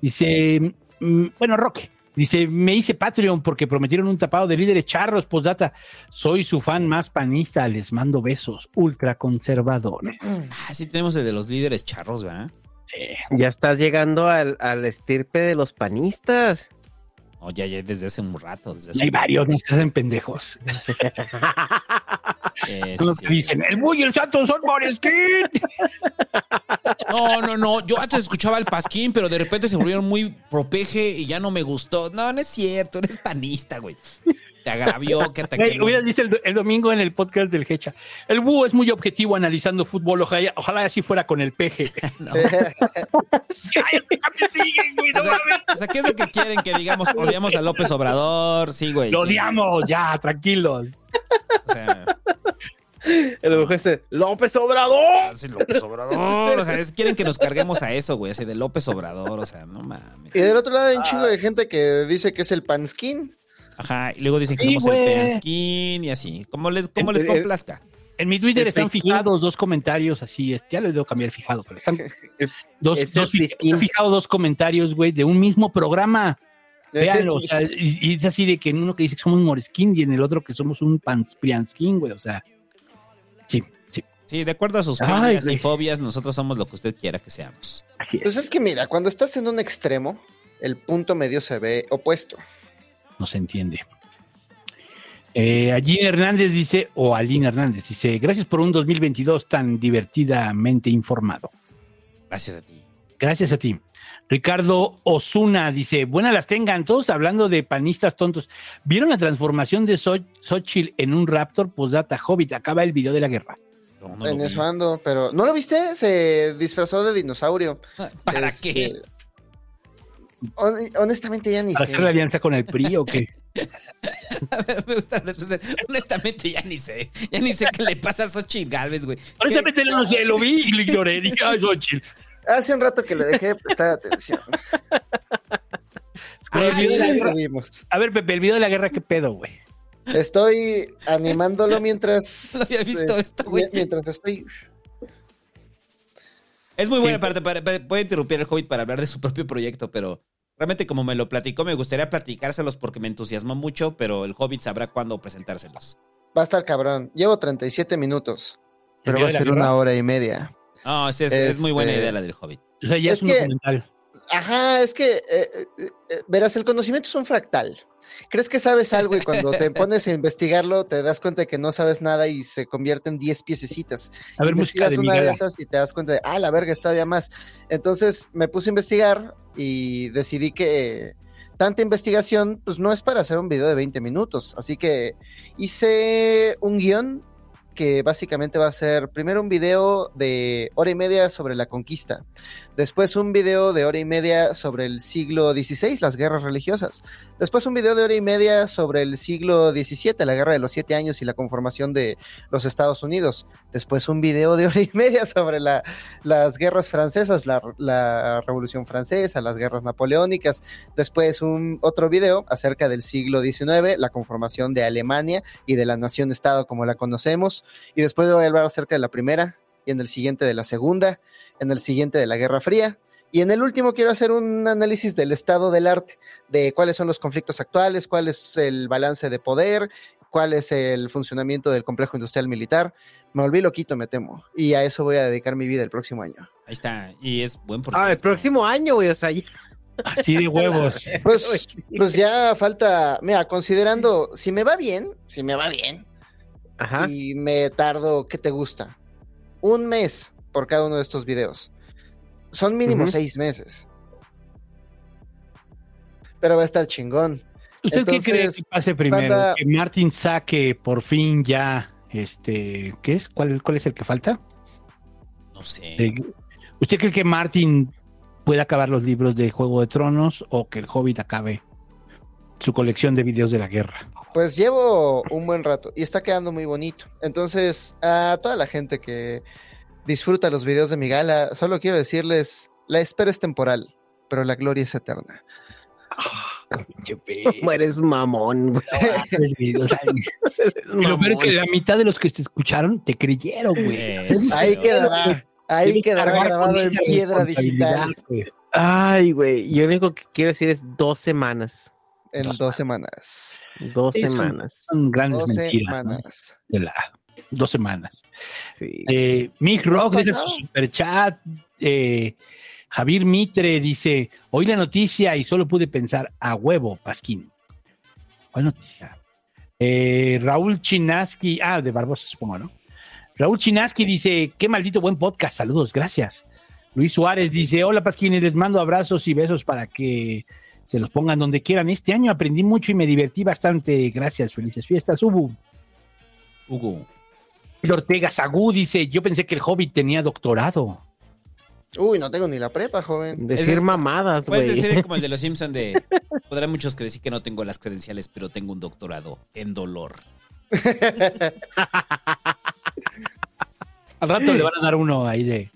Dice, mm, bueno, Roque. Dice, me hice Patreon porque prometieron un tapado de líderes charros, postdata. Soy su fan más panista, les mando besos, ultra conservadores. Ah, sí tenemos el de los líderes charros, ¿verdad? Sí. Ya estás llegando al, al estirpe de los panistas. O ya, ya desde hace un rato. Desde hace Hay un- varios, no se hacen pendejos. Eh, Son los sí, que dicen, el Bull y el Santo son Moreskin. No, no, no. Yo antes escuchaba el Pasquín, pero de repente se volvieron muy propeje y ya no me gustó. No, no es cierto. Eres panista, güey. Te agravió que Güey, ataquemos. hubieras visto el, el domingo en el podcast del Hecha. El búho es muy objetivo analizando fútbol. Ojalá, ojalá así fuera con el peje. No. Güey, no O sea, mames. o sea, ¿qué es lo que quieren? Que digamos, odiamos a López Obrador. Sí, güey. Lo sí. odiamos, ya, tranquilos. O sea, El mejor es el López Obrador. sí, López Obrador. O sea, es- quieren que nos carguemos a eso, güey. Así de López Obrador. O sea, no mames. Y del otro lado hay un chingo de gente que dice que es el panskin. Ajá. Y luego dicen que Sí, somos el güey. Peanskin y así. Como les, como les complazca. En mi Twitter El están pesquín. fijados dos comentarios así. Este, ya lo debo cambiar fijado, pero están dos, Es dos están fijados dos comentarios, güey, de un mismo programa. Véanlo, o sea, y, y es así de que en uno que dice que somos un Moreskin y en el otro que somos un Pansprianskin, güey, o sea. Sí, sí, Sí, de acuerdo a sus Ay, filias y fobias, nosotros somos lo que usted quiera que seamos. así es. Pues es que mira, cuando estás en un extremo, el punto medio se ve opuesto. No se entiende. Eh, allí Hernández dice, o Alina Hernández dice, gracias por un 2022 tan divertidamente informado. Gracias a ti. Gracias a ti. Ricardo Osuna dice, buenas las tengan, todos hablando de panistas tontos. ¿Vieron la transformación de So- Xochitl en un Raptor? Postdata Hobbit, acaba el video de la guerra. No, en eso ando, pero ¿no lo viste? Se disfrazó de dinosaurio. ¿Para Este, qué? Hon- honestamente ya ni ¿Para sé. hacer la alianza con el PRI o qué? A ver, me gusta la respuesta. Honestamente, ya ni sé. Ya ni sé qué le pasa a Xochitl Galvez, güey. Honestamente no sé, lo vi y lo ignoré. Dije, ay, Xochitl. Hace un rato que le dejé de prestar atención. La guerra. estuvimos. A ver, Pepe, el video de la guerra, ¿qué pedo, güey? Estoy animándolo mientras. No había visto es- esto, güey. Mientras estoy. Es muy buena parte. Para, para- puede interrumpir el Hobbit para hablar de su propio proyecto, pero realmente, como me lo platicó, me gustaría platicárselos porque me entusiasmó mucho, pero el Hobbit sabrá cuándo presentárselos. Va a estar cabrón. Llevo 37 minutos. Pero va a ser una hora y media. No, sí, es, es muy buena Este, idea la del Hobbit. O sea, ya es, Es un que- documental. Ajá, es que, eh, eh, eh, verás, el conocimiento es un fractal. Crees que sabes algo y cuando te pones a investigarlo te das cuenta de que no sabes nada y se convierte en 10 piececitas. A ver, música de una de esas y te das cuenta de, ah, la verga, es todavía más. Entonces me puse a investigar y decidí que tanta investigación, pues no es para hacer un video de 20 minutos. Así que hice un guion que básicamente va a ser primero un video de hora y media sobre la conquista, después un video de hora y media sobre el siglo XVI, las guerras religiosas, después un video de hora y media sobre el siglo XVII, la guerra de los siete años y la conformación de los Estados Unidos, después un video de hora y media sobre la- las guerras francesas, la, la Revolución Francesa, las guerras napoleónicas, después un otro video acerca del siglo XIX, la conformación de Alemania y de la nación-estado como la conocemos, y después voy a hablar acerca de la primera, y en el siguiente de la segunda, en el siguiente de la Guerra Fría, y en el último quiero hacer un análisis del estado del arte, de cuáles son los conflictos actuales, cuál es el balance de poder, cuál es el funcionamiento del complejo industrial militar. Me volví loquito, me temo, y a eso voy a dedicar mi vida el próximo año. Ahí está. Y es buen por Ah, el próximo año, güey, o sea, ya- Así de huevos. Pues, pues ya falta, mira, considerando, si me va bien, si me va bien, Ajá. y me tardo, ¿qué te gusta? Un mes por cada uno de estos videos. Son mínimo seis meses. Pero va a estar chingón. ¿Usted qué cree que pase primero? banda- Que Martin saque por fin ya, este, ¿qué es? ¿Cuál, cuál es el que falta? No sé. ¿Usted cree que Martin puede acabar los libros de Juego de Tronos o que el Hobbit acabe su colección de videos de la guerra? Pues llevo un buen rato y está quedando muy bonito. Entonces, a toda la gente que disfruta los videos de mi gala, solo quiero decirles, la espera es temporal, pero la gloria es eterna. ¿Cómo eres mamón, güey? O sea, y lo peor es que la mitad de los que te escucharon te creyeron, güey. Ahí quedará, ahí quedará grabado en piedra digital güey. Ay, güey, yo lo único que quiero decir es dos semanas. en Dos dos semanas. Dos Sí, son- semanas. Son grandes Dos mentiras. ¿no? semanas. De la, dos semanas. Sí. Eh, Mick Rock dice su superchat. Eh, Javier Mitre dice: Oí la noticia y solo pude pensar a huevo, Pasquín. ¿Cuál noticia? Eh, Raúl Chinaski, ah, de Barbosa, supongo, ¿no? Raúl Chinaski dice: Qué maldito buen podcast, saludos, gracias. Luis Suárez dice: Hola, Pasquín, y les mando abrazos y besos para que se los pongan donde quieran. Este año aprendí mucho y me divertí bastante. Gracias, felices fiestas, Hugo. Hugo. Luis Ortega Sagú dice: Yo pensé que el Hobbit tenía doctorado. Uy, no tengo ni la prepa, joven. Decir es- mamadas, Puedes güey. decir como el de los Simpson de. Podrán muchos que decir que no tengo las credenciales, pero tengo un doctorado en dolor. Al rato le van a dar uno ahí de.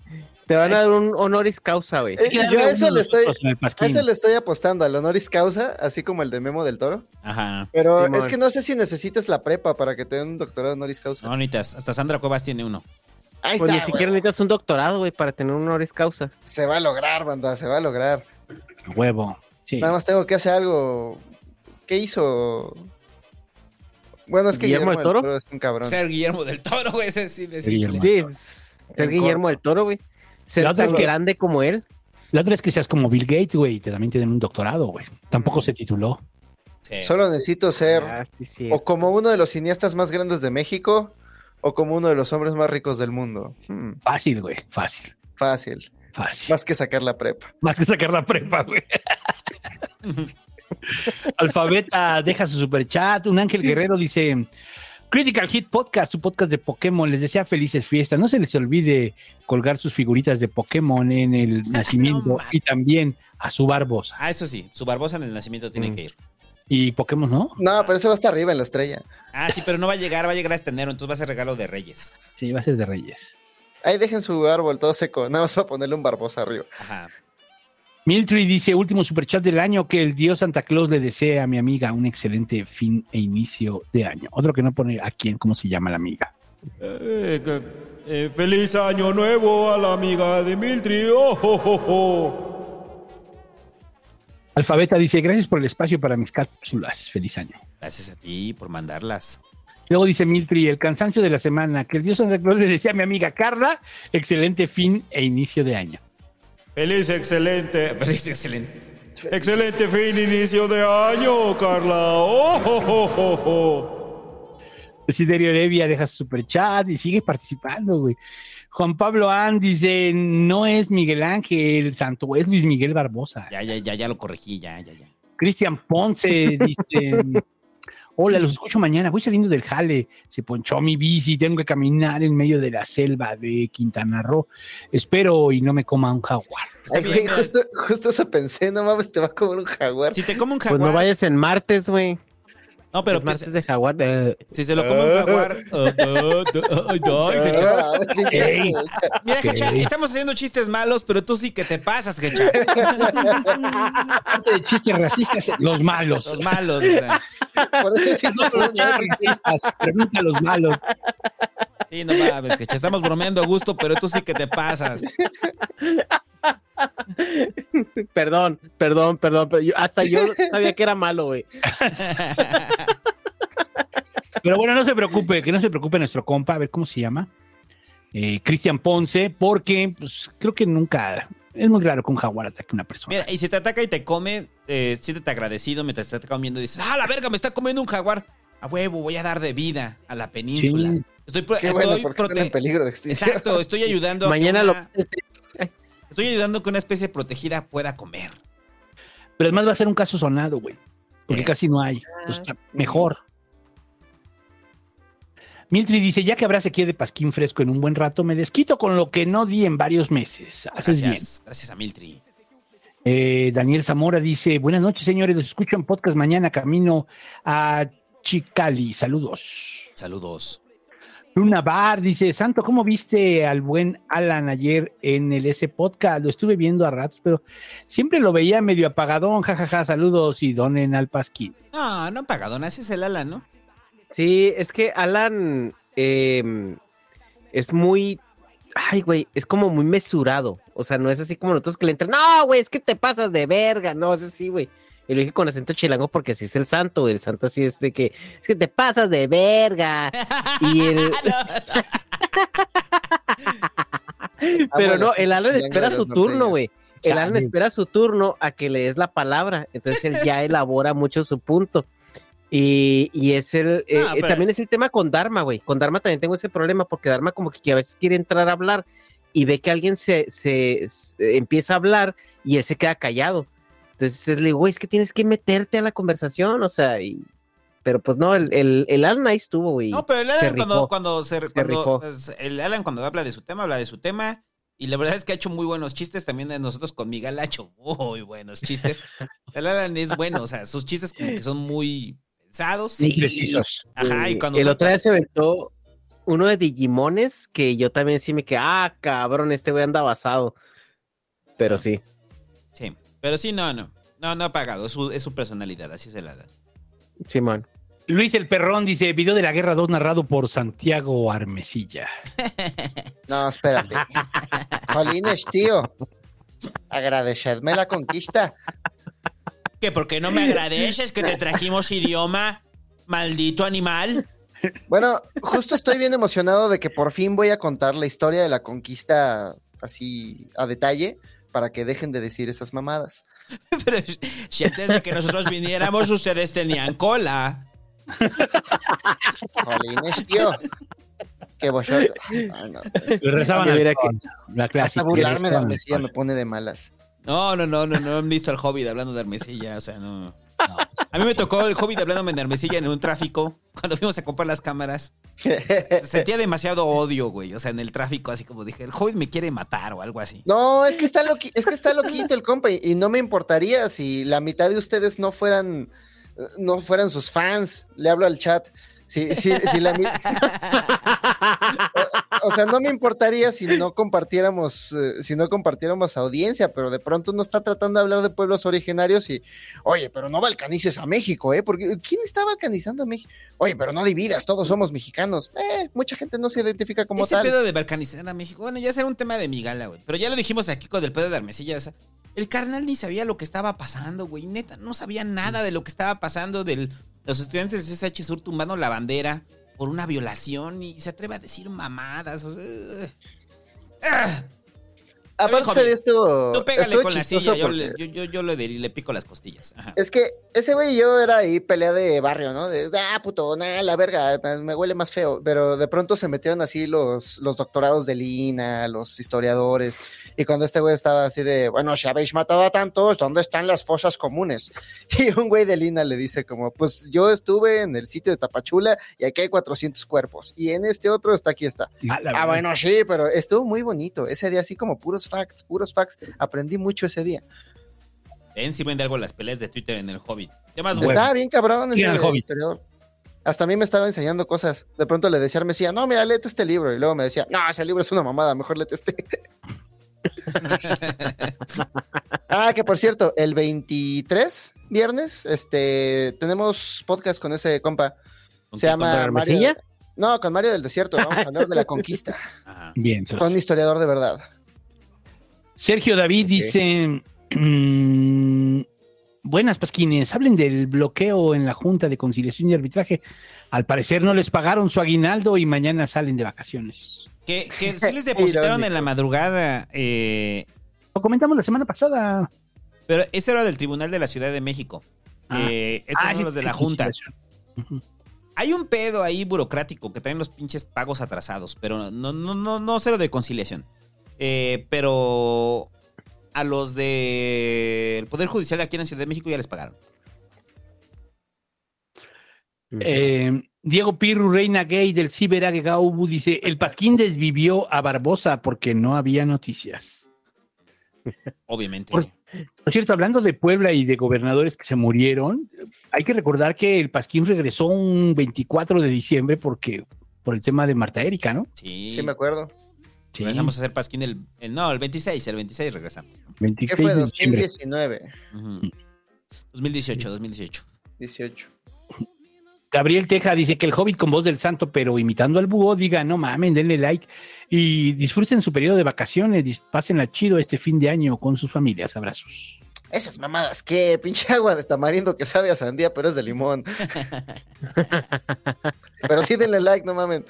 Te van a dar un honoris causa, güey. Eh, yo a eso le estoy, a eso le estoy apostando, al honoris causa, así como el de Memo del Toro. Ajá. Pero Simón. es que no sé si necesitas la prepa para que te den un doctorado honoris causa. No, necesitas. Hasta Sandra Cuevas tiene uno. Ahí Pues ni siquiera necesitas un doctorado, güey, para tener un honoris causa. Se va a lograr, banda, se va a lograr. Huevo. Sí. Nada más tengo que hacer algo. ¿Qué hizo? Bueno, es que ¿Guillermo Guillermo, del Toro? Toro es un cabrón. Ser Guillermo del Toro, güey. Ese sí es Guillermo. simple. Sí, ser Guillermo del Toro, güey. Ser tan es que- grande como él. La otra es que seas como Bill Gates, güey, y te también tienen un doctorado, güey. Tampoco se tituló. Sí. Solo necesito ser Ah, sí, sí. o como uno de los cineastas más grandes de México o como uno de los hombres más ricos del mundo. Hmm, Fácil, güey. Fácil. fácil. Fácil. Más que sacar la prepa. Más que sacar la prepa, güey. Alfabeta deja su superchat. Un Ángel Guerrero dice: Critical Hit Podcast, su podcast de Pokémon. Les desea felices fiestas. No se les olvide colgar sus figuritas de Pokémon en el nacimiento y también a su Barbosa. Ah, eso sí. Su Barbosa en el nacimiento tiene Mm. que ir. Y Pokémon, ¿no? No, pero ese va hasta arriba en la estrella. Ah, sí, pero no va a llegar, va a llegar hasta enero, entonces va a ser regalo de Reyes. Sí, va a ser de Reyes. Ahí dejen su árbol todo seco, nada más para ponerle un barbosa arriba. Ajá. Miltry dice, último superchat del año, que el dios Santa Claus le desea a mi amiga un excelente fin e inicio de año. Otro que no pone a quién, cómo se llama la amiga. Eh, feliz año nuevo a la amiga de Mildred. Oh, oh, oh, oh. Alfabeta dice, gracias por el espacio para mis cápsulas. Feliz año. Gracias a ti por mandarlas. Luego dice Miltri, el cansancio de la semana, que el dios Santa Claus le decía a mi amiga Carla, excelente fin e inicio de año. Feliz, excelente. Feliz, excelente. Excelente fin, inicio de año, Carla. Oh, oh, oh, oh, oh. Desiderio Levia deja su super chat y sigue participando, güey. Juan Pablo An dice, no es Miguel Ángel Santo, es Luis Miguel Barbosa. Ya, ya, ya, ya lo corregí, ya, ya, ya. Cristian Ponce dice, hola, los escucho mañana, voy saliendo del jale, se ponchó mi bici, tengo que caminar en medio de la selva de Quintana Roo, espero y no me coma un jaguar. Ay, güey, justo, justo eso pensé, no mames, te va a comer un jaguar. Si te come un Pues jaguar. no vayas en martes, güey. No, pero Los pues, martes de jaguar. eh. si se lo come un jaguar. Mira, Ok. Jecha, estamos haciendo chistes malos, pero tú sí que te pasas. Aparte de chistes racistas, los malos. Los malos. o sea. Por eso sí No son los chistes racistas, pregunta a los malos. Sí, no mames, Jecha. Estamos bromeando a gusto, pero tú sí que te pasas. Perdón, perdón, perdón, pero yo- hasta yo sabía que era malo, güey. Pero bueno, no se preocupe, que no se preocupe nuestro compa, a ver cómo se llama. Eh, Cristian Ponce, porque pues, creo que nunca. Es muy raro que un jaguar ataque a una persona. Mira, y si te ataca y te come, eh, siéntete agradecido mientras te está comiendo y dices, ¡ah, la verga, me está comiendo un jaguar! A huevo, voy a dar de vida a la península. Sí. Estoy, pro- Qué bueno, estoy prote- en peligro de extinción. Exacto, estoy ayudando a Mañana lo. Estoy ayudando a que una especie protegida pueda comer. Pero además va a ser un caso sonado, güey. Porque Eh. casi no hay. Pues, mejor. Miltri dice, ya que habrá sequía de pasquín fresco en un buen rato, me desquito con lo que no di en varios meses. Haces bien. Gracias, gracias a Miltri. Eh, Daniel Zamora dice, buenas noches, señores, los escucho en podcast mañana, camino a Chicali. Saludos. Saludos. Luna Bar dice, Santo, ¿cómo viste al buen Alan ayer en el S Podcast? Lo estuve viendo a ratos, pero siempre lo veía medio apagadón, jajaja, saludos y donen al pasquín. No, no pagadón, así es el ala, ¿no? Sí, es que Alan eh, es muy. Ay, güey, es como muy mesurado. O sea, no es así como nosotros que le entran. No, güey, es que te pasas de verga. No, es así, güey. Y lo dije con acento chilango porque así es el santo, güey. El santo así es de que. Es que te pasas de verga. Y el. Pero no, el Alan espera su turno, güey. El Alan espera su turno a que le des la palabra. Entonces él ya elabora mucho su punto. Y, y es el. eh, eh, también es el tema con Dharma, güey. Con Dharma también tengo ese problema porque Dharma, como que a veces quiere entrar a hablar y ve que alguien se, se, se- empieza a hablar y él se queda callado. Entonces le digo, güey, es que tienes que meterte a la conversación, o sea, y. Pero pues no, el, el, el Alan ahí estuvo, güey. No, pero el se Alan cuando, rifó. cuando se, Se cuando- pues, el Alan cuando habla de su tema, habla de su tema. Y la verdad es que ha hecho muy buenos chistes también de nosotros con Miguel ha hecho muy buenos chistes. El Alan es bueno, o sea, sus chistes como que son muy pensados. Muy precisos. Ajá, y cuando el otro día se aventó uno de Digimones que yo también sí me quedé, ah, cabrón, este güey anda basado. Pero sí. Sí, pero sí, no, no. No, no ha pagado, es su, es su personalidad, así es el Alan. Simón. Luis el Perrón dice, video de la Guerra 2 narrado por Santiago Armesilla. No, espérate. Jolines, tío. Agradecedme la conquista. ¿Que por qué no me agradeces que te trajimos idioma, maldito animal? Bueno, justo estoy bien emocionado de que por fin voy a contar la historia de la conquista así a detalle para que dejen de decir esas mamadas. Pero si antes de que nosotros viniéramos ustedes tenían cola. Jolines, tío. Que vosotros. Ah, no, pues, rezaban Que mira sol, la burlarme le de rezaban al Armesilla sol. me pone de malas. No, no, no, no, no han visto al Hobbit hablando de Hermesilla, o sea, no. A mí me tocó el Hobbit hablándome de Hermesilla en un tráfico cuando fuimos a comprar las cámaras. Sentía demasiado odio, güey, o sea, en el tráfico, así como dije, el Hobbit me quiere matar o algo así. No, es que está loqui- es que está loquito el compa y, y no me importaría si la mitad de ustedes no fueran no fueran sus fans. Le hablo al chat. Si, si, si la mi- o, o sea, no me importaría si no compartiéramos eh, si no compartiéramos audiencia, pero de pronto uno está tratando de hablar de pueblos originarios y, oye, pero no balcanices a México, ¿eh? Porque ¿quién está balcanizando a México? Oye, pero no dividas, todos somos mexicanos. Eh, mucha gente no se identifica como Ese tal. pedo de balcanizar a México, bueno, ya será un tema de migala, güey. Pero ya lo dijimos aquí con el pedo de Hermesilla, o sea, el carnal ni sabía lo que estaba pasando, güey. Neta, no sabía nada de lo que estaba pasando de los estudiantes de CSH Sur tumbando la bandera. por una violación y se atreve a decir mamadas. Aparte día estuvo, Tú pégale estuvo con la chistoso silla, yo, porque- yo, yo, yo le, le pico las costillas. Ajá. Es que ese güey y yo era ahí pelea de barrio, ¿no? De, ah, puto, nah, la verga, me, huele más feo. Pero de pronto se metieron así los, los doctorados de Lina, los historiadores. Y cuando este güey estaba así de, bueno, si habéis matado a tantos, ¿dónde están las fosas comunes? Y un güey de Lina le dice como, pues yo estuve en el sitio de Tapachula y aquí hay 400 cuerpos. Y en este otro está aquí está. Ah, Ah, bueno, sí, pero estuvo muy bonito. Ese día así como puros facts, puros facts. Aprendí mucho ese día. Ven, sirven de algo las peleas de Twitter en el Hobbit. ¿Qué más, güey? Estaba bien cabrón ese al Hobbit. historiador. Hasta a mí me estaba enseñando cosas. De pronto le decía, me decía, no, mira, léete este libro. Y luego me decía, no, ese libro es una mamada, mejor léete este. ah, que por cierto, el 23, viernes, este, tenemos podcast con ese compa. ¿Con Se llama la Mario. No, con Mario del Desierto. Vamos a hablar de la conquista. Ajá. Bien. Con un historiador de verdad. Sergio David dice: mm, Buenas, Pasquines. Hablen del bloqueo en la Junta de Conciliación y Arbitraje. Al parecer no les pagaron su aguinaldo y mañana salen de vacaciones. Que, que sí les depositaron en la madrugada. eh, Lo comentamos la semana pasada. pero ese era del Tribunal de la Ciudad de México. Ah. Eh, estos Ah, son sí, los de la Junta. Hay un pedo ahí burocrático que traen los pinches pagos atrasados, pero no, no, no, no cero de conciliación. Eh, pero a los del Poder Judicial aquí en la Ciudad de México ya les pagaron. Eh, Diego Pirru, reina gay del Ciber Gaubu, dice: El Pasquín desvivió a Barbosa porque no había noticias. Obviamente. Por- Por cierto, hablando de Puebla y de gobernadores que se murieron, hay que recordar que el Pasquín regresó un 24 de diciembre porque por el tema de Marta Erika, ¿no? Sí. Sí, me acuerdo. Sí, Regresamos a hacer Pasquín el, el- No, el 26, el 26 regresamos. 26 ¿Qué fue? de diciembre. 2019, Ujú. 2018, 2018. 18. Gabriel Teja dice que el Hobbit con voz del santo, pero imitando al búho, diga, no mamen, denle like y disfruten su periodo de vacaciones, pásenla chido este fin de año con sus familias. Abrazos. Esas mamadas, ¿qué? Pinche agua de tamarindo que sabe a sandía, pero es de limón. pero sí denle like, no mamen.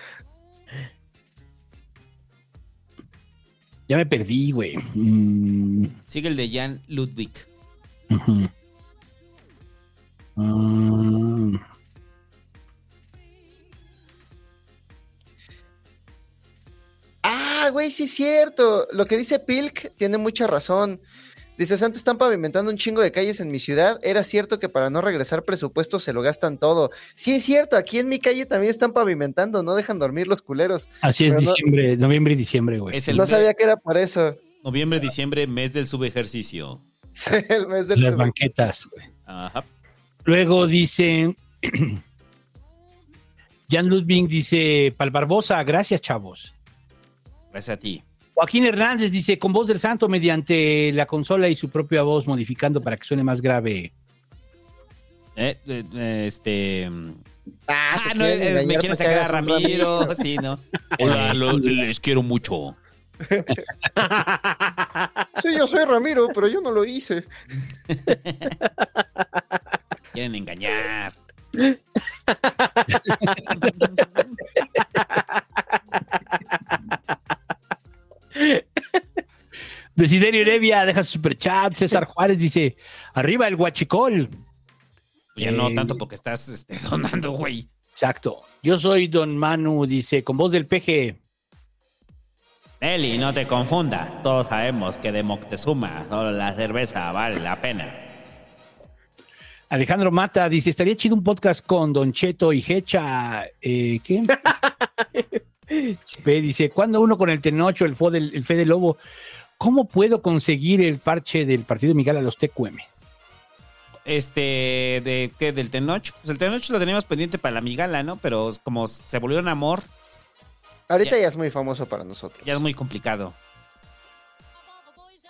Ya me perdí, güey. Mm, Sigue el de Jan Ludwig. Ah, güey, sí es cierto. Lo que dice Pilk tiene mucha razón. Dice, Santos están pavimentando un chingo de calles en mi ciudad. Era cierto que para no regresar presupuesto se lo gastan todo. Sí es cierto, aquí en mi calle también están pavimentando, no dejan dormir los culeros. así es Pero no- diciembre, noviembre y diciembre, güey. Es el No mes- sabía que era por eso. noviembre, diciembre, mes del subejercicio. El mes del Las sub- banquetas, güey. Ajá. Luego dice Jan Ludwig dice Pal Barbosa, gracias chavos. Gracias a ti. Joaquín Hernández dice con voz del santo mediante la consola y su propia voz modificando para que suene más grave. Eh, eh, eh, este. Ah, Ah, no, eh, me que sacar a Ramiro. Sí, ¿no? Hola, lo- les quiero mucho. Sí, yo soy Ramiro, pero yo no lo hice. Quieren engañar. Desiderio Heredia deja su superchat. César Juárez dice arriba el guachicol. Pues ya no Eh, tanto porque estás este, donando, güey. Exacto. Yo soy Don Manu, dice con voz del peje. Eli, no te confundas. Todos sabemos que de Moctezuma solo la cerveza vale la pena. Alejandro Mata dice, estaría chido un podcast con Don Cheto y Hecha. Eh, ¿Qué? Pe dice, ¿cuándo uno con el Tenocho, el, Fo del, el Fede Lobo? ¿Cómo puedo conseguir el parche del partido Miguel a los TQM? Este, ¿de qué? ¿Del Tenoch? Pues el Tenoch lo teníamos pendiente para la migala, ¿no? Pero como se volvió un amor, Ahorita ya es muy famoso para nosotros. ya es muy complicado.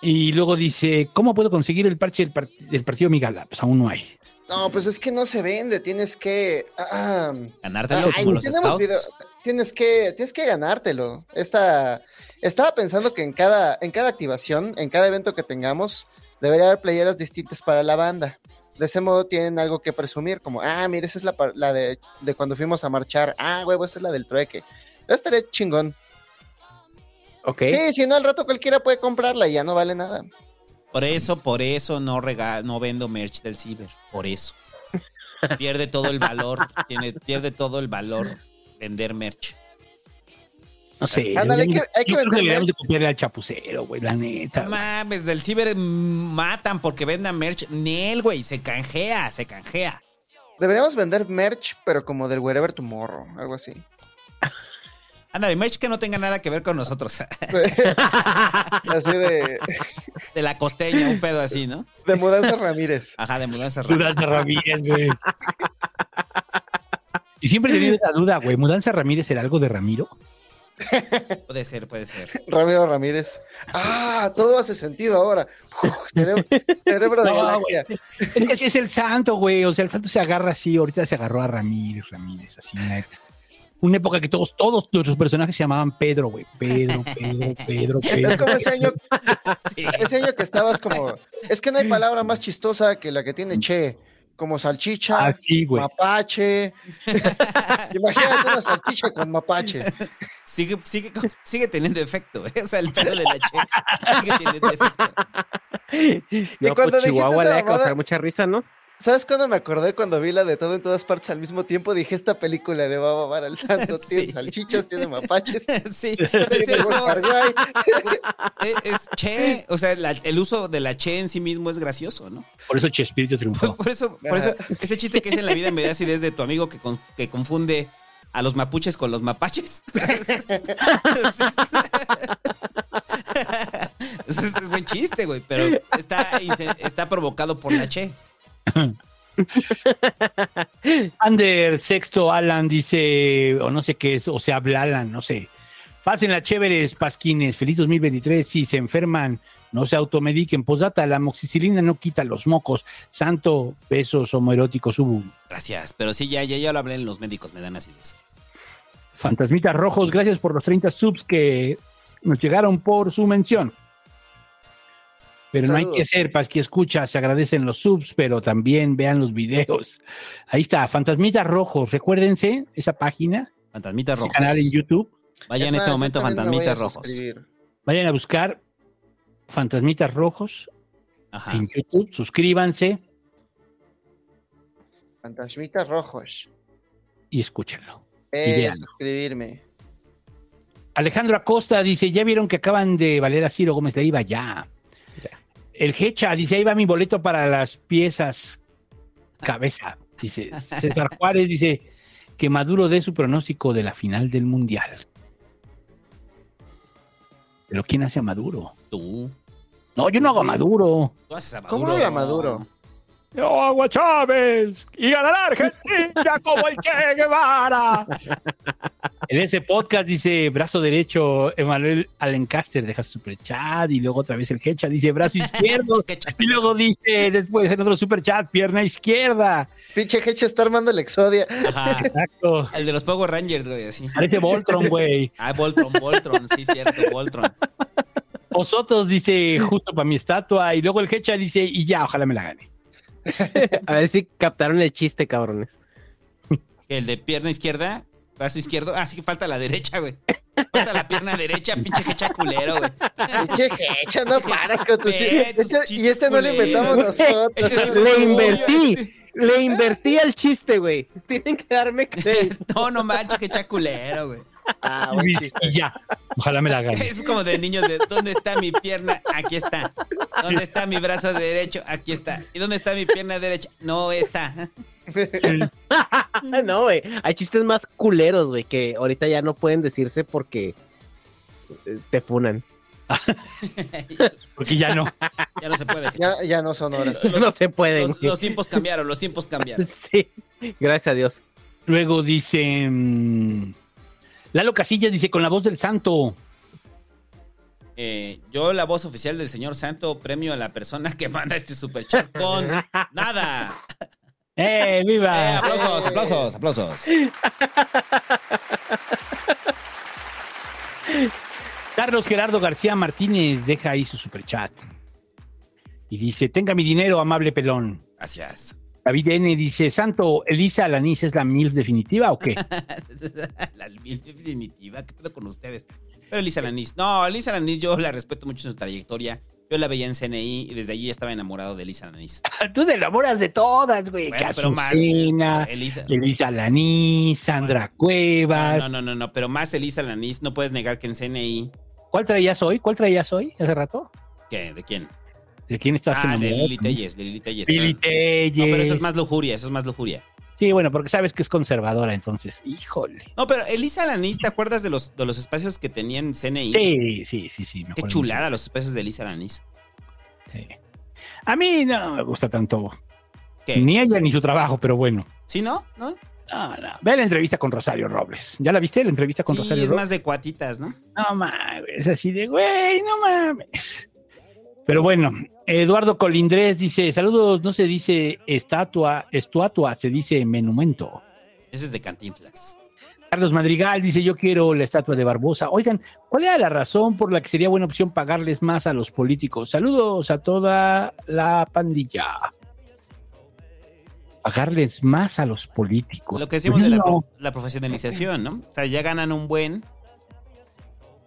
Y luego dice, ¿cómo puedo conseguir el parche del, par- del partido Migala? Pues aún no hay. No, pues es que no se vende, tienes que... ah, Ganártelo ay, como los tenemos scouts. video- tienes que tienes que ganártelo. Esta, estaba pensando que en cada, en cada activación, en cada evento que tengamos, debería haber playeras distintas para la banda. De ese modo tienen algo que presumir, como, ah, mira, esa es la, de, de cuando fuimos a marchar. Ah, huevo, esa es la del trueque. Eso estaría chingón. Ok. Sí, si no, al rato cualquiera puede comprarla y ya no vale nada. Por eso, por eso no rega- no vendo merch del ciber. Por eso. Pierde todo el valor. Tiene, pierde todo el valor vender merch. No sé. Ándale, hay que- hay que vender de copiarle al chapucero, güey, la neta. No mames, del ciber matan porque vendan merch. Nel, güey, se canjea, se canjea. Deberíamos vender merch, pero como del Wherever Tomorrow, algo así. Ándale, merch que no tenga nada que ver con nosotros. Así de, De la costeña, un pedo así, ¿no? de Mudanza Ramírez. Ajá, de mudanza Mudanza Ramírez, güey. Y siempre he tenido esa duda, güey. ¿Mudanza Ramírez era algo de Ramiro? Puede ser, puede ser. Ramiro Ramírez. Ah, todo hace sentido ahora. Uf, cerebro, cerebro de No, galaxia. Es que así es el santo, güey. O sea, el santo se agarra así. Ahorita se agarró a Ramírez, Ramírez, así. Una, época que todos, todos nuestros personajes se llamaban Pedro, güey. Pedro, Pedro, Pedro, Pedro. Es como ese año, Sí. ese año que estabas como, es que no hay palabra más chistosa que la que tiene che, como salchicha, Ah, sí, güey. mapache. Imagínate una salchicha con mapache. Sigue, sigue, sigue teniendo efecto, ¿eh? O sea, el pedo de la che sigue teniendo efecto. No, cuando pues dijiste Chihuahua le ha causar mucha risa, ¿no? ¿Sabes cuándo me acordé cuando vi la de todo en todas partes al mismo tiempo? Dije, esta película le va a babar al santo. Tiene salchichas, tiene mapaches. Sí, es eso. Es, es che, o sea, la- el uso de la che en sí mismo es gracioso, ¿no? Por eso Chespirito triunfó. Por eso, por eso, ese chiste que es en la vida me da así desde tu amigo que, con- que confunde a los mapuches con los mapaches. Ese es, es buen chiste, güey, pero está, está provocado por la che. Ander Sexto Alan dice, o no sé qué es, o sea, Alan, no sé. Pásenla chéveres, pasquines. Feliz 2023. Si se enferman, no se automediquen. Posdata, la moxicilina no quita los mocos. Santo, besos homoeróticos hubo. Gracias, pero sí, ya, ya, ya lo hablé en los médicos, me dan así. Fantasmitas Rojos, gracias por los 30 subs que nos llegaron por su mención. Pero no hay que ser, Pasqui escucha, se agradecen los subs, pero también vean los videos. Ahí está, Fantasmitas Rojos, recuérdense esa página, Fantasmitas ese rojos. canal en YouTube. Vaya en Es este momento fantasmitas rojos. suscribir. Vayan a buscar Fantasmitas Rojos Ajá. en YouTube, suscríbanse Fantasmitas rojos. y escúchenlo. Eh, véanlo. suscribirme. Alejandro Acosta dice, ¿ya vieron que acaban de valer a Ciro Gómez Leiva? Ya. El Hecha dice, ahí va mi boleto para las piezas cabeza. Dice, César Juárez dice que Maduro dé su pronóstico de la final del Mundial. Pero ¿quién hace a Maduro? Tú. No, yo no hago a Maduro. Tú haces a ¿Cómo Maduro. habla Maduro? Yo hago a Chávez y ganará Argentina como el Che Guevara. En ese podcast dice brazo derecho, Emanuel Alencaster deja su superchat y luego otra vez el Hecha dice brazo izquierdo y luego dice después en otro superchat pierna izquierda. Pinche Hecha está armando el Exodia. Ajá. Exacto. El de los Power Rangers, güey, así. Parece Voltron, güey. Ah, Voltron, Voltron, sí, cierto, Voltron. Osotos dice justo para mi estatua y luego el Hecha dice y ya, ojalá me la gane. A ver si captaron el chiste, cabrones. El de pierna izquierda, brazo izquierdo. Ah, sí, falta la derecha, güey. Falta la pierna derecha, pinche hecha culero, güey. Pinche Hecha, no paras con tus Este- Y chistes este no lo inventamos nosotros. Este es Le invertí, este. le invertí al chiste, güey. Tienen que darme crédito. No, no manches, que echa culero, güey. Ah, buen Y, chiste. y ya, ojalá me la gane. Es como de niños de ¿dónde está mi pierna? Aquí está. ¿Dónde está mi brazo derecho? Aquí está. ¿Y dónde está mi pierna derecha? No está. no, güey. Hay chistes más culeros, güey, que ahorita ya no pueden decirse porque eh, te funan. Porque ya no. Ya no se puede. Ya, ya no son horas. no se pueden. Los, los tiempos cambiaron, los tiempos cambiaron. Sí, gracias a Dios. Luego dice. mm, Lalo Casillas dice con la voz del santo. Eh, yo, la voz oficial del señor Santo, premio a la persona que manda este superchat con nada. ¡Eh, viva! Eh, aplausos, aplausos, aplausos. Carlos Gerardo García Martínez deja ahí su superchat. Y dice: Tenga mi dinero, amable pelón. Gracias. David N dice, Santo, ¿Elisa Alanis es la MILF definitiva o qué? la mil definitiva, ¿qué pedo con ustedes? Pero Elisa Lanis, no, Elisa Lanis yo la respeto mucho en su trayectoria. Yo la veía en CNI y desde allí estaba enamorado de Elisa Lanis. Tú te enamoras de todas, güey. Bueno, más, Elisa- Elisa Alanis, Sandra Cuevas. No, no, no, no, pero más Elisa Lanis, no puedes negar que en CNI. ¿Cuál traías hoy? ¿Cuál traías hoy hace rato? ¿Qué? ¿De quién? ¿De quién estás Ah, de enamorado? Lili Telles, de Lili Telles. Lili claro. No, pero eso es más lujuria, eso es más lujuria. Sí, bueno, porque sabes que es conservadora, entonces, híjole. No, pero Elisa Lanis, ¿te acuerdas de los, de los espacios que tenía en CNI? Sí, sí, sí, sí. Qué chulada los espacios de Elisa Lanis. Sí. A mí no me gusta tanto. ¿Qué? Ni ella ni su trabajo, pero bueno. ¿Sí, no? ¿No? No, no. Ve la entrevista con Rosario Robles. ¿Ya la viste la entrevista con Sí, Rosario es Robles? más de cuatitas, ¿no? No mames, es así de, güey, no mames. Pero bueno, Eduardo Colindrés dice, saludos, no se dice estatua, estatua, se dice monumento. Ese es de Cantinflas. Carlos Madrigal dice, yo quiero la estatua de Barbosa. Oigan, ¿cuál era la razón por la que sería buena opción pagarles más a los políticos? Saludos a toda la pandilla. Pagarles más a los políticos. Lo que decimos Pues de no. la profesionalización, ¿no? O sea, ya ganan un buen.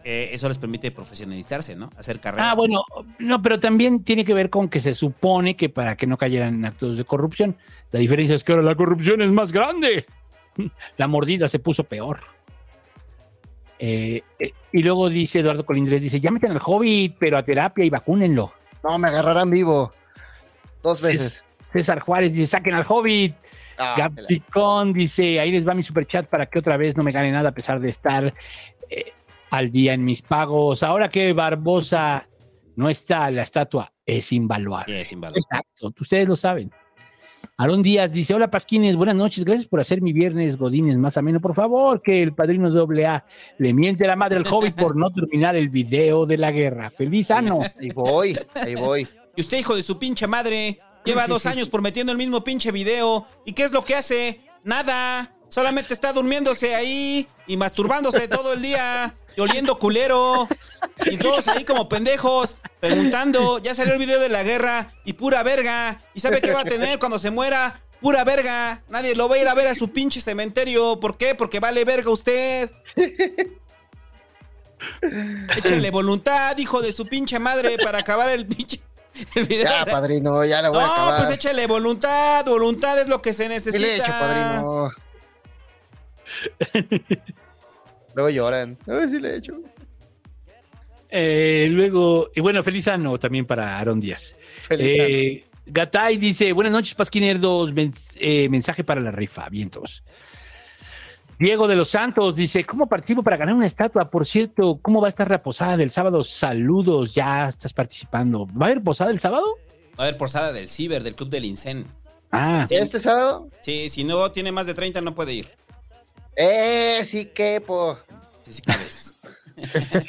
Eh, eso les permite profesionalizarse, ¿no? Hacer carrera. Ah, bueno, no, pero también tiene que ver con que se supone que para que no cayeran en actos de corrupción. La diferencia es que ahora la corrupción es más grande. La mordida se puso peor. Eh, eh, y luego dice Eduardo Colindres, dice, ya meten al hobbit, pero a terapia y vacúnenlo. No, me agarrarán vivo. Dos veces. César Juárez dice, saquen al hobbit. Ah, Gapsicón dice, ahí les va mi superchat para que otra vez no me gane nada a pesar de estar eh, al día en mis pagos. Ahora que Barbosa no está, la estatua es invaluable. Sí, es invaluable. Exacto, ustedes lo saben. Aarón Díaz dice, hola Pasquines, buenas noches, gracias por hacer mi viernes Godines más ameno. Por favor, que el padrino doble A le miente la madre al hobbit por no terminar el video de la guerra. Feliz ano. Ahí voy, ahí voy. Y usted, hijo de su pinche madre, lleva dos años prometiendo el mismo pinche video. ¿Y qué es lo que hace? Nada. Solamente está durmiéndose ahí y masturbándose todo el día y oliendo culero. Y todos ahí como pendejos preguntando, ya salió el video de la guerra y pura verga. ¿Y sabe qué va a tener cuando se muera? Pura verga. Nadie lo va a ir a ver a su pinche cementerio. ¿Por qué? Porque vale verga usted. Échale voluntad, hijo de su pinche madre, para acabar el pinche el video. Ya, padrino, ya la voy a No, acabar. pues échale voluntad, voluntad es lo que se necesita. le he hecho, padrino. Luego lloran. A sí le he hecho. Eh, luego, y bueno, feliz ano también para Aaron Díaz. Feliz Eh, Gatay dice, buenas noches, Pasquinerdos, men- eh, mensaje para la rifa, vientos. Diego de los Santos dice, ¿cómo participo para ganar una estatua? Por cierto, ¿cómo va a estar la posada del sábado? Saludos, ya estás participando. ¿Va a haber posada el sábado? Va a haber posada del Ciber, del Club del Incen. Ah, ¿Este sábado? Sí, si no tiene más de 30 no puede ir. Eh, sí quepo. Sí, sí cabes.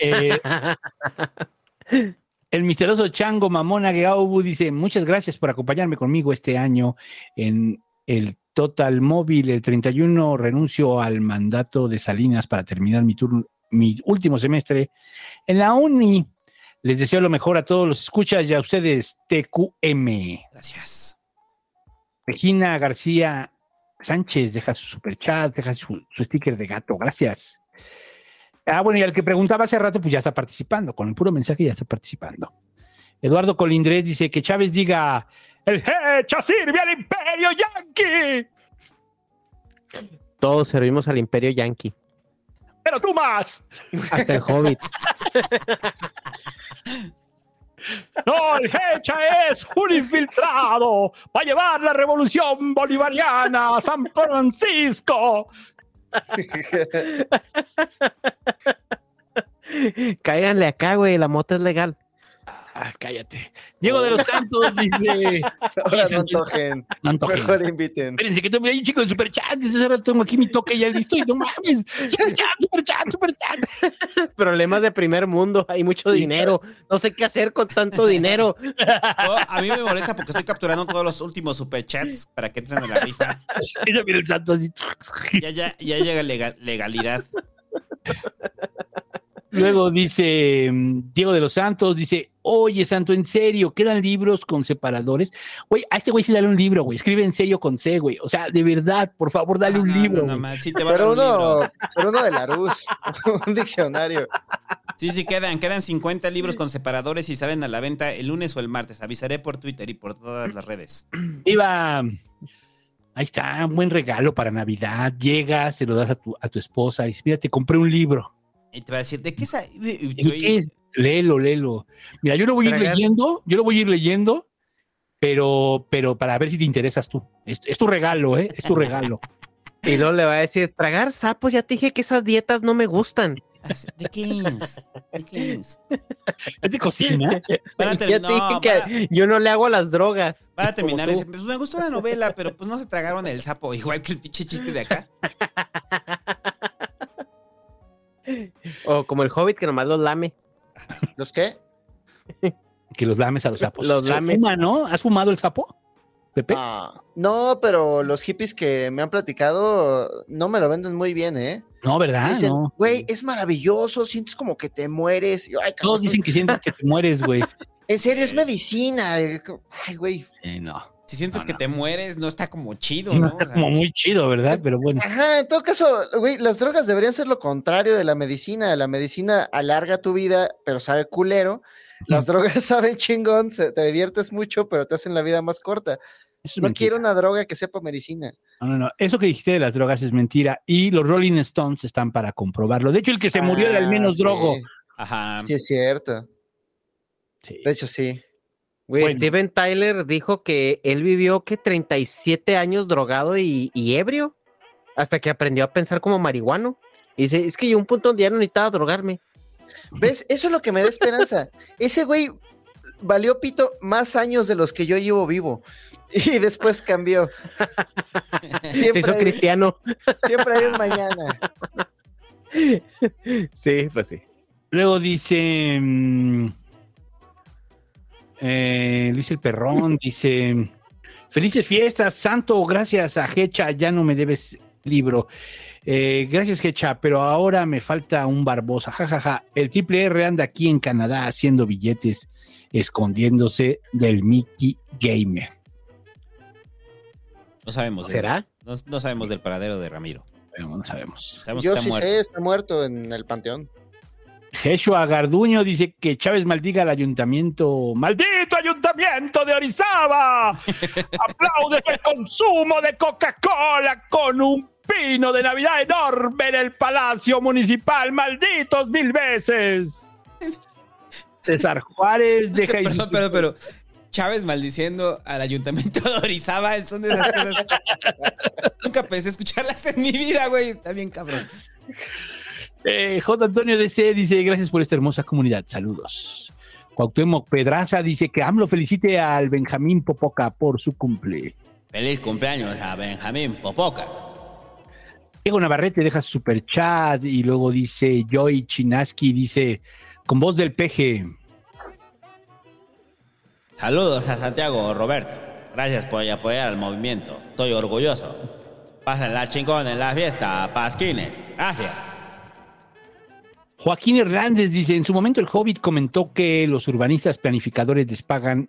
Eh, el misterioso Chango Mamona Geaubu dice: Muchas gracias por acompañarme conmigo este año en el Total Móvil. El 31 renuncio al mandato de Salinas para terminar mi, turno, mi último semestre en la Uni. Les deseo lo mejor a todos los escuchas y a ustedes, TQM. Gracias. Regina García Sánchez deja su superchat, deja su, su sticker de gato. Gracias. Ah, bueno, y al que preguntaba hace rato, pues ya está participando. Con el puro mensaje ya está participando. Eduardo Colindrés dice que Chávez diga: ¡El hecha sirve al imperio yanqui! Todos servimos al imperio yankee. ¡Pero tú más! Hasta el hobbit. ¡No, el hecha es un infiltrado! ¡Va a llevar la revolución bolivariana a San Francisco! Cáiganle acá, güey, la mota es legal. Ah, cállate. Diego de los Santos dice. Ahora no antojen. no antojen. Mejor inviten. Espérense, que tengo- hay un chico de superchat. Hace rato tengo aquí mi toque ya listo y no mames. Superchat, superchat, superchat. Problemas de primer mundo, hay mucho dinero. No sé qué hacer con tanto dinero. No, a mí me molesta porque estoy capturando todos los últimos superchats para que entren a la rifa. Mira, mira el santo así. Ya, ya, ya llega lega- legalidad. Luego dice mm, Diego de los Santos, dice, oye Santo, en serio, ¿quedan libros con separadores? Güey, a este güey sí dale un libro, güey, escribe en serio con C, güey. O sea, de verdad, por favor, dale un libro. No, güey. más, sí te va a dar Pero un libro. uno, pero uno de la Rus, un diccionario. Sí, sí, quedan, quedan 50 libros con separadores y salen a la venta el lunes o el martes. Avisaré por Twitter y por todas las redes. Iba, ahí está, un buen regalo para Navidad. Llegas, se lo das a tu, a tu esposa y dices, mira, te compré un libro. Y te va a decir, ¿de qué es? ¿En qué es? Léelo, léelo. Mira, yo lo voy a ir leyendo, yo lo voy a ir leyendo, pero, pero para ver si te interesas tú. Es, es tu regalo, ¿eh? Es tu regalo. Y luego le va a decir, tragar sapos, ya te dije que esas dietas no me gustan. ¿De qué es? ¿De qué es? Es de cocina. Van a ya te dije que yo no le hago a las drogas. Van a terminar ese, pues me gustó la novela, pero pues no se tragaron el sapo, igual que el pinche chiste de acá. O como el hobbit que nomás los lame. ¿Los qué? Que los lames a los sapos. Los lames. fuma, ¿no? ¿Has fumado el sapo? Pepe. Ah, no, pero los hippies que me han platicado no me lo venden muy bien, ¿eh? No, ¿verdad? Dicen, No. güey, es maravilloso, sientes como que te mueres. Yo, Ay, Todos dicen que sientes que te mueres, güey. En serio, es medicina. Ay, güey. Sí, no. Si sientes que te mueres, no está como chido, No ¿no? está O sea, como muy chido, ¿verdad? Pero bueno. Ajá, en todo caso, güey, las drogas deberían ser lo contrario de la medicina. La medicina alarga tu vida, pero sabe culero. Las drogas saben chingón, se- te diviertes mucho, pero te hacen la vida más corta. Eso No mentira. quiero una droga que sepa medicina. No, no, no. Eso que dijiste de las drogas es mentira. Y los Rolling Stones están para comprobarlo. De hecho, el que se murió era el Ah, menos sí. drogo. Ajá. Sí, es cierto. Sí. De hecho, sí. Güey, Bueno. Steven Tyler dijo que él vivió que 37 años drogado y, y ebrio hasta que aprendió a pensar como marihuano. Y dice, es que llegó un punto donde ya no necesitaba drogarme. ¿Ves? Eso es lo que me da esperanza. Ese güey valió pito más años de los que yo llevo vivo. Y después cambió. Se hizo Siempre hay, cristiano. siempre hay un mañana. Sí, pues sí. Luego dice. mm, eh, Luis el Perrón dice: Felices fiestas, Santo, gracias a Hecha, ya no me debes libro. Eh, gracias, Hecha, pero ahora me falta un Barbosa. jajaja El triple R anda aquí en Canadá haciendo billetes, escondiéndose del Mickey Gamer. No sabemos. de- ¿Será? no, no sabemos del paradero de Ramiro. No sabemos. Sabemos Yo que está sí muerto. sé, está muerto en el panteón. Jeshua Garduño dice que Chávez maldiga al ayuntamiento. ¡Maldito ayuntamiento de Orizaba! ¡Aplaudes el consumo de Coca-Cola con un pino de Navidad enorme en el Palacio Municipal! ¡Malditos mil veces! César Juárez deja Perdón, pero, pero Chávez maldiciendo al ayuntamiento de Orizaba son de esas cosas. Nunca pensé escucharlas en mi vida, güey. Está bien cabrón. Eh, J. Antonio DC dice: Gracias por esta hermosa comunidad. Saludos. Cuauhtémoc Pedraza dice que AMLO felicite al Benjamín Popoca por su cumple. Feliz cumpleaños a Benjamín Popoca. Diego Navarrete deja su super chat y luego dice Joy Chinaski, dice con voz del peje. Saludos a Santiago Roberto. Gracias por apoyar al movimiento. Estoy orgulloso. Pasen la chingón en la fiesta, Pasquines. Gracias. Joaquín Hernández dice, en su momento el Hobbit comentó que los urbanistas planificadores les pagan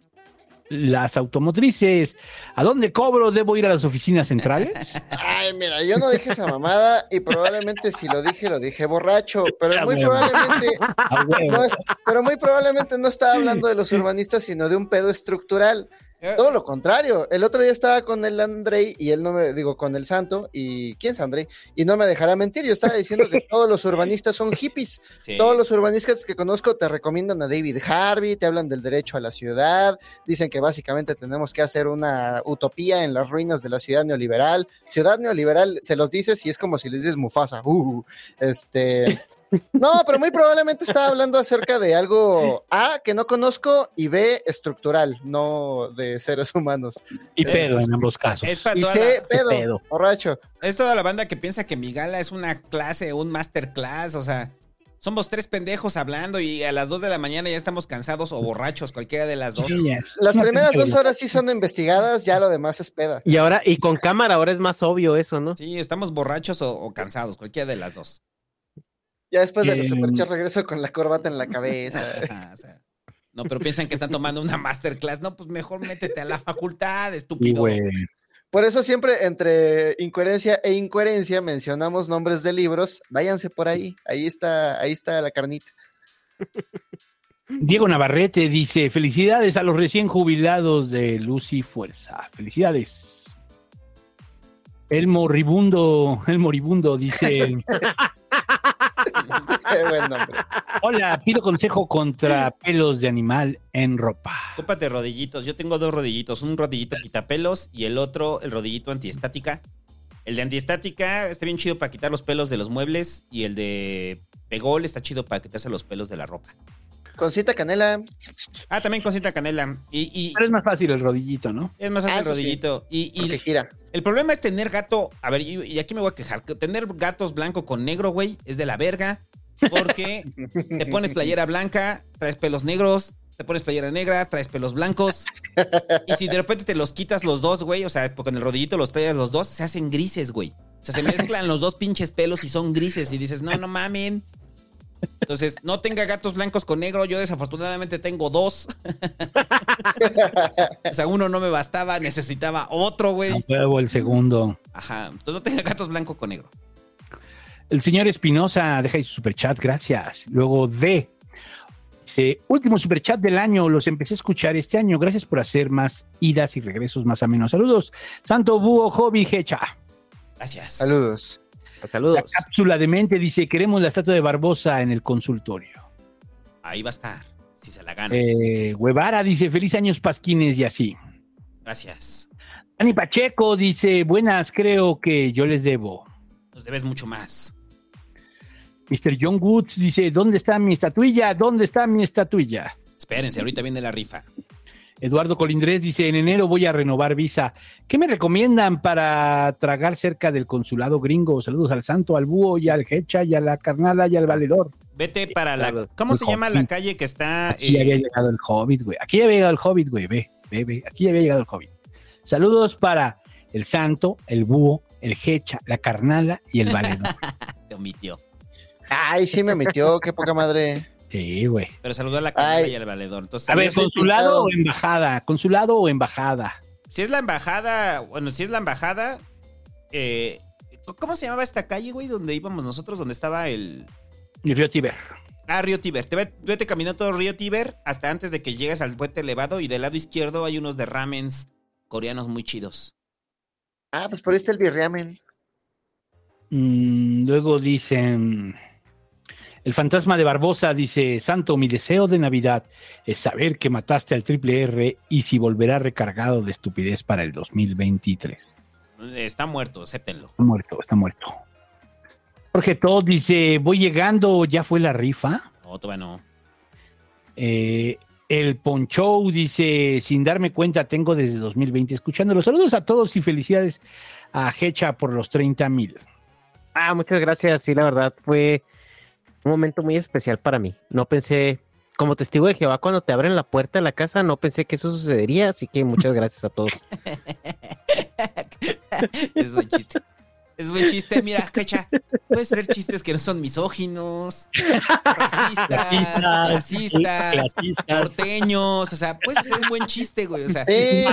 las automotrices. ¿A dónde cobro? ¿Debo ir a las oficinas centrales? Ay, mira, yo no dije esa mamada y probablemente si lo dije, lo dije borracho, pero A muy probablemente A huevo. no es- pero muy probablemente no estaba hablando de los urbanistas, sino de un pedo estructural. Todo lo contrario. El otro día estaba con el Andrei y él no me digo con el Santo y quién es Andrei y no me dejará mentir. Yo estaba diciendo que todos los urbanistas son hippies. Sí. Todos los urbanistas que conozco te recomiendan a David Harvey, te hablan del derecho a la ciudad, dicen que básicamente tenemos que hacer una utopía en las ruinas de la ciudad neoliberal. Ciudad neoliberal se los dices y es como si les dices Mufasa. Uh, este, no, pero muy probablemente estaba hablando acerca de algo A que no conozco y B estructural, no de seres humanos. Y pedo en ambos casos. Es para Y toda C, la- pedo, pedo. borracho. Es toda la banda que piensa que mi gala es una clase, un masterclass, o sea, somos tres pendejos hablando y a las dos de la mañana ya estamos cansados o borrachos, cualquiera de las dos. Las primeras dos horas sí son investigadas, ya lo demás es peda. Y ahora, y con cámara ahora es más obvio eso, ¿no? Sí, estamos borrachos o, o cansados, cualquiera de las dos. Ya después de los Eh, superchats regreso con la corbata en la cabeza. Ajá, o sea, no, pero piensan que están tomando una masterclass. No, pues mejor métete a la facultad, estúpido. Por eso siempre entre incoherencia e incoherencia mencionamos nombres de libros. Váyanse por ahí. Ahí está, ahí está la carnita. Diego Navarrete dice: Felicidades a los recién jubilados de Luz y Fuerza. Felicidades. El moribundo, el moribundo dice: Qué buen nombre. Hola, pido consejo contra pelos de animal en ropa. Cópate rodillitos. Yo tengo dos rodillitos. Un rodillito quitapelos y el otro, el rodillito antiestática. El de antiestática está bien chido para quitar los pelos de los muebles y el de pegol está chido para quitarse los pelos de la ropa. Con cita canela. Ah, también con cinta canela. Y, y Pero es más fácil el rodillito, ¿no? es más fácil Ah, el eso sí. rodillito. Y, y Porque gira. el problema es tener gato. A ver, y, y aquí me voy a quejar. que Tener gatos blanco con negro, güey, es de la verga. Porque te pones playera blanca, traes pelos negros, te pones playera negra, traes pelos blancos. Y si de repente te los quitas los dos, güey, o sea, porque en el rodillito los traes los dos, se hacen grises, güey. O sea, se mezclan los dos pinches pelos y son grises. Y dices, no, no mamen. Entonces, no tenga gatos blancos con negro. Yo desafortunadamente tengo dos. o sea, uno no me bastaba, necesitaba otro, güey. Huevo el segundo. Ajá. Entonces no tenga gatos blanco con negro. El señor Espinosa deja ahí su superchat, gracias. Luego D. Dice, último superchat del año, los empecé a escuchar este año. Gracias por hacer más idas y regresos más a menos. Saludos. Santo Búho Hobby Hecha. Gracias. Saludos. La Saludos. cápsula de mente dice, queremos la estatua de Barbosa en el consultorio. Ahí va a estar, si se la gana. Eh, Guevara dice, feliz años pasquines y así. Gracias. Dani Pacheco dice, buenas, creo que yo les debo. Nos debes mucho más. Mr. John Woods dice, ¿dónde está mi estatuilla? ¿Dónde está mi estatuilla? Espérense, ahorita viene la rifa. Eduardo Colindrés dice, en enero voy a renovar visa. ¿Qué me recomiendan para tragar cerca del consulado gringo? Saludos al santo, al búho y al hecha y a la carnala y al valedor. Vete para la. ¿Cómo El se llama la calle que está? Aquí ya eh, había llegado el hobbit, güey. Aquí ya había llegado el hobbit, güey. Ve, ve, ve. Aquí ya había llegado el hobbit. Saludos para el santo, el búho, el hecha, la carnala y el valedor. Te omitió. Ay, sí me metió, qué poca madre. Sí, güey. Pero saludó a la Ay. y al valedor. Entonces, A ver, consulado o embajada. Consulado o embajada. si es la embajada, bueno, si es la embajada, eh, ¿cómo se llamaba esta calle, güey? Donde íbamos nosotros, donde estaba el. Río Tiber. Ah, Río Tíber. Te ve- vete caminando todo Río Tíber hasta antes de que llegues al puente elevado y del lado izquierdo hay unos de ramens coreanos muy chidos. Ah, pues por ahí está el birriamen. Mm, luego dicen. El fantasma de Barbosa dice: Santo, mi deseo de Navidad es saber que mataste al triple R y si volverá recargado de estupidez para el 2023. Está muerto, acéptenlo. Está muerto, está muerto. Jorge Todd dice: Voy llegando, ya fue la rifa. No, todavía no. Eh, el Ponchou dice: Sin darme cuenta, tengo desde 2020 escuchándolo. Saludos a todos y felicidades a Hecha por los 30 mil. Ah, muchas gracias. Sí, la verdad fue un momento muy especial para mí. No pensé, como testigo de Jehová, cuando te abren la puerta de la casa, no pensé que eso sucedería. Así que muchas gracias a todos. es buen chiste. Es buen chiste. Mira, Cacha, puedes hacer chistes que no son misóginos, racistas, Clasistas, clasistas, clasistas. porteños. O sea, puedes hacer un buen chiste, güey. O sea, Sí,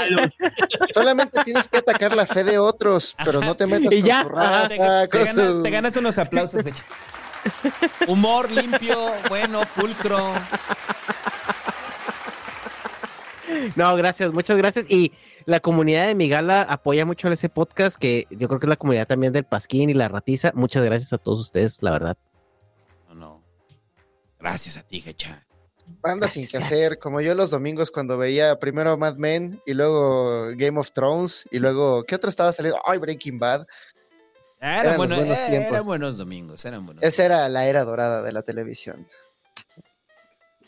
solamente tienes que atacar la fe de otros, pero no te metas Y con ya, su raza, te, con ganas, su- te ganas unos aplausos, Cacha. Humor limpio, bueno, pulcro. No, gracias, muchas gracias. Y la comunidad de Migala apoya mucho ese podcast, que yo creo que es la comunidad también del Pasquín y la Ratiza. Muchas gracias a todos ustedes, la verdad. No, no. Gracias a ti, Cacha. Banda sin que hacer, como yo los domingos cuando veía primero Mad Men y luego Game of Thrones y luego, ¿qué otro estaba saliendo? Ay, Breaking Bad. Eran, buenos, buenos eh, tiempos. eran buenos domingos, eran buenos. Esa era la era dorada de la televisión.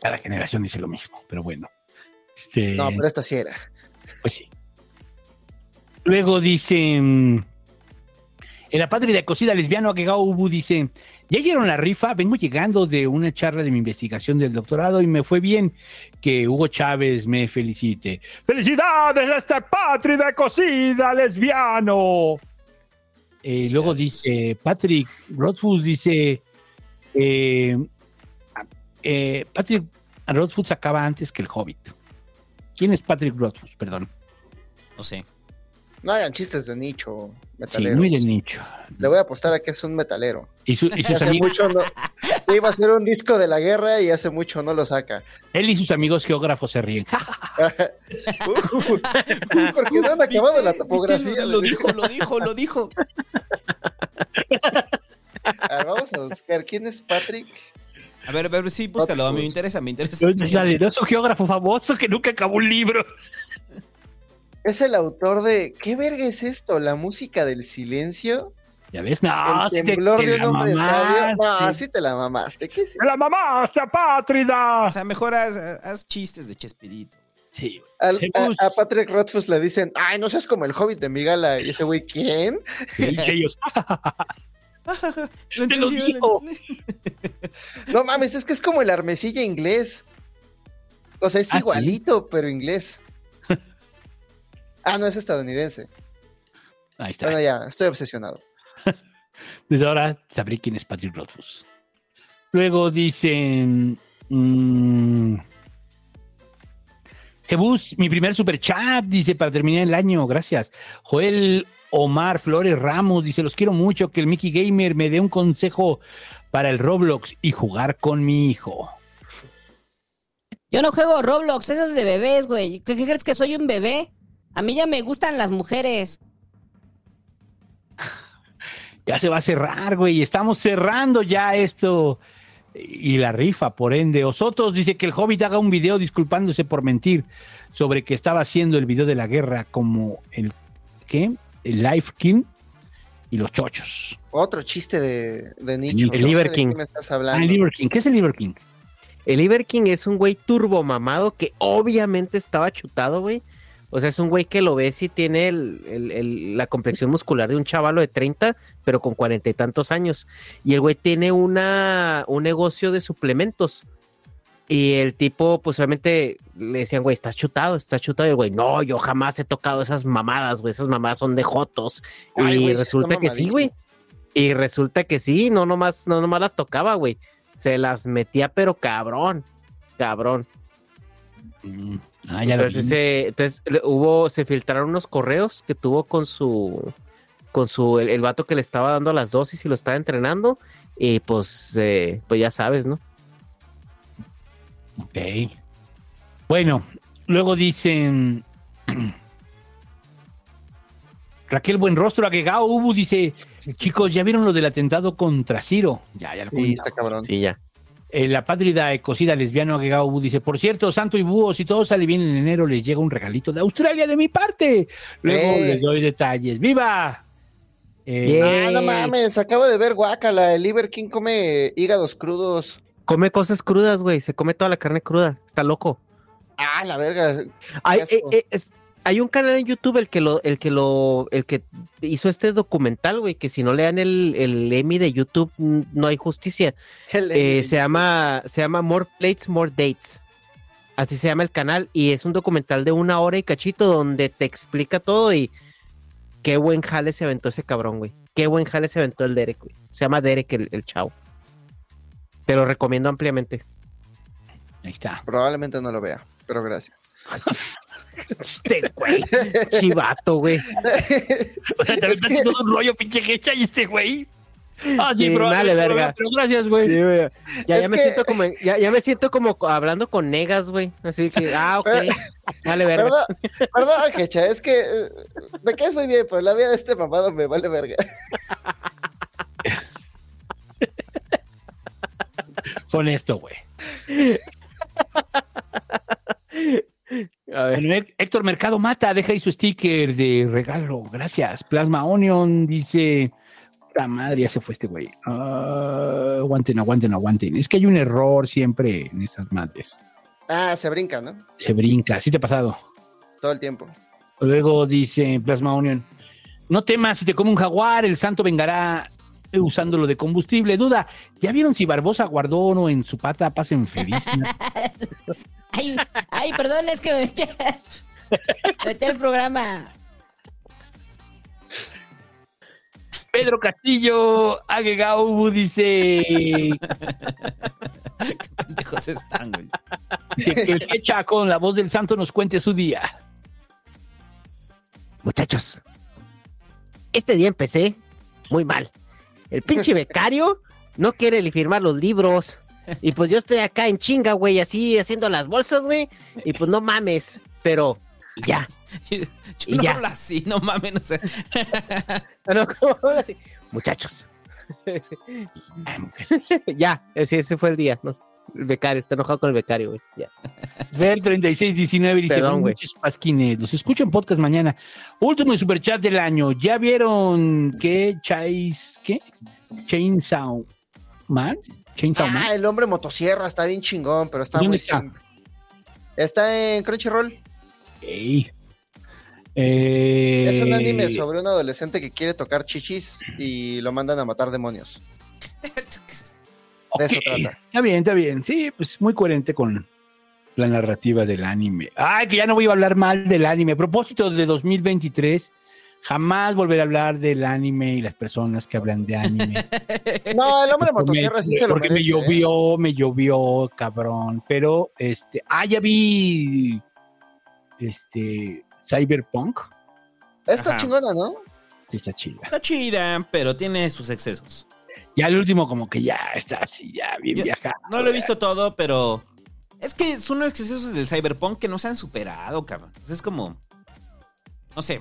Cada generación dice lo mismo, pero bueno. Este, No, pero esta sí era. Pues sí. Luego dice. mm, En la patria de cocida lesbiano Agegao Ubu dice: Ya hicieron la rifa, vengo llegando de una charla de mi investigación del doctorado y me fue bien que Hugo Chávez me felicite. ¡Felicidades a esta patria de cocida lesbiano! Eh, luego dice Patrick Rothfuss dice: Eh, eh, Patrick Rothfuss acaba antes que el Hobbit. ¿Quién es Patrick Rothfuss? Perdón. No sé. No hagan chistes de nicho, Sí, metalero. muy de nicho. Le voy a apostar a que es un metalero. Y, su- y sus Hace amigos, mucho no. Iba a ser un disco de la guerra y hace mucho no lo saca. él y sus amigos geógrafos se ríen. Porque no han acabado la topografía. Lo, lo dijo, lo dijo, lo dijo. A ver, vamos a buscar quién es Patrick. A ver, a ver, sí, búscalo. A mí me interesa, me interesa. Es la- es un geógrafo famoso que nunca acabó un libro. Es el autor de. ¿Qué verga es esto? ¿La música del silencio? ¿Ya ves? No, el sí te- temblor te de un la hombre sabio. No, mamaste. sí te la mamaste. ¿Qué es ¡Me la mamaste, Pátrida! O sea, mejor haz, haz chistes de Chespirito. Sí. Al- a, a Patrick Rothfuss le dicen, ay, no seas como el hobbit de Migala. Y ese güey, ¿quién? Y ellos, Lo te lo dijo. No mames, es que es como el armecilla inglés. O sea, es ¿Ah, sí? igualito, pero inglés. Ah, no, es estadounidense. Ahí está. Bueno, ya, estoy obsesionado. Desde ahora sabré quién es Patrick Rothfuss. Luego dicen. mm, Jebus, mi primer super chat, dice, para terminar el año, gracias. Joel Omar Flores Ramos dice, los quiero mucho, que el Mickey Gamer me dé un consejo para el Roblox y jugar con mi hijo. Yo no juego Roblox, eso es de bebés, güey. ¿Qué, qué crees que soy un bebé? A mí ya me gustan las mujeres. Ya se va a cerrar, güey. Estamos cerrando ya esto. Y la rifa, por ende. Osotos dice que el Hobbit haga un video disculpándose por mentir sobre que estaba haciendo el video de la guerra como el. ¿Qué? El Life King y los chochos. Otro chiste de, de nicho. El no sé Liver de King. qué me estás Ah, hablando. el Liver King. ¿Qué es el Liver King? El Liver King es un güey turbo mamado que obviamente estaba chutado, güey. O sea, es un güey que lo ves y tiene el- el- el- la complexión muscular de un chavalo de 30, pero con cuarenta y tantos años. Y el güey tiene una, un negocio de suplementos. Y el tipo, pues obviamente le decían, güey, estás chutado, estás chutado. Y el güey, no, yo jamás he tocado esas mamadas, güey, esas mamadas son de jotos. Ay, y güey, resulta que sí, güey. Y resulta que sí, no nomás, no nomás las tocaba, güey. Se las metía, pero cabrón, cabrón. Mm, Ah, ya entonces, ese- hubo, se filtraron unos correos que tuvo con su, con su, el, el vato que le estaba dando las dosis y lo estaba entrenando. Y pues, eh, pues ya sabes, ¿no? Ok. Bueno, luego dicen. Raquel Buenrostro, Agegao Ubu dice: Chicos, ¿ya vieron lo del atentado contra Ciro? Ya, ya lo Sí, está cabrón. Sí, ya. Eh, la pátrida ecocida lesbiano Ubu dice: Por cierto, Santo y Búho, si todo sale bien en enero, les llega un regalito de Australia de mi parte. Luego Eh. les doy detalles. ¡Viva! Eh, Ah, no mames, acabo de ver Guacala. El Liver King come hígados crudos. Come cosas crudas, güey. Se come toda la carne cruda. Está loco. Ah, la verga. Eh, eh, es- hay un canal en YouTube el que lo, el que lo, el que hizo este documental, güey, que si no le dan el, el Emmy de YouTube, no hay justicia. El Eh, se llama, se llama More Plates, More Dates. Así se llama el canal. Y es un documental de una hora y cachito donde te explica todo y qué buen jale se aventó ese cabrón, güey. Qué buen jale se aventó el Derek, güey. Se llama Derek el, el chavo. Te lo recomiendo ampliamente. Ahí está. Probablemente no lo vea, pero gracias. Este güey. Chivato, güey. O sea, te aventaste todo un rollo, pinche hecha y este güey. Ah, sí, Sí, bro, vale, pero- verga. Pero gracias, güey. Sí, güey. Ya, Es ya me que- siento como, ya, ya me siento como co- hablando con negas, güey. Así que, ah, ok. Vale, verga. Perdón, perdón, Hecha, es que eh, me caes muy bien, pero la vida de este mamado me vale verga. Son esto, güey. A ver. Bueno, Hé- Héctor Mercado Mata, deja ahí su sticker de regalo. Gracias. Plasma Onion dice. La madre, ya se fue este güey. Ah, aguanten, aguanten, aguanten. Es que hay un error siempre en estas madres. Ah, se brinca, ¿no? Se brinca. ¿Sí te ha pasado? Todo el tiempo. Luego dice Plasma Onion. No temas, si te come un jaguar, el santo vengará usándolo de combustible. Duda, ¿ya vieron si Barbosa guardó oro en su pata? Pasen feliz. Ay, ay, perdón, es que me metí, me metí al programa. Pedro Castillo Agegau dice, Pendejos están, güey. dice que el Hecha con la voz del santo nos cuente su día. Muchachos, este día empecé muy mal. El pinche becario no quiere ni firmar los libros. Y pues yo estoy acá en chinga, güey, así haciendo las bolsas, güey. Y pues no mames, pero ya. Yo Y no ya. hablo así, no mames, no sé. No, ¿cómo habla así? Muchachos. ya, ese, ese fue el día. ¿no? El becario, está enojado con el becario, güey. Ya. Ver 3619 dice, Perdón, "Buenas güey. noches, Pasquines. Los escucho en podcast mañana. Último superchat del año. ¿Ya vieron qué Chais, qué? Chainsaw Man? Chainsaw Man. Ah, el hombre motosierra está bien chingón, pero está ¿Dónde muy está? simple. Está en Crunchyroll. Ey. Eh, Es un anime sobre un adolescente que quiere tocar chichis y lo mandan a matar demonios. De eso trata. Está bien, está bien. Sí, pues muy coherente con la narrativa del anime. Ay, que ya no voy a hablar mal del anime. A propósito de 2023, jamás volveré a hablar del anime y las personas que hablan de anime. No, el hombre Porque motosierra sí se lo porque merece. me ¿eh? llovió, me llovió, cabrón. Pero, este, ah, ya vi, este, Cyberpunk. Está Ajá. chingona, ¿no? Sí, está chida. Está chida, pero tiene sus excesos. Ya el último como que ya está así, ya bien Yo- viajado. No lo he visto todo, pero es que son los excesos del Cyberpunk que no se han superado, cabrón. Es como, no sé,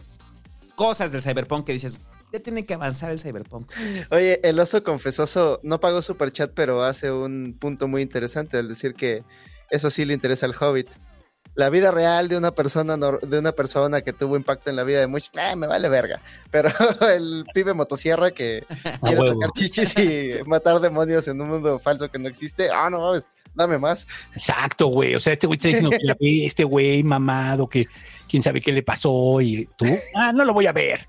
cosas del Cyberpunk que dices, ya tiene que avanzar el Cyberpunk. Oye, el oso confesoso no pagó super chat, pero hace un punto muy interesante al decir que eso sí le interesa al Hobbit. La vida real de una persona nor- de una persona que tuvo impacto en la vida de muchos, eh, me vale verga. Pero el pibe motosierra que quiere huevo. tocar chichis y matar demonios en un mundo falso que no existe, ah, no mames, dame más. Exacto, güey. O sea, este güey está diciendo que la ve, este güey mamado, que quién sabe qué le pasó y tú, ah, no lo voy a ver.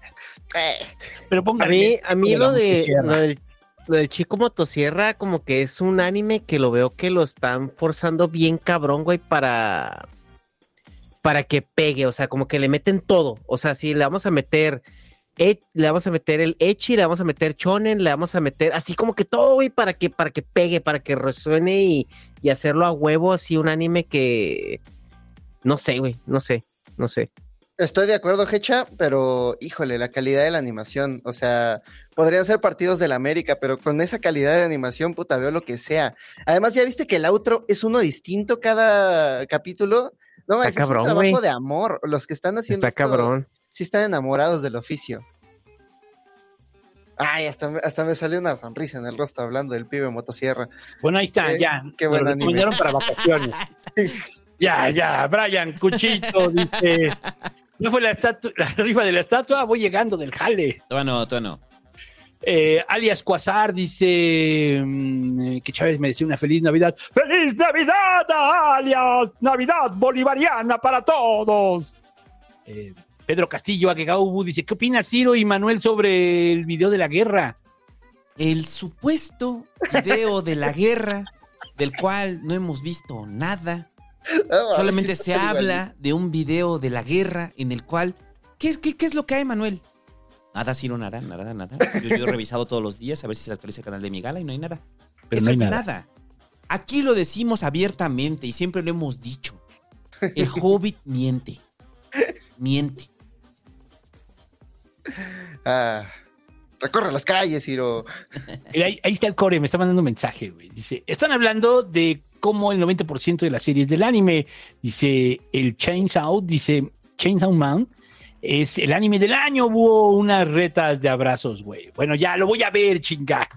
Pero A póngale. mí, a mí de la lo, de, lo del, lo del chico motosierra, como que es un anime que lo veo que lo están forzando bien cabrón, güey, para, para que pegue. O sea, como que le meten todo. O sea, si le vamos a meter. e- le vamos a meter el Echi, le vamos a meter Chonen, le vamos a meter así como que todo, güey, para que, para que pegue, para que resuene y, y hacerlo a huevo, así un anime que. No sé, güey, no sé, no sé. Estoy de acuerdo, Hecha, pero híjole, la calidad de la animación, o sea, podrían ser partidos de la América, pero con esa calidad de animación, puta, veo lo que sea. Además, ya viste que el outro es uno distinto cada capítulo. No, Está es cabrón, un trabajo de amor. Los que están haciendo Está esto cabrón. sí están enamorados del oficio. Ay, hasta, me- hasta me salió una sonrisa en el rostro hablando del pibe motosierra. Bueno, ahí está, Qué- ya. qué Me buen lo recomendaron para vacaciones. ya, ya. Brian Cuchito dice: ¿No fue la, la rifa de la estatua? Voy llegando del jale. Todavía no. Eh, alias Quasar dice mm, eh, que Chávez me decía una feliz Navidad. ¡Feliz Navidad, alias! ¡Navidad bolivariana para todos! Eh, Pedro Castillo Agegaubu dice: ¿Qué opina Ciro y Manuel sobre el video de la guerra? El supuesto video de la guerra, del cual no hemos visto nada. Solamente se habla de un video de la guerra en el cual. ¿Qué es, qué, qué es lo que hay, Manuel? Nada, Ciro, nada, nada, nada. Yo, yo he revisado todos los días a ver si se actualiza el canal de mi gala y no hay nada. Pero Eso no hay es nada. nada. Aquí lo decimos abiertamente y siempre lo hemos dicho. El hobbit miente. Miente. Ah, recorre las calles, Ciro. Ahí, ahí está el core, me está mandando un mensaje, güey. Dice, están hablando de cómo el 90% de las series del anime, dice el Chainsaw, dice Chainsaw Man, es el anime del año, hubo unas retas de abrazos, güey. Bueno, ya lo voy a ver, chinga.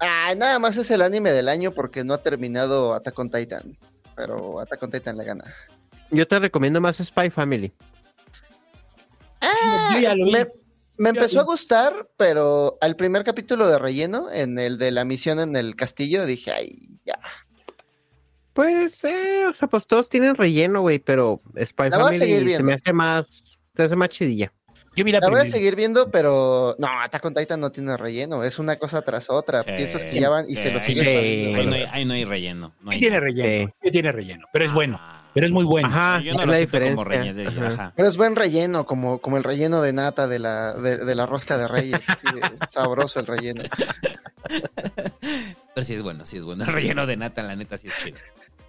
Ah, nada más es el anime del año porque no ha terminado Attack on Titan. Pero Attack on Titan le gana. Yo te recomiendo más Spy Family. Vi. Me, me empezó a gustar, pero al primer capítulo de relleno, en el de la misión en el castillo, dije, ay, ya. Pues, eh, o sea, pues todos tienen relleno, güey, pero Spy La voy a seguir Family se me hace más, se hace más chidilla. Yo vi la, La voy a seguir viendo, pero no, Attack on Titan no tiene relleno, es una cosa tras otra. Piensas que ya van y se lo Sí, siguen ahí, poniendo. ahí no hay, ahí no hay relleno. no Sí hay tiene nada. relleno, sí tiene relleno, pero es bueno. Pero es muy bueno. Ajá, Yo no es lo la siento como diferencia. relleno, Ajá. ajá. Pero es buen relleno, como, como el relleno de nata de la, de, de la rosca de reyes. sabroso el relleno. Pero sí es bueno, sí es bueno. El relleno de nata, la neta, sí es chido.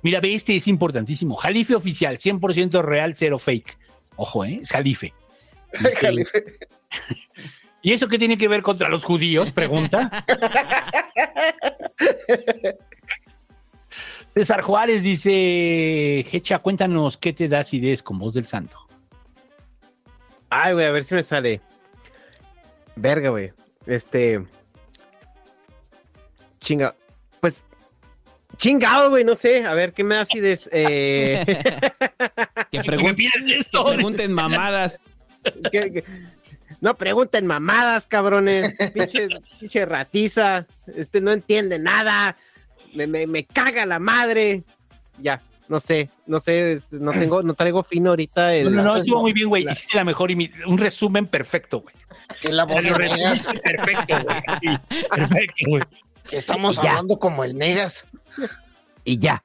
Mira, ve, este es importantísimo. Jalife oficial, 100% real, cero fake. Ojo, ¿eh? Es Jalife. Jalife. ¿Y eso qué tiene que ver contra los judíos? Pregunta. César Juárez dice, Hecha, cuéntanos qué te das ideas con voz del santo. Ay, güey, a ver si me sale. Verga, güey. Este. Chinga. Pues. Chingado, güey, no sé. A ver, ¿qué me da acidez? Eh... Que, pregun- que esto. pregunten mamadas. ¿Qué- qué? No pregunten mamadas, cabrones. Pinche, pinche ratiza. Este no entiende nada. Me, me, me caga la madre. Ya, no sé, no sé, no tengo, no traigo fino ahorita. El, No, no, estuvo muy bien, güey. la- Hiciste la mejor, un resumen perfecto, güey. Que la voz perfecto, güey. Sí, perfecto, güey. Estamos hablando como el Negas. Y ya.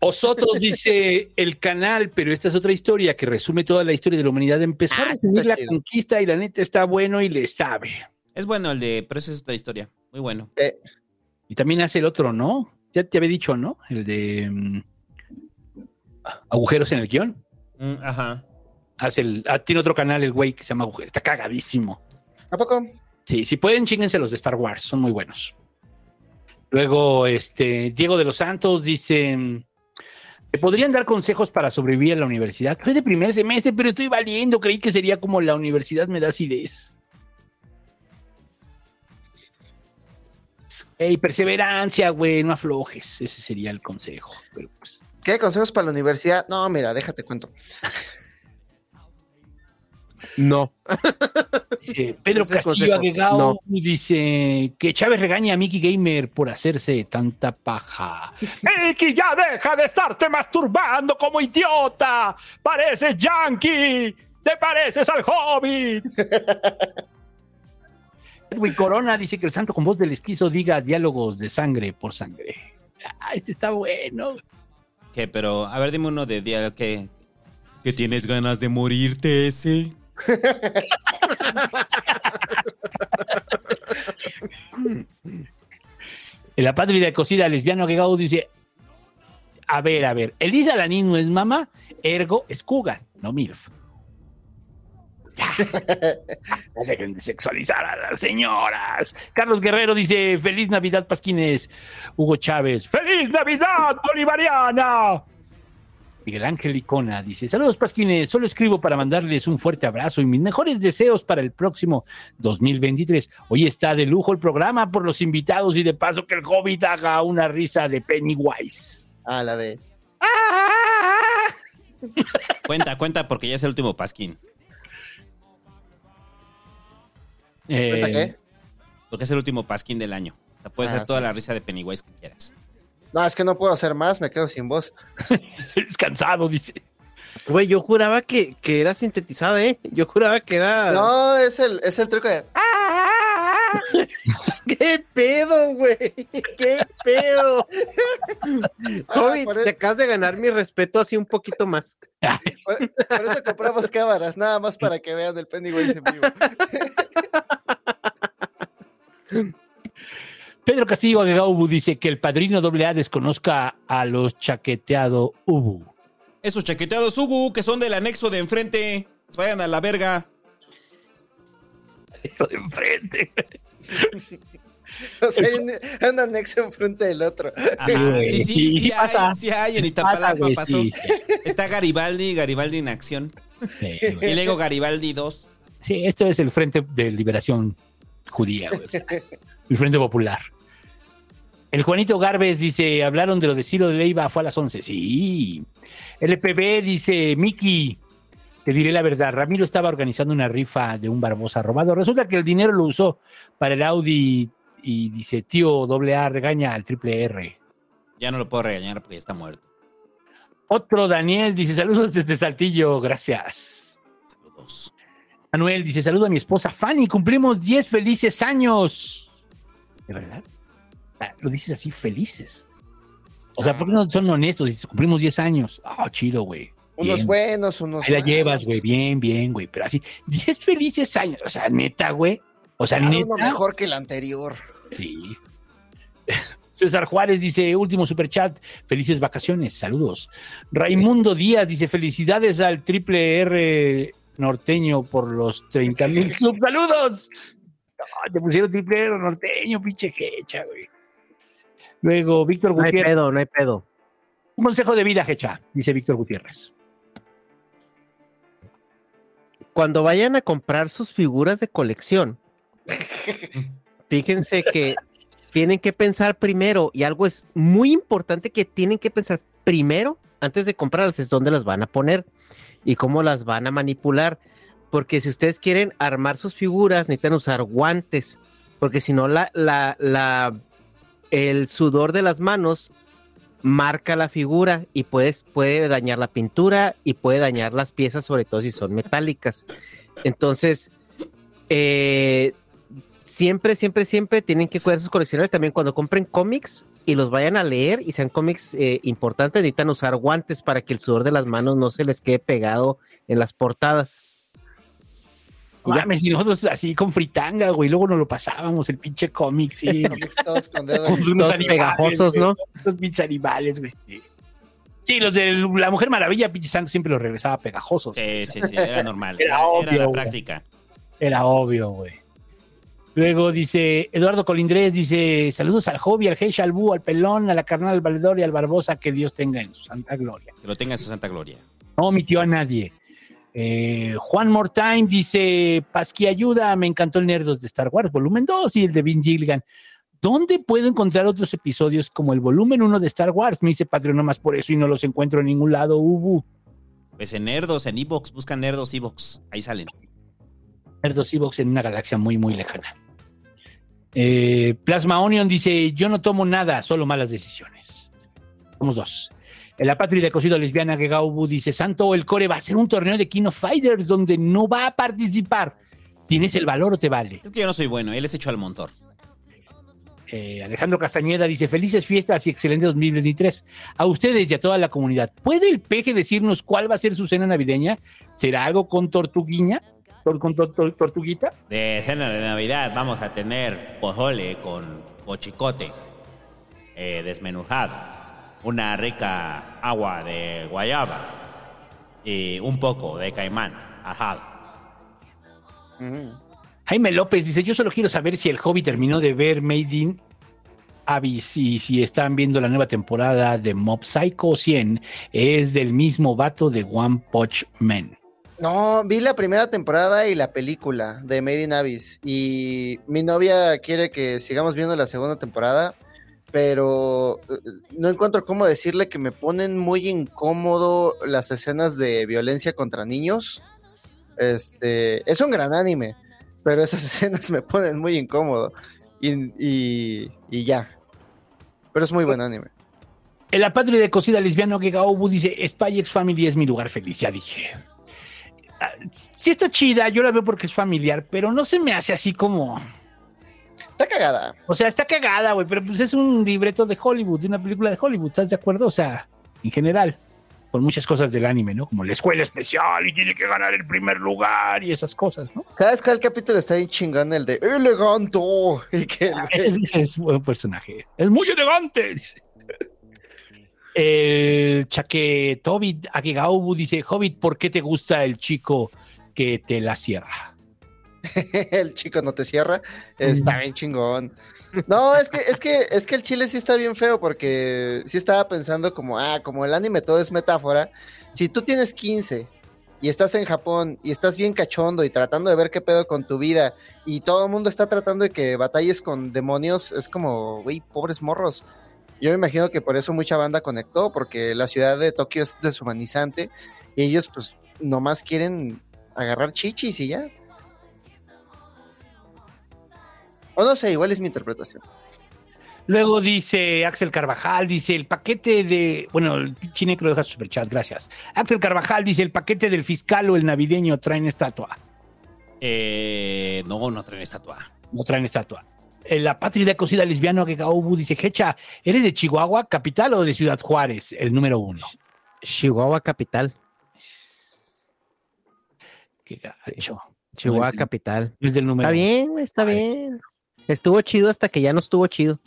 Osotros dice el canal, pero esta es otra historia que resume toda la historia de la humanidad. Empezó a Ah, está la chido. conquista y la neta está bueno y le sabe. Es bueno el de, pero esa es otra historia. Muy bueno. Eh, Y también hace el otro, ¿no? Ya te había dicho, ¿no? El de mm, agujeros en el guion. Mm, ajá. Hace el, ah, tiene otro canal el güey que se llama Agujeros. Está cagadísimo. ¿A poco? Sí, si pueden, chinguense los de Star Wars, son muy buenos. Luego, este, Diego de los Santos dice: ¿Me podrían dar consejos para sobrevivir a la universidad? Soy de primer semestre, pero estoy valiendo. Creí que sería como la universidad me da acidez. Ey, perseverancia, güey, no aflojes. Ese sería el consejo. Pero pues, ¿Qué consejos para la universidad? No, mira, déjate cuento. No. dice Pedro Ese Castillo no. dice que Chávez regaña a Mickey Gamer por hacerse tanta paja. Mickey, ya deja de estarte masturbando como idiota. Pareces yankee. Te pareces al hobbit. Edwin Corona dice que el santo con voz del esquizo diga diálogos de sangre por sangre. Ah, este está bueno. ¿Qué? Pero, a ver, dime uno de día que. ¿Que tienes ganas de morirte ese? En la patria de cocida lesbiano agregado dice: A ver, a ver, Elisa Lanín no es mamá, ergo es cougar, no MILF. Ya. No Dejen de sexualizar a las señoras. Carlos Guerrero dice: Feliz Navidad, Pasquines. Hugo Chávez: ¡Feliz Navidad, Bolivariana! Miguel Ángel Icona dice: Saludos, Pasquines. Solo escribo para mandarles un fuerte abrazo y mis mejores deseos para el próximo 2023. Hoy está de lujo el programa por los invitados y de paso que el Hobbit haga una risa de Pennywise. Ah, la de. Cuenta, cuenta, porque ya es el último pasquín. ¿Cuenta Eh, qué? Porque es el último pasquín del año. O sea, puedes Ah, hacer toda sí. la risa de Pennywise que quieras. No, es que no puedo hacer más, me quedo sin voz. Es cansado, dice. Güey, yo juraba que, que era sintetizada, ¿eh? Yo juraba que era. No, es el, es el truco de. ¿Qué pedo, güey? ¿Qué pedo? Joven, por te eso- acabas de ganar mi respeto así un poquito más. Por, por eso compramos cámaras, nada más para que vean el Pennywise en vivo. Pedro Castillo Agregado Ubu dice que el padrino AA desconozca a los chaqueteado Ubu. Esos chaqueteados Ubu que son del anexo de enfrente. Se vayan a la verga. Eso de enfrente. O sea, hay un, hay un anexo enfrente del otro. Ajá, sí, sí, sí, Sí, hay, pasa. sí hay, en Sí Iztapalapa pasa, güey, pasó. sí, sí. Está Garibaldi, Garibaldi en acción. Sí, Y luego Garibaldi 2. Sí, esto es el Frente de Liberación Judía, güey, o sea, el Frente Popular. El Juanito Garbes dice, hablaron de lo de Ciro de Leiva, fue a las 11. Sí. LPB dice, Miki, te diré la verdad, Ramiro estaba organizando una rifa de un Barbosa robado. Resulta que el dinero lo usó para el Audi y dice, tío AA regaña al triple R. Ya no lo puedo regañar porque ya está muerto. Otro Daniel dice, saludos desde Saltillo, gracias. Saludos. Manuel dice, saludo a mi esposa Fanny, cumplimos 10 felices años. ¿De verdad? Lo dices así, felices. O sea, ¿por qué no son honestos? Dices, cumplimos 10 años. Ah, chido, güey. Unos Bien. buenos, unos Ahí la malos. llevas, güey, bien, bien, güey. Pero así, 10 felices años. O sea, neta, güey. O sea, Cada neta. uno mejor que el anterior. Sí. César Juárez dice, último superchat, felices vacaciones, saludos. Raimundo Díaz dice, felicidades al triple R norteño por los 30 mil sub, saludos. No, te pusieron triple R norteño, pinche hecha, güey. Luego, Víctor No hay Gutiérrez. pedo, no hay pedo. Un consejo de vida, hecha, dice Víctor Gutiérrez. Cuando vayan a comprar sus figuras de colección, fíjense que tienen que pensar primero, y algo es muy importante que tienen que pensar primero antes de comprarlas, es dónde las van a poner y cómo las van a manipular. Porque si ustedes quieren armar sus figuras, necesitan usar guantes, porque si no, la, la, la, el sudor de las manos marca la figura y puedes, puede dañar la pintura y puede dañar las piezas, sobre todo si son metálicas. Entonces, eh, siempre, siempre, siempre tienen que cuidar sus colecciones. También cuando compren cómics y los vayan a leer y sean cómics eh, importantes, necesitan usar guantes para que el sudor de las manos no se les quede pegado en las portadas. No Mames, y nosotros así con fritanga, güey, luego nos lo pasábamos, el pinche cómic, sí. Todos con dedos. Unos animales, pegajosos, güey, ¿no? Los pinches animales, güey. Sí. Los de la Mujer Maravilla, pinche santo, siempre los regresaba pegajosos. Sí, sí, sí, era normal. Era Era, obvio, la güey. práctica. Era obvio, güey. Luego dice Eduardo Colindrés, dice, saludos al hobby, al Heish, al Bú, al Pelón, a la carnal, al Valedor y al Barbosa, que Dios tenga en su santa gloria. Que lo tenga en su santa gloria. No omitió a nadie. Eh, Juan Mortime dice, Pasqui ayuda, me encantó el Nerdos de Star Wars, volumen 2 y el de Vin Gilligan. ¿Dónde puedo encontrar otros episodios como el volumen 1 de Star Wars? Me dice Patreon nomás por eso y no los encuentro en ningún lado, Ubu. Pues en Nerdos, en Evox, buscan Nerdos Evox. Ahí salen. Nerdos Evox en una galaxia muy, muy lejana. Eh, Plasma Onion dice: Yo no tomo nada, solo malas decisiones. Somos dos. La patria de cocido lesbiana Gegaubu dice: Santo, el core va a ser un torneo de Kino Fighters donde no va a participar. ¿Tienes el valor o te vale? Es que yo no soy bueno, él es hecho al montor. Eh, Alejandro Castañeda dice: Felices fiestas y excelente 2023. A ustedes y a toda la comunidad. ¿Puede el peje decirnos cuál va a ser su cena navideña? ¿Será algo con tortuguiña? ¿Tor- ¿Con tor- tor- tortuguita? De cena de Navidad vamos a tener pozole con bochicote eh, desmenuzado, una rica agua de guayaba y un poco de caimán ajado. Jaime López dice, yo solo quiero saber si el hobby terminó de ver Made in Abyss y si están viendo la nueva temporada de Mob Psycho 100. Es del mismo vato de One Punch Man. No, vi la primera temporada y la película de Made in Abyss. Y mi novia quiere que sigamos viendo la segunda temporada, pero eh, no encuentro cómo decirle que me ponen muy incómodo las escenas de violencia contra niños. Este, es un gran anime, pero esas escenas me ponen muy incómodo. Y, y, y ya. Pero es muy buen anime. En la patria de cocida lesbiano que Gaobu dice, Spy X Family es mi lugar feliz, ya dije. Ah, Sí está chida, yo la veo porque es familiar, pero no se me hace así como... Está cagada. O sea, está cagada, güey, pero pues es un libreto de Hollywood, de una película de Hollywood, ¿estás de acuerdo? O sea, en general, con muchas cosas del anime, ¿no? Como la escuela especial y tiene que ganar el primer lugar y esas cosas, ¿no? ¿Sabes cuál capítulo está bien chingón? El de Eleganto. Y que el- Ese, ese es buen personaje. Es muy elegante. El chaque Tobit Akegaubu dice, Hobbit, ¿por qué te gusta el chico que te la cierra? el chico no te cierra, está bien chingón. No, es que, es que, es que el chile sí está bien feo porque sí estaba pensando como, ah, como el anime todo es metáfora. Si tú tienes 15 y estás en Japón y estás bien cachondo y tratando de ver qué pedo con tu vida y todo el mundo está tratando de que batalles con demonios, es como, güey, pobres morros. Yo me imagino que por eso mucha banda conectó, porque la ciudad de Tokio es deshumanizante y ellos pues nomás quieren agarrar chichis y ya. O no sé, igual es mi interpretación. Luego dice Axel Carvajal, dice el paquete de. Bueno, el chine que lo deja su superchat, gracias. Axel Carvajal dice el paquete del fiscal o el navideño traen estatua. Eh, no, no traen estatua. No traen estatua. eh, la patria cocida lesbiano que Gaubu dice, Hecha, ¿eres de Chihuahua, capital o de Ciudad Juárez? El número uno. Chihuahua capital. Qué gacho. Chihuahua No capital. es del número Está bien, güey, está bien. Estuvo chido hasta que ya no estuvo chido.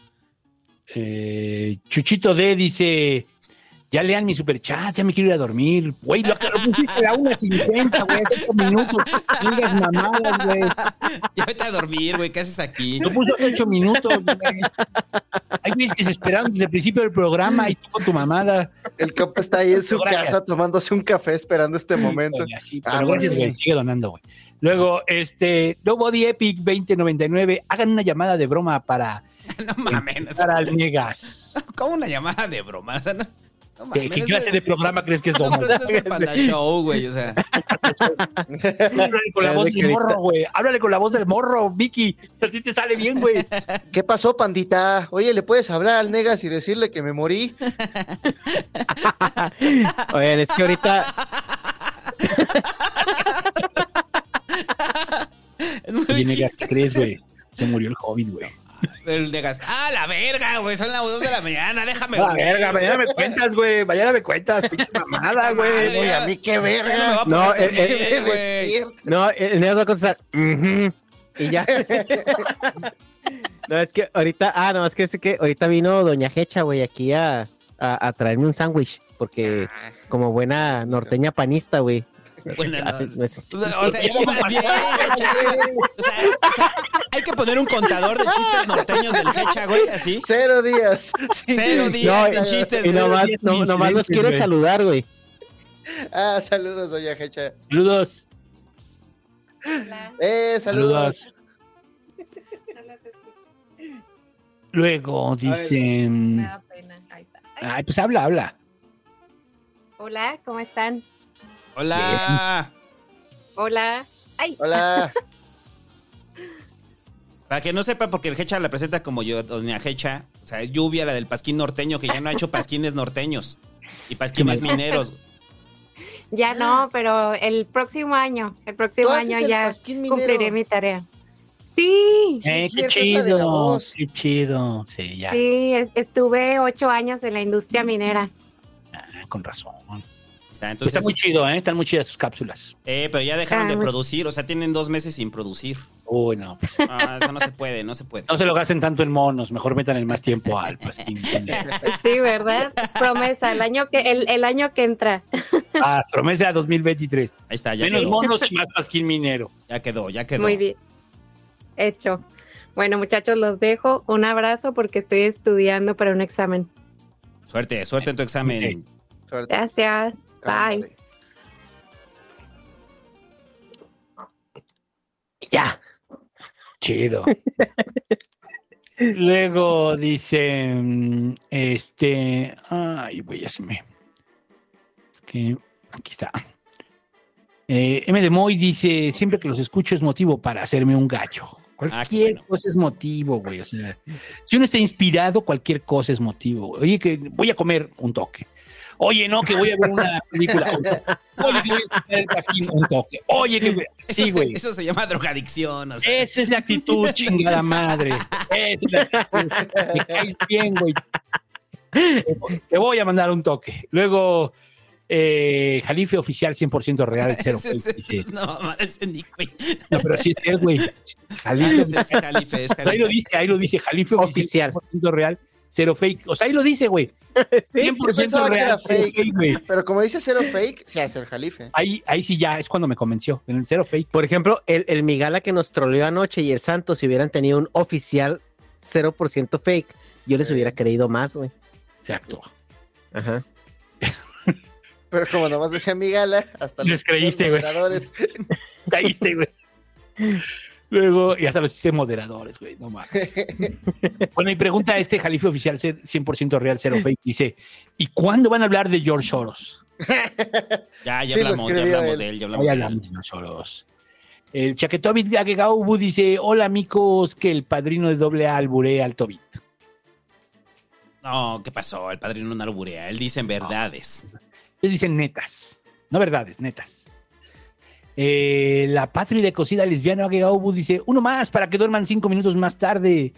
Eh, Chuchito D dice, ya lean mi superchat, ya me quiero ir a dormir. Güey, lo, lo pusiste a la 1.50, güey, hace ocho minutos. No digas mamadas, güey. Ya vete a dormir, güey. ¿Qué haces aquí? Lo puso hace ocho minutos, güey. Hay güeyes que se esperaron desde el principio del programa y tú con tu mamada. El compa está ahí en su Gracias. casa tomándose un café esperando este momento. Sí, Ah, pero güey, sigue donando, güey. Luego, este, Nobody Epic 2099, hagan una llamada de broma para No mames. o sea, para al Megas. ¿Cómo una llamada de broma? O sea, no. no ¿Qué, mames, qué clase de programa crees que es No, Domo? pero esto es el Panda Show, güey. O sea, Háblale con la voz del morro, güey. Háblale con la voz del morro, Vicky. A ti te sale bien, güey. ¿Qué pasó, pandita? Oye, ¿le puedes hablar al Negas y decirle que me morí? Oigan, es que ahorita, es muy Oye, negas, chistoso. ¿qué crees, güey? Se murió el Hobbit, güey. El de gas. ¡Ah, la verga, güey! Son las 2 de la mañana, déjame Ah, dormir. verga, mañana me cuentas, güey. Mañana me cuentas, pinche mamada, güey. A mí qué Ya no me verga. va a No, Me güey. despierto. no, el Neo va a contestar, y ya. no, es que ahorita, ah, no, es que es que ahorita vino Doña Hecha, güey, aquí a, a, a traerme un sándwich, porque como buena norteña panista, güey. Buena hace- no- hace- O sea, ibas bien, Hecha. O sea, o sea, hay que poner un contador de chistes norteños del Hecha, güey, así. Cero días. Sí. Cero días No, sin chistes, y nomás, días no- nomás nos incidentes, quiere güey. saludar, güey. Ah, saludos, doña Hecha. Saludos. Hola. Eh, saludos. Saludos. Luego dicen. Ay, pues habla, habla. Hola, ¿cómo están? Hola. Hola. Ay, Hola. Para que no sepa, porque el Hecha la presenta como yo, Doña Hecha. O sea, es lluvia la del pasquín norteño, que ya no ha hecho pasquines norteños. Y pasquines mineros. ya no, pero el próximo año, el próximo ¿Tú haces año el ya cumpliré mi tarea. Sí, Sí, eh, es qué chido. Qué chido. Sí, ya. sí, es- estuve ocho años en la industria minera. Ah, con razón. Está, entonces, Está muy chido, ¿eh? Están muy chidas sus cápsulas. eh, pero ya dejaron Ah, de producir, o sea, tienen dos meses sin producir. Uy, no. pues, Ah, eso no se puede, no se puede. no se lo gasten tanto en monos. Mejor metan el más tiempo al pasquín. Sí, ¿verdad? Promesa, el año que, el, el año que entra. Ah, promesa 2023. Ahí está, ya Menos quedó. monos y más pasquín minero. Ya quedó, ya quedó. Muy bien. Hecho. Bueno, muchachos, los dejo. Un abrazo porque estoy estudiando para un examen. Suerte, suerte en tu examen. Suerte. Gracias. Bye. Ya. Chido. Luego dice, mm, este, ay, ya se me. Es que aquí está. Eh, M de Moy dice, siempre que los escucho es motivo para hacerme un gallo. Cualquier bueno. cosa es motivo, güey. O sea, si uno está inspirado, cualquier cosa es motivo. Oye, que voy a comer un toque. Oye, no, que voy a ver una película. Oye, que voy a escuchar el pasquín, un toque. Oye, que Eso, sí, se- güey. eso se llama drogadicción. O sea, Esa es la actitud, chingada madre. Esa es la actitud. Me caes bien, güey. Te voy a mandar un toque. Luego, eh, Jalife oficial 100% real, cero ese- ese- fake, dice. ese- no, mamá, ese Nick, güey. No, pero sí es él, güey. Jalife. Es- es Jalife, es Ahí lo Jalife. dice, ahí lo dice. Jalife oficial Oficial. 100% real, cero fake. O sea, ahí lo dice, güey. Sí, 100% Yo pensaba que era real, cero fake. fake, güey. Pero como dice cero fake, se hace el jalife. Ahí, ahí sí ya es cuando me convenció. En el cero fake. Por ejemplo, el, el Migala que nos troleó anoche y el Santos, si hubieran tenido un oficial 0% fake, yo les hubiera creído más, güey. Exacto. Ajá. Pero como nomás decía mi gala, hasta Les los creíste, güey. Caíste, güey. Luego, y hasta los hice moderadores, güey, no mames. Bueno, y pregunta a este Jalife oficial 100% real, cero fake, dice, ¿y cuándo van a hablar de George Soros? Ya, ya Sí, hablamos, ya hablamos él. de él, ya hablamos de él. de George Soros. El Chaquetobit Agegaubu dice, hola amigos, que el padrino de doble A alburea al Tobit. No, ¿qué pasó? El padrino no alburea. Él dice verdades. Ellos dicen netas, no verdades, netas. Eh, la patria de cocida lesbiana Ageubu dice, uno más para que duerman cinco minutos más tarde.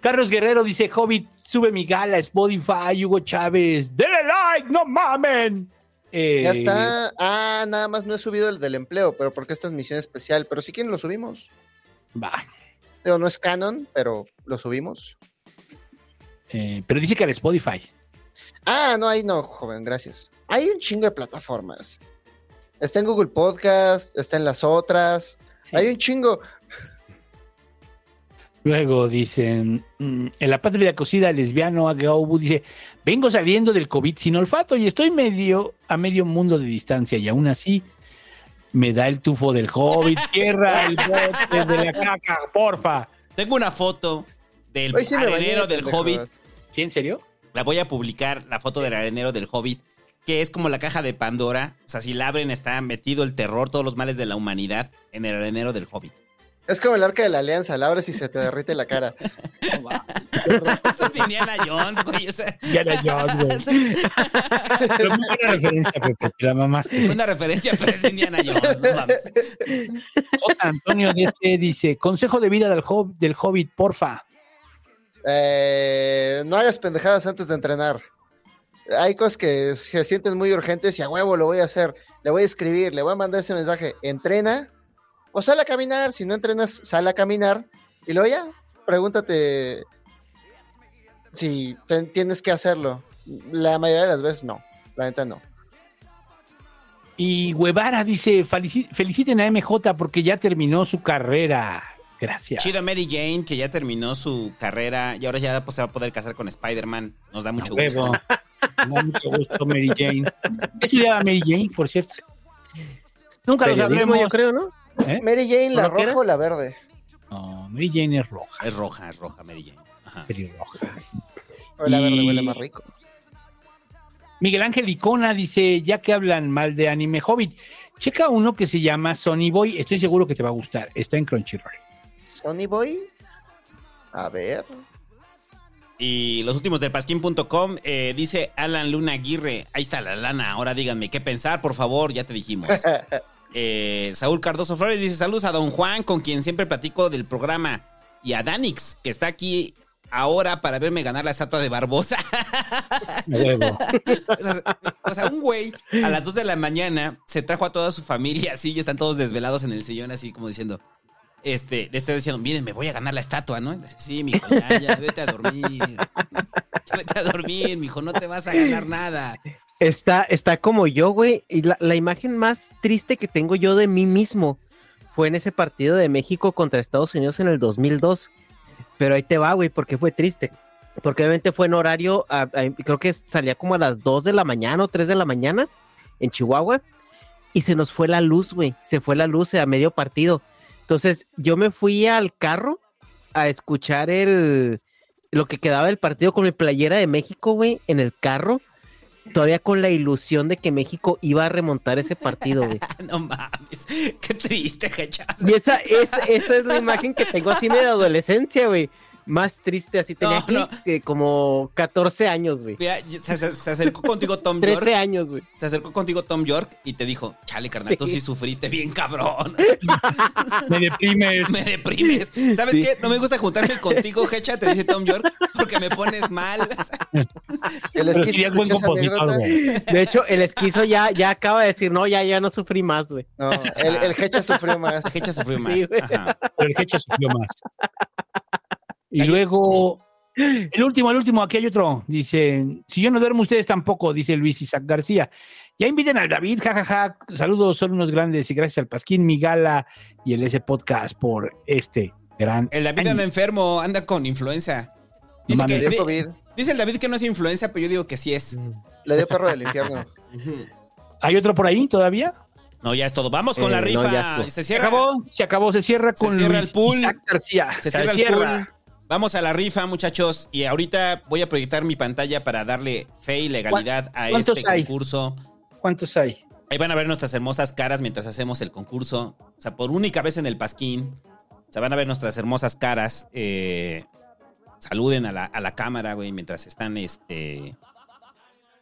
Carlos Guerrero dice, Hobbit, sube mi gala, Spotify, Hugo Chávez, denle like, no mamen. Eh, Ya está. Ah, nada más no he subido el del empleo, pero porque esta es misión especial. Pero si quieren lo subimos. Va. Digo, no es canon, pero lo subimos. eh, pero dice que al Spotify. Ah, no, ahí no, joven, gracias. Hay un chingo de plataformas. Está en Google Podcast, está en las otras. Hay un chingo. Luego dicen, mm, en la patria de cocida lesbiano Ageubu dice, vengo saliendo del COVID sin olfato y estoy medio a medio mundo de distancia y aún así me da el tufo del hobbit, cierra el bote de la caca, porfa. Tengo una foto del sí bañé, arenero del. Hobbit. ¿Sí, en serio? La voy a publicar, la foto del arenero del Hobbit, que es como la caja de Pandora. O sea, si la abren está metido el terror, todos los males de la humanidad en el arenero del Hobbit. Es como el arca de la alianza, la abres y se te derrite la cara. Eso es Indiana Jones, güey. o sea- Indiana Jones, güey. Pero muy buena referencia, Pepe, te la mamaste. Una referencia, pero es Indiana Jones, no mames. J. Antonio DC dice, consejo de vida del, hob- del hobbit, porfa. Eh, no hagas pendejadas antes de entrenar. Hay cosas que se sienten muy urgentes y a huevo lo voy a hacer. Le voy a escribir, le voy a mandar ese mensaje. Entrena o sal a caminar. Si no entrenas, sal a caminar. Y luego ya, pregúntate si te- tienes que hacerlo. La mayoría de las veces no. La neta no. Y Guevara dice, "Felici- feliciten a MJ porque ya terminó su carrera. Gracias. Chido Mary Jane, que ya terminó su carrera y ahora ya pues, se va a poder casar con Spider-Man. Nos da mucho gusto. Me da mucho gusto, Mary Jane. ¿Qué estudiaba Mary Jane, por cierto? Nunca lo sabremos. yo creo, ¿no? ¿Eh? Mary Jane, la roja o la verde. No, Mary Jane es roja. Es roja, es roja Mary Jane. Ajá. Pelirroja. O la Y- verde huele más rico. Miguel Ángel Icona dice, ya que hablan mal de anime Hobbit, checa uno que se llama Sony Boy, estoy seguro que te va a gustar, está en Crunchyroll. Sony Boy. A ver. Y los últimos de pasquín.com eh, dice Alan Luna Aguirre. Ahí está la lana. Ahora díganme qué pensar, por favor. Ya te dijimos. Eh, Saúl Cardoso Flores dice: Saludos a don Juan, con quien siempre platico del programa. Y a Danix, que está aquí ahora para verme ganar la estatua de Barbosa. Huevo. o, sea, o sea, un güey a las 2 de la mañana se trajo a toda su familia así y están todos desvelados en el sillón, así como diciendo. Este, le está diciendo, miren, me voy a ganar la estatua, ¿no? Sí, mijo, ya, ya, vete a dormir. Vete a dormir, mijo, no te vas a ganar nada. Está, está como yo, güey. Y la, la imagen más triste que tengo yo de mí mismo fue en ese partido de México contra Estados Unidos en el 2002. Pero ahí te va, güey, porque fue triste. Porque obviamente fue en horario, a- creo que salía como a las 2 de la mañana o 3 de la mañana en Chihuahua. Y se nos fue la luz, güey. Se fue la luz a medio partido. Entonces yo me fui al carro a escuchar el lo que quedaba del partido con mi playera de México, güey, en el carro todavía con la ilusión de que México iba a remontar ese partido, güey. No mames, qué triste, jechazo. Y esa, esa, esa es la imagen que tengo así de adolescencia, güey. Más triste, así tenía No, que, no. que como 14 años, güey. Se, se- se acercó contigo Tom York. 13 años, güey. Se acercó contigo Tom York y te dijo, chale, carnal, Sí. tú sí sufriste bien cabrón. Me deprimes. Me deprimes. ¿Sabes Sí. qué? No me gusta juntarme contigo, Hecha, te dice Tom York, porque me pones mal. El esquizo sí es buen compositor. De hecho, el esquizo ya, ya acaba de decir, no, ya, ya no sufrí más, güey. No, el, el Hecha sufrió más. Hecha sufrió más. Ajá. Pero el Hecha sufrió más. Y luego, el último, el último, aquí hay otro. Dice, si yo no duermo, ustedes tampoco, dice Luis Isaac García. Ya inviten al David, jajaja. Saludos, son unos grandes y gracias al Pasquín, Migala y el S Podcast por este gran. El David año. anda enfermo, anda con influenza. Dice, mames. que, Le dio di- COVID. dice el David que no es influenza, pero yo digo que sí es. Le dio perro del infierno. ¿Hay otro por ahí todavía? No, ya es todo. Vamos con Eh, la no, rifa. se Se cierra. acabó, se acabó, se cierra Se con cierra Luis el pool. Isaac García. Se cierra el pool. Vamos a la rifa, muchachos. Y ahorita voy a proyectar mi pantalla para darle fe y legalidad a ¿Cuántos este hay? concurso. ¿Cuántos hay? Ahí van a ver nuestras hermosas caras mientras hacemos el concurso. O sea, por única vez en el Pasquín. O sea, van a ver nuestras hermosas caras. Eh, saluden a la, a la cámara, güey, mientras están, este...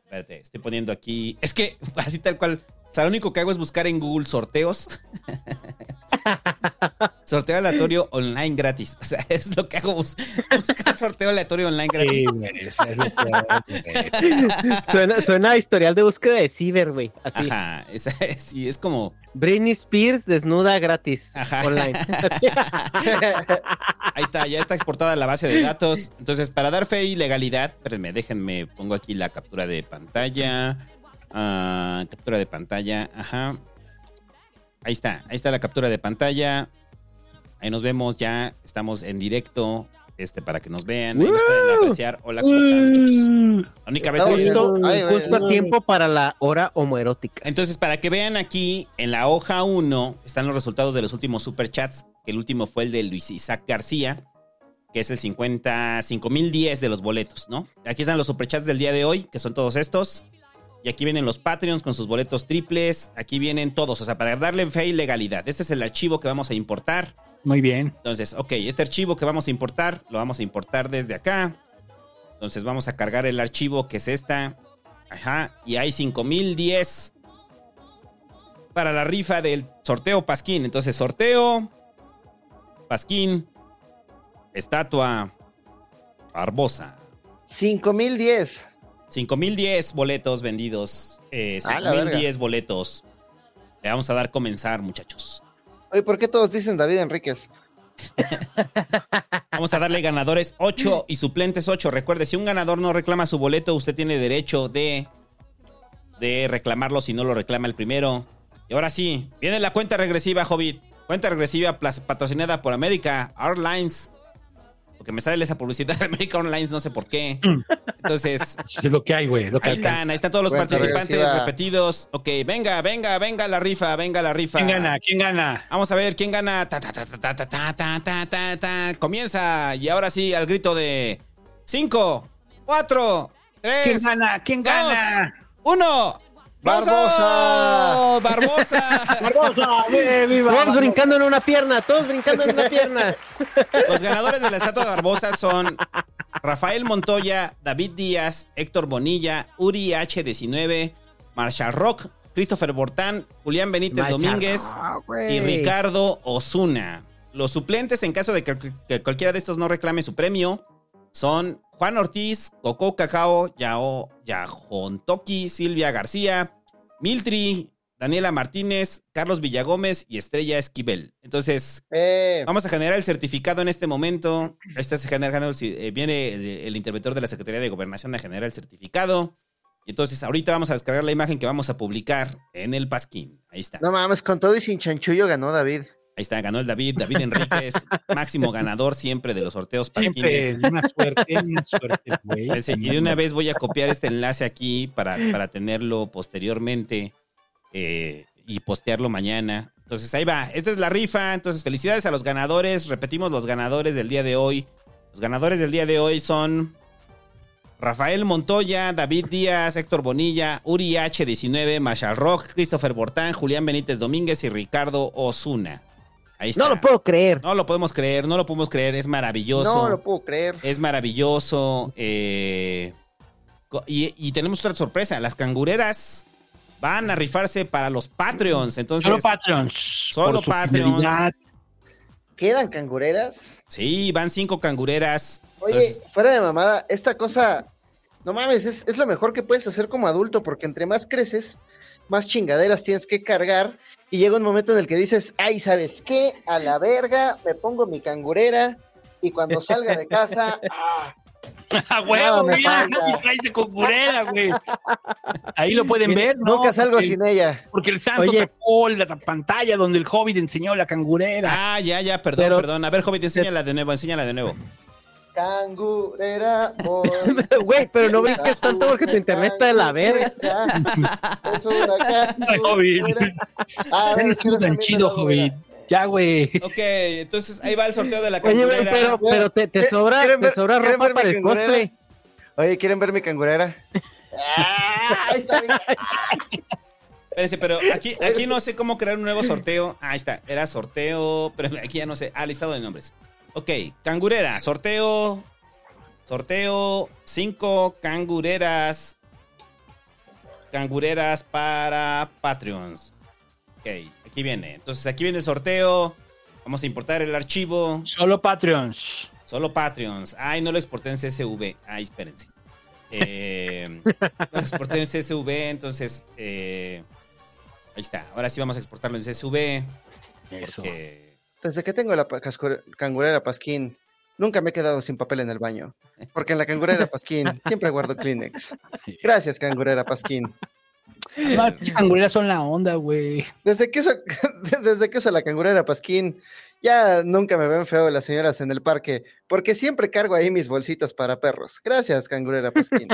Espérate, estoy poniendo aquí... Es que así tal cual O sea, lo único que hago es buscar en Google sorteos. sorteo aleatorio online gratis. O sea, es lo que hago. bus- buscar sorteo aleatorio online gratis. Sí, es. Suena, suena a historial de búsqueda de ciber, güey. Así. Ajá, es, sí, es como. Britney Spears desnuda gratis. Ajá. Online. Así. Ahí está, ya está exportada la base de datos. Entonces, para dar fe y legalidad, espérenme, déjenme, pongo aquí la captura de pantalla. Ah, captura de pantalla, ajá. Ahí está, ahí está la captura de pantalla. Ahí nos vemos ya, estamos en directo. Este, para que nos vean, ahí nos pueden apreciar. Hola, ¿cómo están, muchachos? La única vez que Justo, justo a tiempo para la hora homoerótica. Entonces, para que vean aquí, en la hoja 1 están los resultados de los últimos superchats. Que el último fue el de Luis Isaac García, que es el 50, 5010 de los boletos, ¿no? Aquí están los superchats del día de hoy, que son todos estos. Y aquí vienen los Patreons con sus boletos triples. Aquí vienen todos, o sea, para darle fe y legalidad. Este es el archivo que vamos a importar. Muy bien. Entonces, ok, este archivo que vamos a importar, lo vamos a importar desde acá. Entonces vamos a cargar el archivo que es esta. Ajá, y hay 5010 para la rifa del sorteo Pasquín. Entonces, sorteo Pasquín, estatua Barbosa. 5010. 5010 boletos vendidos. Eh, Ah, la verga. 5010 boletos. Le vamos a dar comenzar, muchachos. Oye, ¿por qué todos dicen David Enríquez? Vamos a darle ganadores 8 y suplentes 8. Recuerde, si un ganador no reclama su boleto, usted tiene derecho de, de reclamarlo si no lo reclama el primero. Y ahora sí, viene la cuenta regresiva, Hobbit. Cuenta regresiva patrocinada por América Airlines. Porque me sale esa publicidad de América Airlines, no sé por qué. Entonces, Es lo que hay, güey. Ahí hay. están, ahí están todos los Cuenta participantes regresiva. repetidos. Ok, venga, venga, venga la rifa, venga la rifa. ¿Quién gana? ¿Quién gana? Vamos a ver quién gana. Ta, ta, ta, ta, ta, ta, ta, ta, ta, ta, ta. Comienza. Y ahora sí, al grito de 5, 4, 3. ¿Quién gana? ¿Quién gana? 1. Barbosa. Barbosa. Barbosa, ¡eh, viva! Todos brincando en una pierna, todos brincando en una pierna. Los ganadores de la estatua de Barbosa son Rafael Montoya, David Díaz, Héctor Bonilla, Uri H19, Marshall Rock, Christopher Bortán, Julián Benítez Marshall Domínguez Rock, y Ricardo Osuna. Los suplentes, en caso de que, que cualquiera de estos no reclame su premio, son Juan Ortiz, Coco Cacao, Yao, Yajontoki, Silvia García, Miltri, Daniela Martínez, Carlos Villagómez y Estrella Esquivel. Entonces, Eh, Vamos a generar el certificado en este momento. Este se genera, eh, viene el, el interventor de la Secretaría de Gobernación a generar el certificado. Y entonces ahorita vamos a descargar la imagen que vamos a publicar en el Pasquín. Ahí está. no mames, con todo y sin chanchullo ganó David. Ahí está, ganó el David, David Enríquez, máximo ganador siempre de los sorteos Siempre, una suerte, una suerte, güey. Ese- Y de una vez voy a copiar este enlace aquí para, para tenerlo posteriormente eh, y postearlo mañana. Entonces ahí va, esta es la rifa. Entonces felicidades a los ganadores. Repetimos los ganadores del día de hoy. Los ganadores del día de hoy son Rafael Montoya, David Díaz, Héctor Bonilla, Uri H19, Marshall Rock, Christopher Bortán, Julián Benítez Domínguez y Ricardo Osuna. Ahí está. No lo puedo creer. No lo podemos creer, no lo podemos creer, es maravilloso. No lo puedo creer. Es maravilloso. eh, y, y tenemos otra sorpresa. Las cangureras van a rifarse para los Patreons. Entonces, Solo Patreons. Solo por su Patreons. fidelidad. ¿Quedan cangureras? sí, van cinco cangureras. Oye, Entonces, fuera de mamada, esta cosa, no mames, es, es lo mejor que puedes hacer como adulto, porque entre más creces, más chingaderas tienes que cargar. Y llega un momento en el que dices, ay, ¿sabes qué? A la verga, me pongo mi cangurera. Y cuando salga de casa, ah, ¡A Nada huevo, me mira! falta. Y traes de concurrera, güey. Ahí lo pueden ver, ¿no? nunca salgo Porque- sin ella. Porque el santo Oye. sacó la pantalla donde el hobbit enseñó la cangurera. ah, ya, ya, perdón, Pero- perdón. A ver, Hobbit, enséñala de nuevo, enséñala de nuevo. Cangurera. Güey, pero no brinques tanto porque tu internet está de la verga. Es una cangurera. Ah, Ya no es que tan chido, hobbit. Ya, güey. Ok, entonces ahí va el sorteo de la Oye, güey, cangurera. pero, pero te, te ¿Qué- sobra, te sobra ropa para el cangurera? cosplay. Oye, ¿quieren ver mi cangurera? Ah, ahí está bien. Espérense, pero aquí, aquí no sé cómo crear un nuevo sorteo. Ah, ahí está, era sorteo, pero aquí ya no sé. Ah, listado de nombres. Ok, cangurera, sorteo. Sorteo, cinco cangureras. cangureras para Patreons. Ok, aquí viene. Entonces aquí viene el sorteo. Vamos a importar el archivo. Solo Patreons. Solo Patreons. Ay, no lo exporté en CSV. Ay, espérense. Eh, no lo exporté en CSV, entonces... eh, ahí está. Ahora sí vamos a exportarlo en CSV. Eso. porque- Desde que tengo la cangurera Pasquín, nunca me he quedado sin papel en el baño. Porque en la cangurera Pasquín siempre guardo Kleenex. Gracias, cangurera Pasquín. Las cangureras son la onda, güey. Desde que uso, desde que uso la cangurera Pasquín, ya nunca me ven feo las señoras en el parque, porque siempre cargo ahí mis bolsitas para perros. Gracias, cangurera Pasquín.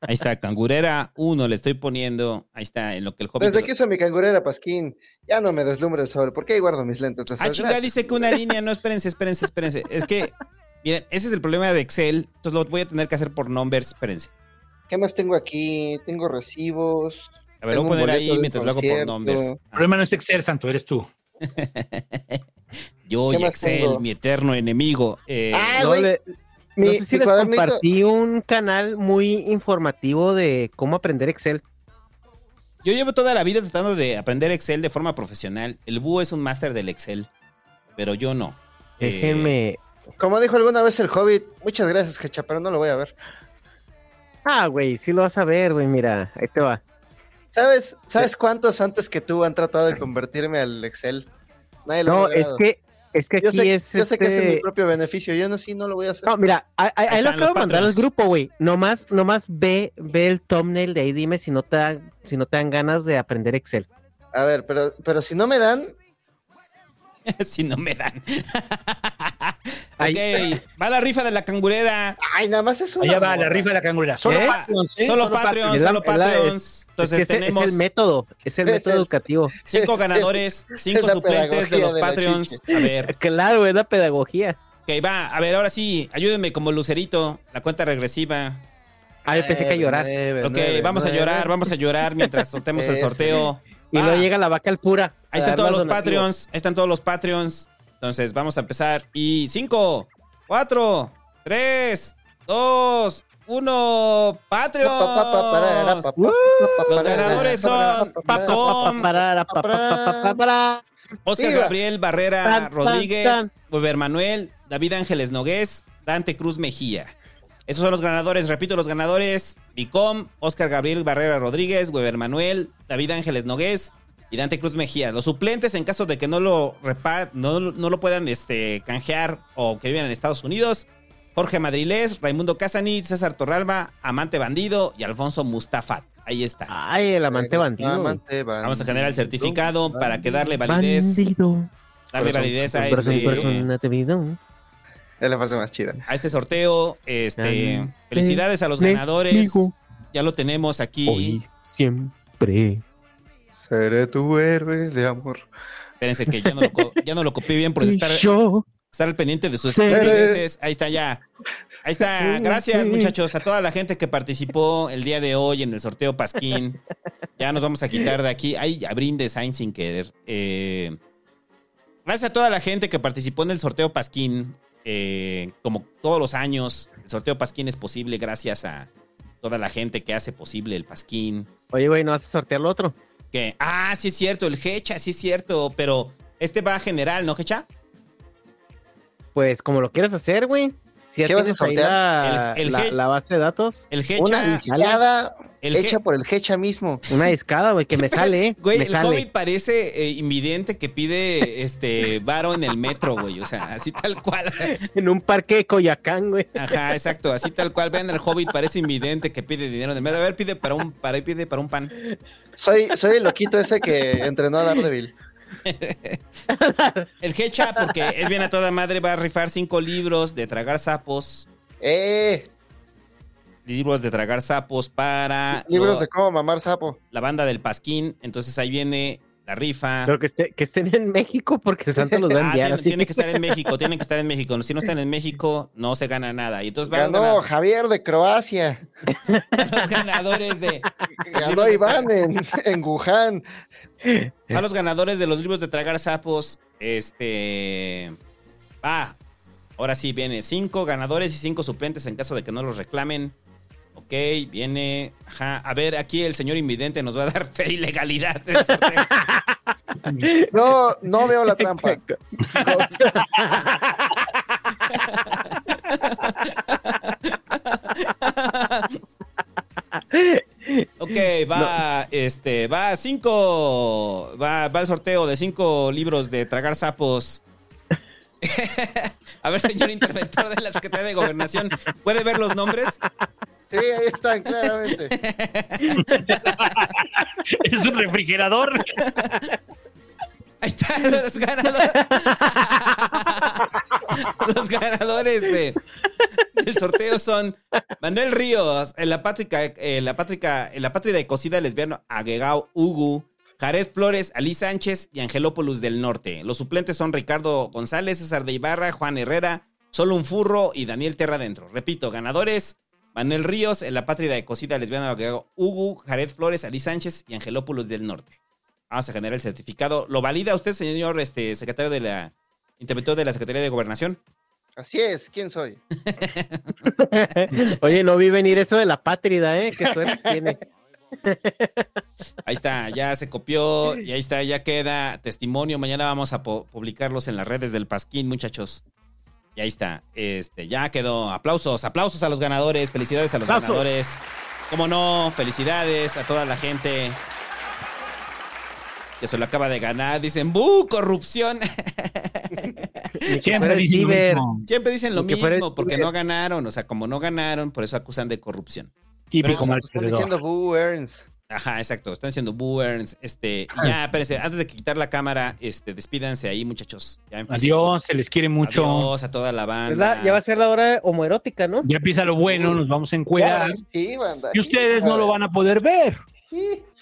Ahí está, cangurera 1 le estoy poniendo. Ahí está, en lo que el hobbit... Desde que uso mi cangurera Pasquín, ya no me deslumbra el sol, porque ahí guardo mis lentes. Ah, chinga, Gracias. dice que una línea. No, espérense, espérense, espérense. Es que, miren, ese es el problema de Excel. Entonces lo voy a tener que hacer por numbers. Espérense. ¿Qué más tengo aquí? Tengo recibos. A ver, voy a poner ahí mientras lo hago por numbers. El problema no es Excel, Santo, eres tú. Yo ¿Qué y Excel, tengo? mi eterno enemigo. Eh, Ah, No, le- mi- no sé si les cuadernito- compartí un canal muy informativo de cómo aprender Excel. Yo llevo toda la vida tratando de aprender Excel de forma profesional. El búho es un máster del Excel, pero yo no. Eh, Déjenme. Como dijo alguna vez el Hobbit, muchas gracias, Hecha, pero no lo voy a ver. Ah, güey, sí lo vas a ver, güey, mira, ahí te va. ¿Sabes, ¿Sabes cuántos antes que tú han tratado de convertirme al Excel? Nadie lo No, es que, es que Yo aquí sé, es. yo sé que es en mi este- propio beneficio. Yo no, sí, no lo voy a hacer. No, mira, ahí, lo acabo de mandar al grupo, güey. Nomás, nomás ve, ve el thumbnail de ahí, dime si no te dan, si no te dan ganas de aprender Excel. A ver, pero, pero si no me dan, si no me dan. Ahí- ok, va la rifa de la cangurera. ay, nada más es una. Allá va la rifa de la cangurera. Solo ¿Eh? Patreons, ¿eh? Solo Patreons, solo es la- Patreons. es- Entonces es, que ese- tenemos es el método, es el Es método el- educativo. cinco es- ganadores, cinco suplentes de los de Patreons. A ver, Claro, es la pedagogía. ok, va. A ver, ahora sí, ayúdenme como lucerito, la cuenta regresiva. Ah, yo pensé que a llorar. Nueve, Ok, nueve, vamos a llorar, vamos a llorar mientras soltemos el sorteo. Y luego llega la vaca al pura. Ahí están todos los donativos. Patreons. Ahí están todos los Patreons. Entonces vamos a empezar. Y 5, 4, 3, 2, 1. Patreons. Los ganadores son Tom, Parara, pa, pa, pa, pa, pa, para. Oscar. Gabriel Barrera Rodríguez. Weber Manuel, David Ángeles Nogués, Dante Cruz Mejía. Esos son los ganadores, repito, los ganadores: Vicom, Oscar Gabriel Barrera Rodríguez, Weber Manuel, David Ángeles Nogués y Dante Cruz Mejía. Los suplentes, en caso de que no lo no, no lo puedan este, canjear o que vivan en Estados Unidos, Jorge Madrilés, Raimundo Casani, César Torralba, Amante Bandido y Alfonso Mustafat. Ahí está. Ay, el amante bandido. güey. Amante bandido. Vamos a generar el certificado para que darle validez, Bandido. darle Corazón, validez a Corazón, este, corazón. Es la parte más chida. a este sorteo. Este, felicidades a los ganadores. Ya lo tenemos aquí. Hoy siempre. Seré tu héroe de amor. Espérense que ya no lo, co- ya no lo copié bien por estar, yo estar al pendiente de sus estupideces. Ahí está ya. Ahí está. Gracias, muchachos, a toda la gente que participó el día de hoy en el sorteo Pasquín. Ya nos vamos a quitar de aquí. Ay, ya brinde Sainz sin querer. Eh, gracias a toda la gente que participó en el sorteo Pasquín. Eh, como todos los años, el sorteo Pasquín es posible gracias a toda la gente que hace posible el Pasquín. Oye, güey, ¿no vas a sortear lo otro? Que, ah, sí es cierto, el Hecha, sí es cierto, pero este va a general, ¿no, Hecha? Pues como lo quieres hacer, güey. Si ya ¿Qué vas a sortear? la, El- el la- Hecha. la base de datos, El Hecha. Una discada el hecha He- por el Hecha mismo. una discada, güey, que me sale, ¿eh? Güey, me el sale. Hobbit parece eh, invidente que pide este varo en el metro, güey. O sea, así tal cual. o sea, En un parque de Coyacán, güey. ajá, exacto, así tal cual. Vean, el Hobbit parece invidente que pide dinero en el metro. A ver, pide para un, para, pide para un pan. Soy, soy el loquito ese que entrenó a Daredevil. El Hecha, porque es bien a toda madre, va a rifar cinco libros de tragar sapos. ¡Eh! Libros de tragar sapos para Libros lo- de cómo mamar sapo. la banda del Pasquín. Entonces ahí viene la rifa. Pero que, esté, que estén en México porque el santo los va a Ah, enviar tiene, así. tiene que estar en México, tienen que estar en México. Si no están en México, no se gana nada. Y entonces van a Ganó ganar Javier de Croacia. los ganadores de. Ganó Iván en, en Wuhan. A los ganadores de los libros de tragar sapos. Este. Va. Ahora sí viene cinco ganadores y cinco suplentes en caso de que no los reclamen. Ok, viene. Ajá. A ver, aquí el señor invidente nos va a dar fe y legalidad del sorteo. No, no veo la trampa. Ok, va, este, va a cinco. Va, va el sorteo de cinco libros de tragar sapos. a ver, señor interventor de la Secretaría de Gobernación, ¿puede ver los nombres? Sí, ahí están, claramente. es un refrigerador. Ahí están los ganadores. los ganadores de, del sorteo son Manuel Ríos, en la pátrica, en la pátrica, en la patria de cocida lesbiano Agegao Ugu, Jared Flores, Ali Sánchez y Angelópolis del Norte. Los suplentes son Ricardo González, César de Ibarra, Juan Herrera, Solo un Furro y Daniel Terra Adentro. Repito, ganadores Manuel Ríos, en la patria de cocida lesbiano Agegao Ugu, Jared Flores, Ali Sánchez y Angelópolis del Norte. Vamos a generar el certificado. ¿Lo valida usted, señor este, secretario de la interventor de la Secretaría de Gobernación? Así es, ¿quién soy? Oye, no vi venir eso de la pátrida, ¿eh? Qué suerte tiene. Ahí está, ya se copió y ahí está, ya queda testimonio. Mañana vamos a pu- publicarlos en las redes del Pasquín, muchachos. Y ahí está, este, ya quedó. Aplausos, aplausos a los ganadores, felicidades a los Aplausos. ganadores. Cómo no, felicidades a toda la gente que se lo acaba de ganar. Dicen, ¡bu! Corrupción. Siempre dicen lo ciber. mismo. Siempre dicen lo mismo, porque no ganaron. O sea, como no ganaron, por eso acusan de corrupción. Típico Pero mal diciendo Boo Earns. Ajá, exacto. Están diciendo Burns. Este, ya, espérense, antes de quitar la cámara, este, despídanse ahí, muchachos. Ya en. Adiós, se les quiere mucho. Adiós a toda la banda. la- ya va a ser la hora homoerótica, ¿no? Ya empieza lo bueno, nos vamos a encuerar. Sí, banda. Y ustedes no lo van a poder ver.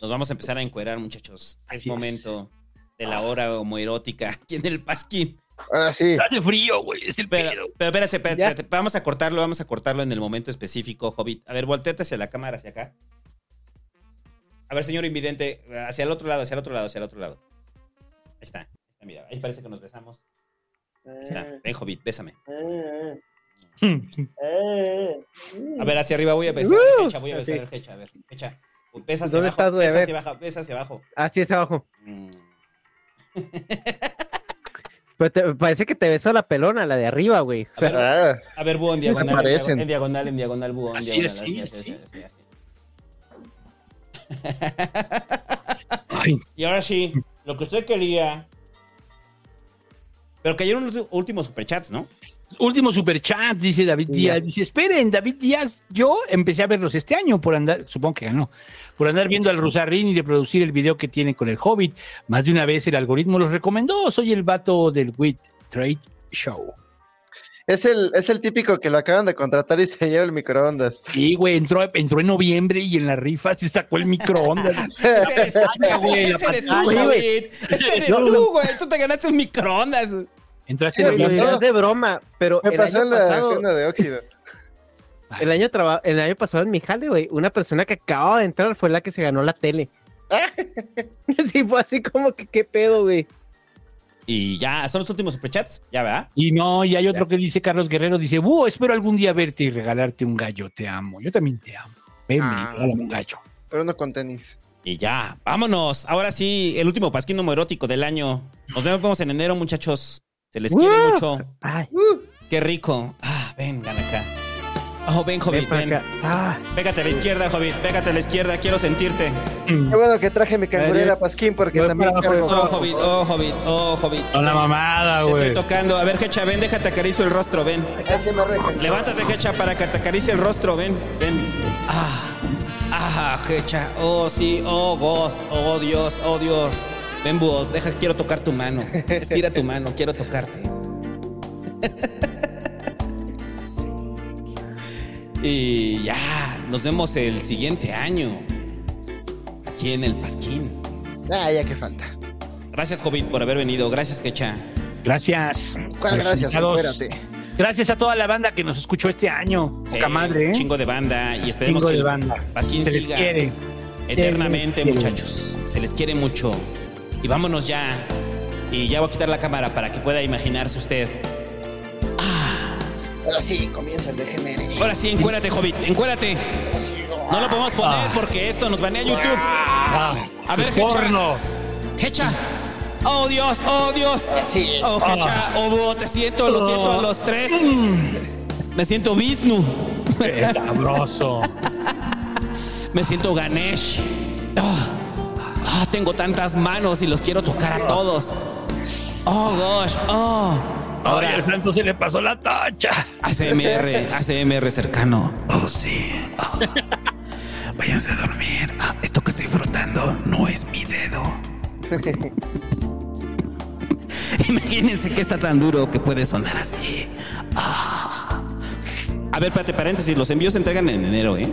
Nos vamos a empezar a encuerar, muchachos. Es Así es. momento de la hora homoerótica aquí en el Pasquín. Ahora sí. Hace frío, güey, es el Pero, pedo. pero espérate, espérate, Ya. espérate. Vamos a cortarlo, vamos a cortarlo en el momento específico, Hobbit. A ver, volteate hacia la cámara, hacia acá. A ver, señor invidente, hacia el otro lado, hacia el otro lado, hacia el otro lado. Ahí está. Ahí está, mira, ahí parece que nos besamos. Ahí está. Ven, Hobbit, bésame. A ver, hacia arriba voy a besar Uh, el hecha, voy a besar así. el hecha. A ver, hecha. Besa hacia ¿Dónde abajo, estás, güey? Besa hacia abajo, besa hacia abajo. Así es abajo. Mm. Pero te- parece que te besó la pelona, la de arriba, güey. O sea, ver, A ver, búho en diagonal. en diagonal, En diagonal, en diagonal, búho. En Así, diagonal, así, así, así. así, así. Ay, Y ahora sí, lo que usted quería. Pero cayeron los últimos superchats, ¿no? Último superchat, dice David. Díaz. Dice, esperen, David Díaz, yo empecé a verlos este año por andar, supongo que ganó, por andar viendo al Rosarín y reproducir el video que tiene con el Hobbit. Más de una vez el algoritmo los recomendó. Soy el vato del Wit Trade Show. Es, el, es el típico que lo acaban de contratar y se lleva el microondas. Sí, güey, entró, entró en noviembre y en la rifa se sacó el microondas. Ese eres, pantalla, güey, la ese eres tú, güey. Ese eres tú, güey. Tú te ganaste un microondas. Entraste en pasó. dirás de broma, pero Me el pasó año en la pasado, de óxido. el año, traba- el año pasado en mi jale, güey, una persona que acababa de entrar fue la que se ganó la tele. sí, fue así como que qué pedo, güey. Y ya, son los últimos superchats. Ya, ¿verdad? Y no, y hay otro que dice Carlos Guerrero, dice, "Buh, espero algún día verte y regalarte un gallo, te amo. Yo también te amo. Venme, Ah. regálame un gallo. Pero no con tenis. Y ya, vámonos. Ahora sí, el último pasquín homoerótico del año. Nos vemos en enero, muchachos. Se les quiere ¡Uh! mucho. Ay, Qué rico. Ah, vengan acá. Oh, ven, Hobbit, ven. Ah, Pégate a la izquierda, Hobbit. Pégate a la izquierda. Quiero sentirte. Qué bueno que traje mi cangurera. Pasquín porque Voy también para cargo. Oh, Hobbit, oh, Hobbit, oh, Hobbit. Con la mamada, Te güey. estoy tocando. A ver, Hecha, ven, déjate acaricio el rostro, ven. Me. Levántate, Hecha, para que te acaricie el rostro, ven, ven. Ah, ah, Hecha. Oh, sí, oh, Dios, oh, Dios, oh, Dios. Ven, búho, deja, quiero tocar tu mano. Estira tu mano, quiero tocarte. y ya, nos vemos el siguiente año. Aquí en el Pasquín. Ah, ya que falta. Gracias, Hobbit, por haber venido. Gracias, Hecha. Gracias. ¿Cuál gracias? Espérate. Gracias a toda la banda que nos escuchó este año. Poca madre, ¿eh? Chingo de banda. Y esperemos Chingo que de el banda. Pasquín Se les siga quiere. eternamente, Se les quiere. muchachos. Se les quiere mucho. Y vámonos ya. Y ya voy a quitar la cámara para que pueda imaginarse usted. Ahora sí, comienza el DGMR. Ahora sí, encuérate, Hobbit, encuérate. No lo podemos poner porque esto nos banea YouTube. Ah, A ver, Hecha. Hecha. Oh Dios, oh Dios. Sí. Oh, Hecha. Oh, te siento, lo siento a los tres. Me siento Vishnu. Qué sabroso. Me siento Ganesh. Ah, ah, tengo tantas manos y los quiero tocar a todos. Oh gosh, oh. Ahora Ahora al santo se le pasó la tacha. ACMR, ACMR cercano. Oh, sí. Ah. Váyanse a dormir. Ah, esto que estoy frotando no es mi dedo. Imagínense que está tan duro que puede sonar así. Ah. A ver, espérate, paréntesis, los envíos se entregan en enero, ¿eh?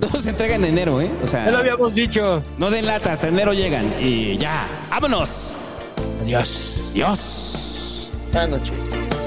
Todos se entregan en enero, ¿eh? O sea, Ya lo habíamos dicho. no den lata, hasta enero llegan. Y ya, vámonos. Adiós. Dios. Buenas noches.